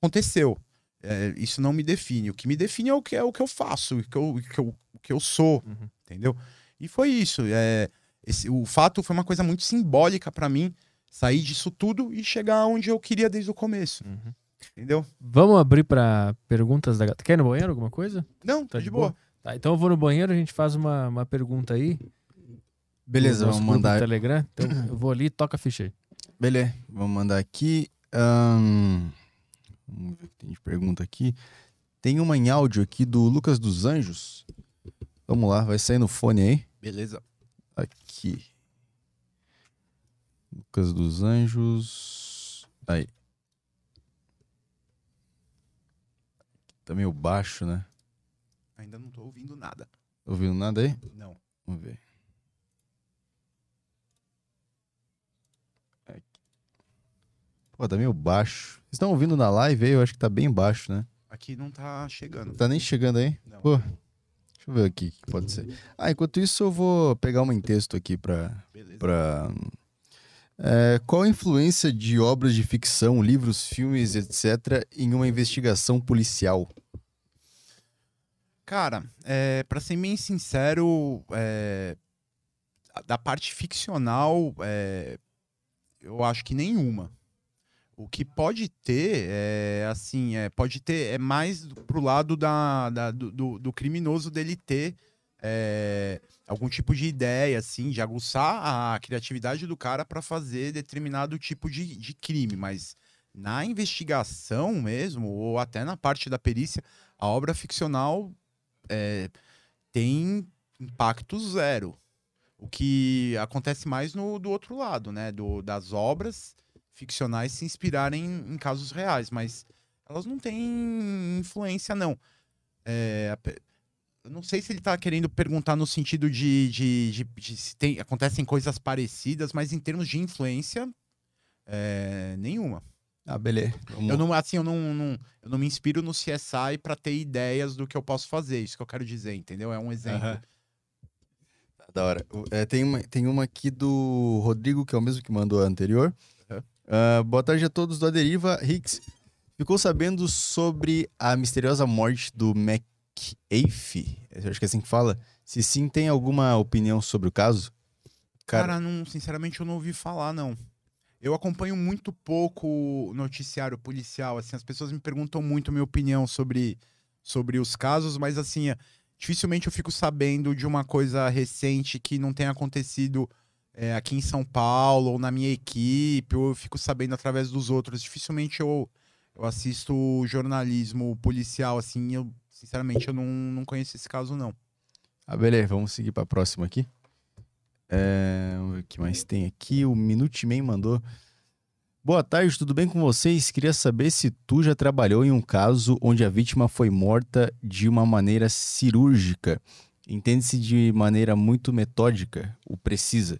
aconteceu. É, isso não me define. O que me define é o que, é o que eu faço, o que eu, o que eu, o que eu sou, Uhum. entendeu? E foi isso. É, esse, o fato foi uma coisa muito simbólica pra mim sair disso tudo e chegar onde eu queria desde o começo, Uhum. entendeu? Vamos abrir pra perguntas da galera. Quer ir no banheiro alguma coisa? Não, Tá de, de boa. boa? Tá, então eu vou no banheiro, a gente faz uma, uma pergunta aí. Beleza, vamos mandar. Telegram. Então eu vou ali e toca a ficha aí. Beleza, vamos mandar aqui. ahn, Vamos ver o que tem de pergunta aqui. Tem uma em áudio aqui do Lucas dos Anjos. Vamos lá, vai sair no fone aí. Beleza. Aqui. Lucas dos Anjos. Aí. Tá meio baixo, né? Ainda não tô ouvindo nada. Tá Ouvindo nada aí? Não. Vamos ver. Pô, tá meio baixo. Vocês estão ouvindo na live aí? Eu acho que tá bem baixo, né? Aqui não tá chegando. Tá nem chegando aí? Não. Pô, deixa eu ver aqui o que pode ser. Ah, enquanto isso eu vou pegar uma em texto aqui pra... Beleza. pra é, qual a influência de obras de ficção, livros, filmes, etc., em uma investigação policial? Cara, é, para ser bem sincero, é, da parte ficcional, é, eu acho que nenhuma. O que pode ter é assim, é, pode ter é mais pro lado da, da- do, do- criminoso dele ter é, algum tipo de ideia, assim, de aguçar a criatividade do cara para fazer determinado tipo de, de crime, mas na investigação mesmo, ou até na parte da perícia, a obra ficcional é, tem impacto zero. O que acontece mais no do outro lado, né? Do, das obras ficcionais se inspirarem em casos reais, mas elas não têm influência, não. É, eu não sei se ele tá querendo perguntar no sentido de, de, de- de se tem, acontecem coisas parecidas, mas em termos de influência, é, nenhuma. Ah, beleza. Vamos- Eu não, assim, eu não, não- eu não me inspiro no CSI pra ter ideias do que eu posso fazer. Isso que eu quero dizer, entendeu? É um exemplo. Tá Da hora. É, tem, uma, tem uma aqui do Rodrigo, que é o mesmo que mandou a anterior. Ah, boa tarde a todos do Aderiva. Hicks, ficou sabendo sobre a misteriosa morte do McAfee? Eu acho que é assim que fala. Se sim, tem alguma opinião sobre o caso? Cara, não, sinceramente, eu não ouvi falar, não. Eu acompanho muito pouco o noticiário policial, assim, as pessoas me perguntam muito a minha opinião sobre, sobre os casos, mas assim, é, dificilmente eu fico sabendo de uma coisa recente que não tenha acontecido é, aqui em São Paulo ou na minha equipe, ou eu fico sabendo através dos outros. Dificilmente eu, eu assisto jornalismo policial, assim, eu, sinceramente, eu não, não conheço esse caso, não. Ah, beleza. Vamos seguir pra próxima aqui. É, o que mais tem aqui. O Minuteman mandou. Boa tarde, tudo bem com vocês? Queria saber se tu já trabalhou em um caso onde a vítima foi morta de uma maneira cirúrgica. Entende-se de maneira muito metódica, ou precisa.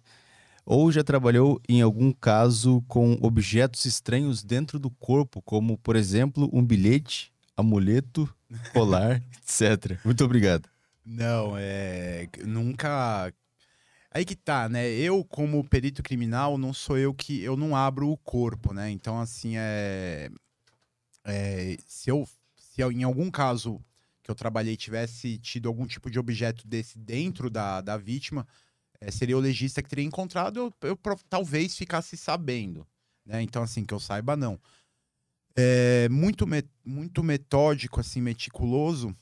Ou já trabalhou em algum caso com objetos estranhos dentro do corpo, como, por exemplo, um bilhete, amuleto, (laughs) colar, etc. Muito obrigado. Não, é. Nunca. Aí que tá, né? Eu, como perito criminal, não sou eu que. Eu não abro o corpo, né? Então, assim, é. é, se eu. Se eu, em algum caso que eu trabalhei tivesse tido algum tipo de objeto desse dentro da, da vítima, é, seria o legista que teria encontrado, eu, eu talvez ficasse sabendo. Né? Então, assim, que eu saiba, não. É muito, me- muito metódico, assim, meticuloso.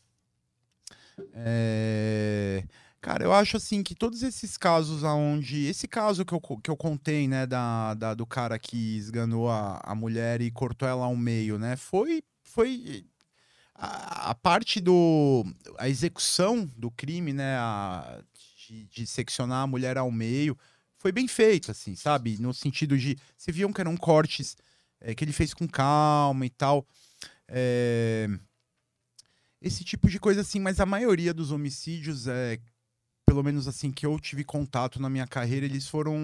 É, Cara, eu acho assim que todos esses casos aonde. Esse caso que eu, que eu contei, né, da, da- do cara que esganou a, a mulher e cortou ela ao meio, né? Foi. Foi. A, a parte do. A execução do crime, né? A, de, de seccionar a mulher ao meio. Foi bem feito, assim, sabe? No sentido de. Você viam que eram cortes é, que ele fez com calma e tal. É, esse tipo de coisa assim, mas a maioria dos homicídios é pelo menos assim que eu tive contato na minha carreira, eles foram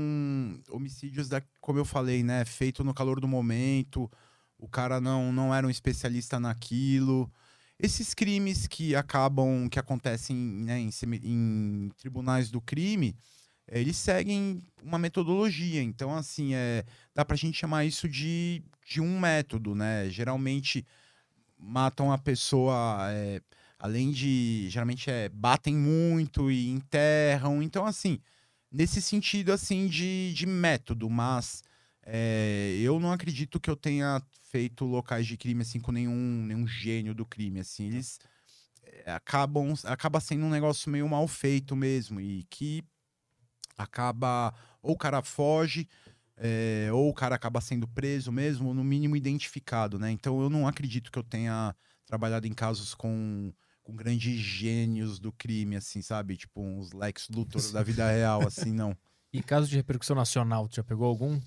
homicídios da, como eu falei, né, feito no calor do momento. O cara não não era um especialista naquilo. Esses crimes que acabam, que acontecem né, em, em tribunais do crime, eles seguem uma metodologia. Então, assim, é, dá pra gente chamar isso de, de um método, né? Geralmente matam a pessoa, é, além de. Geralmente é, batem muito e enterram. Então, assim, nesse sentido, assim, de, de método, mas é, eu não acredito que eu tenha feito locais de crime, assim, com nenhum, nenhum gênio do crime, assim. Eles é, acabam. Acaba sendo um negócio meio mal feito mesmo e que acaba. Ou o cara foge. é, ou o cara acaba sendo preso mesmo, ou no mínimo identificado, né? Então eu não acredito que eu tenha trabalhado em casos com, com grandes gênios do crime, assim, sabe? Tipo uns Lex Luthor (laughs) da vida real, assim, não. E caso de repercussão nacional, tu já pegou algum?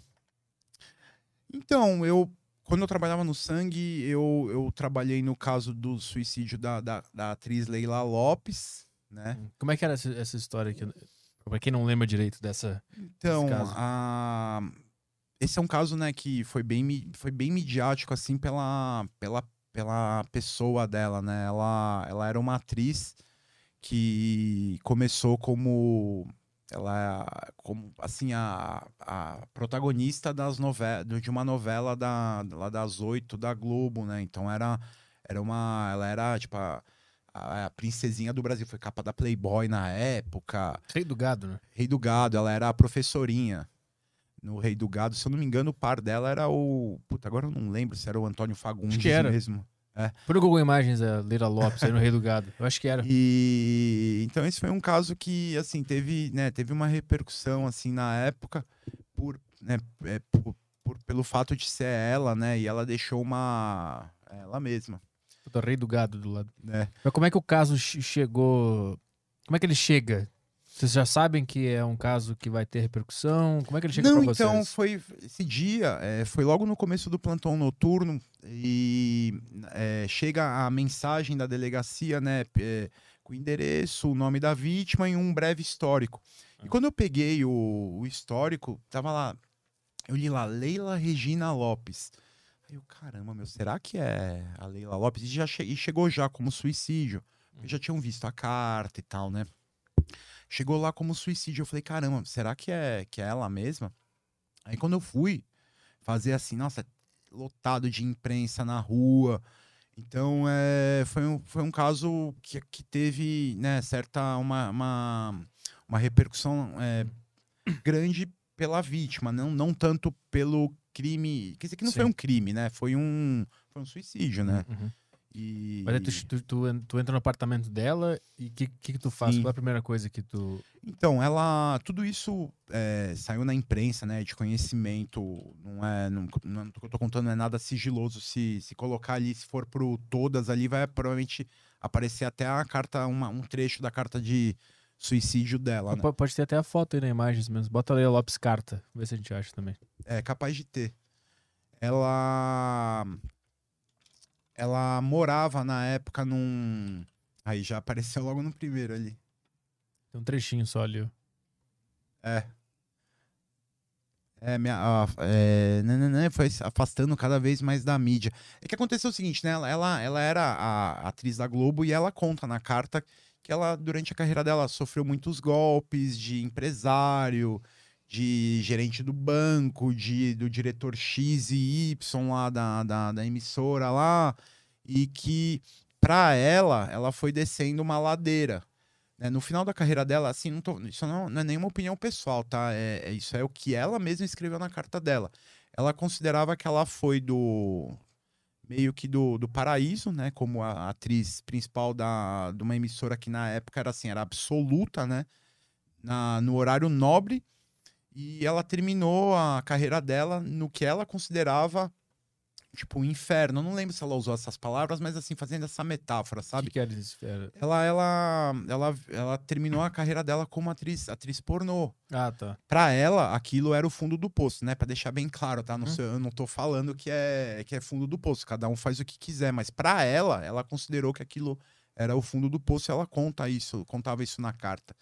Então, eu. Quando eu trabalhava no sangue, eu, eu trabalhei no caso do suicídio da, da, da atriz Leila Lopes, né? Como é que era essa, essa história aqui? Pra quem não lembra direito dessa. Então, a... esse é um caso, né, que foi bem, foi bem midiático, assim, pela, pela, pela pessoa dela, né? Ela, ela era uma atriz que começou como... Ela é, como, assim, a, a protagonista das novela, de uma novela da, lá das oito da Globo, né? Então era, era uma... Ela era, tipo, a, a, a princesinha do Brasil. Foi capa da Playboy na época. Rei do gado, né? Rei do Gado, ela era a professorinha no Rei do Gado. Se eu não me engano, o par dela era o. Puta, agora eu não lembro se era o Antônio Fagundes Acho que era. mesmo. Por Google Imagens, a Leira Lopes aí no Rei do Gado. Eu acho que era. E então esse foi um caso que assim teve, né, teve uma repercussão assim na época por, né, é, por- por- pelo fato de ser ela, né, e ela deixou uma ela mesma, Puta, Rei do Gado do lado. né? Mas como é que o caso che- chegou. Como é que ele chega? Vocês já sabem que é um caso que vai ter repercussão? Como é que ele chega pra então vocês? foi esse dia, é, foi logo no começo do plantão noturno e é, chega a mensagem da delegacia, né, é, com o endereço, o nome da vítima e um breve histórico. E quando eu peguei o, o histórico, tava lá, eu li lá Leila Regina Lopes. Aí eu, caramba, meu, será que é a Leila Lopes? E já che- e chegou já como suicídio. Porque já tinham visto a carta e tal, né? Chegou lá como suicídio. Eu falei, caramba, será que é, que é ela mesma? Aí quando eu fui fazer assim, nossa, lotado de imprensa na rua. Então, é, foi, um, foi um caso que, que teve, né, certa, uma, uma, uma repercussão é, grande pela vítima, não, não tanto pelo crime. Quer dizer, que não foi Sim. um crime, né? Foi um, foi um suicídio, né? Uhum. E... Mas aí tu, tu, tu, tu entra no apartamento dela e o que, que, tu faz? Sim. Qual é a primeira coisa que tu. Então, ela. Tudo isso é, saiu na imprensa, né? De conhecimento. Não é. Não, não, o que eu tô contando não é nada sigiloso. Se, se colocar ali, se for pro todas ali, vai provavelmente aparecer até a carta, uma- um trecho da carta de suicídio dela, né? Pode, ter até a foto aí na imagens mesmo. Bota a Lopes carta. Vê se a gente acha também. É capaz de ter. Ela. Ela morava na época num. Aí já apareceu logo no primeiro ali. Tem um trechinho só ali. É. É, minha, a- é, nananã, foi se afastando cada vez mais da mídia. É que aconteceu o seguinte, né? Ela, ela, ela era a atriz da Globo e ela conta na carta que ela, durante a carreira dela, sofreu muitos golpes de empresário, de gerente do banco, de, do diretor X e Y lá da, da, da emissora lá, e que, pra ela, ela foi descendo uma ladeira né, no final da carreira dela, assim, não tô- isso não, não é nenhuma opinião pessoal, tá? É, é- isso é o que ela mesma escreveu na carta dela. Ela considerava que ela foi do meio que do, do paraíso, né? Como a atriz principal da, de uma emissora que na época era assim, era absoluta, né? Na, no horário nobre. E ela terminou a carreira dela no que ela considerava tipo, um inferno. Eu não lembro se ela usou essas palavras, mas assim, fazendo essa metáfora, O sabe? que, que era isso? Ela, ela, ela, ela terminou a carreira dela como atriz, atriz pornô. Ah, tá. Pra ela, aquilo era o fundo do poço, né? Pra deixar bem claro, tá? Não Uhum. sei, eu não tô falando que é, que é fundo do poço. Cada um faz o que quiser, mas pra ela, ela considerou que aquilo era o fundo do poço e ela conta isso, contava isso na carta.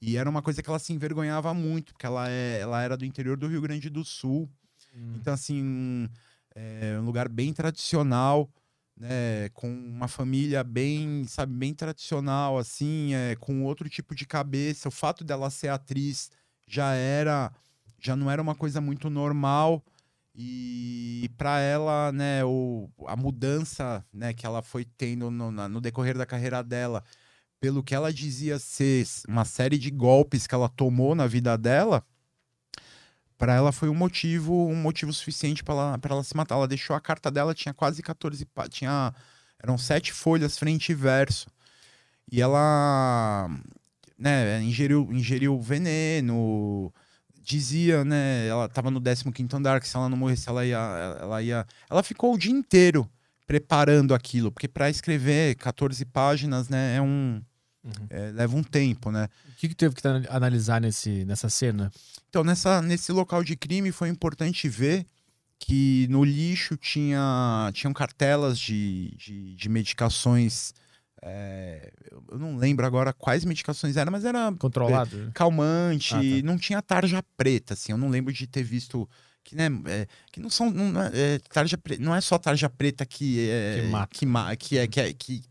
E era uma coisa que ela se envergonhava muito, porque ela, é, ela era do interior do Rio Grande do Sul. Hum. Então, assim, é um lugar bem tradicional, né? Com uma família bem, sabe, bem tradicional, assim, é, com outro tipo de cabeça. O fato dela ser atriz já era, já não era uma coisa muito normal. E para ela, né, o, a mudança, né, que ela foi tendo no, na- no decorrer da carreira dela, pelo que ela dizia ser uma série de golpes que ela tomou na vida dela, para ela foi um motivo, um motivo suficiente para ela, pra ela se matar. Ela deixou a carta dela, tinha quase 14, pá- tinha eram sete folhas frente e verso. E ela, né, ingeriu, ingeriu veneno, dizia, né, ela estava no 15º andar que se ela não morresse ela ia ela ia ela ficou o dia inteiro preparando aquilo, porque para escrever 14 páginas, né, é um Uhum. é, leva um tempo, né? O que, que teve que analisar nesse, nessa cena? Então, nessa, nesse local de crime foi importante ver que no lixo tinha, tinham cartelas de, de, de medicações. é, eu não lembro agora quais medicações eram, mas era Controlado? calmante, Ah, tá. não tinha tarja preta, assim. Eu não lembro de ter visto. Que, né, é, que não são. Não é, é, tarja pre- não é só tarja preta que é. Que mata. Que, que é, que é- que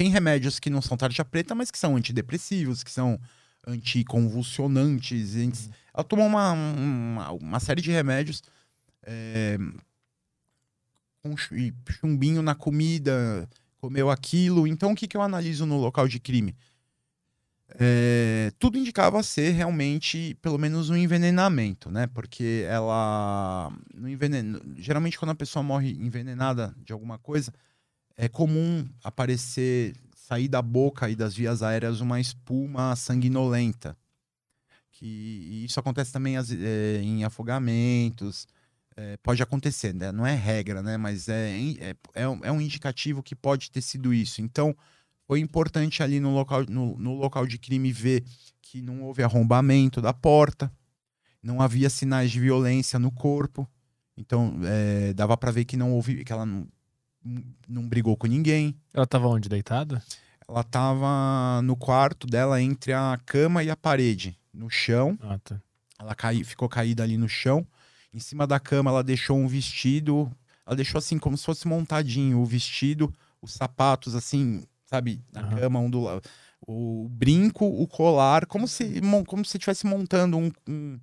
tem remédios que não são tarja preta, mas que são antidepressivos, que são anticonvulsionantes. antes- Uhum. Ela tomou uma, uma, uma série de remédios. é, com chu- chumbinho na comida, comeu aquilo. Então, o que, que eu analiso no local de crime? É, tudo indicava ser realmente, pelo menos, um envenenamento, né? Porque ela. No envenen... Geralmente, quando a pessoa morre envenenada de alguma coisa, é comum aparecer, sair da boca e das vias aéreas uma espuma sanguinolenta. Que isso acontece também é, em afogamentos. é, pode acontecer, né? Não é regra, né? Mas é, é, é, um, é um indicativo que pode ter sido isso. Então, foi importante ali no local, no, no local de crime ver que não houve arrombamento da porta, não havia sinais de violência no corpo. Então, é, dava para ver que não houve, que ela não, não brigou com ninguém. Ela tava onde? Deitada? Ela tava no quarto dela entre a cama e a parede, no chão. Ah, tá. Ela cai, ficou caída ali no chão. Em cima da cama, ela deixou um vestido. Ela deixou assim, como se fosse montadinho o vestido, os sapatos, assim, sabe, na Aham. cama, um do lado. O brinco, o colar, como se como se estivesse montando um. um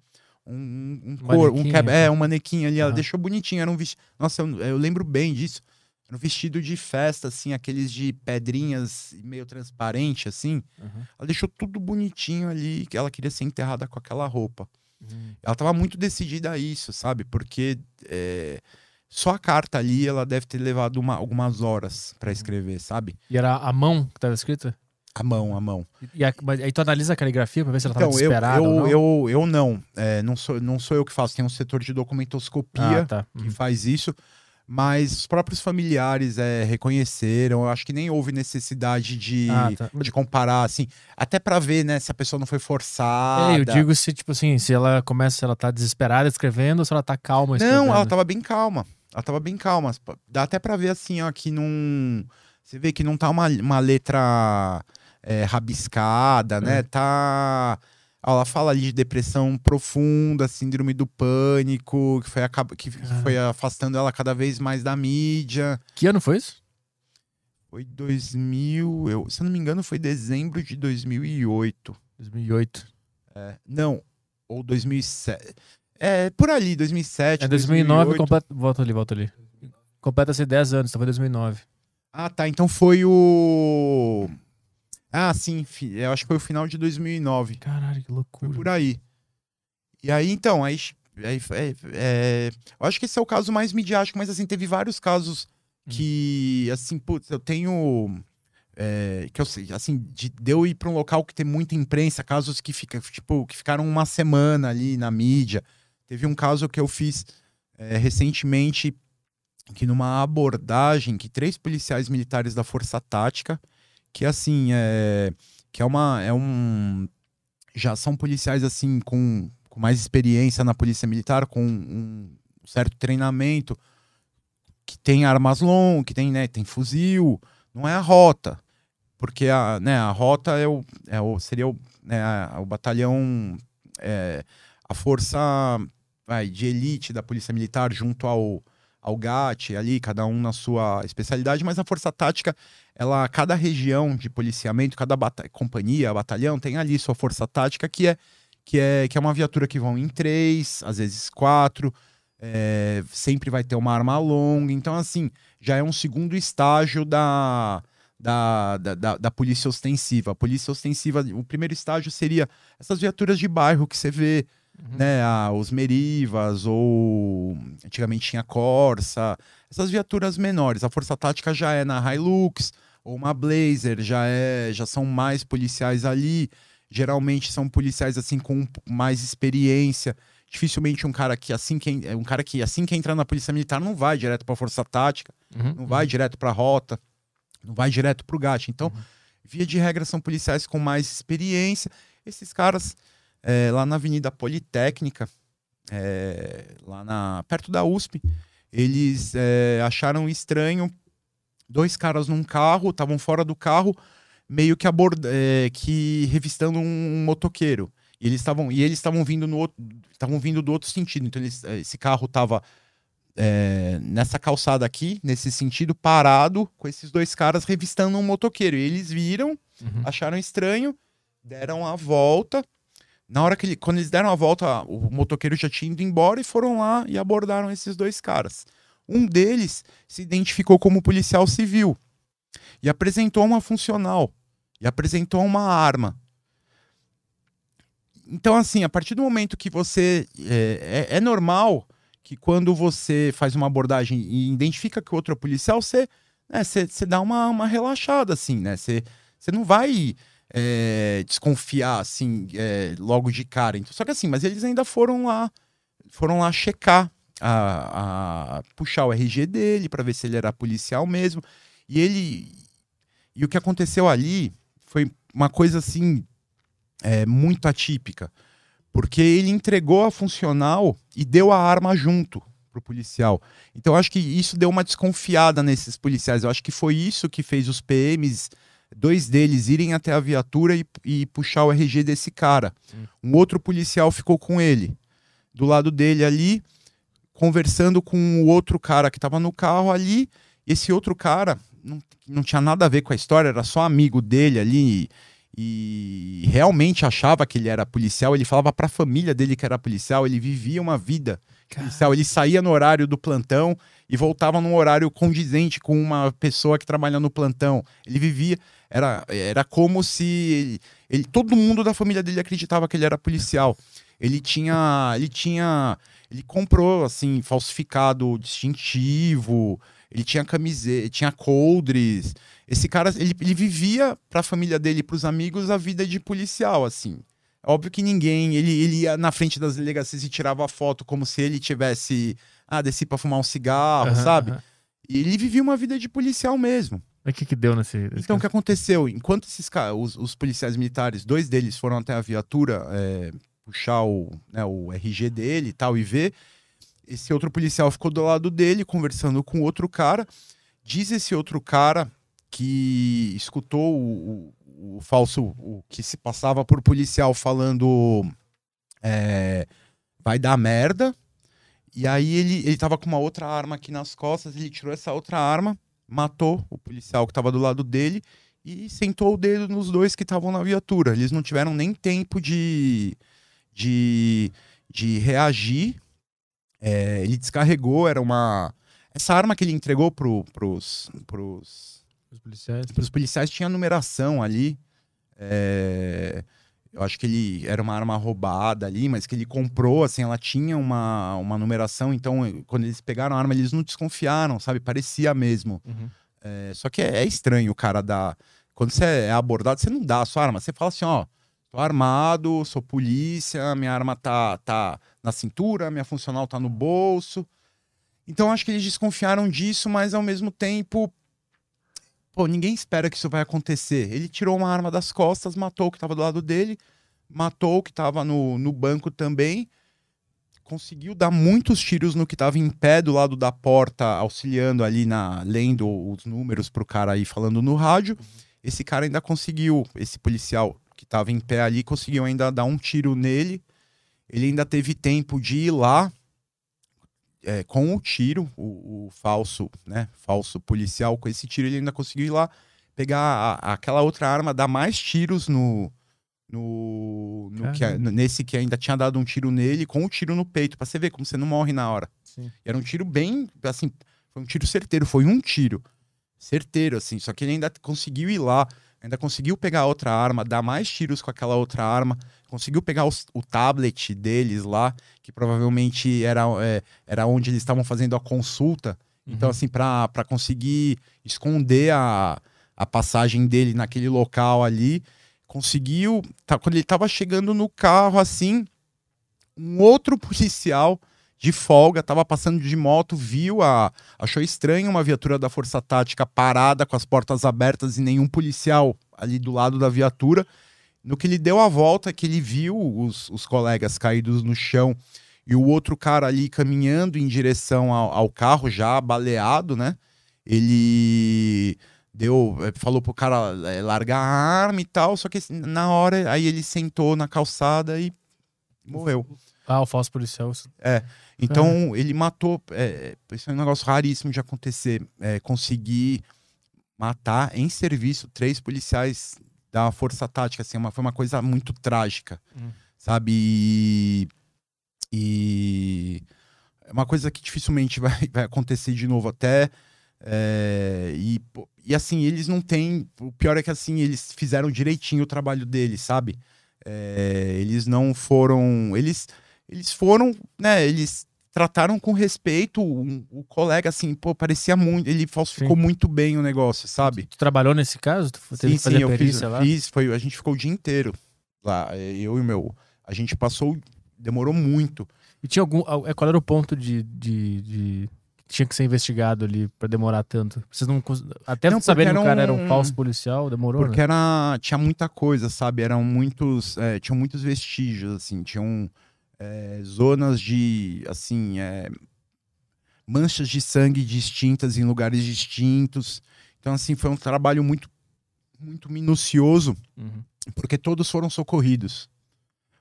um, um, cor, um, manequim, quebra- assim. é, um manequim ali, ela deixou bonitinho, era um vestido. Nossa, eu, eu lembro bem disso. Era um vestido de festa, assim, aqueles de pedrinhas meio transparente, assim. Uhum. Ela deixou tudo bonitinho ali, que ela queria ser enterrada com aquela roupa. Uhum. Ela tava muito decidida a isso, sabe? Porque é, só a carta ali, ela deve ter levado uma- algumas horas Uhum. pra escrever, sabe? E era a mão que tava escrita? A mão, a mão. E a- mas aí tu analisa a caligrafia pra ver se ela tava Então, eu, desesperada ou eu, não? eu, eu não. É, não, sou, não sou eu que faço. Tem um setor de documentoscopia Ah, tá. que Uhum. faz isso. Mas os próprios familiares é, reconheceram. Eu acho que nem houve necessidade de, Ah, tá. de comparar, assim. Até pra ver, né, se a pessoa não foi forçada. É, eu digo se, tipo assim, se ela começa, se ela tá desesperada escrevendo ou se ela tá calma escrevendo. Não, ela tava bem calma. Ela tava bem calma. Dá até pra ver assim, ó, que não. Você vê que não tá uma, uma letra é, rabiscada, né? É. Tá. Ela fala ali de depressão profunda, síndrome do pânico, que foi, que Ah. foi afastando ela cada vez mais da mídia. Que ano foi isso? Foi 2000, eu, se eu não me engano, foi dezembro de 2008. 2008. É, não, ou 2007. É, por ali, 2007. É 2009, 2008. completa... volta ali, volta ali. Completa-se 10 anos, então foi 2009. Ah, tá. Então foi o. Ah, sim. Eu acho que foi o final de 2009. Caralho, que Foi loucura. por aí. E aí, então, aí. aí é, é, eu acho que esse é o caso mais midiático, mas assim, teve vários casos que, assim, putz, eu tenho. é, que eu sei, assim, de, de eu ir para um local que tem muita imprensa, casos que, fica, tipo, que ficaram uma semana ali na mídia. Teve um caso que eu fiz é, recentemente, que numa abordagem que três policiais militares da Força Tática, que assim, é, que é uma. É um, já são policiais assim com, com mais experiência na polícia militar, com um certo treinamento, que tem armas longas, que tem, né, tem fuzil, não é a rota, porque a, né, a rota é o, é o, seria o, né, o batalhão, é, a força vai, de elite da polícia militar junto ao, ao GAT, ali, cada um na sua especialidade, mas a força tática, ela, cada região de policiamento, cada bata companhia, batalhão, tem ali sua força tática, que é, que é, que é uma viatura que vão em três, às vezes quatro, é, sempre vai ter uma arma longa. Então, assim, já é um segundo estágio da, da, da, da, da polícia ostensiva. A polícia ostensiva, o primeiro estágio seria essas viaturas de bairro que você vê, né? ah, os Merivas, ou antigamente tinha Corsa, essas viaturas menores. A Força Tática já é na Hilux, ou uma Blazer, já, é, já são mais policiais ali. Geralmente são policiais assim com mais experiência dificilmente um cara que assim que en- um cara que assim que entra na polícia militar não vai direto para força tática, Uhum. não vai direto para rota, não vai direto para o GAT. Então, via de regra são policiais com mais experiência. Esses caras é, lá na Avenida Politécnica, é, lá na perto da USP, eles é, acharam estranho dois caras num carro, estavam fora do carro, meio que aborda, é, que revistando um motoqueiro. E eles estavam e eles estavam vindo no outro, estavam vindo do outro sentido. Então eles, eh, esse carro estava nessa calçada aqui, nesse sentido, parado com esses dois caras revistando um motoqueiro. E eles viram, Uhum. acharam estranho, deram a volta. Na hora que ele, quando eles deram a volta, o motoqueiro já tinha ido embora e foram lá e abordaram esses dois caras. Um deles se identificou como policial civil e apresentou uma funcional e apresentou uma arma. Então, assim, a partir do momento que você. É, é- é normal que quando você faz uma abordagem e identifica que o outro é policial, você, né, você, você dá uma, uma relaxada, assim, né? Você, você não vai é, desconfiar, assim, é, logo de cara. Então, só que assim, mas eles ainda foram lá, foram lá checar, a, a- puxar o RG dele para ver se ele era policial mesmo. E ele. E o que aconteceu ali foi uma coisa assim é, muito atípica. Porque ele entregou a funcional e deu a arma junto pro policial. Então eu acho que isso deu uma desconfiada nesses policiais. Eu acho que foi isso que fez os PMs, dois deles, irem até a viatura e, e puxar o RG desse cara. Um outro policial ficou com ele. Do lado dele ali, conversando com o outro cara que estava no carro ali. Esse outro cara não, não tinha nada a ver com a história, era só amigo dele ali e realmente achava que ele era policial. Ele falava para a família dele que era policial. Ele vivia uma vida policial. Ele saía no horário do plantão e voltava num horário condizente com uma pessoa que trabalha no plantão. Ele vivia. Era, era como se ele, ele- todo mundo da família dele acreditava que ele era policial. Ele tinha. Ele tinha. Ele comprou, assim, falsificado distintivo. Ele tinha camiseta, tinha coldres. Esse cara, ele, ele vivia pra família dele e pros amigos a vida de policial, assim. Óbvio que ninguém, ele, ele ia na frente das delegacias e tirava foto como se ele tivesse, ah, desci pra fumar um cigarro, Aham, sabe? aham. E ele vivia uma vida de policial mesmo. O que que deu nesse... nesse Então, o que aconteceu? Enquanto esses ca- os, os policiais militares, dois deles foram até a viatura é, puxar o, né, o RG dele e tal, e ver, esse outro policial ficou do lado dele, conversando com outro cara. Diz esse outro cara que escutou o, o- o falso, o que se passava por policial falando é, vai dar merda. E aí ele, ele tava com uma outra arma aqui nas costas, ele tirou essa outra arma, matou o policial que tava do lado dele e sentou o dedo nos dois que estavam na viatura. Eles não tiveram nem tempo de, de, de reagir. É, ele descarregou, era uma. Essa arma que ele entregou pro, pros, pros, Os policiais... para os policiais tinha numeração ali. É, eu acho que ele era uma arma roubada ali, mas que ele comprou, assim, ela tinha uma, uma numeração, então quando eles pegaram a arma, eles não desconfiaram, sabe? Parecia mesmo. Uhum. É, só que é, é estranho o cara dar. Quando você é abordado, você não dá a sua arma, você fala assim, ó, tô armado, sou polícia, minha arma tá, tá na cintura, minha funcional tá no bolso. Então acho que eles desconfiaram disso, mas ao mesmo tempo Pô, ninguém espera que isso vai acontecer. Ele tirou uma arma das costas, matou o que estava do lado dele, matou o que estava no, no banco também, conseguiu dar muitos tiros no que estava em pé do lado da porta, auxiliando ali na lendo os números pro cara aí falando no rádio. Esse cara ainda conseguiu, esse policial que estava em pé ali, conseguiu ainda dar um tiro nele. Ele ainda teve tempo de ir lá é, com o tiro, o, o, falso, né, falso policial, com esse tiro ele ainda conseguiu ir lá pegar a, aquela outra arma, dar mais tiros no, no, no que, nesse que ainda tinha dado um tiro nele, com o um tiro no peito, para você ver como você não morre na hora. Sim. era um tiro bem, assim, foi um tiro certeiro, foi um tiro certeiro, assim, só que ele ainda conseguiu ir lá, ainda conseguiu pegar outra arma, dar mais tiros com aquela outra arma, conseguiu pegar os, o tablet deles lá, que provavelmente era, é, era onde eles estavam fazendo a consulta. Então, uhum. Então, assim, para conseguir esconder a, a passagem dele naquele local ali, conseguiu. Tá, quando ele estava chegando no carro, assim, um outro (laughs) policial de folga, estava passando de moto, viu a. achou estranho uma viatura da Força Tática parada com as portas abertas e nenhum policial ali do lado da viatura. No que ele deu a volta, que ele viu os, os colegas caídos no chão e o outro cara ali caminhando em direção ao, ao carro, já baleado, né? Ele deu, eh, falou pro cara é, largar a arma e tal, só que assim, na hora aí ele sentou na calçada e morreu. Ah, o falso policial. É. Então ele matou. É, isso é um negócio raríssimo de acontecer. É, conseguir matar em serviço três policiais da força tática. Assim, uma, foi uma coisa muito trágica. Hum. Sabe? E, e. É uma coisa que dificilmente vai, vai acontecer de novo até. É, e, e assim, eles não têm. O pior é que assim, eles fizeram direitinho o trabalho deles, sabe? É, eles não foram. Eles eles foram, né, eles trataram com respeito o, o colega, assim, pô, parecia muito, ele falsificou sim. muito bem o negócio, sabe? Tu, tu trabalhou nesse caso? Tu sim, sim, eu fiz, lá? fiz, foi, a gente ficou o dia inteiro lá, é, eu e o meu, a gente passou, demorou muito. E tinha algum, é, qual era o ponto de, de, de tinha que ser investigado ali para demorar tanto? Vocês não até não, saber que o cara um... era um falso policial, demorou, Porque né? era tinha muita coisa, sabe? Eram muitos, é, tinham muitos vestígios assim, tinham um, é, zonas de, assim, é, manchas de sangue distintas em lugares distintos. Então, assim, foi um trabalho muito, muito minucioso, uhum. porque todos foram socorridos.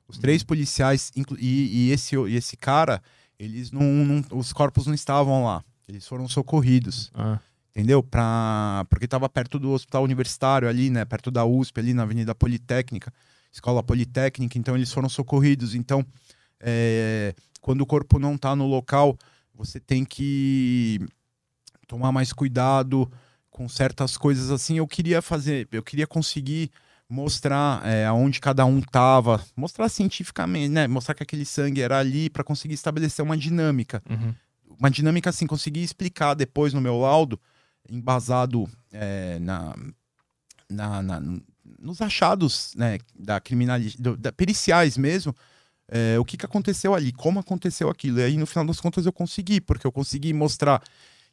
Os três uhum. policiais e, e, esse, e esse cara, eles não, não, os corpos não estavam lá. Eles foram socorridos. Ah. Entendeu? Pra, porque estava perto do hospital universitário ali, né? Perto da USP, ali na Avenida Politécnica, Escola Politécnica. Então eles foram socorridos. Então é, quando o corpo não está no local, você tem que tomar mais cuidado com certas coisas assim. Eu queria fazer, eu queria conseguir mostrar é, aonde cada um estava, mostrar cientificamente, né? Mostrar que aquele sangue era ali para conseguir estabelecer uma dinâmica. Uhum. Uma dinâmica assim, conseguir explicar depois no meu laudo, embasado é, na, na, na, nos achados né, da criminalidade, periciais mesmo, é, o que, que aconteceu ali, como aconteceu aquilo. E aí, no final das contas, eu consegui, porque eu consegui mostrar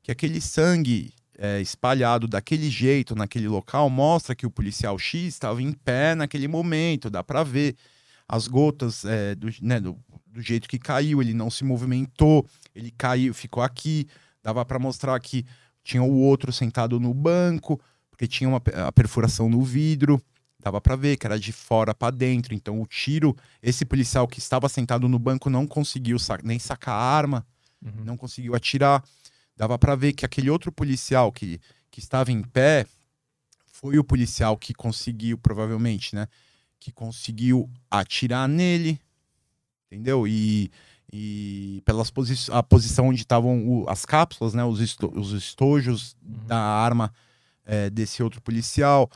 que aquele sangue é, espalhado daquele jeito naquele local mostra que o policial X estava em pé naquele momento, dá para ver. As gotas é, do, né, do, do, jeito que caiu, ele não se movimentou, ele caiu, ficou aqui, dava para mostrar que tinha o outro sentado no banco, porque tinha uma a perfuração no vidro dava para ver que era de fora para dentro. Então o tiro, esse policial que estava sentado no banco não conseguiu nem sacar a arma, uhum. não conseguiu atirar. Dava para ver que aquele outro policial que, que estava em pé foi o policial que conseguiu, provavelmente, né? Que conseguiu atirar nele, entendeu? E, e pelas posi a posição onde estavam as cápsulas, né? Os, esto os estojos uhum. da arma é, desse outro policial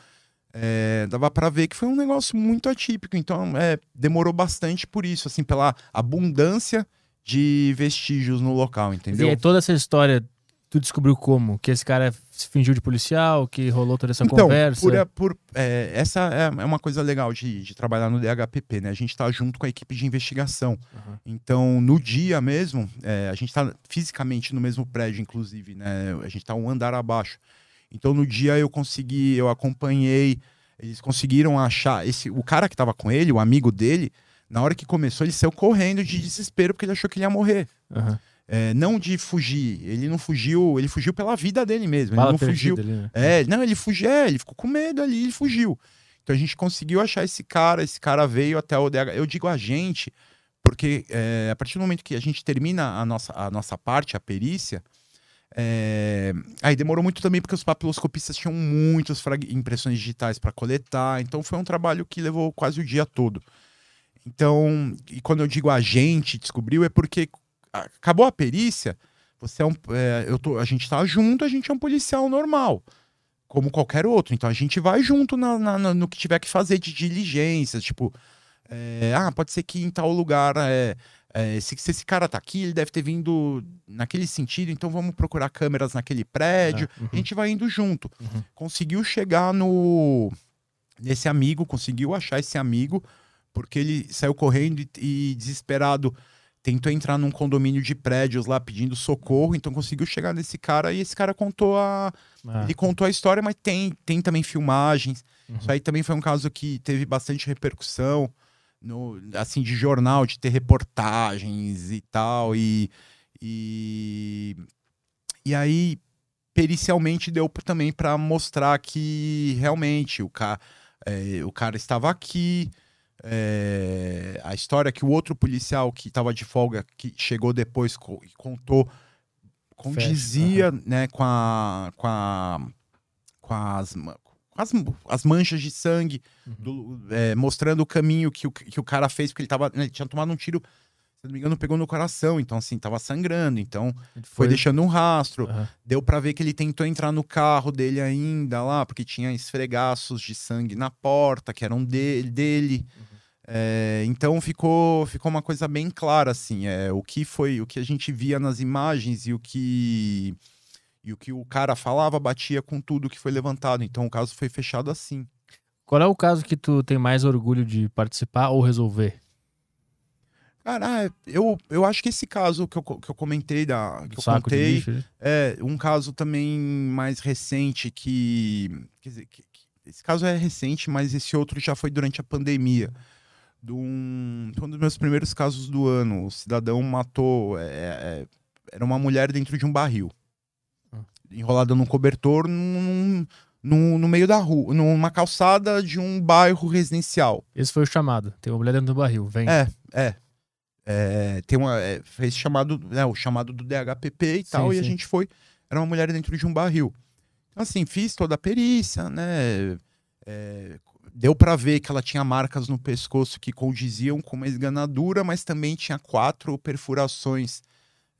é, dava para ver que foi um negócio muito atípico. Então, é, demorou bastante por isso, assim, pela abundância de vestígios no local, entendeu? E aí, toda essa história, tu descobriu como? Que esse cara se fingiu de policial, que rolou toda essa então, conversa? Por, por, é, essa é, é uma coisa legal de, de, trabalhar no DHPP, né? A gente tá junto com a equipe de investigação. Uhum. Então, no dia mesmo, é, a gente tá fisicamente no mesmo prédio, inclusive, né? A gente tá um andar abaixo. Então, no dia eu consegui, eu acompanhei, eles conseguiram achar esse, o cara que tava com ele, o amigo dele, na hora que começou, ele saiu correndo de desespero porque ele achou que ele ia morrer. Uhum. É, não de fugir, ele não fugiu, ele fugiu pela vida dele mesmo. Ele não fugiu. Ali, né? É, não, ele fugiu, é, ele ficou com medo ali, ele fugiu. Então a gente conseguiu achar esse cara, esse cara veio até o DH. Eu digo a gente, porque é, a partir do momento que a gente termina a nossa, a nossa parte, a perícia, é... Aí demorou muito também porque os papiloscopistas tinham muitas impressões digitais para coletar, então foi um trabalho que levou quase o dia todo. Então, e quando eu digo a gente descobriu, é porque acabou a perícia, você é um, é, eu tô, a gente está junto, a gente é um policial normal, como qualquer outro. Então a gente vai junto na, na, no que tiver que fazer de diligências, tipo, é, ah, pode ser que em tal lugar, é, é, se, se, esse cara tá aqui, ele deve ter vindo naquele sentido, então vamos procurar câmeras naquele prédio. É, uhum. A gente vai indo junto. Uhum. Conseguiu chegar no nesse amigo, conseguiu achar esse amigo porque ele saiu correndo e, e desesperado tentou entrar num condomínio de prédios lá pedindo socorro, então conseguiu chegar nesse cara e esse cara contou a ah. ele contou a história, mas tem tem também filmagens. Uhum. Isso aí também foi um caso que teve bastante repercussão no assim de jornal, de ter reportagens e tal e e, e aí pericialmente deu também para mostrar que realmente o cara é, o cara estava aqui, é, a história que o outro policial que estava de folga, que chegou depois e contou, condizia uhum. né, com, a, com, a, com, as, as, as manchas de sangue, uhum. do, é, mostrando o caminho que o, que o cara fez, porque ele, tava, né, ele tinha tomado um tiro se não me engano, pegou no coração, então assim, tava sangrando, então foi, foi deixando um rastro. Uhum. Deu para ver que ele tentou entrar no carro dele ainda lá, porque tinha esfregaços de sangue na porta, que eram de, dele. Uhum. É, então ficou, ficou uma coisa bem clara, assim, é, o que foi, o que a gente via nas imagens e o que e o que o cara falava batia com tudo que foi levantado. Então o caso foi fechado assim. Qual é o caso que tu tem mais orgulho de participar ou resolver? Cara, eu, eu acho que esse caso que eu, que eu comentei, da, que eu contei, lixo, né? é um caso também mais recente que, quer dizer, que, que, esse caso é recente, mas esse outro já foi durante a pandemia. De um, um dos meus primeiros casos do ano. O cidadão matou, é, é, era uma mulher dentro de um barril, ah. Enrolada num cobertor num, num, no meio da rua, numa calçada de um bairro residencial. Esse foi o chamado. Tem uma mulher dentro do barril, vem. É, é. É, tem uma, é, fez chamado, né, o chamado do DHPP e sim, tal, sim. e a gente foi. Era uma mulher dentro de um barril. Então, assim, fiz toda a perícia, né? É, deu para ver que ela tinha marcas no pescoço que condiziam com uma esganadura, mas também tinha quatro perfurações,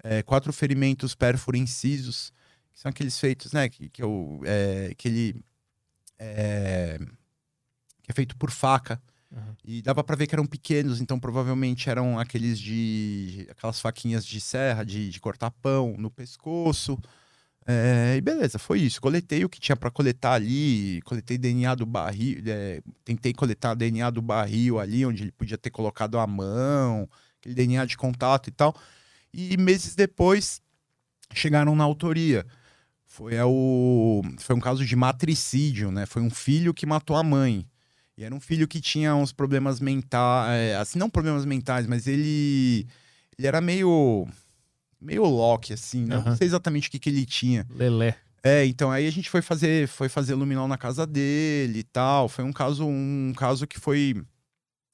é, quatro ferimentos pérfuro-incisos, que são aqueles feitos, né? Que, que, eu, é, que ele. É, que é feito por faca. Uhum. E dava para ver que eram pequenos, então provavelmente eram aqueles de. aquelas faquinhas de serra, de, de cortar pão no pescoço. É, e beleza, foi isso. Coletei o que tinha para coletar ali, coletei DNA do barril, é, tentei coletar DNA do barril ali, onde ele podia ter colocado a mão, aquele DNA de contato e tal. E meses depois chegaram na autoria. Foi, o, foi um caso de matricídio, né? Foi um filho que matou a mãe. E era um filho que tinha uns problemas mentais, é, assim, não problemas mentais, mas ele ele era meio meio Loki assim, né? Uhum. Não sei exatamente o que que ele tinha. Lelé. É, então aí a gente foi fazer foi fazer luminol na casa dele e tal. Foi um caso um caso que foi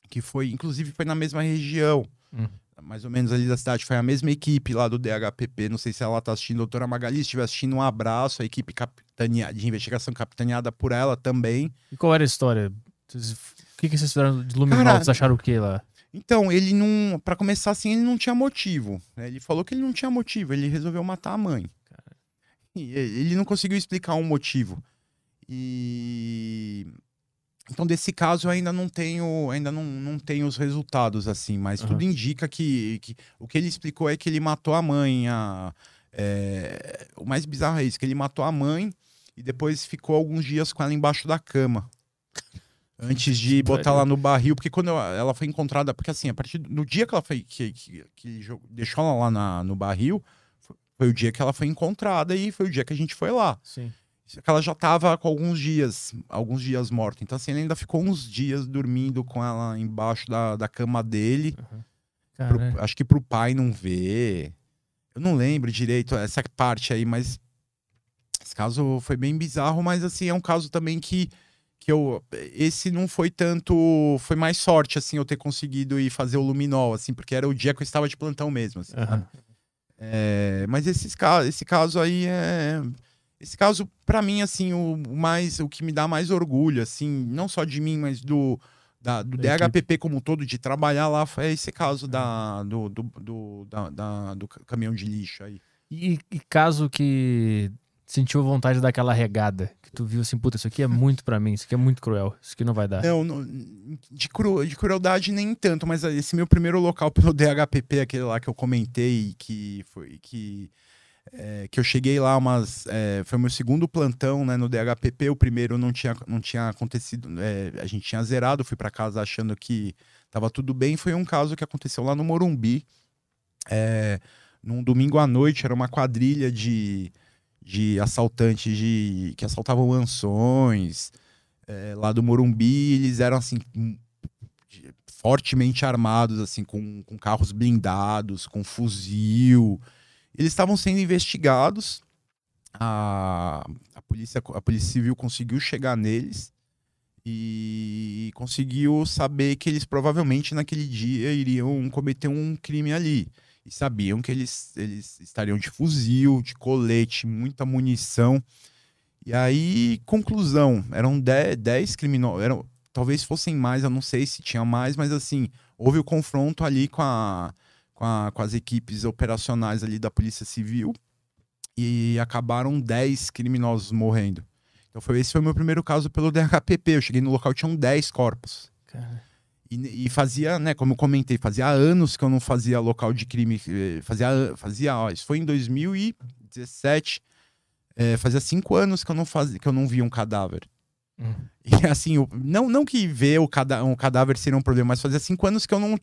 que foi inclusive foi na mesma região. Uhum. Mais ou menos ali da cidade, foi a mesma equipe lá do DHPP. Não sei se ela tá assistindo, doutora Magali, se estiver assistindo, um abraço. A equipe capitania, de investigação capitaneada por ela também. E qual era a história? O que, que vocês fizeram de luminol? Cara, vocês acharam o que lá? Então, ele não. para começar assim, ele não tinha motivo. Né? Ele falou que ele não tinha motivo, ele resolveu matar a mãe. E ele não conseguiu explicar um motivo. E. Então, desse caso, eu ainda não tenho, ainda não, não tenho os resultados, assim, mas Aham. tudo indica que, que o que ele explicou é que ele matou a mãe. A, é, o mais bizarro é isso, que ele matou a mãe e depois ficou alguns dias com ela embaixo da cama. Antes de botar ela no barril, porque quando ela foi encontrada, porque assim, a partir do no dia que ela foi que, que, que deixou ela lá na- no barril, foi, foi o dia que ela foi encontrada e foi o dia que a gente foi lá. Sim. Que ela já tava com alguns dias, alguns dias morta. Então, assim, ele ainda ficou uns dias dormindo com ela embaixo da, da cama dele. pro- Cara, acho que pro pai não ver. Eu não lembro direito essa parte aí, mas esse caso foi bem bizarro, mas assim, é um caso também que, que eu. Esse não foi tanto. Foi mais sorte, assim, eu ter conseguido ir fazer o luminol, assim, porque era o dia que eu estava de plantão mesmo. assim, sabe? aham. É, mas esses, esse caso aí é. Esse caso, pra mim, assim, o mais, o que me dá mais orgulho, assim, não só de mim, mas do, da- do Da DHPP como um todo, de trabalhar lá, foi esse caso da, do, do, do, da- da- do ca- caminhão de lixo aí. E, e caso que sentiu vontade daquela regada, que tu viu assim, puta, isso aqui é (laughs) muito pra mim, isso aqui é muito cruel, isso aqui não vai dar. Não, não- de, cru, de crueldade nem tanto, mas esse meu primeiro local pelo DHPP, aquele lá que eu comentei, que foi que, é, que eu cheguei lá umas. é, foi meu segundo plantão né, no DHPP, o primeiro não tinha, não tinha acontecido, é, a gente tinha zerado, fui para casa achando que tava tudo bem. Foi um caso que aconteceu lá no Morumbi, é, num domingo à noite, era uma quadrilha de, de assaltantes de, que assaltavam mansões é, lá do Morumbi, eles eram assim hum, fortemente armados, assim, com, com carros blindados, com fuzil. Eles estavam sendo investigados. A, a, polícia, a Polícia Civil conseguiu chegar neles e conseguiu saber que eles provavelmente naquele dia iriam cometer um crime ali. E sabiam que eles, eles estariam de fuzil, de colete, muita munição. E aí, conclusão, eram 10 criminosos, talvez fossem mais, eu não sei se tinha mais, mas assim, houve o confronto ali com, a, com, a- com as equipes operacionais ali da Polícia Civil e acabaram 10 criminosos morrendo. Então foi, esse foi o meu primeiro caso pelo DHPP, eu cheguei no local, tinham 10 corpos. Cara, E, e fazia, né, como eu comentei, fazia anos que eu não fazia local de crime. eh, Fazia, fazia ó, isso foi em 2017. eh, fazia cinco anos que eu não fazia, que eu não via um cadáver. Hum. E assim, eu- não, não que ver o cada, um cadáver seria um problema, mas fazia cinco anos que eu não,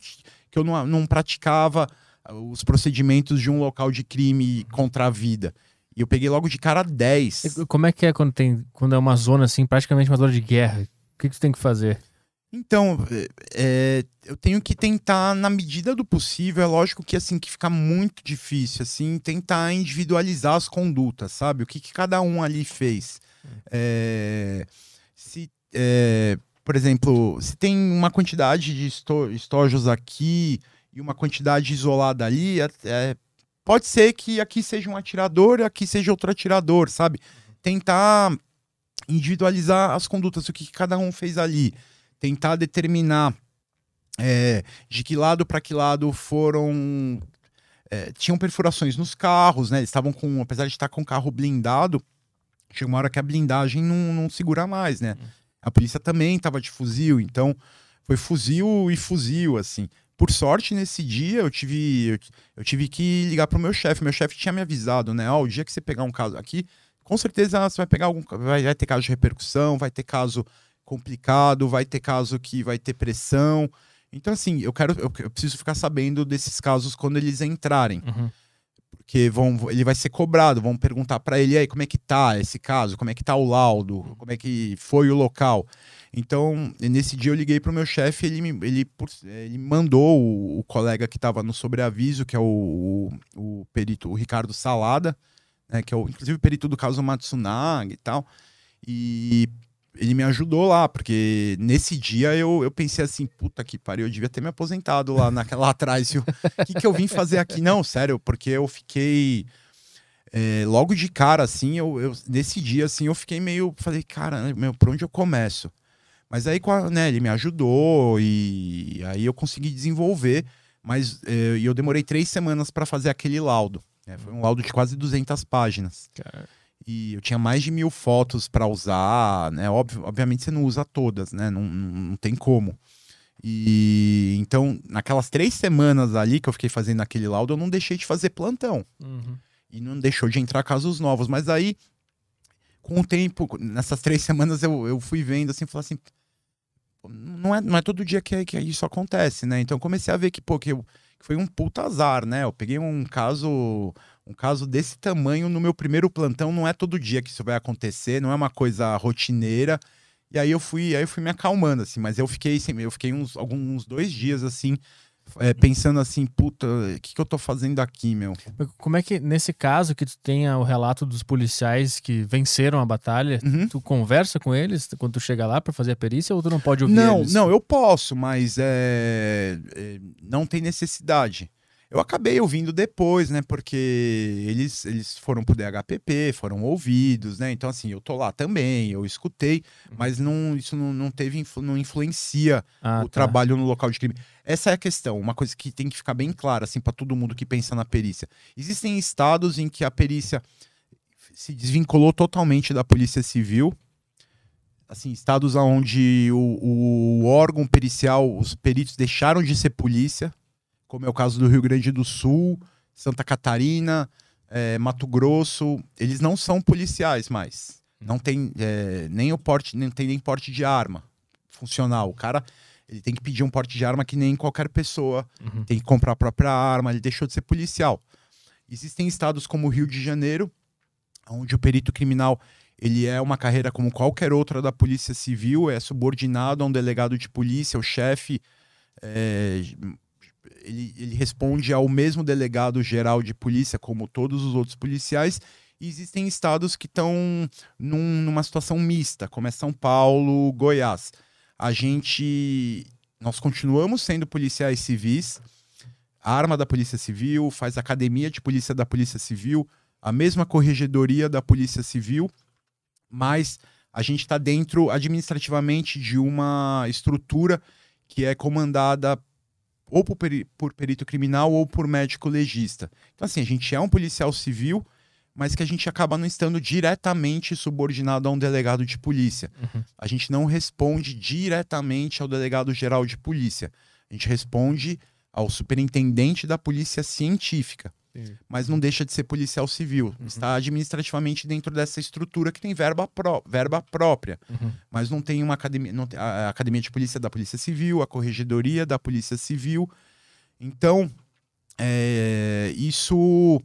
que eu não, não praticava os procedimentos de um local de crime contra a vida. E eu peguei logo de cara 10. E como é que é quando tem quando é uma zona assim, praticamente uma zona de guerra? O que, que tu tem que fazer? Então, é, é, eu tenho que tentar, na medida do possível, é lógico que assim, que fica muito difícil, assim, tentar individualizar as condutas, sabe? O que, que cada um ali fez. É, se, é, por exemplo, se tem uma quantidade de esto- estojos aqui e uma quantidade isolada ali, é- é, pode ser que aqui seja um atirador e aqui seja outro atirador, sabe? Tentar individualizar as condutas, o que, cada um fez ali tentar determinar é, de que lado para que lado foram. é, tinham perfurações nos carros, né? Eles estavam com, apesar de estar com o carro blindado, chega uma hora que a blindagem não, não segura mais, né? A polícia também estava de fuzil, então foi fuzil e fuzil, assim. Por sorte, nesse dia, eu tive, eu, tive que ligar pro meu chefe. Meu chefe tinha me avisado, né? Ó, o dia que você pegar um caso aqui, com certeza você vai pegar algum. Vai, vai ter caso de repercussão, vai ter caso complicado, vai ter caso que vai ter pressão. Então, assim, eu quero, eu, eu preciso ficar sabendo desses casos quando eles entrarem, Uhum. Porque vão, ele vai ser cobrado, vão perguntar para ele, "E aí, como é que tá esse caso, como é que tá o laudo, como é que foi o local. Então, nesse dia eu liguei pro meu chefe, ele me, ele, ele mandou o, o colega que estava no sobreaviso, que é o, o, o perito, o Ricardo Salada, né, que é o, inclusive o perito do caso Matsunaga e tal, e ele me ajudou lá, porque nesse dia eu, eu pensei assim, puta que pariu, eu devia ter me aposentado lá, naquela, lá atrás. O que, que eu vim fazer aqui? Não, sério, porque eu fiquei. é, logo de cara, assim, eu, eu- nesse dia, assim, eu fiquei meio. Falei, cara, meu, por onde eu começo? Mas aí, né, ele me ajudou e aí eu consegui desenvolver, mas é, eu demorei três semanas para fazer aquele laudo. né? Foi um laudo de quase 200 páginas. Cara, E eu tinha mais de mil fotos para usar, né? Óbvio, obviamente você não usa todas, né? Não, não, não tem como. E então, naquelas três semanas ali que eu fiquei fazendo aquele laudo, eu não deixei de fazer plantão. Uhum. E não deixou de entrar casos novos. Mas aí, com o tempo, nessas três semanas, eu, eu fui vendo assim, falei assim. Não é, não é todo dia que, que isso acontece, né? Então comecei a ver que, pô, que, eu, que foi um puta azar, né? Eu peguei um caso um caso desse tamanho no meu primeiro plantão não é todo dia que isso vai acontecer, não é uma coisa rotineira. E aí eu fui, aí eu fui me acalmando assim, mas eu fiquei, eu fiquei uns alguns dois dias assim, é, pensando assim, puta, o que, que eu tô fazendo aqui, meu? Como é que, nesse caso, que tu tenha o relato dos policiais que venceram a batalha, Uhum. tu conversa com eles quando tu chega lá pra fazer a perícia ou tu não pode ouvir Não, eles? não, eu posso, mas é, não tem necessidade. Eu acabei ouvindo depois, né? Porque eles, eles foram pro DHPP, foram ouvidos, né? Então, assim, eu tô lá também, eu escutei, mas não, isso não, não teve, não influencia Ah, o tá. trabalho no local de crime. Essa é a questão, uma coisa que tem que ficar bem clara, assim, para todo mundo que pensa na perícia. Existem estados em que a perícia se desvinculou totalmente da polícia civil. Assim, estados onde o, o órgão pericial, os peritos deixaram de ser polícia, como é o caso do Rio Grande do Sul, Santa Catarina, eh, Mato Grosso. Eles não são policiais mais. Não tem eh, nem o porte, nem tem nem porte de arma funcional. O cara ele tem que pedir um porte de arma que nem qualquer pessoa. Uhum. Tem que comprar a própria arma. Ele deixou de ser policial. Existem estados como o Rio de Janeiro, onde o perito criminal ele é uma carreira como qualquer outra da polícia civil, é subordinado a um delegado de polícia, o chefe é, ele, ele responde ao mesmo delegado geral de polícia, como todos os outros policiais. E existem estados que estão num- numa situação mista, como é São Paulo, Goiás. A gente. Nós continuamos sendo policiais civis, a arma da Polícia Civil, faz academia de polícia da Polícia Civil, a mesma corregedoria da Polícia Civil, mas a gente está dentro administrativamente de uma estrutura que é comandada ou por, peri- por perito criminal ou por médico legista. Então, assim, a gente é um policial civil, mas que a gente acaba não estando diretamente subordinado a um delegado de polícia. Uhum. A gente não responde diretamente ao delegado geral de polícia. A gente responde ao superintendente da polícia científica, Mas não deixa de ser policial civil. Uhum. Está administrativamente dentro dessa estrutura que tem verba, pró- verba própria Uhum. mas não tem uma academia, não tem- a academia de polícia da Polícia Civil, a corregedoria da Polícia Civil. Então, é, isso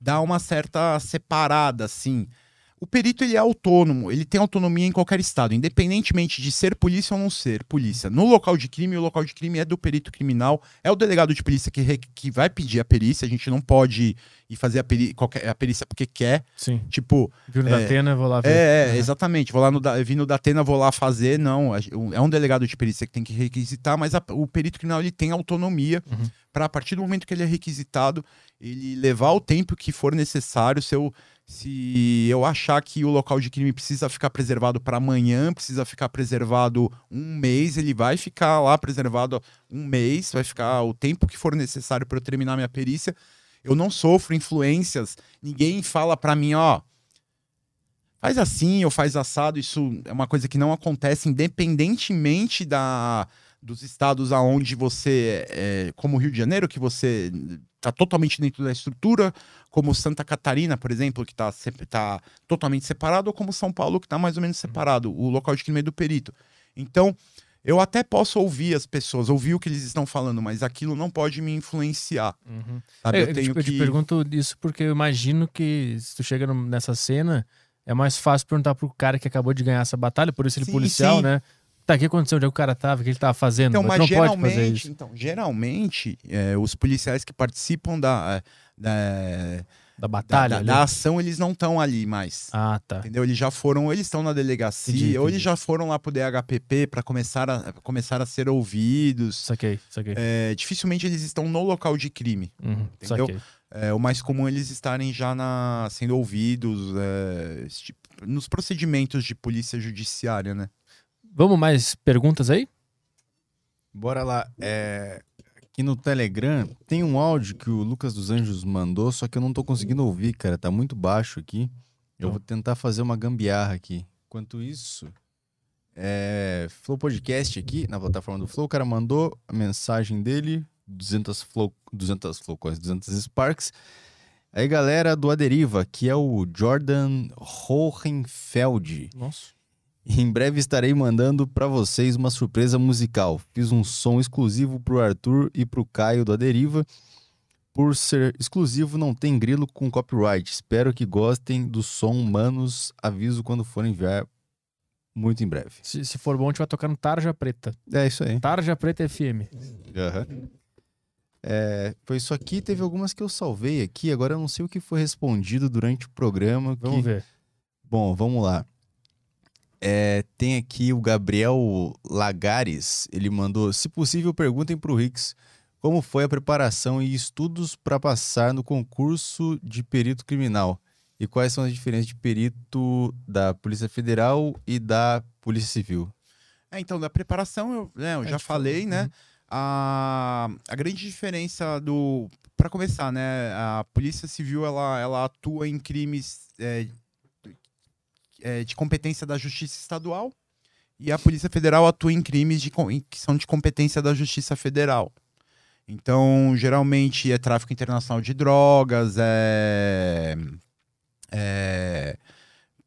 dá uma certa separada, assim. O perito ele é autônomo, ele tem autonomia em qualquer estado, independentemente de ser polícia ou não ser polícia. No local de crime, o local de crime é do perito criminal, é o delegado de polícia que, re- que vai pedir a perícia. A gente não pode ir fazer a, peri- qualquer, a perícia porque quer. Sim. Tipo, Viu no É. Datena, vou lá ver. é, é, Uhum. exatamente. Vou lá no, Da- vim no Datena, vou lá fazer. Não, é um delegado de perícia que tem que requisitar, mas a- o perito criminal ele tem autonomia Uhum. para, a partir do momento que ele é requisitado, ele levar o tempo que for necessário. Se eu, se eu achar que o local de crime precisa ficar preservado para amanhã, precisa ficar preservado um mês, ele vai ficar lá preservado um mês, vai ficar o tempo que for necessário para eu terminar minha perícia. Eu não sofro influências, ninguém fala para mim, ó, faz assim ou faz assado, isso é uma coisa que não acontece independentemente da, dos estados aonde você, é, como o Rio de Janeiro, que você está totalmente dentro da estrutura, como Santa Catarina, por exemplo, que está tá totalmente separado, ou como São Paulo, que está mais ou menos separado, o local de crime é do perito. Então, eu até posso ouvir as pessoas, ouvir o que eles estão falando, mas aquilo não pode me influenciar. Uhum. Sabe? Eu eu, tenho te, eu te que... pergunto isso porque eu imagino que se tu chega nessa cena, é mais fácil perguntar pro cara que acabou de ganhar essa batalha, por isso ele é Sim, policial, sim. né? Tá, o que aconteceu? Onde é que o cara tava? O que ele tava fazendo? Então, mas mas geralmente, então, geralmente é, os policiais que participam da, da, Da da, batalha da- ali. da ação, eles não estão ali mais. Ah, tá. Entendeu? Eles já foram, ou eles estão na delegacia, Entendi, ou eles entendi. já foram lá pro DHPP para começar a, começar a ser ouvidos. Saquei, saquei. É, dificilmente eles estão no local de crime. Uhum, entendeu? saquei. É, o mais comum é eles estarem já na, sendo ouvidos é, tipo- nos procedimentos de polícia judiciária, né? Vamos mais perguntas aí? Bora lá. É, Aqui no Telegram tem um áudio que o Lucas dos Anjos mandou, só que eu não tô conseguindo ouvir, cara. Tá muito baixo aqui. Eu vou tentar fazer uma gambiarra aqui. Enquanto isso, é, Flow Podcast aqui, na plataforma do Flow, o cara mandou a mensagem dele, 200 Flow, 200 Flow Coins, 200 Sparks. Aí, galera do Aderiva, que é o Jordan Hohenfeld. Nossa. Em breve estarei mandando para vocês uma surpresa musical. Fiz um som exclusivo pro Arthur e pro Caio do Aderiva. Por ser exclusivo, não tem grilo com copyright. Espero que gostem do som, manos. Aviso quando for enviar muito em breve. Se, se for bom, a gente vai tocar no Tarja Preta. É isso aí. Tarja Preta FM. Aham. É, foi isso aqui. Teve algumas que eu salvei aqui. Agora eu não sei o que foi respondido durante o programa. que- Vamos ver. Bom, vamos lá. É, tem aqui o Gabriel Lagares. Ele mandou: se possível, perguntem para o Rix como foi a preparação e estudos para passar no concurso de perito criminal e quais são as diferenças de perito da Polícia Federal e da Polícia Civil. É, então, da preparação, eu, né, eu É, já tipo, falei, né? A, a grande diferença do. Para começar, né? A Polícia Civil ela, ela atua em crimes é, de competência da Justiça Estadual e a Polícia Federal atua em crimes de, que são de competência da Justiça Federal. Então, geralmente é tráfico internacional de drogas, é, é,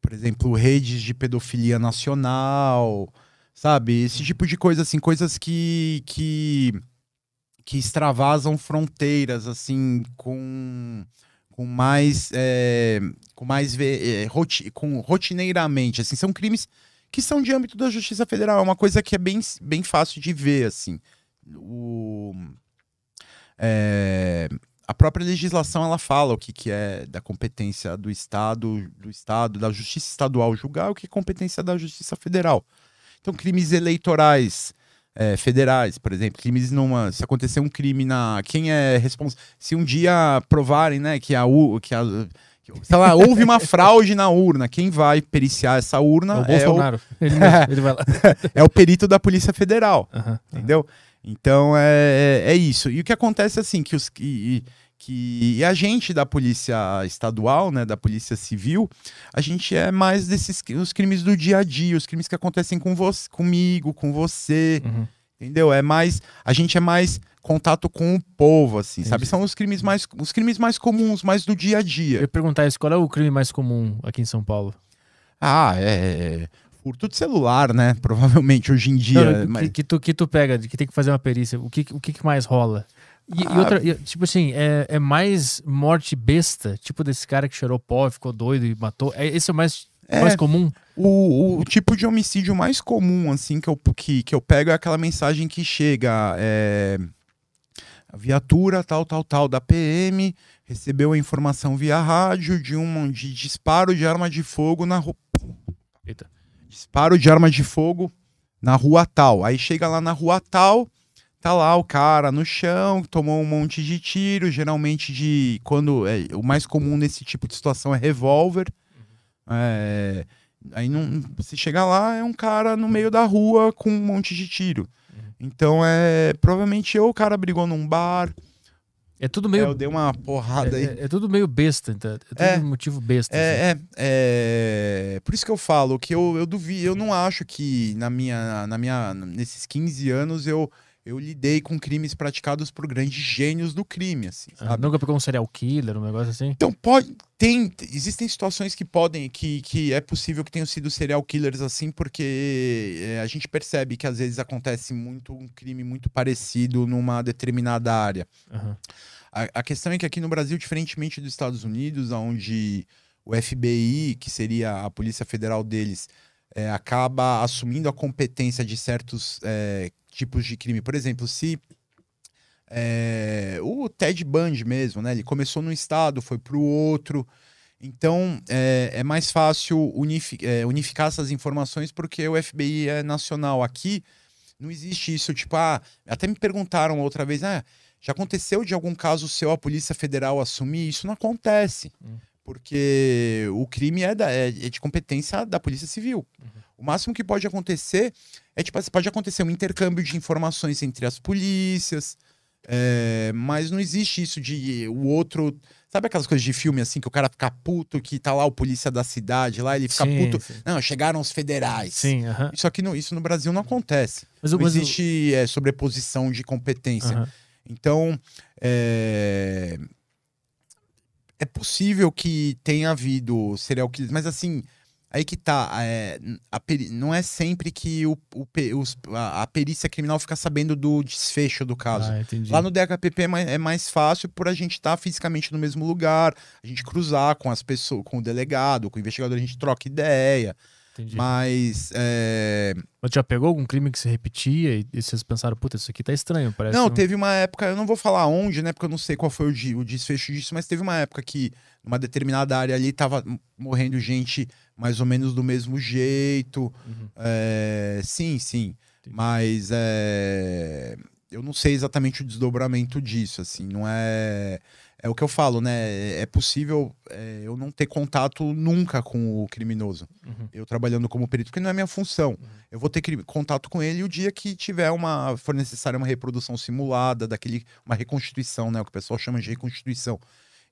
por exemplo, redes de pedofilia nacional, sabe? Esse tipo de coisa, assim, coisas que, que, que extravasam fronteiras, assim, com, com mais, é, com mais, é, roti- com, rotineiramente, assim, são crimes que são de âmbito da Justiça Federal, é uma coisa que é bem, bem fácil de ver, assim. O, é, a própria legislação ela fala o que, que é da competência do Estado, do Estado, da Justiça Estadual julgar, o que é competência da Justiça Federal. Então, crimes eleitorais é, federais, por exemplo, crimes numa. Se acontecer um crime na. Quem é responsável. Se um dia provarem, né, que a. U, que a sei lá, houve uma fraude na urna. Quem vai periciar essa É urna o é o, Bolsonaro. Ele, mesmo, (laughs) (laughs) é o perito da Polícia Federal entendeu? Então é, é isso. E o que acontece assim que os que, que e a gente da polícia estadual, né, da polícia civil, a gente é mais desses os crimes do dia a dia, os crimes que acontecem com você, comigo, com você, Uhum. entendeu? É mais a gente é mais contato com o povo, assim, sabe? Entendi. São os crimes mais os crimes mais comuns, mais do dia a Eu dia. ia perguntar isso, qual é o crime mais comum aqui em São Paulo? Ah, é, é furto de celular, né? Provavelmente hoje em dia. Não, mas- que, que tu, que tu pega, que tem que fazer uma perícia, o que, o que mais rola? E, e Ah. outra, e, tipo assim, é, é mais morte besta, tipo desse cara que cheirou pó, ficou doido e matou. É, esse é o mais, É. mais comum? O, o tipo de homicídio mais comum, assim, que eu, que, que eu pego é aquela mensagem que chega. É, a viatura tal, tal, tal, da PM recebeu a informação via rádio de um de disparo de arma de fogo na rua. Eita. Disparo de arma de fogo na rua tal. Aí chega lá na rua tal, tá lá o cara no chão, tomou um monte de tiro, geralmente de. quando é, O mais comum nesse tipo de situação é revólver. É, aí não, você chega lá, é um cara no meio da rua com um monte de tiro. Então é. Provavelmente ou o cara brigou num bar, É tudo é, meio. eu dei uma porrada aí. É, é- é tudo meio besta, então, é tudo É. um motivo besta. assim. É, é, é, por isso que eu falo que eu, eu duvido, eu não acho que na minha, na minha, nesses 15 anos eu, eu lidei com crimes praticados por grandes gênios do crime, assim, Ah? Nunca pegou um serial killer, um negócio assim? Então pode, tem, existem situações que podem, que, que é possível que tenham sido serial killers assim, porque é, a gente percebe que às vezes acontece muito um crime muito parecido numa determinada área. Aham. A, a questão é que aqui no Brasil, diferentemente dos Estados Unidos, onde o FBI, que seria a Polícia Federal deles, é, acaba assumindo a competência de certos é, tipos de crime. Por exemplo, se é, o Ted Bundy mesmo, né? Ele começou num estado, foi para o outro. Então é, é mais fácil unifi- é, unificar essas informações porque o FBI é nacional. Aqui não existe isso, tipo, ah, até me perguntaram outra vez, ah, já aconteceu de algum caso seu a Polícia Federal assumir? Isso não acontece. Hum. Porque o crime é, da- é- é de competência da Polícia Civil. O máximo que pode acontecer é tipo, pode acontecer um intercâmbio de informações entre as polícias, é, mas não existe isso de o outro Sabe aquelas coisas de filme assim que o cara fica puto, que tá lá o polícia da cidade, lá ele fica Sim, puto. sim. Não, chegaram os federais. Sim, aham. Isso aqui no, isso no Brasil não acontece. Mas, Não mas existe é, sobreposição de competência. aham. Então, é... é possível que tenha havido serial killers, mas assim, aí que tá. é, a peri- Não é sempre que o, o os- a, a perícia criminal fica sabendo do desfecho do caso. Ah, entendi. Lá no DHPP é mais, é mais fácil por a gente estar fisicamente no mesmo lugar, a gente cruzar com as pessoas, com o delegado, com o investigador, a gente troca ideia. entendi. Mas é, Mas já pegou algum crime que se repetia e, e vocês pensaram, puta, isso aqui tá estranho, parece Não, um- teve uma época, eu não vou falar onde, né? Porque eu não sei qual foi o, o desfecho disso, mas teve uma época que numa determinada área ali tava morrendo gente mais ou menos do mesmo jeito. Uhum. É, sim, sim. Entendi. Mas é, eu não sei exatamente o desdobramento disso, assim, não é. É o que eu falo, né? É possível é, eu não ter contato nunca com o criminoso. Uhum. Eu trabalhando como perito, porque não é minha função. Eu vou ter contato com ele o dia que tiver uma. for necessária uma reprodução simulada, daquele. uma reconstituição, né? O que o pessoal chama de reconstituição.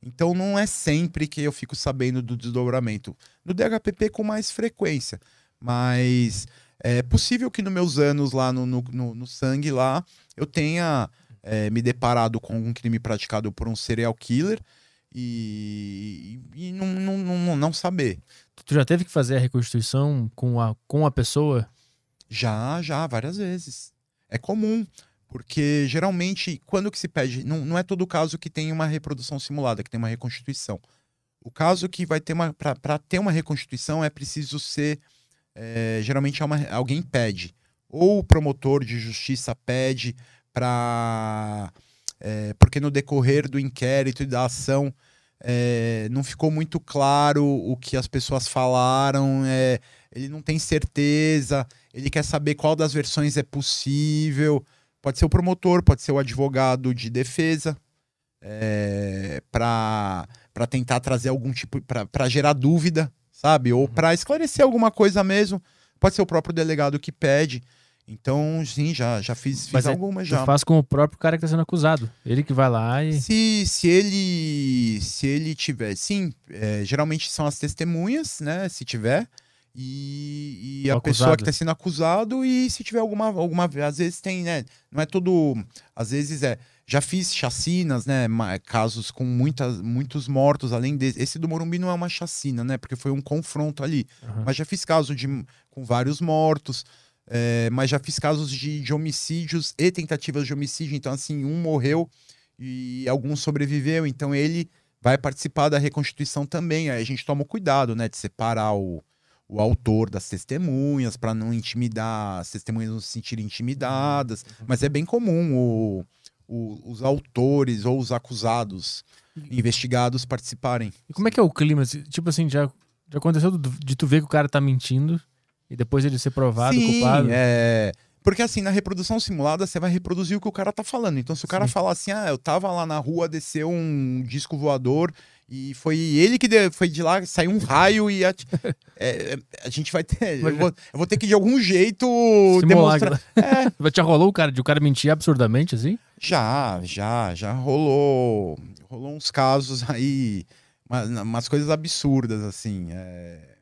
Então não é sempre que eu fico sabendo do desdobramento. No DHPP com mais frequência. Mas é possível que nos meus anos lá no, no, no- no sangue lá, eu tenha é, me deparado com um crime praticado por um serial killer e, e não, não, não, não saber. Tu já teve que fazer a reconstituição com a, com a pessoa? Já, já, várias vezes. É comum, porque geralmente, quando que se pede, não, não é todo caso que tem uma reprodução simulada, que tem uma reconstituição. O caso que vai ter uma. Para ter uma reconstituição é preciso ser. é, geralmente é uma- alguém pede. Ou o promotor de justiça pede para. porque no decorrer do inquérito e da ação é, não ficou muito claro o que as pessoas falaram, é, ele não tem certeza, ele quer saber qual das versões é possível. Pode ser o promotor, pode ser o advogado de defesa, é, para tentar trazer algum tipo, para gerar dúvida, sabe? Ou para esclarecer alguma coisa mesmo. Pode ser o próprio delegado que pede. Então, sim, já, já fiz, fiz Mas é- algumas já. faz com o próprio cara que tá sendo acusado. Ele que vai lá e. Se, se ele se ele tiver, sim, é, geralmente são as testemunhas, né? Se tiver. E, e a pessoa acusado. que está sendo acusado, e se tiver alguma, alguma. Às vezes tem, né? Não é todo. Às vezes é. Já fiz chacinas, né? Casos com muitas, muitos mortos, além desse. Esse do Morumbi não é uma chacina, né? Porque foi um confronto ali. Aham. Mas já fiz casos de, com vários mortos. é, mas já fiz casos de, de homicídios e tentativas de homicídio. Então, assim, um morreu e algum sobreviveu. Então, ele vai participar da reconstituição também. Aí a gente toma o cuidado, né? De separar o, o autor das testemunhas, para não intimidar, as testemunhas não se sentirem intimidadas. Mas é bem comum o- o- os autores ou os acusados, investigados, participarem. E como é que é o clima? Tipo assim, já, já aconteceu de tu ver que o cara tá mentindo e depois ele ser provado, Sim, culpado? é. Porque assim, na reprodução simulada, você vai reproduzir o que o cara tá falando. Então, se o cara Sim. falar assim, ah, eu tava lá na rua, desceu um disco voador e foi ele que de- foi de lá, saiu um raio e ati- (laughs) é, é, a gente vai ter. Eu vou, eu vou ter que de algum jeito Simular. demonstrar. É, (laughs) Mas Já rolou o cara de o cara mentir absurdamente, assim? já, já, já rolou. Rolou uns casos aí, uma- umas coisas absurdas, assim. é.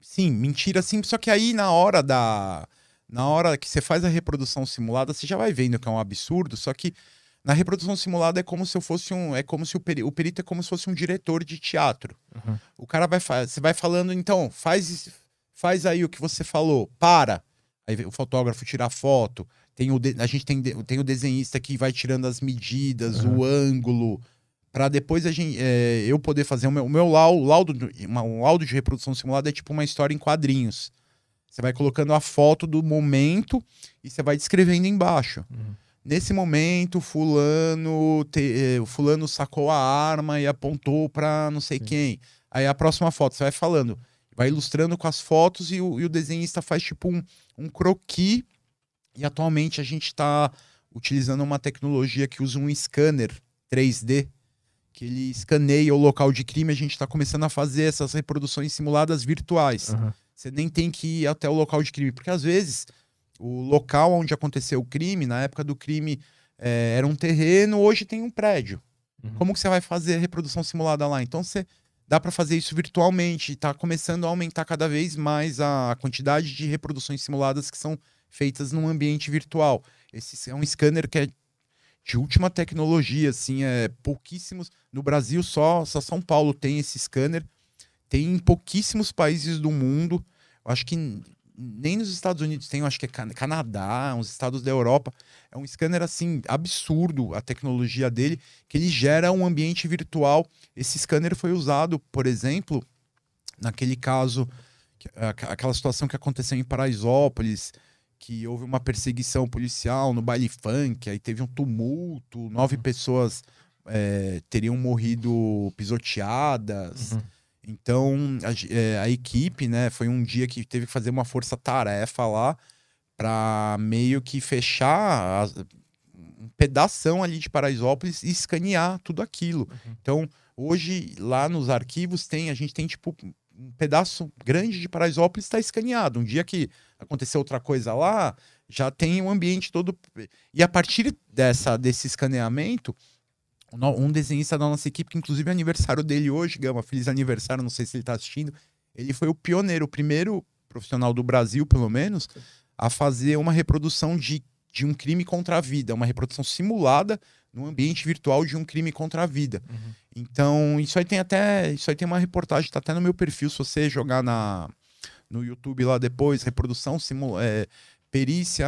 Sim, mentira, sim. Só que aí na hora da. Na hora que você faz a reprodução simulada, você já vai vendo que é um absurdo, só que na reprodução simulada é como se eu fosse um. É como se o, peri- o perito é como se fosse um diretor de teatro. Uhum. O cara vai Você vai falando, então, faz, faz aí o que você falou, para. Aí o fotógrafo tira a foto. Tem o de- a gente tem, tem o desenhista que vai tirando as medidas, Uhum. o ângulo, para depois a gente, é, eu poder fazer o meu, o meu lau- laudo, de- uma- um laudo de reprodução simulada é tipo uma história em quadrinhos. Você vai colocando a foto do momento e você vai descrevendo embaixo. Uhum. Nesse momento, fulano, te- eh, o fulano sacou a arma e apontou para não sei Sim. quem. Aí a próxima foto, você vai falando, vai ilustrando com as fotos e o, e o desenhista faz tipo um, um croquis. E atualmente a gente está utilizando uma tecnologia que usa um scanner 3D, que ele escaneia o local de crime. A gente está começando a fazer essas reproduções simuladas virtuais. Uhum. Você nem tem que ir até o local de crime, porque às vezes o local onde aconteceu o crime, na época do crime, eh, era um terreno, hoje tem um prédio. Uhum. Como que você vai fazer a reprodução simulada lá? Então você dá para fazer isso virtualmente. Está começando a aumentar cada vez mais a quantidade de reproduções simuladas que são feitas num ambiente virtual. Esse é um scanner que é de última tecnologia, assim, é pouquíssimos. No Brasil, só, só São Paulo tem esse scanner. Tem em pouquíssimos países do mundo. Eu acho que nem nos Estados Unidos tem, eu acho que é Can- Canadá, uns estados da Europa. É um scanner, assim, absurdo a tecnologia dele, que ele gera um ambiente virtual. Esse scanner foi usado, por exemplo, naquele caso, que- aqu- aquela situação que aconteceu em Paraisópolis, que houve uma perseguição policial no baile funk, aí teve um tumulto, nove pessoas eh, teriam morrido pisoteadas. Uhum. Então, a, eh, a equipe, né, foi um dia que teve que fazer uma força-tarefa lá para meio que fechar as- um pedação ali de Paraisópolis e escanear tudo aquilo. Então, hoje, lá nos arquivos, tem a gente tem, tipo, um pedaço grande de Paraisópolis está escaneado. Um dia que aconteceu outra coisa lá, já tem o ambiente todo. E a partir dessa, desse escaneamento, um desenhista da nossa equipe, que inclusive é aniversário dele hoje, Gama, feliz aniversário, não sei se ele está assistindo, ele foi o pioneiro, o primeiro profissional do Brasil, pelo menos, a fazer uma reprodução de, de um crime contra a vida, uma reprodução simulada no ambiente virtual de um crime contra a vida. Uhum. Então, isso aí tem até, isso aí tem uma reportagem, tá até no meu perfil, se você jogar na no YouTube lá depois, reprodução simula, é, perícia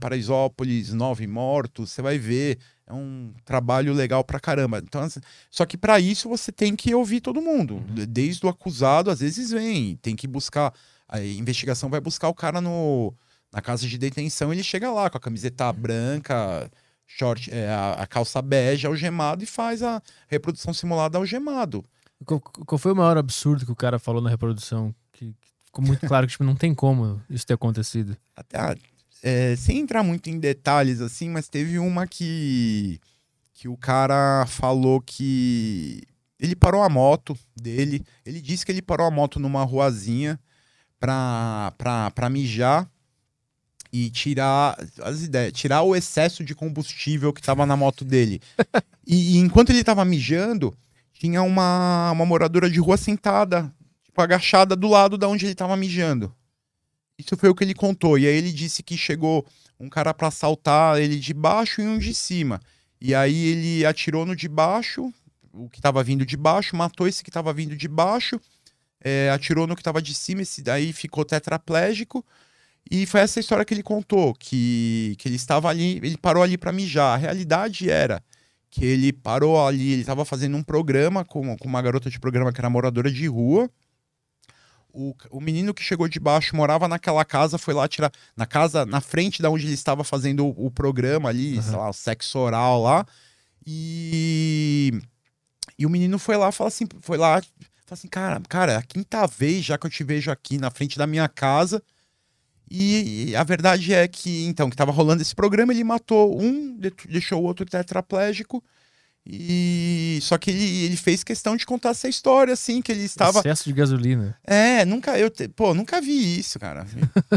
Paraisópolis, nove mortos, você vai ver, é um trabalho legal pra caramba. Então, assim, só que para isso você tem que ouvir todo mundo, desde o acusado, às vezes vem, tem que buscar, a investigação vai buscar o cara no na casa de detenção, ele chega lá com a camiseta branca, short, é, a, a calça bege, algemado e faz a reprodução simulada algemado. Qual, qual foi o maior absurdo que o cara falou na reprodução? Que, que ficou muito claro que tipo, não tem como isso ter acontecido. Até, ah, é, sem entrar muito em detalhes assim, mas teve uma que que o cara falou que ele parou a moto dele, ele disse que ele parou a moto numa ruazinha pra, pra, pra mijar e tirar as ideias, tirar o excesso de combustível que tava na moto dele. (laughs) e, e enquanto ele tava mijando, tinha uma, uma moradora de rua sentada, tipo, agachada do lado da onde ele tava mijando. Isso foi o que ele contou. E aí ele disse que chegou um cara pra assaltar ele de baixo e um de cima. E aí ele atirou no de baixo, o que tava vindo de baixo, matou esse que tava vindo de baixo, é, atirou no que tava de cima, esse daí ficou tetraplégico. E foi essa história que ele contou, que, que ele estava ali, ele parou ali para mijar. A realidade era que ele parou ali, ele estava fazendo um programa com, com uma garota de programa que era moradora de rua. O, o menino que chegou de baixo morava naquela casa, foi lá tirar. Na casa, na frente da onde ele estava fazendo o, o programa ali, Uhum. sei lá, o sexo oral lá. E. E o menino foi lá, fala assim, foi lá, fala assim, cara, cara, é a quinta vez já que eu te vejo aqui na frente da minha casa. E, e a verdade é que, então, que tava rolando esse programa, ele matou um, de- deixou o outro tetraplégico. E só que ele, ele fez questão de contar essa história, assim, que ele estava. Excesso de gasolina. É, nunca eu, te- pô, nunca vi isso, cara.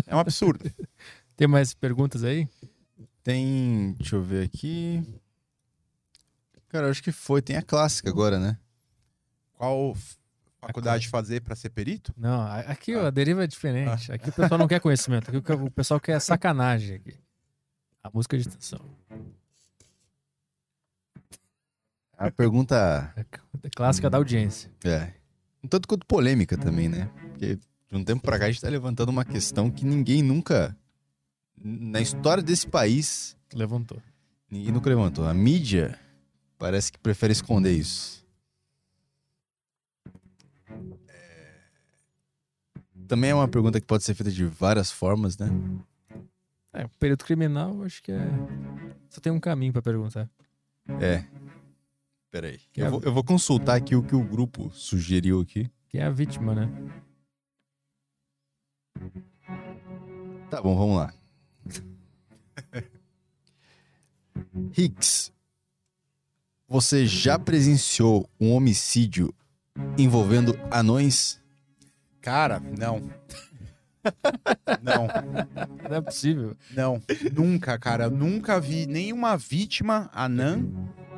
É um absurdo. (laughs) Tem mais perguntas aí? Tem. Deixa eu ver aqui. Cara, eu acho que foi. Tem a clássica agora, né? Qual faculdade fazer para ser perito? Não, aqui Ah. a deriva é diferente. Aqui o pessoal não quer conhecimento. Aqui o pessoal quer sacanagem. Aqui. A música de extensão. A pergunta É clássica da audiência. é. Um tanto quanto polêmica também, né? Porque de um tempo pra cá a gente tá levantando uma questão que ninguém nunca. Na história desse país, Levantou. ninguém nunca levantou. A mídia parece que prefere esconder isso. É, Também é uma pergunta que pode ser feita de várias formas, né? É, período criminal, acho que é. Só tem um caminho pra perguntar. É. Peraí. É- Eu vou, eu vou consultar aqui o que o grupo sugeriu aqui. Que é a vítima, né? Tá bom, vamos lá. (laughs) Hicks, você já presenciou um homicídio envolvendo anões? Cara, não. (laughs) Não, Não é possível. não. Nunca, cara. Nunca vi nenhuma vítima anã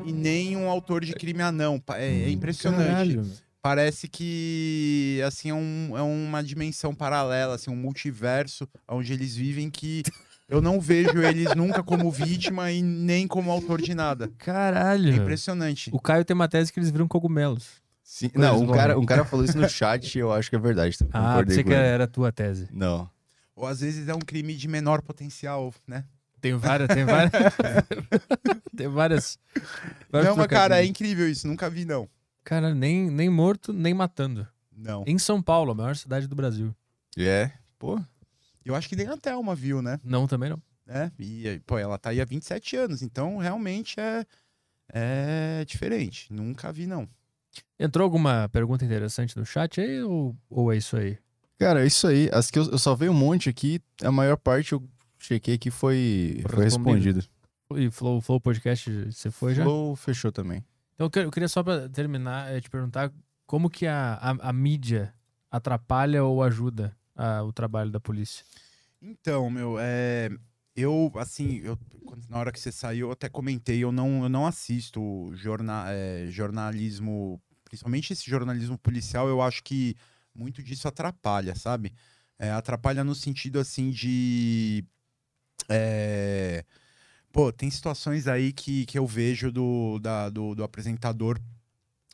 e nem um autor de crime anão. É, é impressionante. Caralho. Parece que assim é, um- é uma dimensão paralela, assim, um multiverso onde eles vivem que eu não vejo eles nunca como vítima e nem como autor de nada. É Caralho. impressionante. O Caio tem uma tese que eles viram cogumelos. Sim. Não, um cara, um cara falou isso no chat e eu acho que é verdade. também. Ah, pensei que ele. era a tua tese. Não. Ou às vezes é um crime de menor potencial, né? Tem várias, tem várias. (laughs) tem várias. vários não, mas cara, é incrível isso, nunca vi não. Cara, nem, nem morto, nem matando. Não. Em São Paulo, a maior cidade do Brasil. É, pô. Eu acho que nem a Thelma viu, né? Não, também não. É, e pô, ela tá aí há 27 anos, então realmente é é diferente. Nunca vi não. Entrou alguma pergunta interessante no chat aí ou, ou é isso aí? Cara, é isso aí. As que eu, eu salvei um monte aqui, a maior parte eu chequei que foi, Foi respondido. respondido. E Flow, Flow Podcast, você foi já? Flow fechou também. Então eu que- eu queria só pra terminar, eh, te perguntar como que a, a, a mídia atrapalha ou ajuda a- o trabalho da polícia? Então, meu, é eu assim, eu na hora que você saiu, eu até comentei, eu não eu não assisto jorna, é, jornalismo, principalmente esse jornalismo policial, eu acho que muito disso atrapalha, sabe? É, atrapalha no sentido assim de é, Pô, tem situações aí que, que eu vejo do, da- do, do apresentador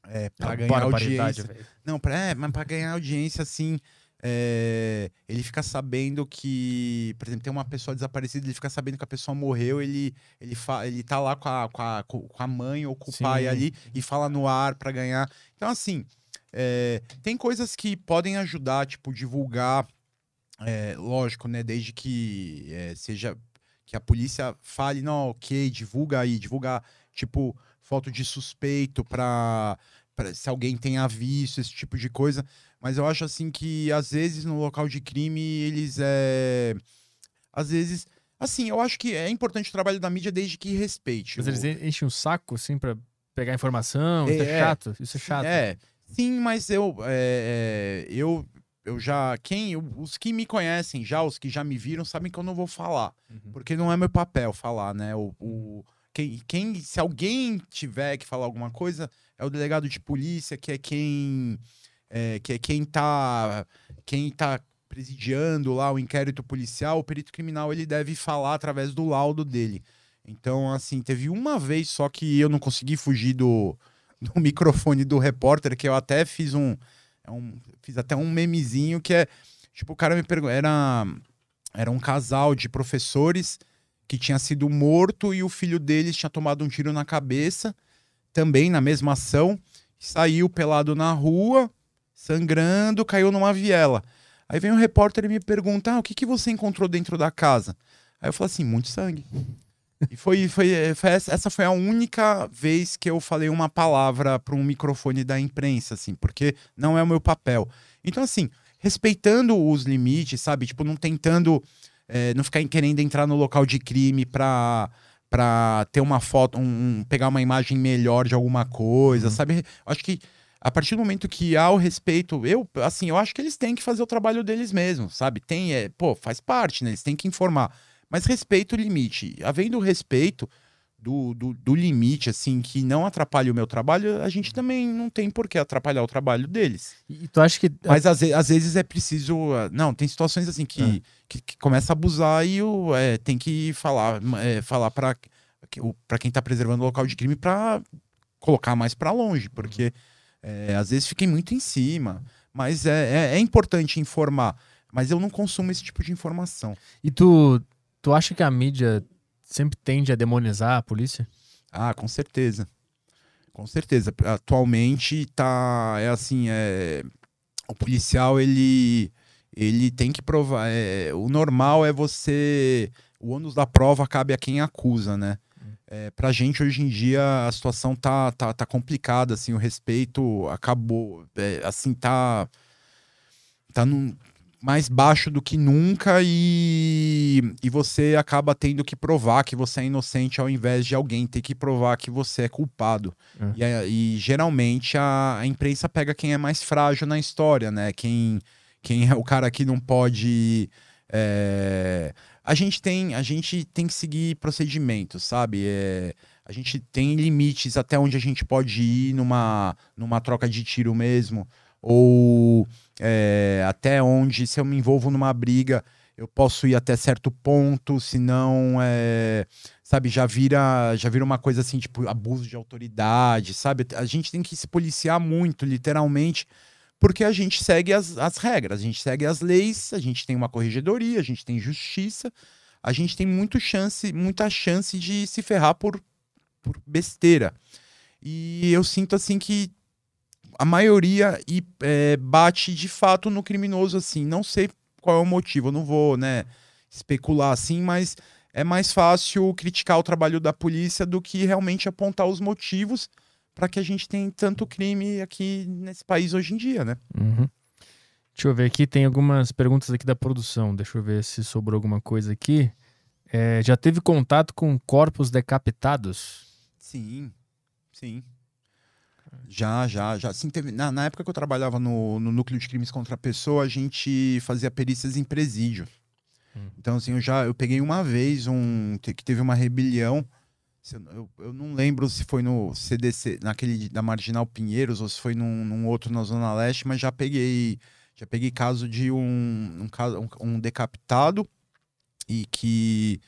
é, pra Ah, ganhar audiência. Não, pra, é, mas pra ganhar audiência, assim, é, ele fica sabendo que, por exemplo, tem uma pessoa desaparecida, ele fica sabendo que a pessoa morreu, ele, ele, fa, ele tá lá com a, com, a, com a mãe ou com o Sim. pai ali e fala no ar pra ganhar. Então, assim, é, tem coisas que podem ajudar, tipo, divulgar, é, lógico, né, desde que é, seja que a polícia fale, não, ok, divulga aí, divulga, tipo, foto de suspeito pra, pra se alguém tenha visto, esse tipo de coisa. Mas eu acho, assim, que às vezes no local de crime, eles, é... Às vezes... Assim, eu acho que é importante o trabalho da mídia desde que respeite. Mas o- eles enchem o saco, assim, pra pegar informação. Isso é É, chato. Isso é chato. É, sim, mas eu, é, é, eu, eu já, quem, eu- os que me conhecem já, os que já me viram, sabem que eu não vou falar, Uhum. porque não é meu papel falar, né? O, o- quem, quem, se alguém tiver que falar alguma coisa, é o delegado de polícia, que é quem, é, que é quem tá, quem tá presidiando lá o inquérito policial, o perito criminal ele deve falar através do laudo dele. Então, assim, teve uma vez só que eu não consegui fugir do, do (laughs) microfone do repórter, que eu até fiz um, é um- fiz até um memezinho que é, tipo, o cara me perguntou, era, era um casal de professores que tinha sido morto e o filho deles tinha tomado um tiro na cabeça, também na mesma ação, saiu pelado na rua, sangrando, caiu numa viela. Aí vem um repórter e me pergunta, ah, o que, que você encontrou dentro da casa? Aí eu falo assim, muito sangue. E foi, foi, foi essa, foi a única vez que eu falei uma palavra para um microfone da imprensa, assim, porque não é o meu papel. Então, assim, respeitando os limites, sabe? Tipo, não tentando, é, não ficar querendo entrar no local de crime pra, pra ter uma foto, um, um- pegar uma imagem melhor de alguma coisa, Uhum. sabe? Acho que a partir do momento que há o respeito, eu, assim, eu acho que eles têm que fazer o trabalho deles mesmos, sabe? Tem, é, pô, faz parte, né? Eles têm que informar. Mas respeito o limite. Havendo respeito do, do, do limite, assim, que não atrapalhe o meu trabalho, a gente também não tem por que atrapalhar o trabalho deles. E tu acha que. Mas às, às vezes é preciso. ah, Não, tem situações assim que, que, que começa a abusar e o, é, tem que falar, é, falar para quem tá preservando o local de crime para colocar mais para longe, porque é, às vezes fiquem muito em cima. Mas é, é, é importante informar. Mas eu não consumo esse tipo de informação. E tu, tu acha que a mídia sempre tende a demonizar a polícia? Ah, com certeza. Com certeza. Atualmente tá é assim, é o policial ele ele tem que provar, é, o normal é você o ônus da prova cabe a quem acusa, né? É, pra gente hoje em dia a situação tá, tá, tá complicada, assim, o respeito acabou, é, assim, tá tá num, mais baixo do que nunca e, e você acaba tendo que provar que você é inocente ao invés de alguém ter que provar que você é culpado. É. E, e geralmente a, a imprensa pega quem é mais frágil na história, né? Quem, quem é o cara que não pode. é, a gente tem, a gente tem que seguir procedimentos, sabe? É, a gente tem limites até onde a gente pode ir numa, numa troca de tiro mesmo, ou é, até onde, se eu me envolvo numa briga, eu posso ir até certo ponto, senão, é, sabe, já vira, já vira uma coisa assim, tipo, abuso de autoridade, sabe? A gente tem que se policiar muito, literalmente, porque a gente segue as, as regras, a gente segue as leis, a gente tem uma corregedoria, a gente tem justiça, a gente tem muito chance, muita chance de se ferrar por, por besteira. E eu sinto assim que a maioria e, é, bate de fato no criminoso, assim. Não sei qual é o motivo, eu não vou, né, especular assim, mas é mais fácil criticar o trabalho da polícia do que realmente apontar os motivos para que a gente tenha tanto crime aqui nesse país hoje em dia, né? Uhum. Deixa eu ver aqui, tem algumas perguntas aqui da produção. Deixa eu ver se sobrou alguma coisa aqui. É, já teve contato com corpos decapitados? Sim, sim. Já, já, já. Sim, teve, na, na época que eu trabalhava no, no núcleo de crimes contra a pessoa, a gente fazia perícias em presídio. Hum. Então, assim, eu já eu peguei uma vez um que teve uma rebelião. Eu, eu não lembro se foi no CDC, naquele da Marginal Pinheiros, ou se foi num, num outro na Zona Leste, mas já peguei já peguei caso de um, um, um decapitado e que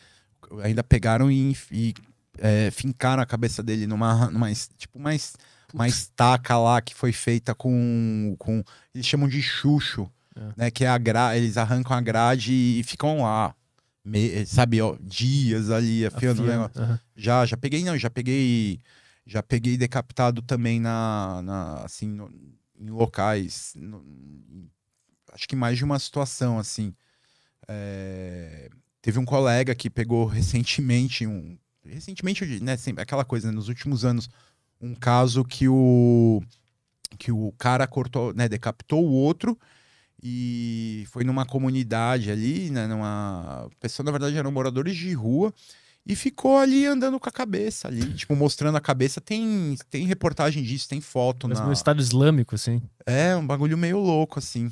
ainda pegaram e, e é, fincaram a cabeça dele numa, numa tipo, mais uma estaca lá que foi feita com. com eles chamam de chucho, é. né? Que é a gra, eles arrancam a grade e ficam lá. Me, sabe, ó, dias ali afiando Afia, uhum. Já, já peguei, não, já peguei. Já peguei decapitado também na. na assim, no, em locais. No, acho que mais de uma situação, assim. É, teve um colega que pegou recentemente um. Recentemente, né? Sempre, aquela coisa, né, nos últimos anos um caso que o que o cara cortou, né, decapitou o outro e foi numa comunidade ali, né, numa pessoa na verdade eram moradores de rua e ficou ali andando com a cabeça ali, (laughs) tipo mostrando a cabeça. Tem tem reportagem disso, tem foto Mas na no estado islâmico assim. É, um bagulho meio louco assim.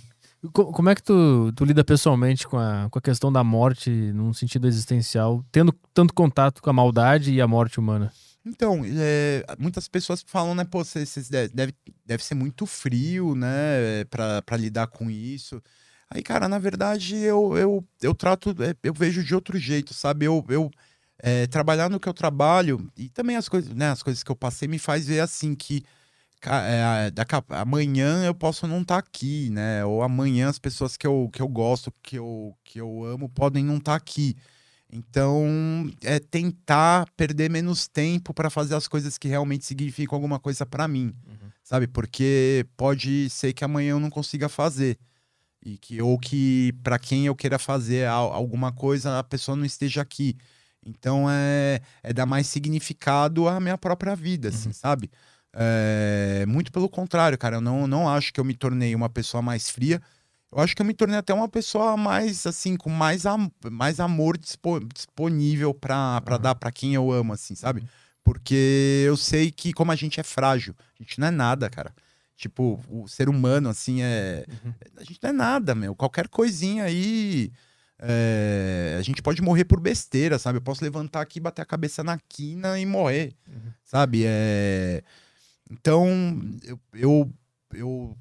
Como é que tu, tu lida pessoalmente com a, com a questão da morte num sentido existencial, tendo tanto contato com a maldade e a morte humana? Então, é, muitas pessoas falam, né, pô, você, deve, deve ser muito frio, né, para lidar com isso. Aí, cara, na verdade, eu, eu, eu trato, é, eu vejo de outro jeito, sabe? Eu, eu é, trabalhar no que eu trabalho e também as coisas, né, as coisas que eu passei me faz ver assim que é, daqui a, amanhã eu posso não estar tá aqui, né? Ou amanhã as pessoas que eu, que eu gosto, que eu, que eu amo, podem não estar tá aqui. Então, é tentar perder menos tempo para fazer as coisas que realmente significam alguma coisa para mim, uhum. sabe? Porque pode ser que amanhã eu não consiga fazer e que ou que para quem eu queira fazer alguma coisa a pessoa não esteja aqui. Então é, é dar mais significado à minha própria vida, assim, uhum. sabe? É, muito pelo contrário, cara. Eu não, não acho que eu me tornei uma pessoa mais fria eu acho que eu me tornei até uma pessoa mais, assim, com mais, am mais amor disponível para uhum. dar para quem eu amo, assim, sabe? Uhum. Porque eu sei que, como a gente é frágil, a gente não é nada, cara. Tipo, o ser humano, assim, é. Uhum. A gente não é nada, meu. Qualquer coisinha aí. É... a gente pode morrer por besteira, sabe? Eu posso levantar aqui, bater a cabeça na quina e morrer, uhum. sabe? É... Então, eu, eu, eu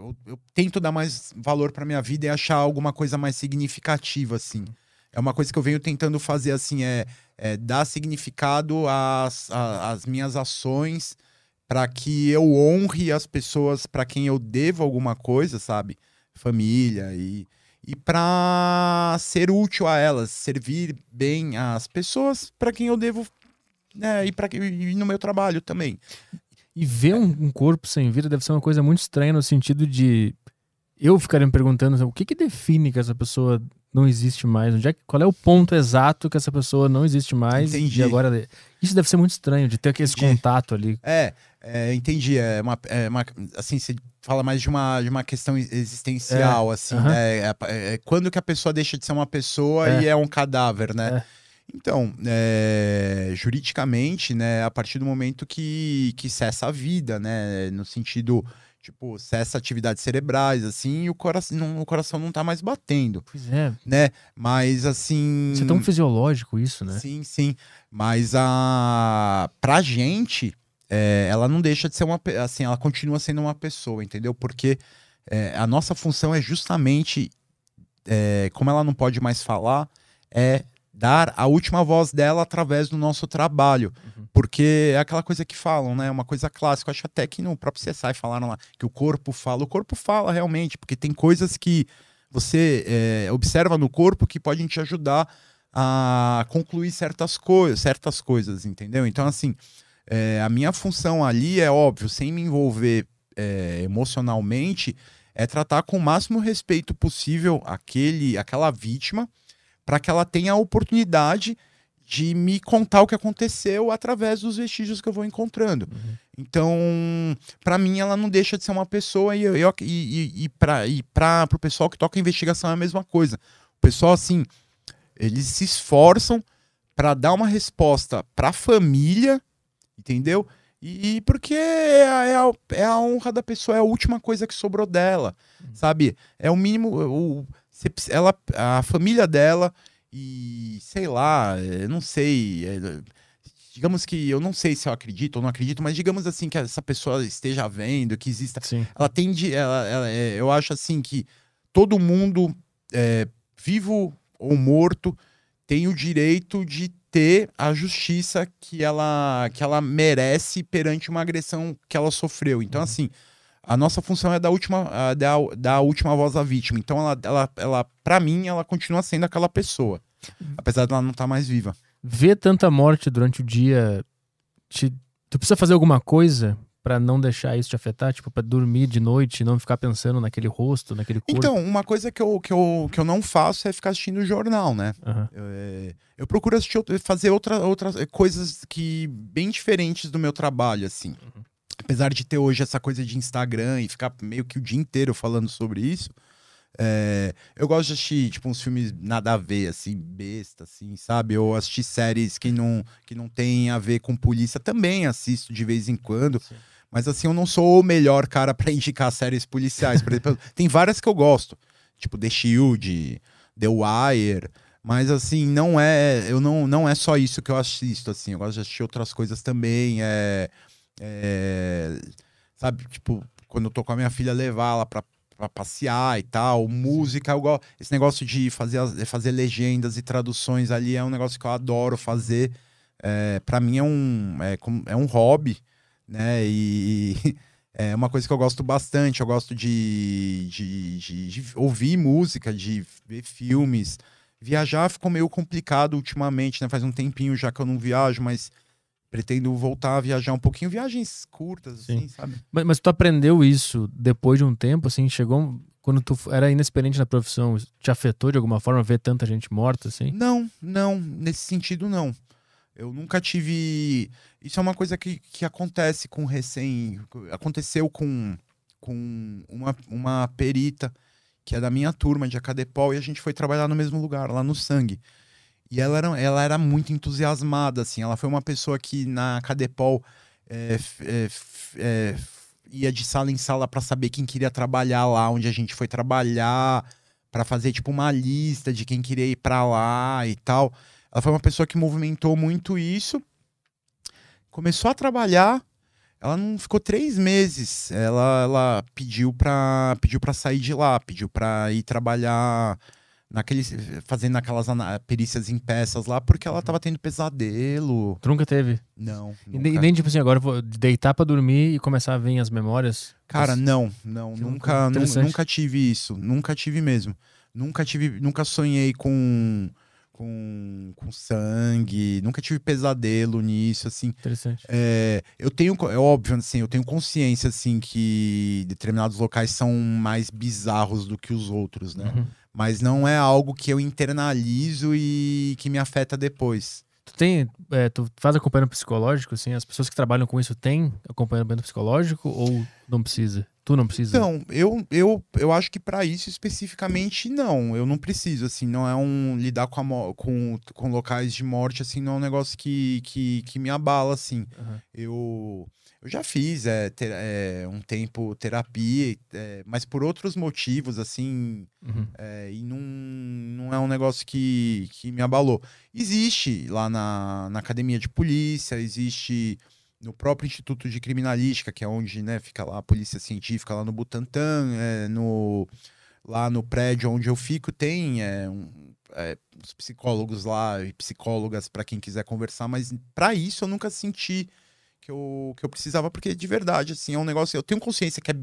eu, eu tento dar mais valor para minha vida e achar alguma coisa mais significativa, assim. É uma coisa que eu venho tentando fazer, assim, é, é dar significado às, às minhas ações para que eu honre as pessoas para quem eu devo alguma coisa, sabe? Família e, e para ser útil a elas, servir bem às pessoas para quem eu devo né, e, pra, e no meu trabalho também. E ver um, um, corpo sem vida deve ser uma coisa muito estranha no sentido de eu ficaria me perguntando o que que define que essa pessoa não existe mais? Onde é, qual é o ponto exato que essa pessoa não existe mais? Entendi. E agora isso deve ser muito estranho de ter esse entendi. contato ali. É, é, entendi. É uma, é uma, assim, você fala mais de uma, de uma questão existencial, é. assim, uhum. né? É, é, quando que a pessoa deixa de ser uma pessoa é. e é um cadáver, né? É. Então, é, juridicamente, né, a partir do momento que, que cessa a vida, né, no sentido tipo, cessa atividades cerebrais, assim, e o coração não, o coração não tá mais batendo, Pois é. né? Mas, assim... Isso é tão fisiológico isso, né? Sim, sim. Mas a pra gente, é, ela não deixa de ser uma, assim, ela continua sendo uma pessoa, entendeu? Porque é, a nossa função é justamente, como ela não pode mais falar, é dar a última voz dela através do nosso trabalho. Uhum. Porque é aquela coisa que falam, né? Uma coisa clássica. Eu acho até que no próprio CSI falaram lá que o corpo fala. O corpo fala realmente, porque tem coisas que você é, observa no corpo que podem te ajudar a concluir certas coisas, certas coisas, entendeu? Então, assim, é, a minha função ali é óbvio, sem me envolver é, emocionalmente, é tratar com o máximo respeito possível aquele, aquela vítima, para que ela tenha a oportunidade de me contar o que aconteceu através dos vestígios que eu vou encontrando. Uhum. Então, para mim, ela não deixa de ser uma pessoa e, eu, eu- e, e, e para pro pessoal que toca investigação é a mesma coisa. O pessoal, assim, eles se esforçam para dar uma resposta para a família, entendeu? E, porque é a, é, a, é a honra da pessoa, é a última coisa que sobrou dela, sabe? É o mínimo. O, ela, a família dela e sei lá, não sei. é, digamos que eu não sei se eu acredito ou não acredito, mas digamos assim que essa pessoa esteja vendo, que exista Sim. ela tem de. Ela, ela- é, eu acho assim que todo mundo, é, vivo ou morto, tem o direito de ter a justiça que ela, que ela merece perante uma agressão que ela sofreu. Então, assim, a nossa função é da última, a- da, da última voz à vítima. Então, ela, ela, ela para mim, ela continua sendo aquela pessoa. Apesar de ela não estar mais viva. Ver tanta morte durante o dia, te- tu precisa fazer alguma coisa pra não deixar isso te afetar? Tipo, pra dormir de noite e não ficar pensando naquele rosto, naquele corpo? Então, uma coisa que eu, que, eu, que eu não faço é ficar assistindo o jornal, né? Aham. Eu, é, eu procuro assistir, fazer outra, outras é, coisas que bem diferentes do meu trabalho, assim. Apesar de ter hoje essa coisa de Instagram e ficar meio que o dia inteiro falando sobre isso, é, eu gosto de assistir, tipo, uns filmes nada a ver, assim, besta, assim, sabe? Ou assistir séries que não, que não tem a ver com polícia, também assisto de vez em quando. Sim. Mas, assim, eu não sou o melhor cara pra (laughs) indicar séries policiais. Por exemplo, tem várias que eu gosto, tipo The Shield, The Wire... Mas assim, não é, eu não, não é só isso que eu assisto, assim, eu gosto de assistir outras coisas também, é, é, sabe, tipo, quando eu tô com a minha filha, levar ela pra, pra passear e tal, música, eu gosto, esse negócio de fazer, fazer legendas e traduções ali é um negócio que eu adoro fazer, é, para mim é um, é, é um hobby, né, e (laughs) é uma coisa que eu gosto bastante, eu gosto de, de, de- de ouvir música, de ver filmes, Viajar ficou meio complicado ultimamente, né? Faz um tempinho já que eu não viajo, mas pretendo voltar a viajar um pouquinho. Viagens curtas, Sim. assim, sabe? Mas, mas tu aprendeu isso depois de um tempo, assim, chegou. Quando tu era inexperiente na profissão, te afetou de alguma forma ver tanta gente morta, assim? Não, não, nesse sentido não. Eu nunca tive. Isso é uma coisa que, que acontece com recém. Aconteceu com, com uma, uma perita que é da minha turma de Acadepol e a gente foi trabalhar no mesmo lugar, lá no Sangue. E ela era, ela era muito entusiasmada, assim. Ela foi uma pessoa que na Acadepol é, é, é, ia de sala em sala para saber quem queria trabalhar lá onde a gente foi trabalhar, para fazer tipo uma lista de quem queria ir para lá e tal. Ela foi uma pessoa que movimentou muito isso. Começou a trabalhar. Ela não ficou três meses. Ela, ela pediu para pediu para sair de lá, pediu para ir trabalhar naqueles fazendo aquelas perícias em peças lá porque ela tava tendo pesadelo. Tu nunca teve? Não. E nem, nunca. nem tipo assim, agora eu vou deitar pra dormir e começar a vir as memórias? Cara, não, não, Que loucura. nunca, nunca tive isso, nunca tive mesmo. Nunca tive, nunca sonhei com com, com sangue, nunca tive pesadelo nisso, assim. Interessante. É, eu tenho, é óbvio, assim, eu tenho consciência, assim, que determinados locais são mais bizarros do que os outros, né? Uhum. Mas não é algo que eu internalizo e que me afeta depois. Tu tem. é, tu faz acompanhamento psicológico, assim? As pessoas que trabalham com isso têm acompanhamento psicológico? Ou Não precisa. Tu não precisa. Então, eu, eu, eu acho que para isso especificamente não. Eu não preciso, assim, não é um lidar com, a com, com locais de morte, assim, não é um negócio que, que, que me abala, assim. Aham. Eu, eu já fiz é, ter- é, um tempo terapia, é, mas por outros motivos, assim, Uhum. é, e não, não é um negócio que, que me abalou. Existe lá na, na academia de polícia, existe no próprio Instituto de Criminalística, que é onde né, fica lá a polícia científica, lá no Butantã, é, no, lá no prédio onde eu fico, tem é, um- os psicólogos lá e psicólogas para quem quiser conversar, mas para isso eu nunca senti que eu, que eu precisava, porque de verdade, assim, é um negócio. Eu tenho consciência que, é,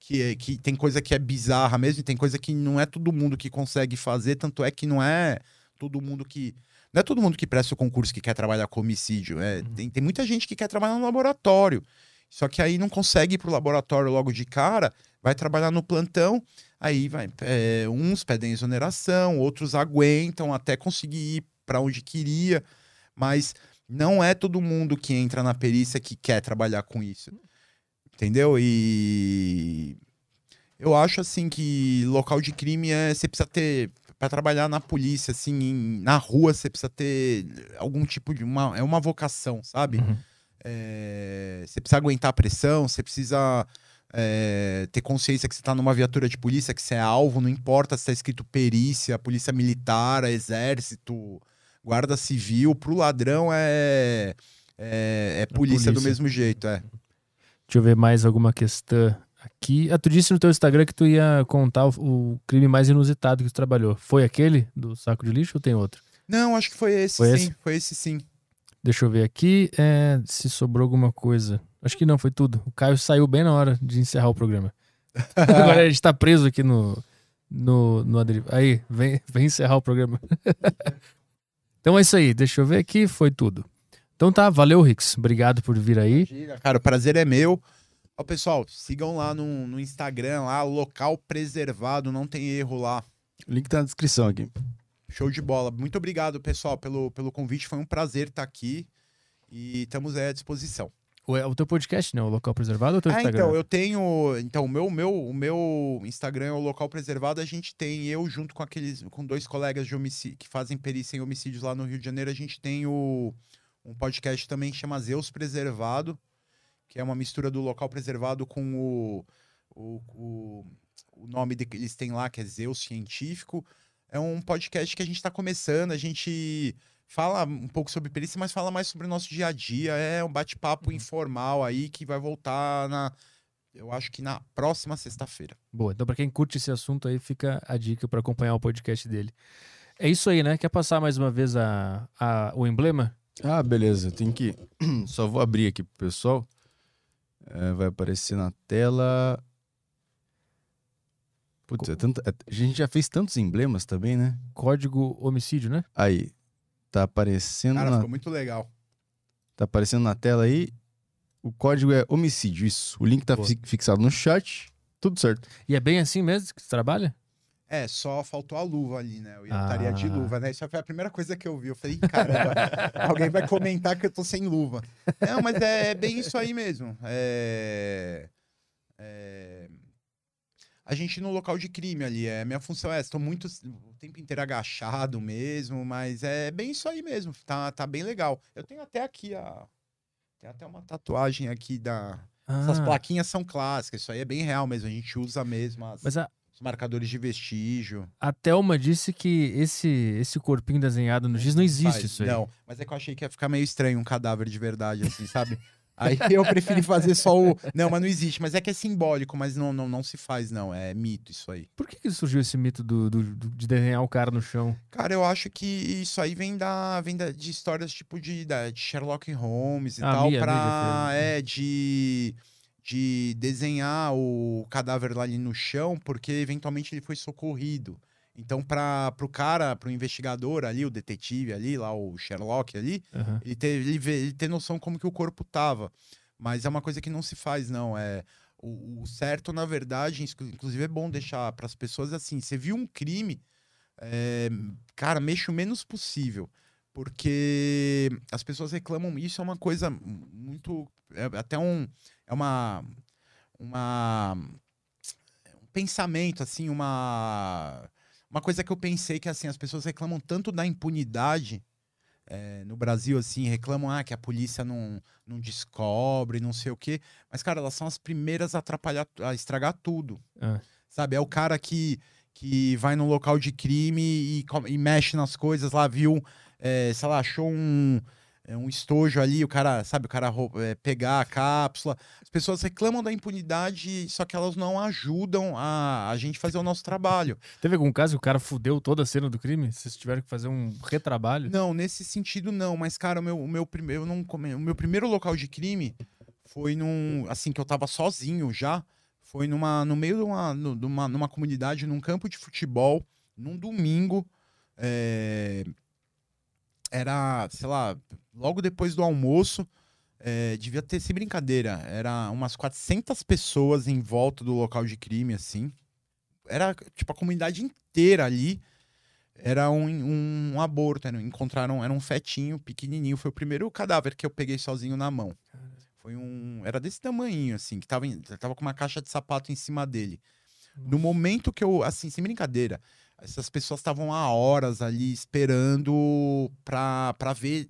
que, é- que tem coisa que é bizarra mesmo, e tem coisa que não é todo mundo que consegue fazer, tanto é que não é todo mundo que. Não é todo mundo que presta o concurso que quer trabalhar com homicídio. É, Uhum. tem, tem muita gente que quer trabalhar no laboratório. Só que aí não consegue ir pro laboratório logo de cara, vai trabalhar no plantão, aí vai. é, uns pedem exoneração, outros aguentam até conseguir ir para onde queria, mas não é todo mundo que entra na perícia que quer trabalhar com isso. Entendeu? E eu acho assim que local de crime é você precisa ter para trabalhar na polícia assim, em- na rua você precisa ter algum tipo de uma é uma vocação, sabe? Uhum. É, você precisa aguentar a pressão, você precisa é, ter consciência que você está numa viatura de polícia, que você é alvo, não importa se está escrito perícia, polícia militar, exército, guarda civil, pro ladrão é, é, é polícia, do polícia. mesmo jeito, é. Deixa eu ver mais alguma questão aqui. Ah, tu disse no teu Instagram que tu ia contar o, o crime mais inusitado que tu trabalhou. Foi aquele do saco de lixo ou tem outro? Não, acho que foi esse, Foi sim. esse? Foi esse sim. Deixa eu ver aqui é, se sobrou alguma coisa. Acho que não, foi tudo. O Caio saiu bem na hora de encerrar o programa. (laughs) Agora a gente tá preso aqui no, no, no Aí, vem, vem encerrar o programa. (laughs) então é isso aí. Deixa eu ver aqui. Foi tudo. Então tá, valeu, Rix. Obrigado por vir aí. Cara, o prazer é meu. Ó, pessoal, sigam lá no, no Instagram, lá, local preservado, não tem erro lá. O link tá na descrição aqui. Show de bola. Muito obrigado, pessoal, pelo, pelo convite. Foi um prazer estar aqui e estamos aí à disposição. O, é o teu podcast, né? O local preservado ou o teu Ah, Instagram? então, eu tenho. Então, o meu, meu, o meu Instagram é o local preservado. A gente tem, eu junto com aqueles, com dois colegas de homicídio que fazem perícia em homicídios lá no Rio de Janeiro, a gente tem o, um podcast também que chama Zeus Preservado, que é uma mistura do local preservado com o, o, o, o nome que eles têm lá, que é Zeus Científico. É um podcast que a gente está começando, a gente fala um pouco sobre perícia, mas fala mais sobre o nosso dia a dia. É um bate-papo informal aí que vai voltar na. Eu acho que na próxima sexta-feira. Boa. Então, pra quem curte esse assunto aí, fica a dica pra acompanhar o podcast dele. É isso aí, né? Quer passar mais uma vez a, a- o emblema? Ah, beleza. Tem que. (clears throat) Só vou abrir aqui pro pessoal. É, vai aparecer na tela. Putz, é tanta- é- a gente já fez tantos emblemas também, né? Código homicídio, né? Aí. Tá aparecendo, Cara, na, ficou muito legal. tá aparecendo na tela aí. O código é homicídio, isso. O link tá Boa. fixado no chat. Tudo certo. E é bem assim mesmo que você trabalha? É, só faltou a luva ali, né? Eu Ah. estaria de luva, né? Isso foi a primeira coisa que eu vi. Eu falei, "Ih, caramba, (laughs) alguém vai comentar que eu tô sem luva. Não, mas é, é bem isso aí mesmo. É... é, A gente no local de crime ali, é, minha função é essa, tô muito o tempo inteiro agachado mesmo, mas é bem isso aí mesmo, tá, tá bem legal. Eu tenho até aqui a... Tem até uma tatuagem aqui da... Essas Ah, plaquinhas são clássicas, isso aí é bem real mesmo, a gente usa mesmo as- mas a, os marcadores de vestígio. a Thelma disse que esse, esse corpinho desenhado no giz não existe Faz. isso aí. Não, mas é que eu achei que ia ficar meio estranho um cadáver de verdade, assim, sabe? (laughs) Aí eu preferi fazer só o. Não, mas não existe. Mas é que é simbólico, mas não, não, não se faz, não. É mito isso aí. Por que, que surgiu esse mito do, do- do- de desenhar o cara no chão? Cara, eu acho que isso aí vem da, vem da, de histórias tipo de, da- de Sherlock Holmes e Ah, tal, Mia- pra. Mia né? É, de. De desenhar o cadáver lá ali no chão, porque eventualmente ele foi socorrido. Então, para pro cara, pro investigador ali, o detetive ali, lá, o Sherlock ali, Aham. Ele ter, ele, vê- ele ter noção como que o corpo tava. Mas é uma coisa que não se faz, não. É o, o certo, na verdade, inclu- inclusive é bom deixar para as pessoas assim: você viu um crime, é, cara, mexa o menos possível. Porque as pessoas reclamam, isso é uma coisa muito. É até um. É uma. uma um pensamento assim, uma uma coisa que eu pensei que assim as pessoas reclamam tanto da impunidade é, no Brasil, assim, reclamam ah, que a polícia não, não descobre, não sei o quê. Mas, cara, elas são as primeiras a atrapalhar, a estragar tudo. É. Sabe? É o cara que, que vai no local de crime e, e mexe nas coisas lá, viu, é, sei lá, achou um é um estojo ali, o cara, sabe, o cara é, pegar a cápsula. As pessoas reclamam da impunidade, só que elas não ajudam a, a gente fazer o nosso trabalho. Teve algum caso que o cara fudeu toda a cena do crime? Vocês tiveram que fazer um retrabalho? Não, nesse sentido não. Mas, cara, o meu, o meu, primeiro, não, o meu primeiro local de crime foi num. Assim, que eu tava sozinho já. Foi numa, no meio de uma, numa, numa comunidade, num campo de futebol, num domingo. É, era, sei lá, logo depois do almoço, é, devia ter, sem brincadeira, era umas 400 pessoas em volta do local de crime, assim. Era, tipo, a comunidade inteira ali. Era um, um, um aborto, era, encontraram, era um fetinho pequenininho. Foi o primeiro cadáver que eu peguei sozinho na mão. Foi um, era desse tamanho, assim, que tava, tava com uma caixa de sapato em cima dele. No momento que eu, assim, sem brincadeira, essas pessoas estavam há horas ali esperando para ver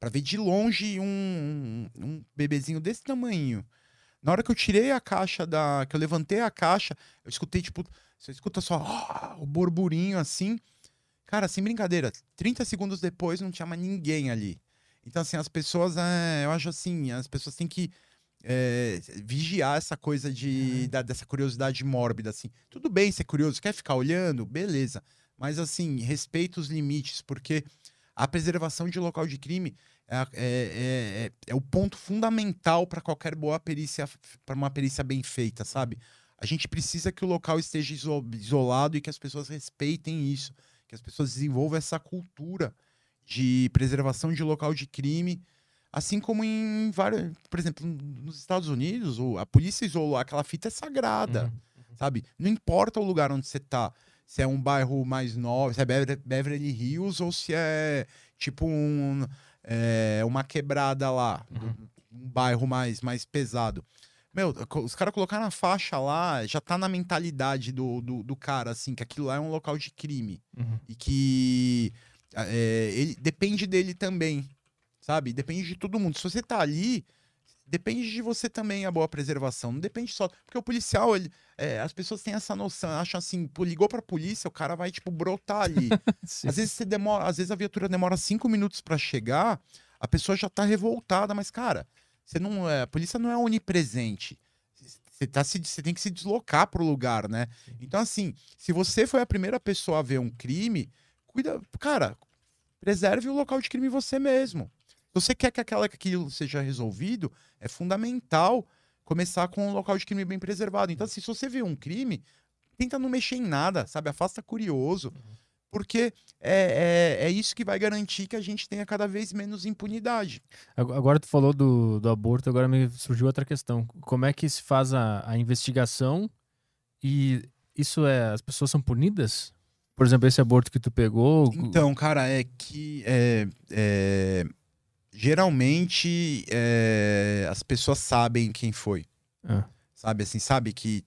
para ver de longe um, um, bebezinho desse tamanho. Na hora que eu tirei a caixa da. que eu levantei a caixa, eu escutei, tipo, você escuta só oh, o burburinho assim. Cara, sem brincadeira, 30 segundos depois não tinha mais ninguém ali. Então, assim, as pessoas, é, eu acho assim, as pessoas têm que é, vigiar essa coisa de, da, dessa curiosidade mórbida, assim. Tudo bem ser curioso, quer ficar olhando? Beleza. Mas, assim, respeita os limites, porque a preservação de local de crime é, é, é, é, é o ponto fundamental para qualquer boa perícia, para uma perícia bem feita, sabe? A gente precisa que o local esteja isolado e que as pessoas respeitem isso, que as pessoas desenvolvam essa cultura de preservação de local de crime Assim como em vários. Por exemplo, nos Estados Unidos, a polícia isolou aquela fita é sagrada. Uhum. Sabe? Não importa o lugar onde você tá. Se é um bairro mais novo, se é Beverly Hills ou se é tipo um, é, uma quebrada lá, uhum. um bairro mais, mais pesado. Meu, os caras colocaram a faixa lá, já tá na mentalidade do, do, do, cara, assim, que aquilo lá é um local de crime. Uhum. E que é, ele depende dele também sabe? Depende de todo mundo. Se você tá ali, depende de você também a boa preservação. Não depende só. Porque o policial, ele, é, as pessoas têm essa noção, acham assim, pô, ligou pra polícia, o cara vai, tipo, brotar ali. (laughs) às vezes você demora, às vezes a viatura demora cinco minutos para chegar, a pessoa já tá revoltada, mas, cara, você não é. A polícia não é onipresente. Você, tá se, você tem que se deslocar pro lugar, né? Então, assim, se você foi a primeira pessoa a ver um crime, cuida. Cara, preserve o local de crime você mesmo. Se você quer que aquela, aquilo seja resolvido, é fundamental começar com um local de crime bem preservado. Então, assim, se você vê um crime, tenta não mexer em nada, sabe? Afasta curioso. Porque é, é, é isso que vai garantir que a gente tenha cada vez menos impunidade. Agora tu falou do, do aborto, agora me surgiu outra questão. Como é que se faz a, a investigação e isso é. As pessoas são punidas? Por exemplo, esse aborto que tu pegou. Então, cara, é que é, é, geralmente é, as pessoas sabem quem foi. Ah. Sabe assim, sabe que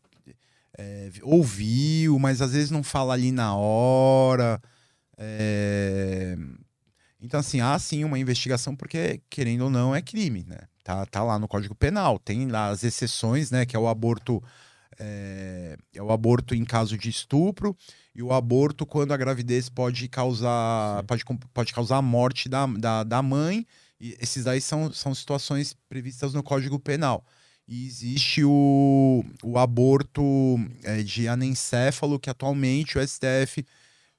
é, ouviu, mas às vezes não fala ali na hora. É... Então, assim, há sim uma investigação, porque, querendo ou não, é crime, né? Tá, tá lá no Código Penal. Tem lá as exceções, né? Que é o aborto. É, é o aborto em caso de estupro e o aborto quando a gravidez pode causar, pode, pode causar a morte da, da, da mãe e esses aí são, são situações previstas no Código Penal. E existe o, o aborto é, de anencéfalo, que atualmente o STF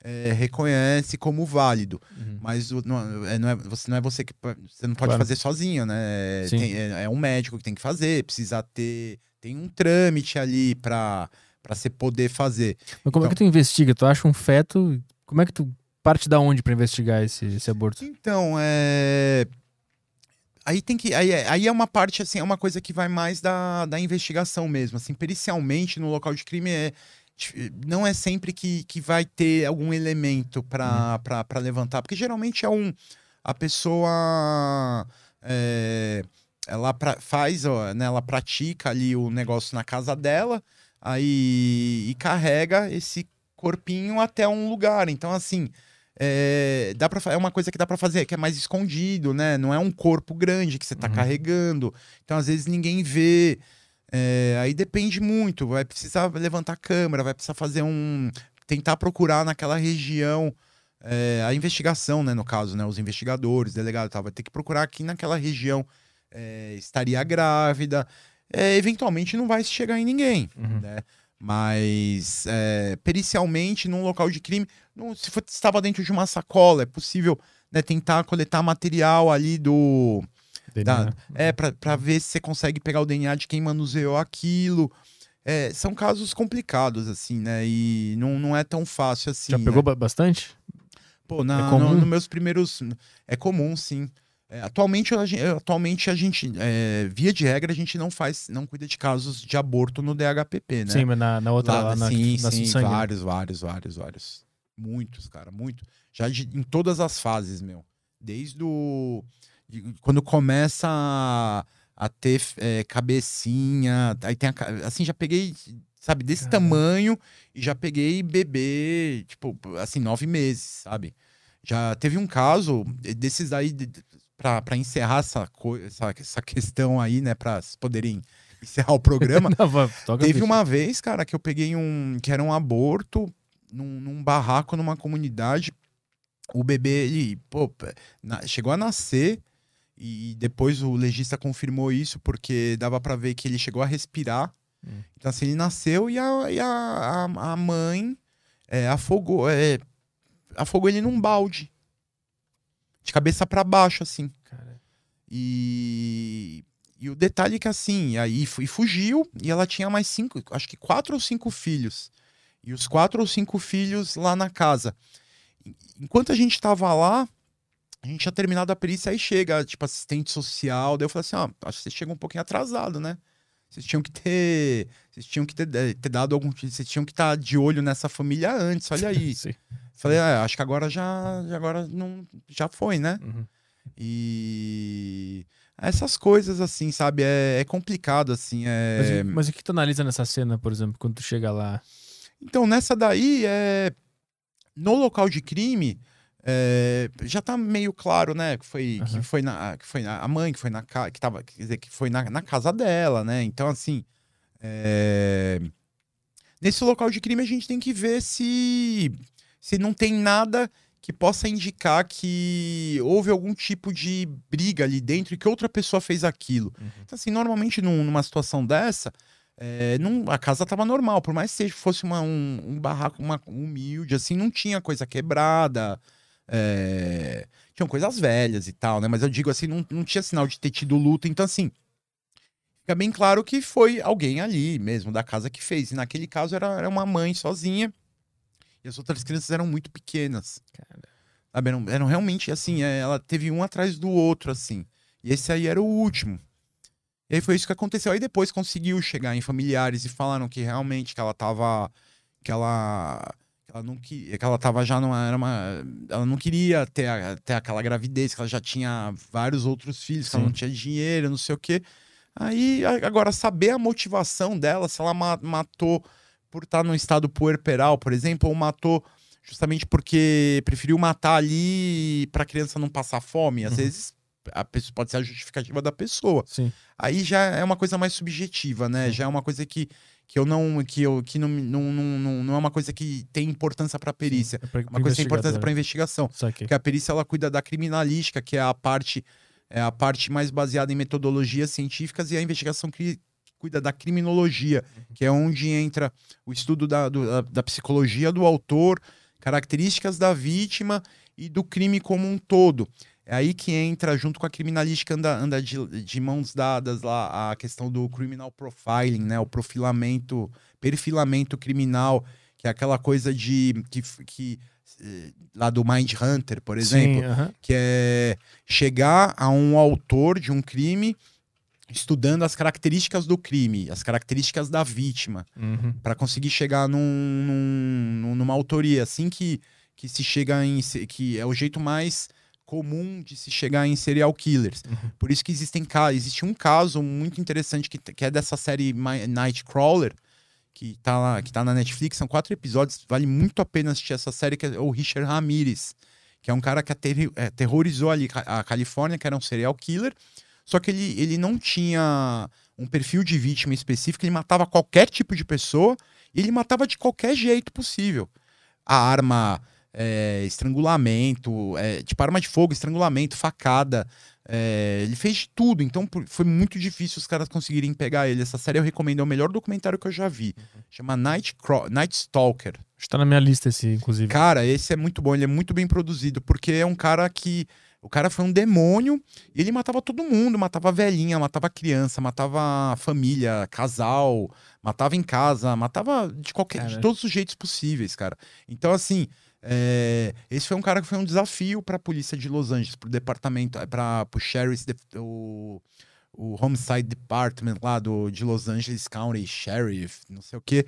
é, reconhece como válido. Uhum. Mas não, é, não, é, você, não é você que. Você não pode claro. fazer sozinho, né? É, tem, é, é, um médico que tem que fazer, precisa ter. Tem um trâmite ali para para você poder fazer. Mas como então, é que tu investiga? Tu acha um feto? Como é que tu parte da onde para investigar esse, esse aborto? Então, é aí tem que. Aí, é, aí é uma parte, assim, é uma coisa que vai mais da, da investigação mesmo. Assim, pericialmente, no local de crime é. Não é sempre que, que vai ter algum elemento para uhum. levantar, porque geralmente é um. A pessoa. É, ela pra, faz, ó, né, ela pratica ali o negócio na casa dela, aí e carrega esse corpinho até um lugar. Então, assim, é, dá pra, é uma coisa que dá para fazer, que é mais escondido, né? Não é um corpo grande que você tá Uhum. carregando. Então, às vezes, ninguém vê. É, aí depende muito. Vai precisar levantar a câmera, vai precisar fazer um. tentar procurar naquela região. é, a investigação, né? No caso, né? Os investigadores, delegado, e tal, vai ter que procurar aqui naquela região. é, estaria grávida. É, eventualmente não vai chegar em ninguém, Uhum. né? Mas é, pericialmente, num local de crime, não- se for- estava dentro de uma sacola, é possível né, tentar coletar material ali do. DNA. da- é, pra, pra ver se você consegue pegar o DNA de quem manuseou aquilo. É, são casos complicados, assim, né? E não, não é tão fácil assim. Já né? pegou ba- bastante? Pô, na, É no, no meus primeiros. É comum, sim. É, atualmente, a gente, atualmente, a gente é, via de regra, a gente não faz, não cuida de casos de aborto no DHPP, né? Sim, mas na, na outra Lá, lá, na, sim, na sim, sangue. né? vários, vários, vários, vários. Muitos, cara, muito. Já de- em todas as fases, meu. Desde o. de- quando começa a, a ter é, cabecinha, aí tem a, assim, já peguei, sabe, desse tamanho e já peguei bebê, tipo, assim, nove meses, sabe? Já teve um caso desses aí, pra encerrar essa, essa, essa questão aí, né, vocês poderem encerrar o programa. (laughs) Não, Teve bicho. uma vez, cara, que eu peguei um. que era um aborto num, num barraco numa comunidade. O bebê, ele, pô, na- chegou a nascer e depois o legista confirmou isso porque dava pra ver que ele chegou a respirar. Hum. Então, assim, ele nasceu e a, e a, a, a mãe é, afogou, é, afogou ele num balde. De cabeça pra baixo, assim. Cara, E, e o detalhe é que assim, aí e fugiu e ela tinha mais cinco, acho que quatro ou cinco filhos. E os quatro ou cinco filhos lá na casa. Enquanto a gente tava lá, a gente tinha terminado a perícia, aí chega, tipo, assistente social. Daí eu falei assim: ó, acho que vocês chegam um pouquinho atrasado, né? Vocês tinham que ter. Vocês tinham que ter, ter dado algum. Vocês tinham que estar de olho nessa família antes, olha aí. (laughs) sim. Falei, é, acho que agora já. Agora não. Já foi, né? Uhum. E essas coisas, assim, sabe? É, é complicado, assim. É... Mas, mas o que tu analisa nessa cena, por exemplo, quando tu chega lá? Então, nessa daí, é... no local de crime, é, já tá meio claro, né? Que foi, que Aham. foi, na, que foi na- a mãe que foi na casa, que tava, quer dizer, que foi na, na casa dela, né? Então, assim, é, nesse local de crime a gente tem que ver se, se não tem nada que possa indicar que houve algum tipo de briga ali dentro e que outra pessoa fez aquilo. Uhum. Então, assim, normalmente num- numa situação dessa, é, não- a casa tava normal, por mais que fosse uma, um, um barraco uma, humilde, assim, não tinha coisa quebrada, é, tinham coisas velhas e tal, né? Mas eu digo assim, não, não tinha sinal de ter tido luta, então assim, fica bem claro que foi alguém ali mesmo, da casa que fez. E naquele caso era, era uma mãe sozinha e as outras crianças eram muito pequenas. Cara. Sabe, eram, eram realmente assim, é, ela teve um atrás do outro, assim. E esse aí era o último. E aí foi isso que aconteceu. Aí depois conseguiu chegar em familiares e falaram que realmente que ela tava. Que ela. Ela não queria. Que ela tava já numa. Era uma, ela não queria ter, a- ter aquela gravidez, que ela já tinha vários outros filhos, que ela não tinha dinheiro, não sei o quê. Aí, a- agora, saber a motivação dela, se ela ma- matou por estar num estado puerperal, por exemplo, ou matou justamente porque preferiu matar ali pra criança não passar fome. Às Uhum. vezes a pessoa pode ser a justificativa da pessoa. Sim. Aí já é uma coisa mais subjetiva, né? Já é uma coisa que, que eu não que eu que não, não, não, não, é uma coisa que tem importância pra perícia. É pra- Uma coisa que tem importância investigador. investigação. Porque a perícia ela cuida da criminalística, que é a parte é a parte mais baseada em metodologias científicas e a investigação que cuida da criminologia, que é onde entra o estudo da, do- da, da psicologia do autor, características da vítima e do crime como um todo. É aí que entra, junto com a criminalística, anda, anda de, de mãos dadas lá a questão do criminal profiling, né? O profilamento, perfilamento criminal, que é aquela coisa de que, que eh, lá do Mind Hunter, por exemplo, Sim, aham. que é chegar a um autor de um crime estudando as características do crime, as características da vítima, Uhum. para conseguir chegar num, num- num- numa autoria assim que, que se chega em que é o jeito mais comum de se chegar em serial killers. Uhum. Por isso que existem ca- existe um caso muito interessante que, que é dessa série Mi- Nightcrawler, que tá, lá, que tá na Netflix, são quatro episódios, vale muito a pena assistir essa série, que é o Richard Ramirez, que é um cara que aterri- é, aterrorizou ali a Califórnia, que era um serial killer, só que ele, ele não tinha um perfil de vítima específico, ele matava qualquer tipo de pessoa e ele matava de qualquer jeito possível. A arma, é, estrangulamento, é, tipo arma de fogo, estrangulamento, facada. é, ele fez de tudo, então por- foi muito difícil os caras conseguirem pegar ele. Essa série eu recomendo, é o melhor documentário que eu já vi. Chama Night, Craw- Night Stalker. Está na minha lista esse, inclusive. Cara, esse é muito bom, ele é muito bem produzido, porque é um cara que. O cara foi um demônio e ele matava todo mundo, matava velhinha, matava criança, matava família, casal, matava em casa, matava de qualquer, de Cara. todos os jeitos possíveis, cara. Então, assim, é, esse foi um cara que foi um desafio para a polícia de Los Angeles, pro departamento, para o sheriff, o, o homicide department lá do, de Los Angeles County Sheriff, não sei o quê.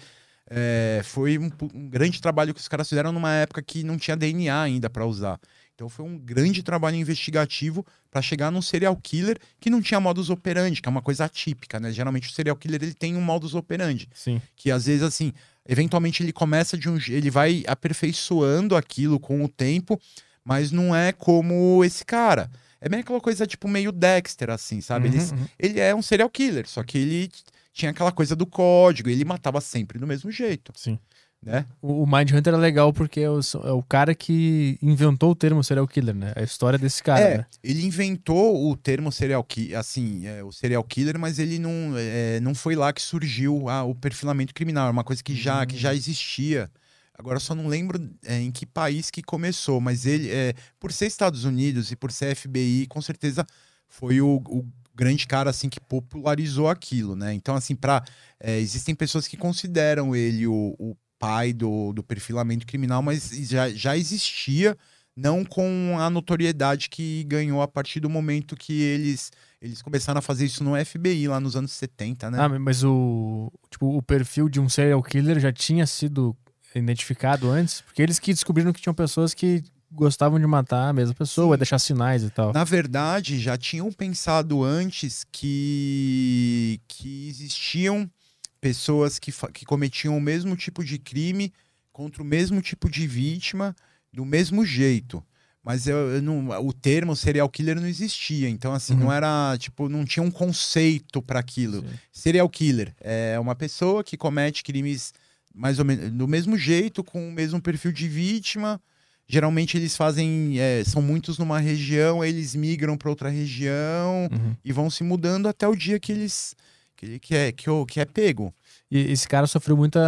É, foi um, um grande trabalho que os caras fizeram numa época que não tinha DNA ainda para usar. Então foi um grande trabalho investigativo para chegar num serial killer que não tinha modus operandi, que é uma coisa atípica, né? Geralmente o serial killer ele tem um modus operandi, Sim. que às vezes assim, eventualmente ele começa de um, ele vai aperfeiçoando aquilo com o tempo, mas não é como esse cara. É bem aquela coisa tipo meio Dexter assim, sabe? Ele, Uhum, uhum. ele é um serial killer, só que ele tinha aquela coisa do código, ele matava sempre do mesmo jeito, Sim. Né? O, o Mindhunter é legal porque é o, é o cara que inventou o termo serial killer, né? A história desse cara, é, né? ele inventou o termo serial killer, assim, é, o serial killer, mas ele não, é, não foi lá que surgiu a- o perfilamento criminal, é uma coisa que já, que já existia. Agora só não lembro é, em que país que começou, mas ele, é, por ser Estados Unidos e por ser FBI, com certeza foi o, o grande cara assim que popularizou aquilo, né? Então, assim, para existem pessoas que consideram ele o, o pai do, do perfilamento criminal, mas já, já existia não com a notoriedade que ganhou a partir do momento que eles, eles começaram a fazer isso no FBI lá nos anos 70, né? Ah, mas o, tipo, o perfil de um serial killer já tinha sido identificado antes? Porque eles que descobriram que tinham pessoas que gostavam de matar a mesma pessoa, deixar sinais e tal. Na verdade, já tinham pensado antes que, que existiam pessoas que, que cometiam o mesmo tipo de crime contra o mesmo tipo de vítima do mesmo jeito. Mas eu, eu não, o termo serial killer não existia. Então, assim, Uhum. não era, tipo, não tinha um conceito para aquilo. Sim. Serial killer é uma pessoa que comete crimes mais ou menos do mesmo jeito, com o mesmo perfil de vítima. Geralmente eles fazem, é, são muitos numa região, eles migram para outra região Uhum. e vão se mudando até o dia que eles que que é que, que é pego. E esse cara sofreu muita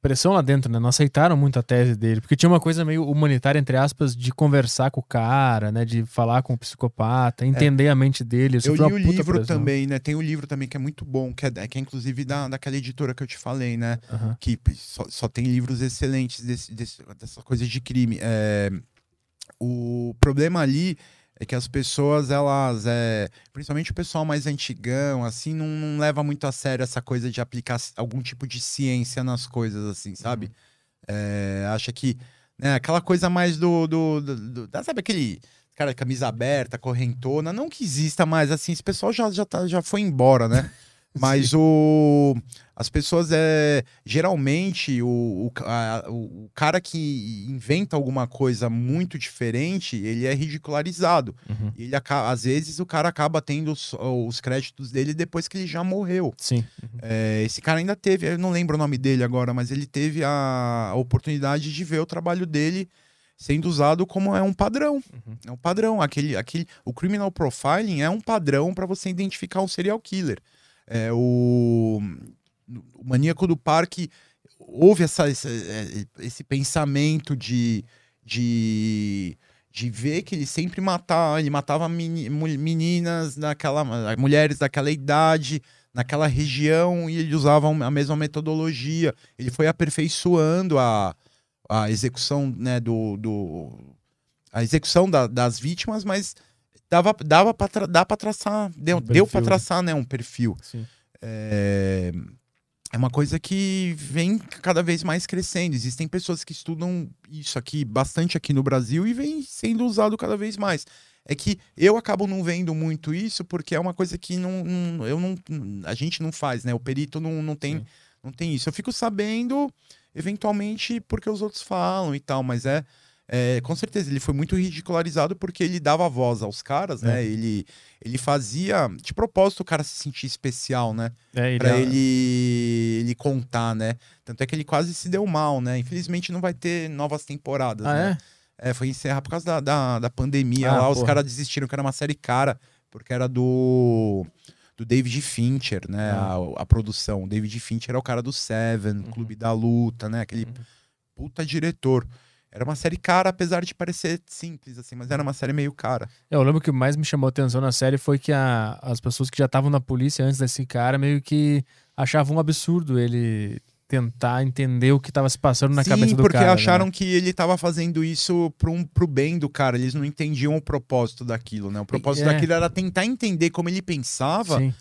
pressão lá dentro, né? Não aceitaram muito a tese dele, porque tinha uma coisa meio humanitária, entre aspas, de conversar com o cara, né? De falar com o psicopata, entender a mente dele. Ele É. Eu li o livro pressão. também, né? Tem o livro também que é muito bom, que é, que é inclusive da, daquela editora que eu te falei, né? Aham. que só, só tem livros excelentes desse, desse- dessa coisa de crime. É, o problema ali é que as pessoas, elas, é, principalmente o pessoal mais antigão, assim, não, não leva muito a sério essa coisa de aplicar algum tipo de ciência nas coisas, assim, sabe? É, acha que, né, aquela coisa mais do, do, do, do- da- sabe aquele cara de camisa aberta, correntona, não que exista mais, assim, esse pessoal já, já, tá, já foi embora, né? (laughs) Mas o, as pessoas, é, geralmente, o, o, a- o, cara que inventa alguma coisa muito diferente, ele é ridicularizado. Uhum. Ele, às vezes o cara acaba tendo os, os créditos dele depois que ele já morreu. Sim. É, esse cara ainda teve, eu não lembro o nome dele agora, mas ele teve a, a oportunidade de ver o trabalho dele sendo usado como é um padrão. Uhum. É um padrão. Aquele, aquele, o criminal profiling é um padrão para você identificar um serial killer. É, o, o maníaco do parque houve essa, esse, é, esse pensamento de, de, de ver que ele sempre matava, ele matava meninas daquela, mulheres daquela idade, naquela região, e ele usava a mesma metodologia. Ele foi aperfeiçoando a, a execução né, do, do a execução da- das vítimas, mas dava, dava para dá pra traçar, deu, Um deu para perfil, né? traçar né, um perfil. Sim. É, é uma coisa que vem cada vez mais crescendo. Existem pessoas que estudam isso aqui bastante aqui no Brasil e vem sendo usado cada vez mais. É que eu acabo não vendo muito isso porque é uma coisa que não, não- eu não, a gente não faz, né? O perito não, não, tem, Sim. não tem isso. Eu fico sabendo, eventualmente, porque os outros falam e tal, mas é, é, com certeza, ele foi muito ridicularizado porque ele dava voz aos caras, É. né? Ele, ele fazia, de propósito, o cara se sentir especial, né? É, ele, Pra é- ele, ele contar, né? Tanto é que ele quase se deu mal, né? Infelizmente não vai ter novas temporadas, Ah, né? é? É, foi encerrar por causa da, da, da pandemia Ah, lá. Os porra. caras desistiram, que era uma série cara, porque era do do David Fincher, né? Ah. A, a produção. O David Fincher é o cara do Seven, Uhum. Clube da Luta, né? Aquele puta diretor. Era uma série cara, apesar de parecer simples, assim, mas era uma série meio cara. É, Eu lembro que o mais me chamou atenção na série foi que a- as pessoas que já estavam na polícia antes desse cara meio que achavam um absurdo ele tentar entender o que estava se passando na Sim, cabeça do porque cara. acharam né? que ele tava fazendo isso pro, um, pro bem do cara. Eles não entendiam o propósito daquilo, né? O propósito É. daquilo era tentar entender como ele pensava Sim.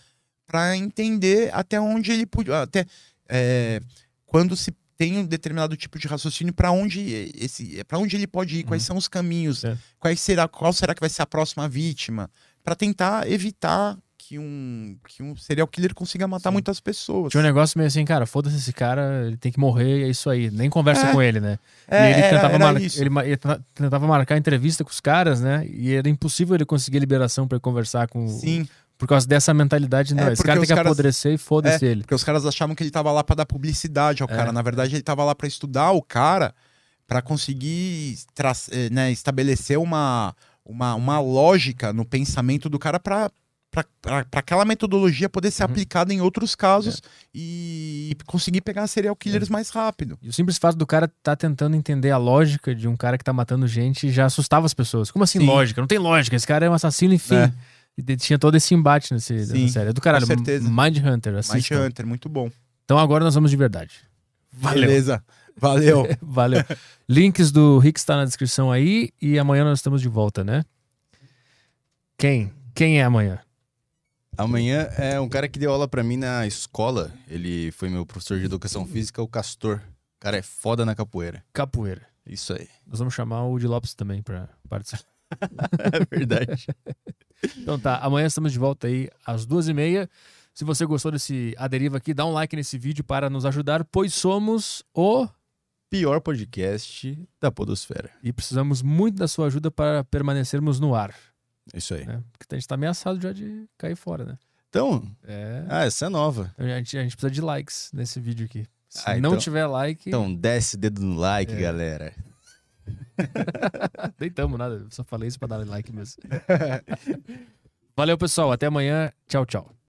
pra entender até onde ele podia. Até é, quando se tem um determinado tipo de raciocínio para onde esse para onde ele pode ir, quais são os caminhos, Certo. quais será qual será que vai ser a próxima vítima, Pra tentar evitar que um que um serial killer consiga matar Sim. muitas pessoas. Tinha um negócio meio assim, cara, foda-se esse cara, ele tem que morrer é isso aí. Nem conversa É. com ele, né? É, e ele, era- tentava era mar- ele ele tenta- tentava marcar entrevista com os caras, né? E era impossível ele conseguir liberação pra conversar com. Sim. Por causa dessa mentalidade, não. É, esse cara tem os que caras- apodrecer e foda-se ele. Porque os caras achavam que ele tava lá pra dar publicidade ao É. cara. Na verdade, ele tava lá pra estudar o cara pra conseguir tra- eh, né, estabelecer uma, uma, uma lógica no pensamento do cara pra pra aquela metodologia poder ser Uhum. aplicada em outros casos e conseguir pegar serial killers mais rápido. E o simples fato do cara tá tentando entender a lógica de um cara que tá matando gente já assustava as pessoas. Como assim Sim. lógica? Não tem lógica. Esse cara é um assassino, enfim. É. E tinha todo esse embate nesse, Sim, nessa série. É do caralho. com certeza. Mind Hunter, Mind. Hunter, muito bom. Então agora nós vamos de verdade. Valeu. Beleza. Valeu. (laughs) Valeu. Links do Rick está na descrição aí e amanhã nós estamos de volta, né? Quem? Quem é amanhã? Amanhã é um cara que deu aula pra mim na escola. Ele foi meu professor de educação física, o Castor. O cara é foda na capoeira. Capoeira. Isso aí. Nós vamos chamar o de Lopes também pra participar. (laughs) É verdade. Então tá, amanhã estamos de volta aí às duas e meia. Se você gostou desse A Deriva aqui, dá um like nesse vídeo para nos ajudar, pois somos o... Pior podcast da Podosfera. E precisamos muito da sua ajuda para permanecermos no ar. Isso aí. Né? Porque a gente tá ameaçado já de cair fora, né? Então, É. ah, essa é nova. A gente, a gente precisa de likes nesse vídeo aqui. Se Ah, não então- tiver like, Então, desce o dedo no like, É. galera. (laughs) deitamos nada. Só falei isso pra dar like mesmo. (laughs) Valeu, pessoal. Até amanhã. Tchau, tchau.